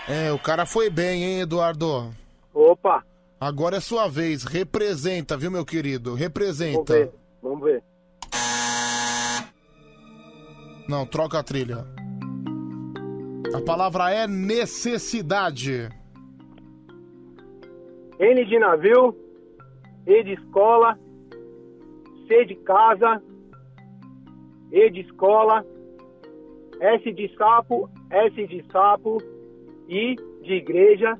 Speaker 2: É, o cara foi bem, hein, Eduardo?
Speaker 106: Opa!
Speaker 2: Agora é sua vez. Representa, viu, meu querido?
Speaker 106: Vamos
Speaker 2: Representa.
Speaker 106: ver. Vamos ver.
Speaker 2: Não, troca a trilha. A palavra é necessidade.
Speaker 106: N de navio, E de escola, C de casa, E de escola, S de sapo, S de sapo, I de igreja,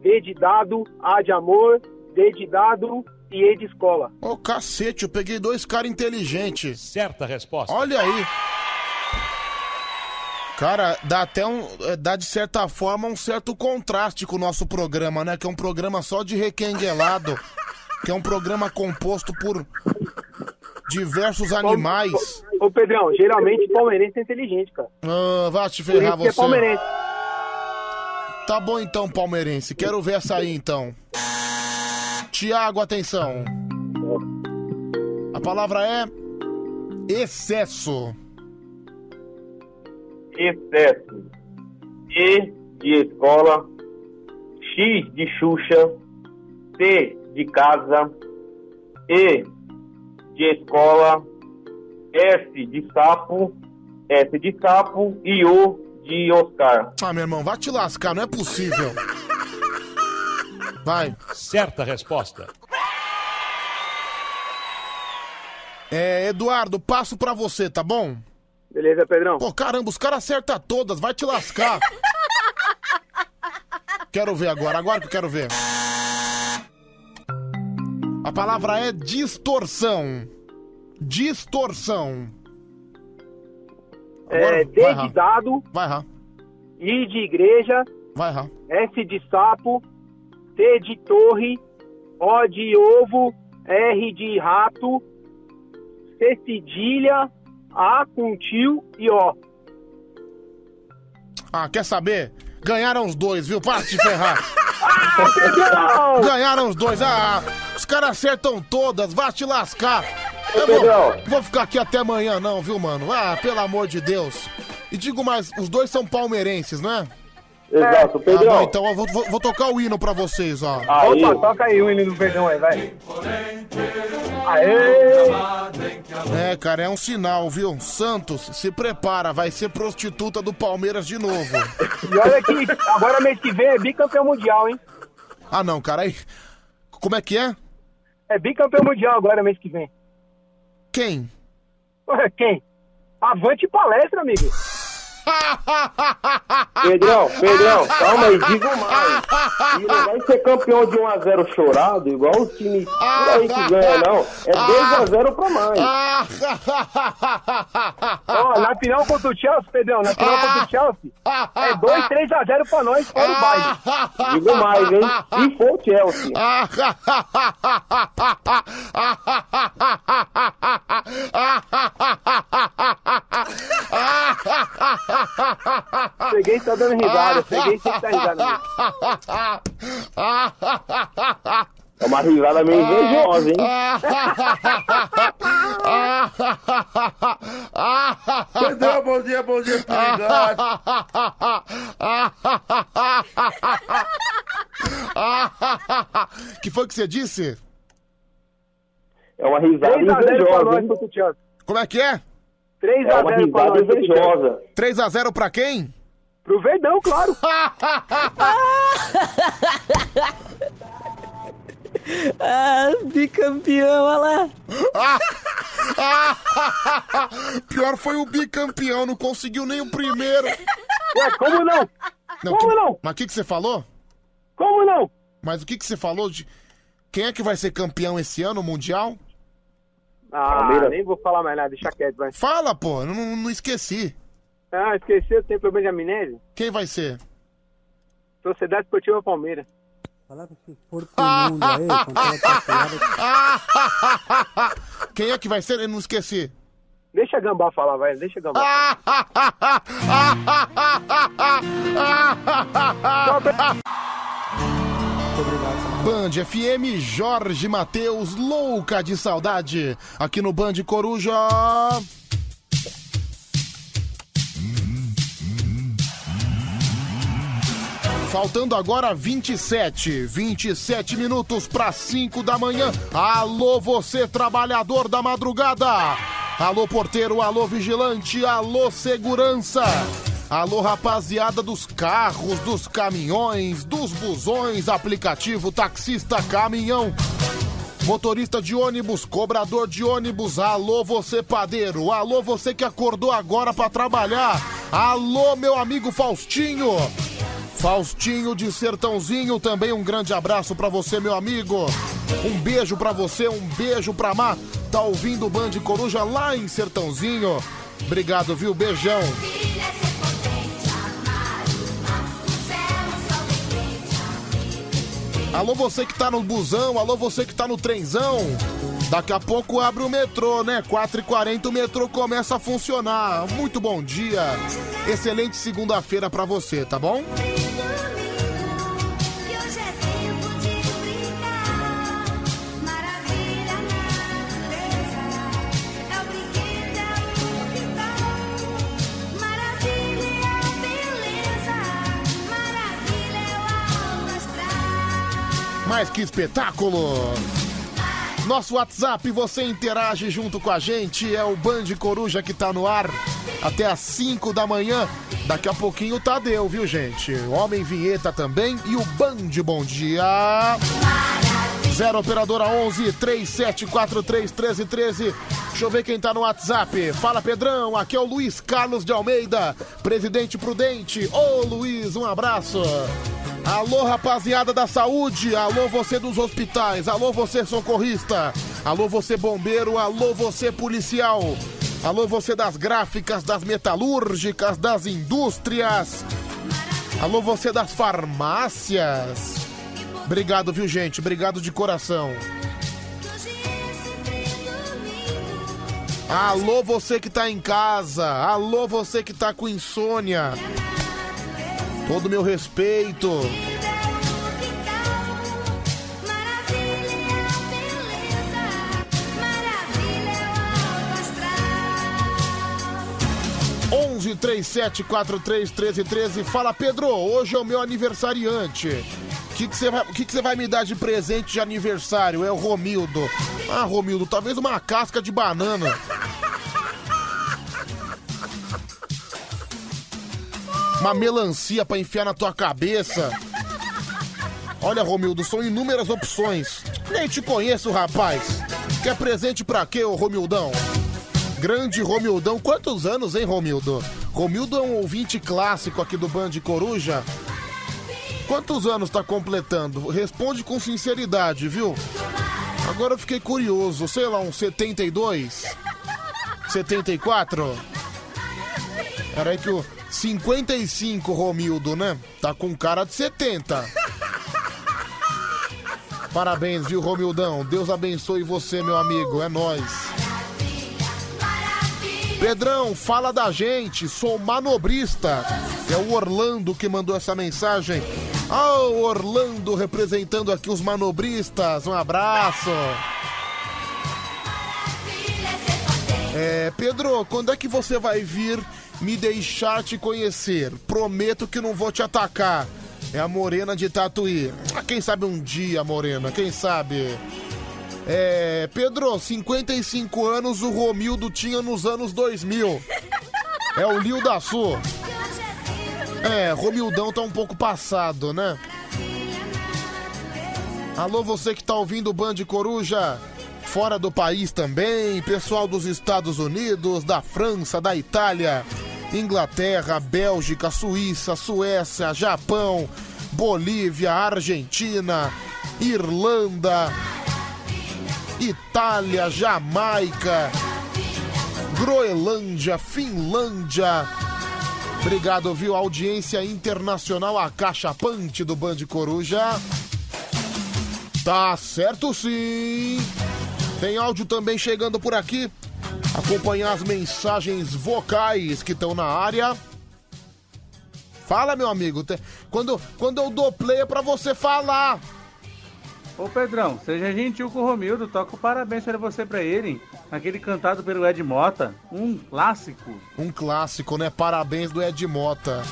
Speaker 106: D de dado, A de amor, D de dado e E de escola.
Speaker 2: Ô, cacete, eu peguei dois caras inteligentes.
Speaker 110: Certa resposta.
Speaker 2: Olha aí. Cara, dá até um. é, dá de certa forma um certo contraste com o nosso programa, né? Que é um programa só de requenguelado. [LAUGHS] que é um programa composto por diversos animais.
Speaker 106: Ô Pedrão, geralmente palmeirense é inteligente, cara.
Speaker 2: Ah, vai te ferrar
Speaker 106: é
Speaker 2: você.
Speaker 106: palmeirense.
Speaker 2: Tá bom então, palmeirense. Quero ver essa aí então. Tiago, atenção. A palavra é excesso.
Speaker 105: excesso. E de escola, X de Xuxa, C de casa, E de escola, S de sapo, S de sapo e O de Oscar.
Speaker 2: Ah, meu irmão, vai te lascar, não é possível. Vai.
Speaker 110: Certa resposta.
Speaker 2: É, Eduardo, passo pra você, tá bom?
Speaker 106: Beleza, Pedrão.
Speaker 2: Pô, caramba, os caras acertam todas, vai te lascar. [LAUGHS] quero ver agora, agora que eu quero ver. A palavra é distorção. Distorção. Agora,
Speaker 106: É, D de dado,
Speaker 2: Vai, Ra.
Speaker 106: I de igreja,
Speaker 2: Vai, Ra.
Speaker 106: S de sapo, T de torre, O de ovo, R de rato, C cedilha, A com tio e O.
Speaker 2: Ah, quer saber? Ganharam os dois, viu? Para de ferrar. [LAUGHS]
Speaker 108: Pedrão!
Speaker 2: Ganharam os dois. Ah, os caras acertam todas. Vá te lascar. Eu
Speaker 108: Pedrão.
Speaker 2: vou, vou ficar aqui até amanhã, não, viu, mano? Ah, pelo amor de Deus. E digo mais, os dois são palmeirenses, não é?
Speaker 108: Exato,
Speaker 2: Tá
Speaker 108: Pedrão.
Speaker 2: bom, então eu vou, vou- vou tocar o hino pra vocês, ó.
Speaker 108: Opa, toca aí o hino do Verdão aí, vai. Aê!
Speaker 2: É, cara, é um sinal, viu? Santos, se prepara, vai ser prostituta do Palmeiras de novo. [LAUGHS]
Speaker 108: E olha que agora mês que vem é bicampeão mundial, hein?
Speaker 2: ah, não, cara, aí. Como é que é?
Speaker 108: É bicampeão mundial agora mês que vem.
Speaker 2: Quem?
Speaker 108: Ué, Quem? Avante palestra, amigo. Pedrão, Pedrão, calma aí, digo mais. E não vai ser campeão de 1x0 chorado, igual o time por aí que ganha, não. É 2x0 pra mais. Ó, na final contra o Chelsea, Pedrão, na final contra o Chelsea, é 2, 3x0 pra nós, fora o baile. Digo mais, hein? Se for o Chelsea. [LAUGHS] Peguei só dando risada, peguei sem dar risada. É uma risada meio invejosa, hein?
Speaker 101: Pedrão, bom dia, bom dia, tô ligado.
Speaker 2: que foi que você disse?
Speaker 108: É uma risada
Speaker 106: 3 a 0 pra
Speaker 108: invejosa, hein?
Speaker 2: Como é que é?
Speaker 106: 3
Speaker 108: É
Speaker 106: a
Speaker 108: uma
Speaker 106: 0 pra
Speaker 108: risada
Speaker 106: nós contra o Chelsea.
Speaker 108: invejosa.
Speaker 2: 3x0 pra quem?
Speaker 106: Pro Verdão, claro. [LAUGHS] [LAUGHS]
Speaker 103: Ah, bicampeão, olha lá. [LAUGHS]
Speaker 2: Pior foi o bicampeão, não conseguiu nem o primeiro.
Speaker 106: Ué, como não?
Speaker 2: Como
Speaker 106: Como
Speaker 2: que-
Speaker 106: não?
Speaker 2: Mas o que, que você falou?
Speaker 106: Como não?
Speaker 2: Mas o que, que você falou de. Quem é que vai ser campeão esse ano, mundial?
Speaker 106: Ah,
Speaker 108: Palmeiras.
Speaker 106: nem vou falar mais nada, deixa quieto, vai.
Speaker 2: Fala, pô, eu não, não esqueci.
Speaker 106: Ah, esqueceu, tem problema de amnésia?
Speaker 2: Quem vai ser?
Speaker 106: Sociedade Esportiva Palmeiras. [LAUGHS]
Speaker 2: Quem é que vai ser? Eu não esqueci.
Speaker 106: Deixa a Gambá falar, vai, deixa a Gambá. [LAUGHS]
Speaker 2: Band FM, Jorge Matheus, louca de saudade. Aqui no Band Coruja. Faltando agora 27, 27 minutos para 5 da manhã. Alô, você trabalhador da madrugada. Alô, porteiro, alô, vigilante, alô, segurança. Alô, rapaziada dos carros, dos caminhões, dos busões, aplicativo, taxista, caminhão. Motorista de ônibus, cobrador de ônibus, alô você padeiro, alô você que acordou agora pra trabalhar, alô meu amigo Faustinho, Faustinho de Sertãozinho, também um grande abraço pra você meu amigo, um beijo pra você, um beijo pra Má, tá ouvindo o Band Coruja lá em Sertãozinho, obrigado viu, beijão. Alô, você que tá no busão, alô, você que tá no trenzão. Daqui a pouco abre o metrô, né? 4h40 o metrô começa a funcionar. Muito bom dia. Excelente segunda-feira pra você, tá bom? Mas que espetáculo! Nosso WhatsApp, você interage junto com a gente, é o Band Coruja que tá no ar até às 5 da manhã. Daqui a pouquinho o Tadeu, viu, gente? Homem Vinheta também e o Band Bom Dia. 0 Operadora 11 3743 1313. Deixa eu ver quem tá no WhatsApp. Fala Pedrão, aqui é o Luiz Carlos de Almeida, presidente prudente. Ô Luiz, um abraço. Alô, rapaziada da saúde, alô você dos hospitais, alô você socorrista, alô você bombeiro, alô você policial, alô você das gráficas, das metalúrgicas, das indústrias, alô você das farmácias. Obrigado, viu, gente? Obrigado de coração. Alô, você que tá em casa, alô, você que tá com insônia. Todo meu respeito. onze três sete quatro três treze treze Fala, Pedro, hoje é o meu aniversariante. Que que você vai, que que vai me dar de presente de aniversário? É o Romildo. Ah, Romildo, talvez uma casca de banana. Uma melancia pra enfiar na tua cabeça. Olha, Romildo, são inúmeras opções. Nem te conheço, rapaz. Quer presente pra quê, ô Romildão? Grande Romildão. Quantos anos, hein, Romildo? Romildo é um ouvinte clássico aqui do Band Coruja. Quantos anos tá completando? Responde com sinceridade, viu? Agora eu fiquei curioso. Sei lá, uns 72? 74? Era aí que o 55, Romildo, né? Tá com cara de 70. Parabéns, viu, Romildão? Deus abençoe você, meu amigo. É nóis. Pedrão, fala da gente, sou manobrista. É o Orlando que mandou essa mensagem. Ah, o Orlando representando aqui os manobristas. Um abraço. É, Pedro, quando é que você vai vir me deixar te conhecer? Prometo que não vou te atacar. É a Morena de Tatuí. Ah, quem sabe um dia, Morena, quem sabe? É, Pedro, 55 anos o Romildo tinha nos anos 2000. É o Lio da Sul. É, Romildão tá um pouco passado, né? Alô, você que tá ouvindo o Band Coruja, fora do país também, pessoal dos Estados Unidos, da França, da Itália, Inglaterra, Bélgica, Suíça, Suécia, Japão, Bolívia, Argentina, Irlanda, Itália, Jamaica, Groenlândia, Finlândia. Obrigado, viu? Audiência internacional acachapante do Band Coruja. Tá certo sim. Tem áudio também chegando por aqui. Acompanhar as mensagens vocais que estão na área. Fala, meu amigo. Quando, quando eu dou play é pra você falar.
Speaker 111: Ô Pedrão, seja gentil com o Romildo, toca o parabéns para você pra ele. Aquele cantado pelo Ed Mota, um clássico.
Speaker 2: Um clássico, né? Parabéns do Ed Mota.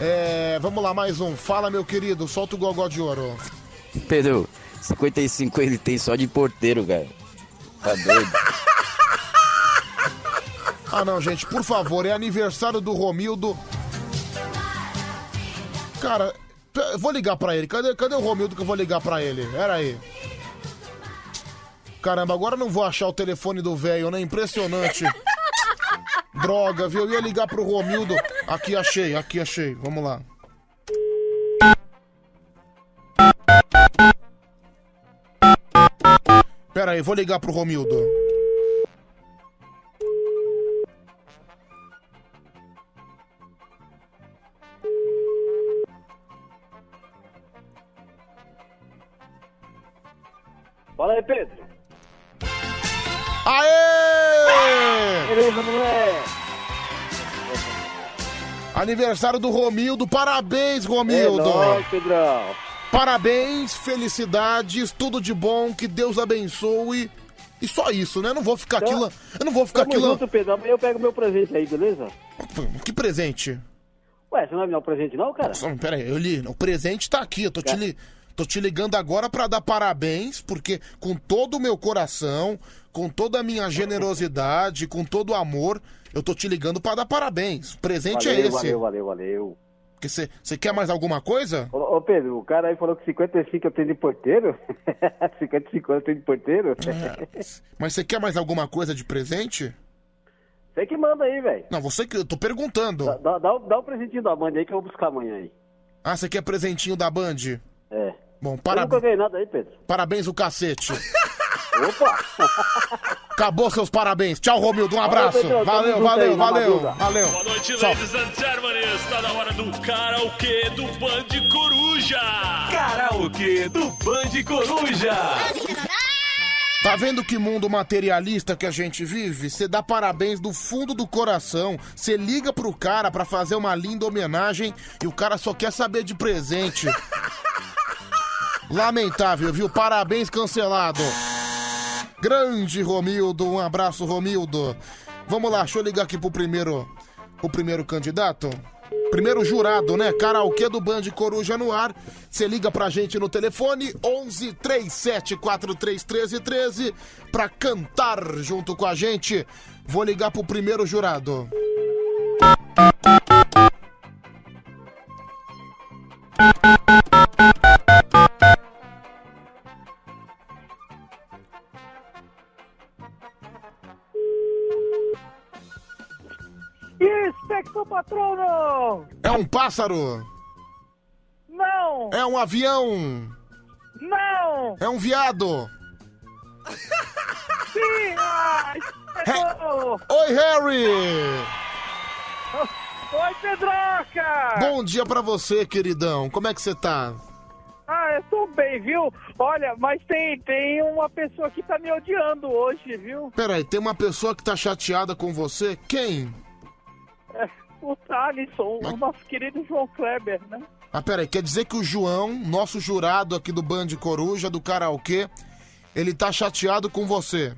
Speaker 2: É, vamos lá, mais um. Fala, meu querido. Solta o gogó de ouro.
Speaker 98: Pedro, 55 ele tem só de porteiro, cara. Tá doido?
Speaker 2: Ah, não, gente, por favor, é aniversário do Romildo. Cara, vou ligar pra ele. Cadê, cadê o Romildo que eu vou ligar pra ele? Pera aí. Caramba, agora eu não vou achar o telefone do velho, né? Impressionante. [LAUGHS] Droga, viu? Eu ia ligar pro Romildo. Aqui achei, aqui achei. Vamos lá. Pera aí, vou ligar pro Romildo.
Speaker 105: Fala aí, Pedro.
Speaker 2: Aê!
Speaker 105: Beleza, moleque.
Speaker 2: Aniversário do Romildo, parabéns, Romildo!
Speaker 105: É nóis, Pedrão.
Speaker 2: Parabéns, felicidades, tudo de bom, que Deus abençoe. E só isso, né? Eu não vou ficar aqui. lá- Eu não vou ficar aqui. lá-
Speaker 105: junto, Pedro. Amanhã eu pego meu presente aí, beleza?
Speaker 2: Que presente?
Speaker 105: Ué, você não vai me dar um presente não, cara?
Speaker 2: Nossa, pera aí, eu li. O presente tá aqui. Eu tô te, li- tô te ligando agora pra dar parabéns, porque com todo o meu coração, com toda a minha generosidade, com todo o amor, eu tô te ligando pra dar parabéns. O presente
Speaker 105: valeu,
Speaker 2: é esse.
Speaker 105: Valeu, valeu, valeu.
Speaker 2: Você quer mais alguma coisa?
Speaker 105: Ô, ô, Pedro, o cara aí falou que 55 eu tenho de porteiro? [LAUGHS] 55 anos eu tenho de porteiro?
Speaker 2: É. Mas você quer mais alguma coisa de presente?
Speaker 105: Você que manda aí, velho.
Speaker 2: Não, você que eu tô perguntando.
Speaker 105: Dá, dá, dá, o presentinho da banda aí que eu vou buscar amanhã aí.
Speaker 2: Ah, você quer presentinho da Band?
Speaker 105: É.
Speaker 2: Bom,
Speaker 105: Eu
Speaker 2: para...
Speaker 105: nunca ganhei nada aí, Pedro.
Speaker 2: parabéns o cacete. [LAUGHS]
Speaker 105: Opa!
Speaker 2: Acabou seus parabéns. Tchau, Romildo. Um
Speaker 105: Valeu,
Speaker 2: abraço. Valeu, valeu, valeu,
Speaker 105: madruga.
Speaker 2: valeu.
Speaker 112: Boa noite, ladies and gentlemen. Está na hora do karaokê do Band Coruja.
Speaker 113: Karaokê do Band Coruja.
Speaker 2: Tá vendo que mundo materialista que a gente vive? Você dá parabéns do fundo do coração, você liga pro cara pra fazer uma linda homenagem e o cara só quer saber de presente. [LAUGHS] Lamentável, viu? Parabéns cancelado. Grande Romildo, um abraço Romildo. Vamos lá, deixa eu ligar aqui pro primeiro, o primeiro candidato. Primeiro jurado, né? Karaokê do Band Coruja no ar. Você liga pra gente no telefone 11 37 43 13 13 pra cantar junto com a gente. Vou ligar pro primeiro jurado.
Speaker 108: Inspector Patrono!
Speaker 2: É um pássaro?
Speaker 108: Não!
Speaker 2: É um avião?
Speaker 108: Não!
Speaker 2: É um viado?
Speaker 108: Sim! Ah!
Speaker 2: Oi, Harry!
Speaker 108: Oi, Pedroca!
Speaker 2: Bom dia pra você, queridão. Como é que você tá?
Speaker 108: Ah, eu tô bem, viu? Olha, mas tem, tem uma pessoa que tá me odiando hoje, viu?
Speaker 2: Peraí, tem uma pessoa que tá chateada com você? Quem?
Speaker 108: O Thalisson, o nosso querido João Kleber, né?
Speaker 2: Ah, peraí, quer dizer que o João, nosso jurado aqui do Band Coruja, do karaokê, ele tá chateado com você.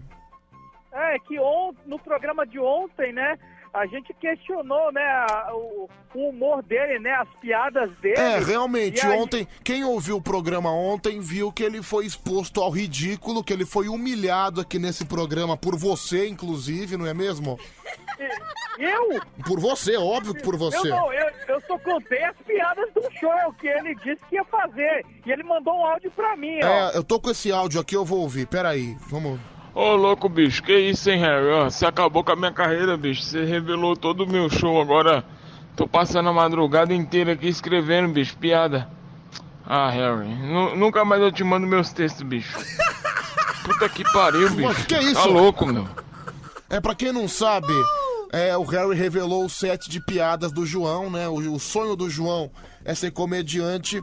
Speaker 108: É, que on, no programa de ontem, né? A gente questionou, né, a- o, o humor dele, né, as piadas dele.
Speaker 2: É, realmente, ontem, quem ouviu o programa ontem viu que ele foi exposto ao ridículo, que ele foi humilhado aqui nesse programa por você, inclusive, não é mesmo?
Speaker 108: Eu?
Speaker 2: Por você, óbvio que por você.
Speaker 108: Eu não, eu, eu só contei as piadas do show que ele disse que ia fazer. E ele mandou um áudio pra mim, ó.
Speaker 2: É, eu tô com esse áudio aqui, eu vou ouvir. Peraí, vamos.
Speaker 114: Ô louco, bicho, que isso, hein, Harry? Você acabou com a minha carreira, bicho. Você revelou todo o meu show agora. Tô passando a madrugada inteira aqui escrevendo, bicho, piada. Ah, Harry, nu- nunca mais eu te mando meus textos, bicho. [LAUGHS] Puta que pariu, bicho.
Speaker 2: Mas que isso?
Speaker 114: Tá louco, meu.
Speaker 2: É, pra quem não sabe, é, o Harry revelou o set de piadas do João, né? O, o sonho do João é ser comediante.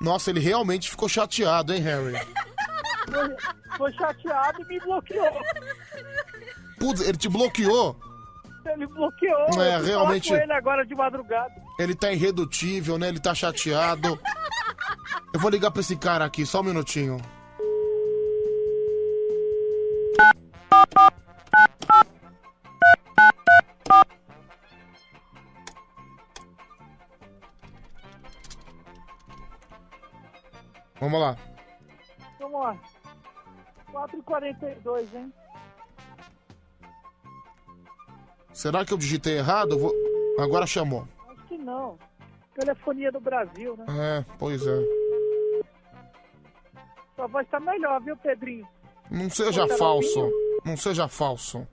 Speaker 2: Nossa, ele realmente ficou chateado, hein, Harry?
Speaker 108: Foi, foi chateado e me bloqueou.
Speaker 2: Putz, ele te bloqueou?
Speaker 108: Ele bloqueou.
Speaker 2: É,
Speaker 108: eu
Speaker 2: realmente-
Speaker 108: com ele agora de madrugada.
Speaker 2: Ele tá irredutível, né? Ele tá chateado. Eu vou ligar pra esse cara aqui, só um minutinho. Vamos lá.
Speaker 108: Vamos lá. 4h42, hein?
Speaker 2: Será que eu digitei errado? Vou... Agora chamou.
Speaker 108: Acho que não. Telefonia do Brasil, né?
Speaker 2: É, pois é.
Speaker 108: Sua voz tá melhor, viu, Pedrinho?
Speaker 2: Não seja
Speaker 108: Você tá
Speaker 2: falso. Não seja falso.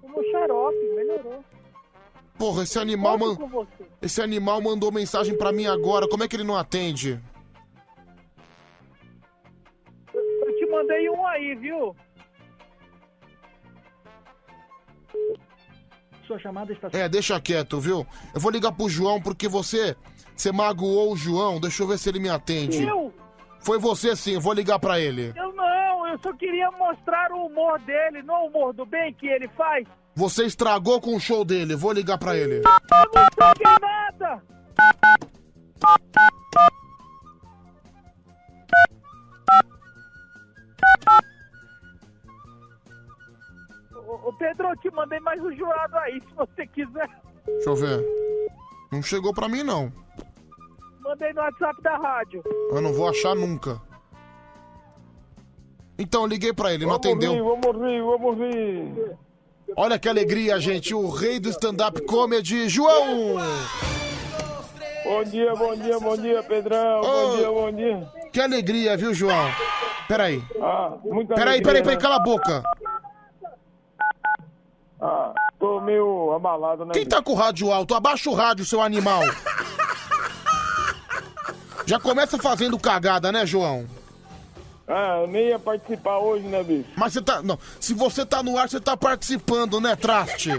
Speaker 108: Tomou xarope, melhorou.
Speaker 2: Porra, esse animal, man...
Speaker 108: com você.
Speaker 2: esse animal mandou mensagem pra mim agora. Como é que ele não atende?
Speaker 108: Mandei um aí, viu? Sua chamada está
Speaker 2: É, deixa quieto, viu? Eu vou ligar pro João porque você. Você magoou o João. Deixa eu ver se ele me atende.
Speaker 108: Eu?
Speaker 2: Foi você sim, eu vou ligar pra ele.
Speaker 108: Eu não, eu só queria mostrar o humor dele, não o humor do bem que ele faz.
Speaker 2: Você estragou com o show dele, vou ligar pra ele.
Speaker 108: Eu não estraguei nada! Ô, Pedro, eu te mandei mais um jurado aí, se você quiser.
Speaker 2: Deixa eu ver. Não chegou pra mim, não.
Speaker 108: Mandei no WhatsApp da rádio.
Speaker 2: Eu não vou achar nunca. Então, eu liguei pra ele, não atendeu.
Speaker 114: vamos rir, vamos rir.
Speaker 2: Olha que alegria, gente. O rei do stand-up comedy, João!
Speaker 114: Bom dia, bom dia, bom dia, Pedrão. Bom dia, bom dia.
Speaker 2: Que alegria, viu, João? Peraí.
Speaker 114: Ah, muita
Speaker 2: Peraí,
Speaker 114: alegria,
Speaker 2: peraí, peraí,
Speaker 114: né?
Speaker 2: cala a boca.
Speaker 114: Ah, tô meio abalado, né?
Speaker 2: Quem tá com o rádio alto? Abaixa o rádio, seu animal. Já começa fazendo cagada, né, João?
Speaker 114: Ah, eu nem ia participar hoje, né, bicho?
Speaker 2: Mas você tá. Não, se você tá no ar, você tá participando, né, traste?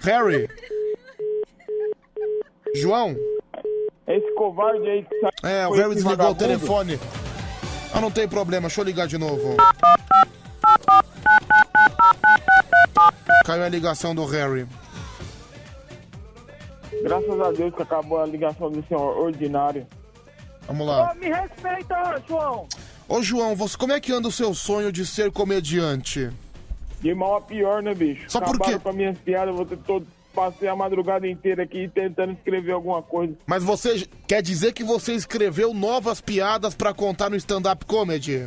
Speaker 2: Harry. João.
Speaker 114: Esse covarde aí que sai.
Speaker 2: É, o Harry desligou o telefone. Ah, não tem problema, deixa eu ligar de novo. Caiu a ligação do Harry.
Speaker 114: Graças a Deus que acabou a ligação desse ordinário.
Speaker 2: Vamos lá.
Speaker 108: me respeita, João.
Speaker 2: Ô, João, você, como é que anda o seu sonho de ser comediante?
Speaker 114: De mal a pior, né, bicho?
Speaker 2: Só
Speaker 114: Acabaram
Speaker 2: quê?
Speaker 114: com as minhas piadas, eu vou ter todo. Passei a madrugada inteira aqui tentando escrever alguma coisa.
Speaker 2: Mas você quer dizer que você escreveu novas piadas pra contar no stand-up comedy?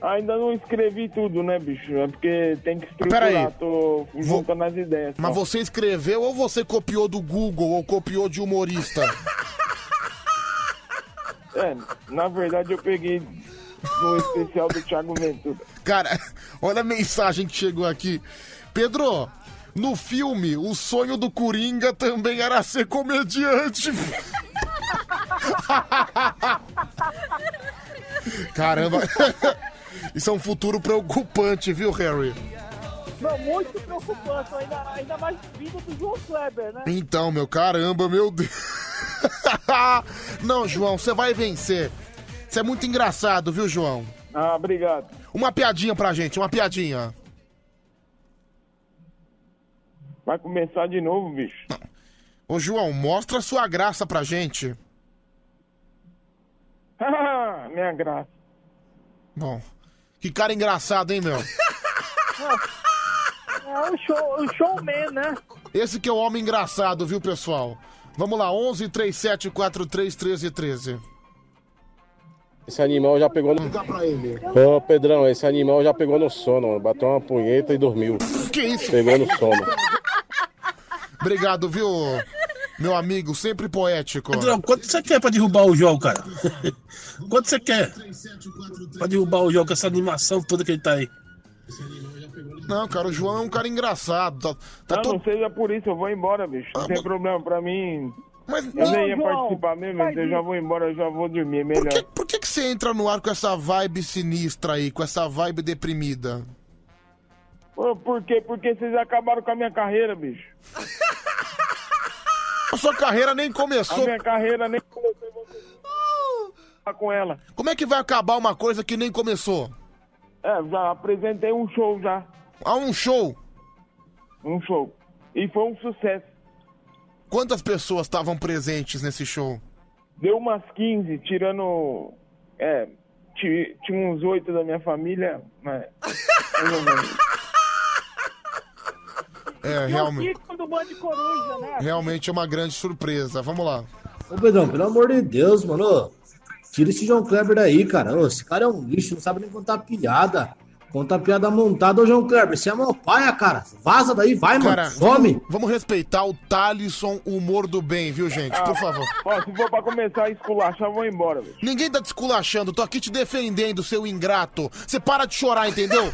Speaker 114: Ainda não escrevi tudo, né, bicho? É porque tem que estruturar,
Speaker 2: aí.
Speaker 114: tô juntando as ideias.
Speaker 2: Mas
Speaker 114: só.
Speaker 2: você escreveu ou você copiou do Google ou copiou de humorista?
Speaker 114: É, na verdade eu peguei no especial do Thiago Ventura.
Speaker 2: Cara, olha a mensagem que chegou aqui. Pedro, no filme, o sonho do Coringa também era ser comediante. [LAUGHS] Caramba. [LAUGHS] Isso é um futuro preocupante, viu, Harry?
Speaker 108: Não, muito preocupante, ainda, ainda mais vindo do João Kleber, né?
Speaker 2: Então, meu caramba, meu Deus. [LAUGHS] Não, João, você vai vencer. Você é muito engraçado, viu, João?
Speaker 114: Ah, obrigado.
Speaker 2: Uma piadinha pra gente, uma piadinha.
Speaker 114: Vai começar de novo, bicho.
Speaker 2: Ô, João, mostra sua graça pra gente. [LAUGHS]
Speaker 114: Ah, Minha graça.
Speaker 2: Bom, que cara engraçado, hein, meu? [LAUGHS]
Speaker 108: É o show, o showman, né?
Speaker 2: Esse que é o homem engraçado, viu, pessoal? Vamos lá, 11 37 43 13 13.
Speaker 115: Esse animal já pegou no. Ô Pedrão, esse animal já pegou no sono, mano. bateu uma punheta e dormiu.
Speaker 2: Que isso?
Speaker 115: Pegou no sono.
Speaker 2: Obrigado, viu, meu amigo, sempre poético.
Speaker 116: Pedrão, quanto você quer pra derrubar o João, cara? Quanto você quer pra derrubar o João com essa animação toda que ele tá aí?
Speaker 2: Não, cara, o João é um cara engraçado. Tá, tá
Speaker 114: não, não seja por isso, eu vou embora, bicho. Não tem problema pra mim.
Speaker 2: Mas
Speaker 114: eu
Speaker 2: não,
Speaker 114: nem ia
Speaker 2: João,
Speaker 114: participar mesmo, então eu já vou embora, eu já vou dormir, é melhor.
Speaker 2: Por que, que você entra no ar com essa vibe sinistra aí, com essa vibe deprimida?
Speaker 114: Por quê? Porque vocês acabaram com a minha carreira, bicho. [LAUGHS]
Speaker 2: A sua carreira nem
Speaker 114: A
Speaker 2: começou.
Speaker 114: minha carreira nem começou você tá com ela.
Speaker 2: Como é que vai acabar uma coisa que nem começou?
Speaker 114: É, já apresentei um show já.
Speaker 2: Ah, um show?
Speaker 114: Um show. E foi um sucesso.
Speaker 2: Quantas pessoas estavam presentes nesse show?
Speaker 114: Deu umas 15, tirando. É, ti- tinha uns oito da minha família, mas. [LAUGHS] menos.
Speaker 2: É, realmente,
Speaker 108: Coruja, né?
Speaker 2: realmente é uma grande surpresa. Vamos lá.
Speaker 113: Ô, Pedrão, pelo amor de Deus, mano. Tira esse João Kleber daí, cara. Ô, esse cara é um lixo, não sabe nem contar piada. Conta piada montada, ô João Kleber. Você é meu pai, cara. Vaza daí, vai, mano.
Speaker 2: Cara,
Speaker 113: Some.
Speaker 2: vamos, vamos respeitar o Thalisson humor do bem, viu, gente? Por favor.
Speaker 114: Ó, se for pra começar a esculachar, eu vou embora, velho.
Speaker 2: Ninguém tá te esculachando, tô aqui te defendendo, seu ingrato. Você para de chorar, entendeu?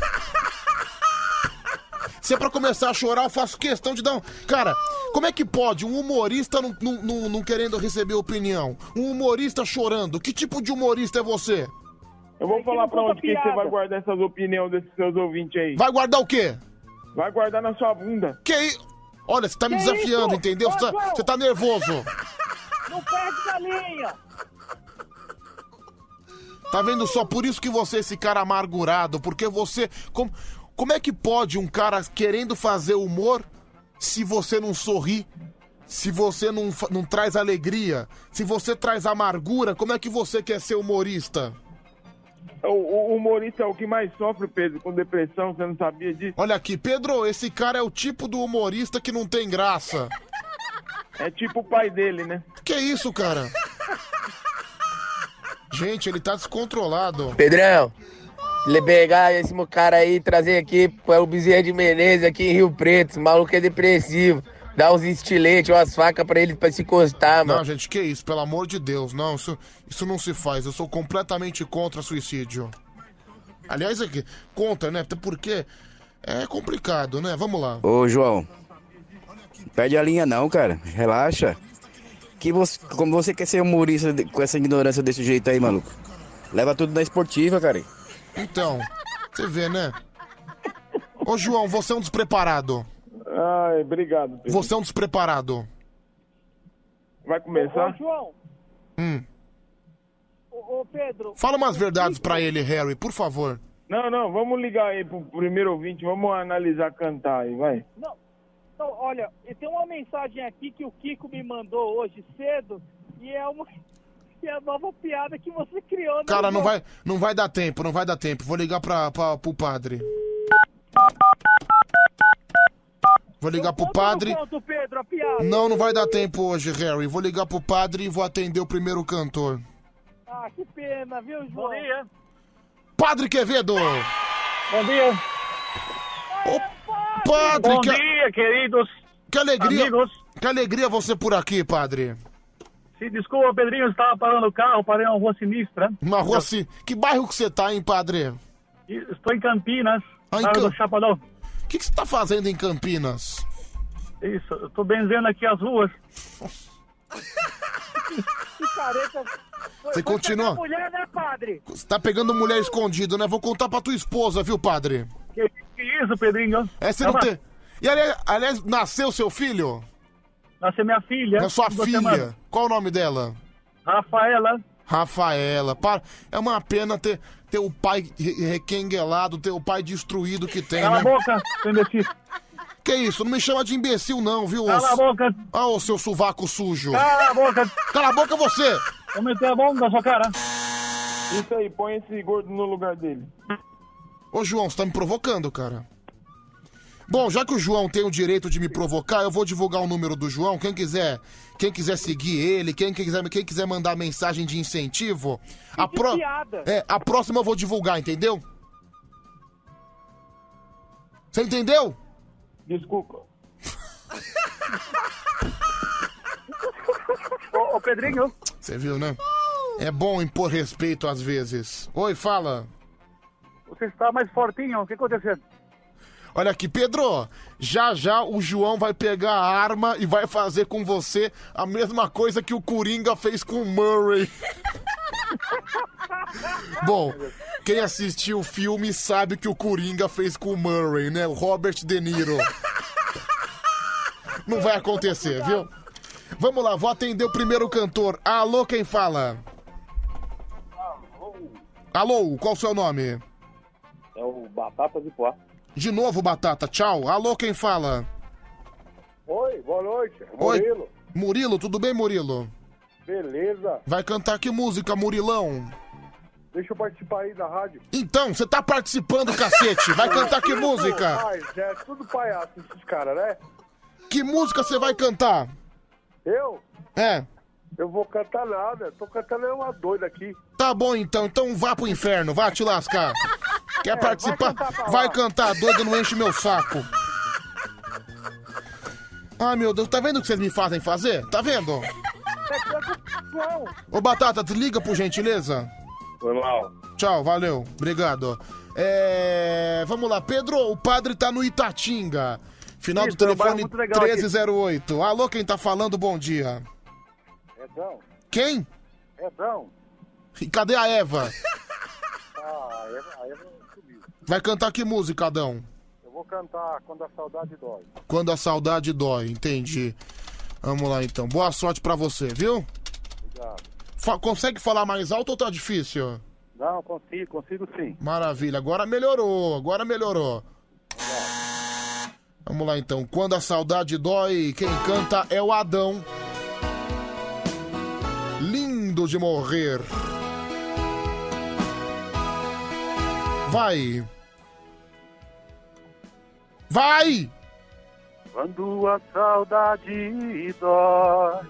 Speaker 2: Se é pra começar a chorar, eu faço questão de dar um. Cara, como é que pode um humorista não, não, não- não querendo receber opinião? Um humorista chorando? Que tipo de humorista é você?
Speaker 114: Eu vou falar pra onde que você vai guardar essas opiniões desses seus ouvintes aí.
Speaker 2: Vai guardar o quê?
Speaker 114: Vai guardar na sua bunda.
Speaker 2: Que aí? Olha, você tá me
Speaker 108: Que
Speaker 2: desafiando,
Speaker 108: isso?
Speaker 2: entendeu? Você
Speaker 108: Ô,
Speaker 2: tá,
Speaker 108: João!
Speaker 2: você tá nervoso.
Speaker 108: Não perde a linha!
Speaker 2: Tá vendo só? Por isso que você é esse cara amargurado, porque você. Como, como é que pode um cara querendo fazer humor se você não sorri? Se você não, não traz alegria? Se você traz amargura, como é que você quer ser humorista?
Speaker 114: O, o humorista é o que mais sofre, Pedro, com depressão, você não sabia disso?
Speaker 2: Olha aqui, Pedro, esse cara é o tipo do humorista que não tem graça.
Speaker 114: É tipo o pai dele, né?
Speaker 2: Que isso, cara? Gente, ele tá descontrolado.
Speaker 117: Pedrão, ele pegar esse mo- cara aí trazer aqui para o Bezerra de Menezes aqui em Rio Preto. Esse maluco é depressivo. Dá uns estiletes, umas facas pra ele pra se encostar, mano.
Speaker 2: Não, gente, que isso, pelo amor de Deus. Não, isso, isso não se faz. Eu sou completamente contra suicídio. Aliás, é que contra, né? Até porque é complicado, né? Vamos lá.
Speaker 98: Ô, João. Perde a linha não, cara. Relaxa. Que você, como você quer ser humorista de- com essa ignorância desse jeito aí, maluco? Leva tudo na esportiva, cara.
Speaker 2: Então, você vê, né? Ô, João, você é um despreparado.
Speaker 114: Ai, obrigado. Pedro.
Speaker 2: Você é um despreparado.
Speaker 114: Vai começar?
Speaker 118: Ô, João,
Speaker 2: Hum.
Speaker 118: ô, ô, Pedro.
Speaker 2: Fala umas verdades pra ele, Harry, por favor.
Speaker 114: Não, não, vamos ligar aí pro primeiro ouvinte, vamos analisar cantar aí, vai.
Speaker 118: Não, não, olha, tem uma mensagem aqui que o Kiko me mandou hoje cedo e é uma e é a nova piada que você criou. né,
Speaker 2: Cara, não vai, não vai dar tempo, não vai dar tempo. Vou ligar pra, pra, pro padre. Vou ligar pro padre.
Speaker 118: Não, conto, Pedro, a piada.
Speaker 2: Não, não vai dar tempo hoje, Harry. Vou ligar pro padre e vou atender o primeiro cantor.
Speaker 118: Ah, que pena, viu, João? Bom dia.
Speaker 2: Padre Quevedo!
Speaker 118: Bom dia.
Speaker 2: Padre,
Speaker 118: Bom
Speaker 2: que,
Speaker 118: dia, queridos
Speaker 2: que alegria,
Speaker 118: amigos.
Speaker 2: que alegria você por aqui, padre.
Speaker 118: Se desculpa, Pedrinho, estava parando o carro, parei uma rua sinistra.
Speaker 2: Uma rua assim. Que bairro que você tá, hein, padre?
Speaker 118: Estou em Campinas,
Speaker 2: Ah, em Cam-
Speaker 118: do Chapadão.
Speaker 2: O que, que você tá fazendo em Campinas?
Speaker 118: Isso, eu tô benzendo aqui as ruas. que careta.
Speaker 2: Você continua?
Speaker 118: mulher, né, padre?
Speaker 2: Você tá pegando mulher escondido, né? Vou contar pra tua esposa, viu, padre?
Speaker 118: Que, que isso, Pedrinho?
Speaker 2: É, você não tem. E aliás, aliás, nasceu seu filho?
Speaker 118: Nasceu minha filha.
Speaker 2: É sua filha. Qual o nome dela?
Speaker 118: Rafaela.
Speaker 2: Rafaela. Para... É uma pena ter, ter o pai re- requenguelado, ter o pai destruído que tem,
Speaker 118: Cala
Speaker 2: né?
Speaker 118: a boca, seu imbecil.
Speaker 2: Que isso? Não me chama de imbecil, não, viu?
Speaker 118: Cala a boca.
Speaker 2: Ah, ô seu sovaco sujo.
Speaker 118: Cala a boca.
Speaker 2: Cala a boca você.
Speaker 118: Vou meter a bomba na sua cara.
Speaker 114: Isso aí, põe esse gordo no lugar dele.
Speaker 2: Ô, João, você tá me provocando, cara. Bom, já que o João tem o direito de me provocar, eu vou divulgar o número do João. Quem quiser, quem quiser seguir ele, quem quiser, quem quiser mandar mensagem de incentivo, a, pro- é, a próxima eu vou divulgar, entendeu? Você entendeu?
Speaker 114: Desculpa. [LAUGHS]
Speaker 118: Ô, ô, Pedrinho,
Speaker 2: Você viu, né? É bom impor respeito às vezes. Oi, fala.
Speaker 118: você está mais fortinho. O que aconteceu?
Speaker 2: Olha aqui, Pedro. Já já o João vai pegar a arma e vai fazer com você a mesma coisa que o Coringa fez com o Murray. [LAUGHS] Bom, quem assistiu o filme sabe que o Coringa fez com o Murray, né? O Robert De Niro. Não vai acontecer, viu? Vamos lá, vou atender o primeiro cantor. Alô, quem fala? Alô, qual o seu nome?
Speaker 119: É o Batata de Poá.
Speaker 2: De novo, Batata, tchau. Alô, quem fala?
Speaker 119: Oi, boa noite.
Speaker 2: Oi.
Speaker 119: Murilo.
Speaker 2: Murilo, tudo bem, Murilo?
Speaker 119: Beleza.
Speaker 2: Vai cantar que música, Murilão?
Speaker 119: Deixa eu participar aí da rádio.
Speaker 2: Então, você tá participando, cacete. Vai cantar que música?
Speaker 119: Ai, é tudo palhaço esses caras, né?
Speaker 2: Que música você vai cantar?
Speaker 119: Eu?
Speaker 2: É.
Speaker 119: Eu vou cantar nada. Tô cantando é uma doida aqui.
Speaker 2: Tá bom então, então vá pro inferno, vá te lascar. Quer
Speaker 119: É,
Speaker 2: participar?
Speaker 119: vai cantar.
Speaker 2: Vai cantar, doido, não enche meu saco. Ai meu Deus, tá vendo o que vocês me fazem fazer? Tá vendo? Ô Batata, desliga por gentileza.
Speaker 119: Foi mal.
Speaker 2: Tchau, valeu, obrigado. É. Vamos lá, Pedro, o padre tá no Itatinga. Final
Speaker 119: Isso,
Speaker 2: do
Speaker 119: é
Speaker 2: telefone
Speaker 119: muito legal aqui.
Speaker 2: 1308. Alô, quem tá falando? Bom dia.
Speaker 119: Edão.
Speaker 2: Quem?
Speaker 119: Edão.
Speaker 2: E cadê a Eva?
Speaker 119: Ah, a Eva, a Eva.
Speaker 2: Vai cantar que música, Adão?
Speaker 119: Eu vou cantar Quando a Saudade Dói.
Speaker 2: Quando a saudade dói, entendi. Vamos lá então. Boa sorte pra você, viu?
Speaker 119: Obrigado.
Speaker 2: Fa- consegue falar mais alto ou tá difícil?
Speaker 119: Não, consigo, consigo sim.
Speaker 2: Maravilha, agora melhorou, agora melhorou. Vamos lá então. Quando a saudade dói, quem canta é o Adão. Lindo de morrer. Vai. Vai!
Speaker 119: Quando a saudade dói,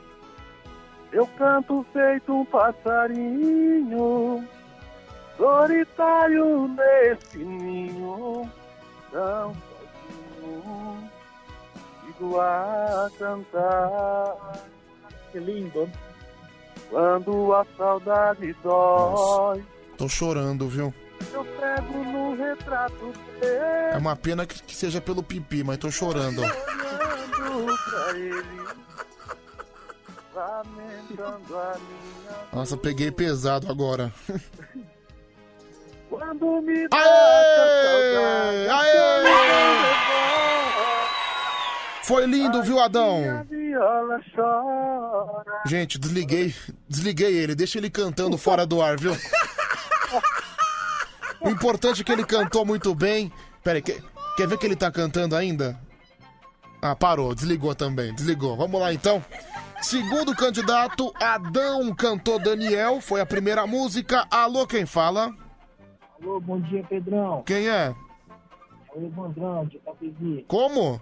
Speaker 119: eu canto feito um passarinho, solitário nesse ninho, tão sozinho, digo a cantar. Que lindo. Quando a saudade dói,
Speaker 2: Tô chorando, viu?
Speaker 119: Eu pego no retrato
Speaker 2: É
Speaker 119: dele,
Speaker 2: uma pena que, que seja pelo pipi, mas tô chorando.
Speaker 119: minha
Speaker 2: Nossa, peguei pesado agora.
Speaker 119: Quando me dá
Speaker 2: Aê!
Speaker 119: saudade,
Speaker 2: Aê! Foi lindo, viu, Adão? Gente, desliguei, desliguei ele, deixa ele cantando fora do ar, viu? [LAUGHS] O importante é que ele cantou muito bem. Pera aí, quer, quer ver que ele tá cantando ainda? Ah, parou, desligou também, desligou. Vamos lá então. Segundo candidato, Adão cantou Daniel, foi a primeira música. Alô, quem fala?
Speaker 120: Alô, bom dia, Pedrão.
Speaker 2: Quem é?
Speaker 120: É o Evandrão, de Itapevi.
Speaker 2: Como?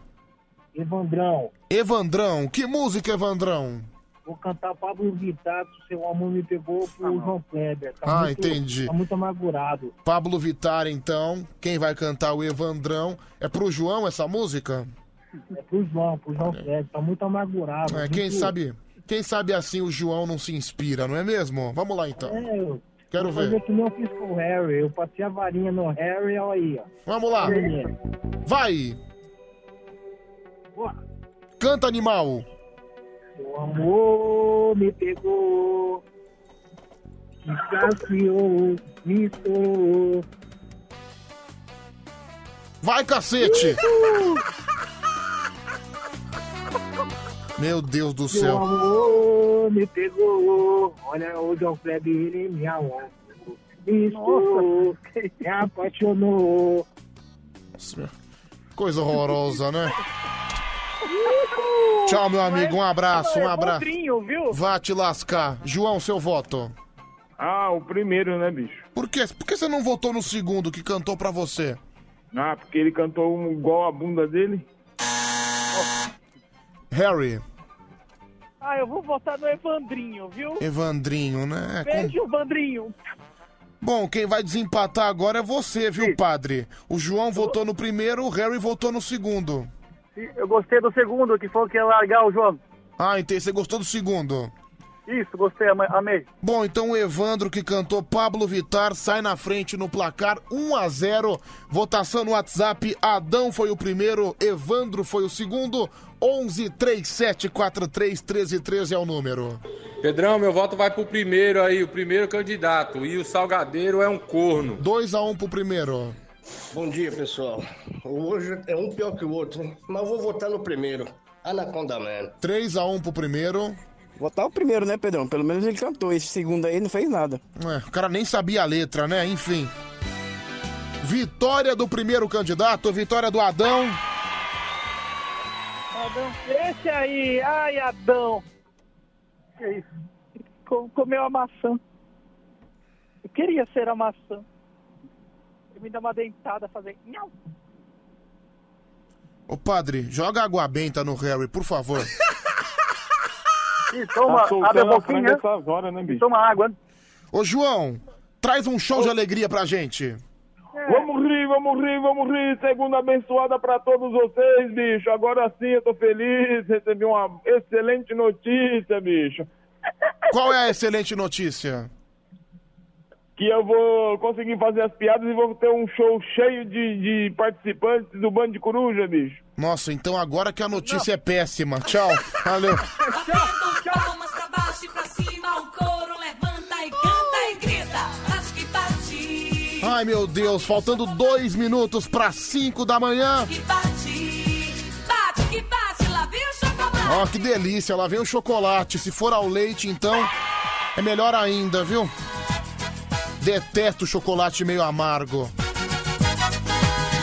Speaker 120: Evandrão,
Speaker 2: Evandrão. Que música, Evandrão?
Speaker 120: Vou cantar Pablo Vittar, se seu amor me pegou pro João Kleber. Tá
Speaker 2: Ah,
Speaker 120: muito-
Speaker 2: entendi.
Speaker 120: Tá muito amargurado.
Speaker 2: Pablo Vittar, então. Quem vai cantar o Evandrão? É pro João essa música?
Speaker 120: É pro João, pro João Kleber, tá muito amargurado.
Speaker 2: É, quem
Speaker 120: Muito-
Speaker 2: sabe, quem sabe assim o João não se inspira, não é mesmo? Vamos lá então.
Speaker 120: É, eu
Speaker 2: Quero
Speaker 120: vou fazer
Speaker 2: ver.
Speaker 120: que nem eu fiz com o Harry. Eu passei a varinha no Harry, olha aí, ó.
Speaker 2: Vamos lá. Vai.
Speaker 120: Bora.
Speaker 2: Canta animal.
Speaker 120: Seu amor me pegou, me saciou, me estourou.
Speaker 2: Vai, cacete. Meu Deus do
Speaker 120: Seu
Speaker 2: céu.
Speaker 120: amor me pegou, olha o John Kleber, ele me amou. Me estourou, me apaixonou.
Speaker 2: Nossa, Coisa horrorosa, né? [LAUGHS] Tchau, meu amigo. Um abraço, um abraço.
Speaker 120: viu?
Speaker 2: Vá te lascar. João, seu voto.
Speaker 114: Ah, o primeiro, né, bicho?
Speaker 2: Por quê? Por que você não votou no segundo que cantou pra você?
Speaker 114: Ah, porque ele cantou um igual a bunda dele.
Speaker 2: Harry,
Speaker 108: Ah, eu vou votar no Evandrinho, viu?
Speaker 2: Evandrinho, né? É
Speaker 108: Beijo, Evandrinho.
Speaker 2: Bom, quem vai desempatar agora é você, viu, padre? O João votou no primeiro, o Harry votou no segundo.
Speaker 120: Eu gostei do segundo, que falou que ia largar o João.
Speaker 2: Ah, entendi. Você gostou do segundo?
Speaker 120: Isso, gostei, amei.
Speaker 2: Bom, então o Evandro que cantou Pablo Vittar sai na frente no placar 1 a 0. Votação no WhatsApp, Adão foi o primeiro, Evandro foi o segundo. 11 37 43 13 13 é o número.
Speaker 121: Pedrão, meu voto vai pro primeiro aí, o primeiro candidato. E o Salgadeiro é um corno.
Speaker 2: 2 a 1 pro primeiro.
Speaker 36: Bom dia, pessoal. Hoje é um pior que o outro, mas eu vou votar no primeiro. Anaconda Man.
Speaker 2: 3 a 1 pro primeiro.
Speaker 98: Votar o primeiro, né, Pedrão? Pelo menos ele cantou. Esse segundo aí não fez nada.
Speaker 2: É, o cara nem sabia a letra, né? Enfim. Vitória do primeiro candidato, vitória do Adão.
Speaker 108: Adão, esse aí, ai, Adão. Que isso? Co- Comeu a maçã. Eu queria ser a maçã. Me dá uma dentada, fazer. Nhau.
Speaker 2: Ô padre, joga água benta no Harry, por favor.
Speaker 120: Ih,
Speaker 114: Tá soltando a horas, né, bicho?
Speaker 120: Toma água.
Speaker 2: Ô João, traz um show de alegria pra gente.
Speaker 114: Vamos rir, vamos rir, vamos rir. Segunda abençoada pra todos vocês, bicho. Agora sim eu tô feliz. Recebi uma excelente notícia, bicho.
Speaker 2: Qual é a excelente notícia?
Speaker 114: Que eu vou conseguir fazer as piadas e vou ter um show cheio de, de participantes do Bando de Coruja, bicho.
Speaker 2: Nossa, então agora que a notícia é péssima. Tchau. Valeu. Ai, meu Deus, faltando dois minutos pra cinco da manhã.
Speaker 26: que bate, bate que bate, lá vem o chocolate.
Speaker 2: Ó, que delícia, lá vem o chocolate. Se for ao leite, então, é melhor ainda, viu? Detesto chocolate meio amargo.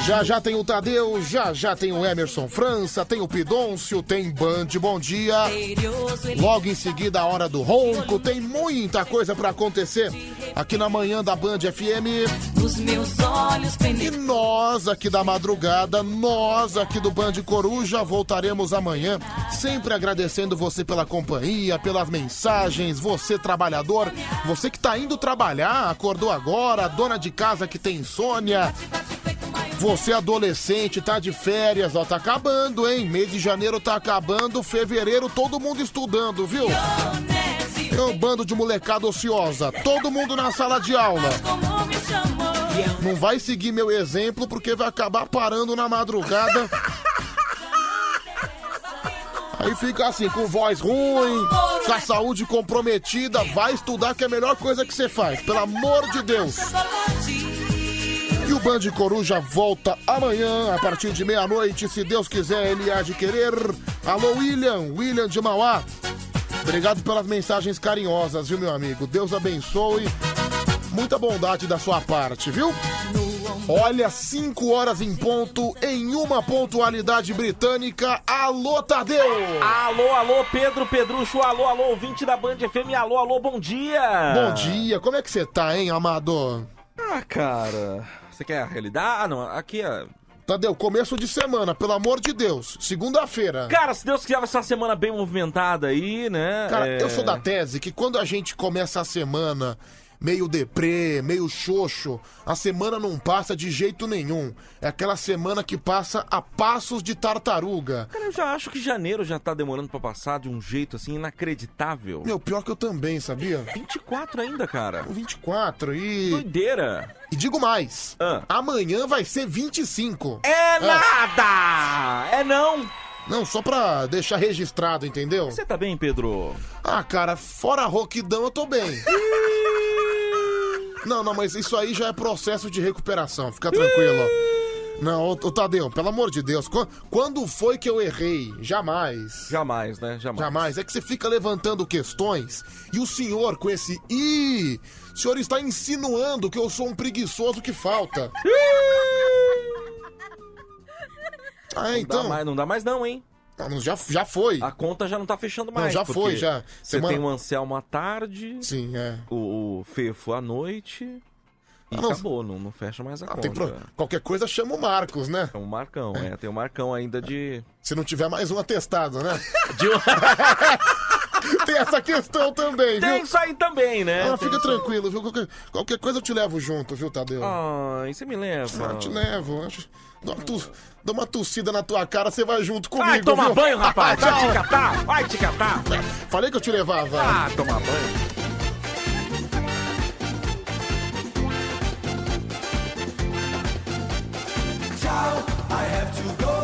Speaker 2: Já já tem o Tadeu, já já tem o Emerson França, tem o Pidôncio, tem Band Bom Dia. Logo em seguida a hora do ronco, tem muita coisa pra acontecer aqui na manhã da Band FM.
Speaker 26: Os meus olhos
Speaker 2: E nós aqui da madrugada, nós aqui do Band Coruja voltaremos amanhã, sempre agradecendo você pela companhia, pelas mensagens, você trabalhador, você que tá indo trabalhar, acordou agora, dona de casa que tem insônia. Você adolescente, tá de férias, ó, tá acabando, hein? Mês de janeiro tá acabando, fevereiro todo mundo estudando, viu? É um bando de molecada ociosa, todo mundo na sala de aula. Não vai seguir meu exemplo porque vai acabar parando na madrugada. Aí fica assim, com voz ruim, com a saúde comprometida. Vai estudar que é a melhor coisa que você faz, pelo amor de Deus. O Band Coruja volta amanhã, a partir de meia-noite, se Deus quiser, ele há de querer. Alô, William, William de Mauá. Obrigado pelas mensagens carinhosas, viu, meu amigo? Deus abençoe. Muita bondade da sua parte, viu? Olha, 5 horas em ponto, em uma pontualidade britânica. Alô, Tadeu!
Speaker 122: Alô, alô, Pedro Pedrucho, alô, alô, ouvinte da Band FM, alô, alô, bom dia!
Speaker 2: Bom dia, como é que você tá, hein, Amado?
Speaker 122: Ah, cara, você quer a realidade? Ah, não, aqui é...
Speaker 2: Tadeu, começo de semana, pelo amor de Deus. Segunda-feira.
Speaker 122: Cara, se Deus quiser, vai ser uma semana bem movimentada aí, né?
Speaker 2: Cara,
Speaker 122: É,
Speaker 2: eu sou da tese que quando a gente começa a semana meio deprê, meio xoxo, a semana não passa de jeito nenhum. É aquela semana que passa a passos de tartaruga.
Speaker 122: Cara, eu já acho que janeiro já tá demorando pra passar de um jeito assim inacreditável.
Speaker 2: Meu, pior que eu também, sabia?
Speaker 122: 24 ainda, cara.
Speaker 2: 24 e.
Speaker 122: Doideira.
Speaker 2: E digo mais: amanhã vai ser 25.
Speaker 122: É nada! É não!
Speaker 2: Não, só pra deixar registrado, entendeu?
Speaker 122: Você tá bem, Pedro?
Speaker 2: Ah, cara, fora a roquidão eu tô bem. Não, não, mas isso aí já é processo de recuperação, fica tranquilo. Não, ô, ô Tadeu, pelo amor de Deus, qu- quando foi que eu errei? Jamais.
Speaker 122: Jamais, né? Jamais.
Speaker 2: Jamais. É que você fica levantando questões e o senhor com esse Ih! O senhor está insinuando que eu sou um preguiçoso que falta. Ah,
Speaker 122: Não
Speaker 2: então.
Speaker 122: dá mais, não dá mais não, hein?
Speaker 2: Não, já, já foi.
Speaker 122: A conta já não tá fechando
Speaker 2: Não,
Speaker 122: mais.
Speaker 2: já
Speaker 122: porque
Speaker 2: foi, já.
Speaker 122: Você
Speaker 2: Semana-
Speaker 122: tem o Anselmo à tarde.
Speaker 2: Sim, é.
Speaker 122: O, o Fefo à noite. E
Speaker 2: Ah, não.
Speaker 122: acabou, não, não fecha mais a
Speaker 2: Ah,
Speaker 122: conta.
Speaker 2: pro- Qualquer coisa chama o Marcos, né?
Speaker 122: É um Marcão, é. Tem o Marcão ainda de. [LAUGHS]
Speaker 2: Se não tiver mais um atestado, né? [LAUGHS] [LAUGHS] tem essa questão também, viu?
Speaker 122: Tem isso aí também, né?
Speaker 2: Ah, fica
Speaker 122: isso-
Speaker 2: tranquilo, viu? Qualquer, qualquer coisa eu te levo junto, viu, Tadeu?
Speaker 122: Ah, e você me leva?
Speaker 2: Ah, te levo. Acho- Dá uma, tu... Dá uma tossida na tua cara, você vai junto comigo.
Speaker 122: Vai tomar
Speaker 2: viu?
Speaker 122: banho, rapaz. [LAUGHS] Vai te catar. Vai te catar.
Speaker 2: Falei que eu te levava.
Speaker 122: Ah, tomar banho. Tchau, I have to go.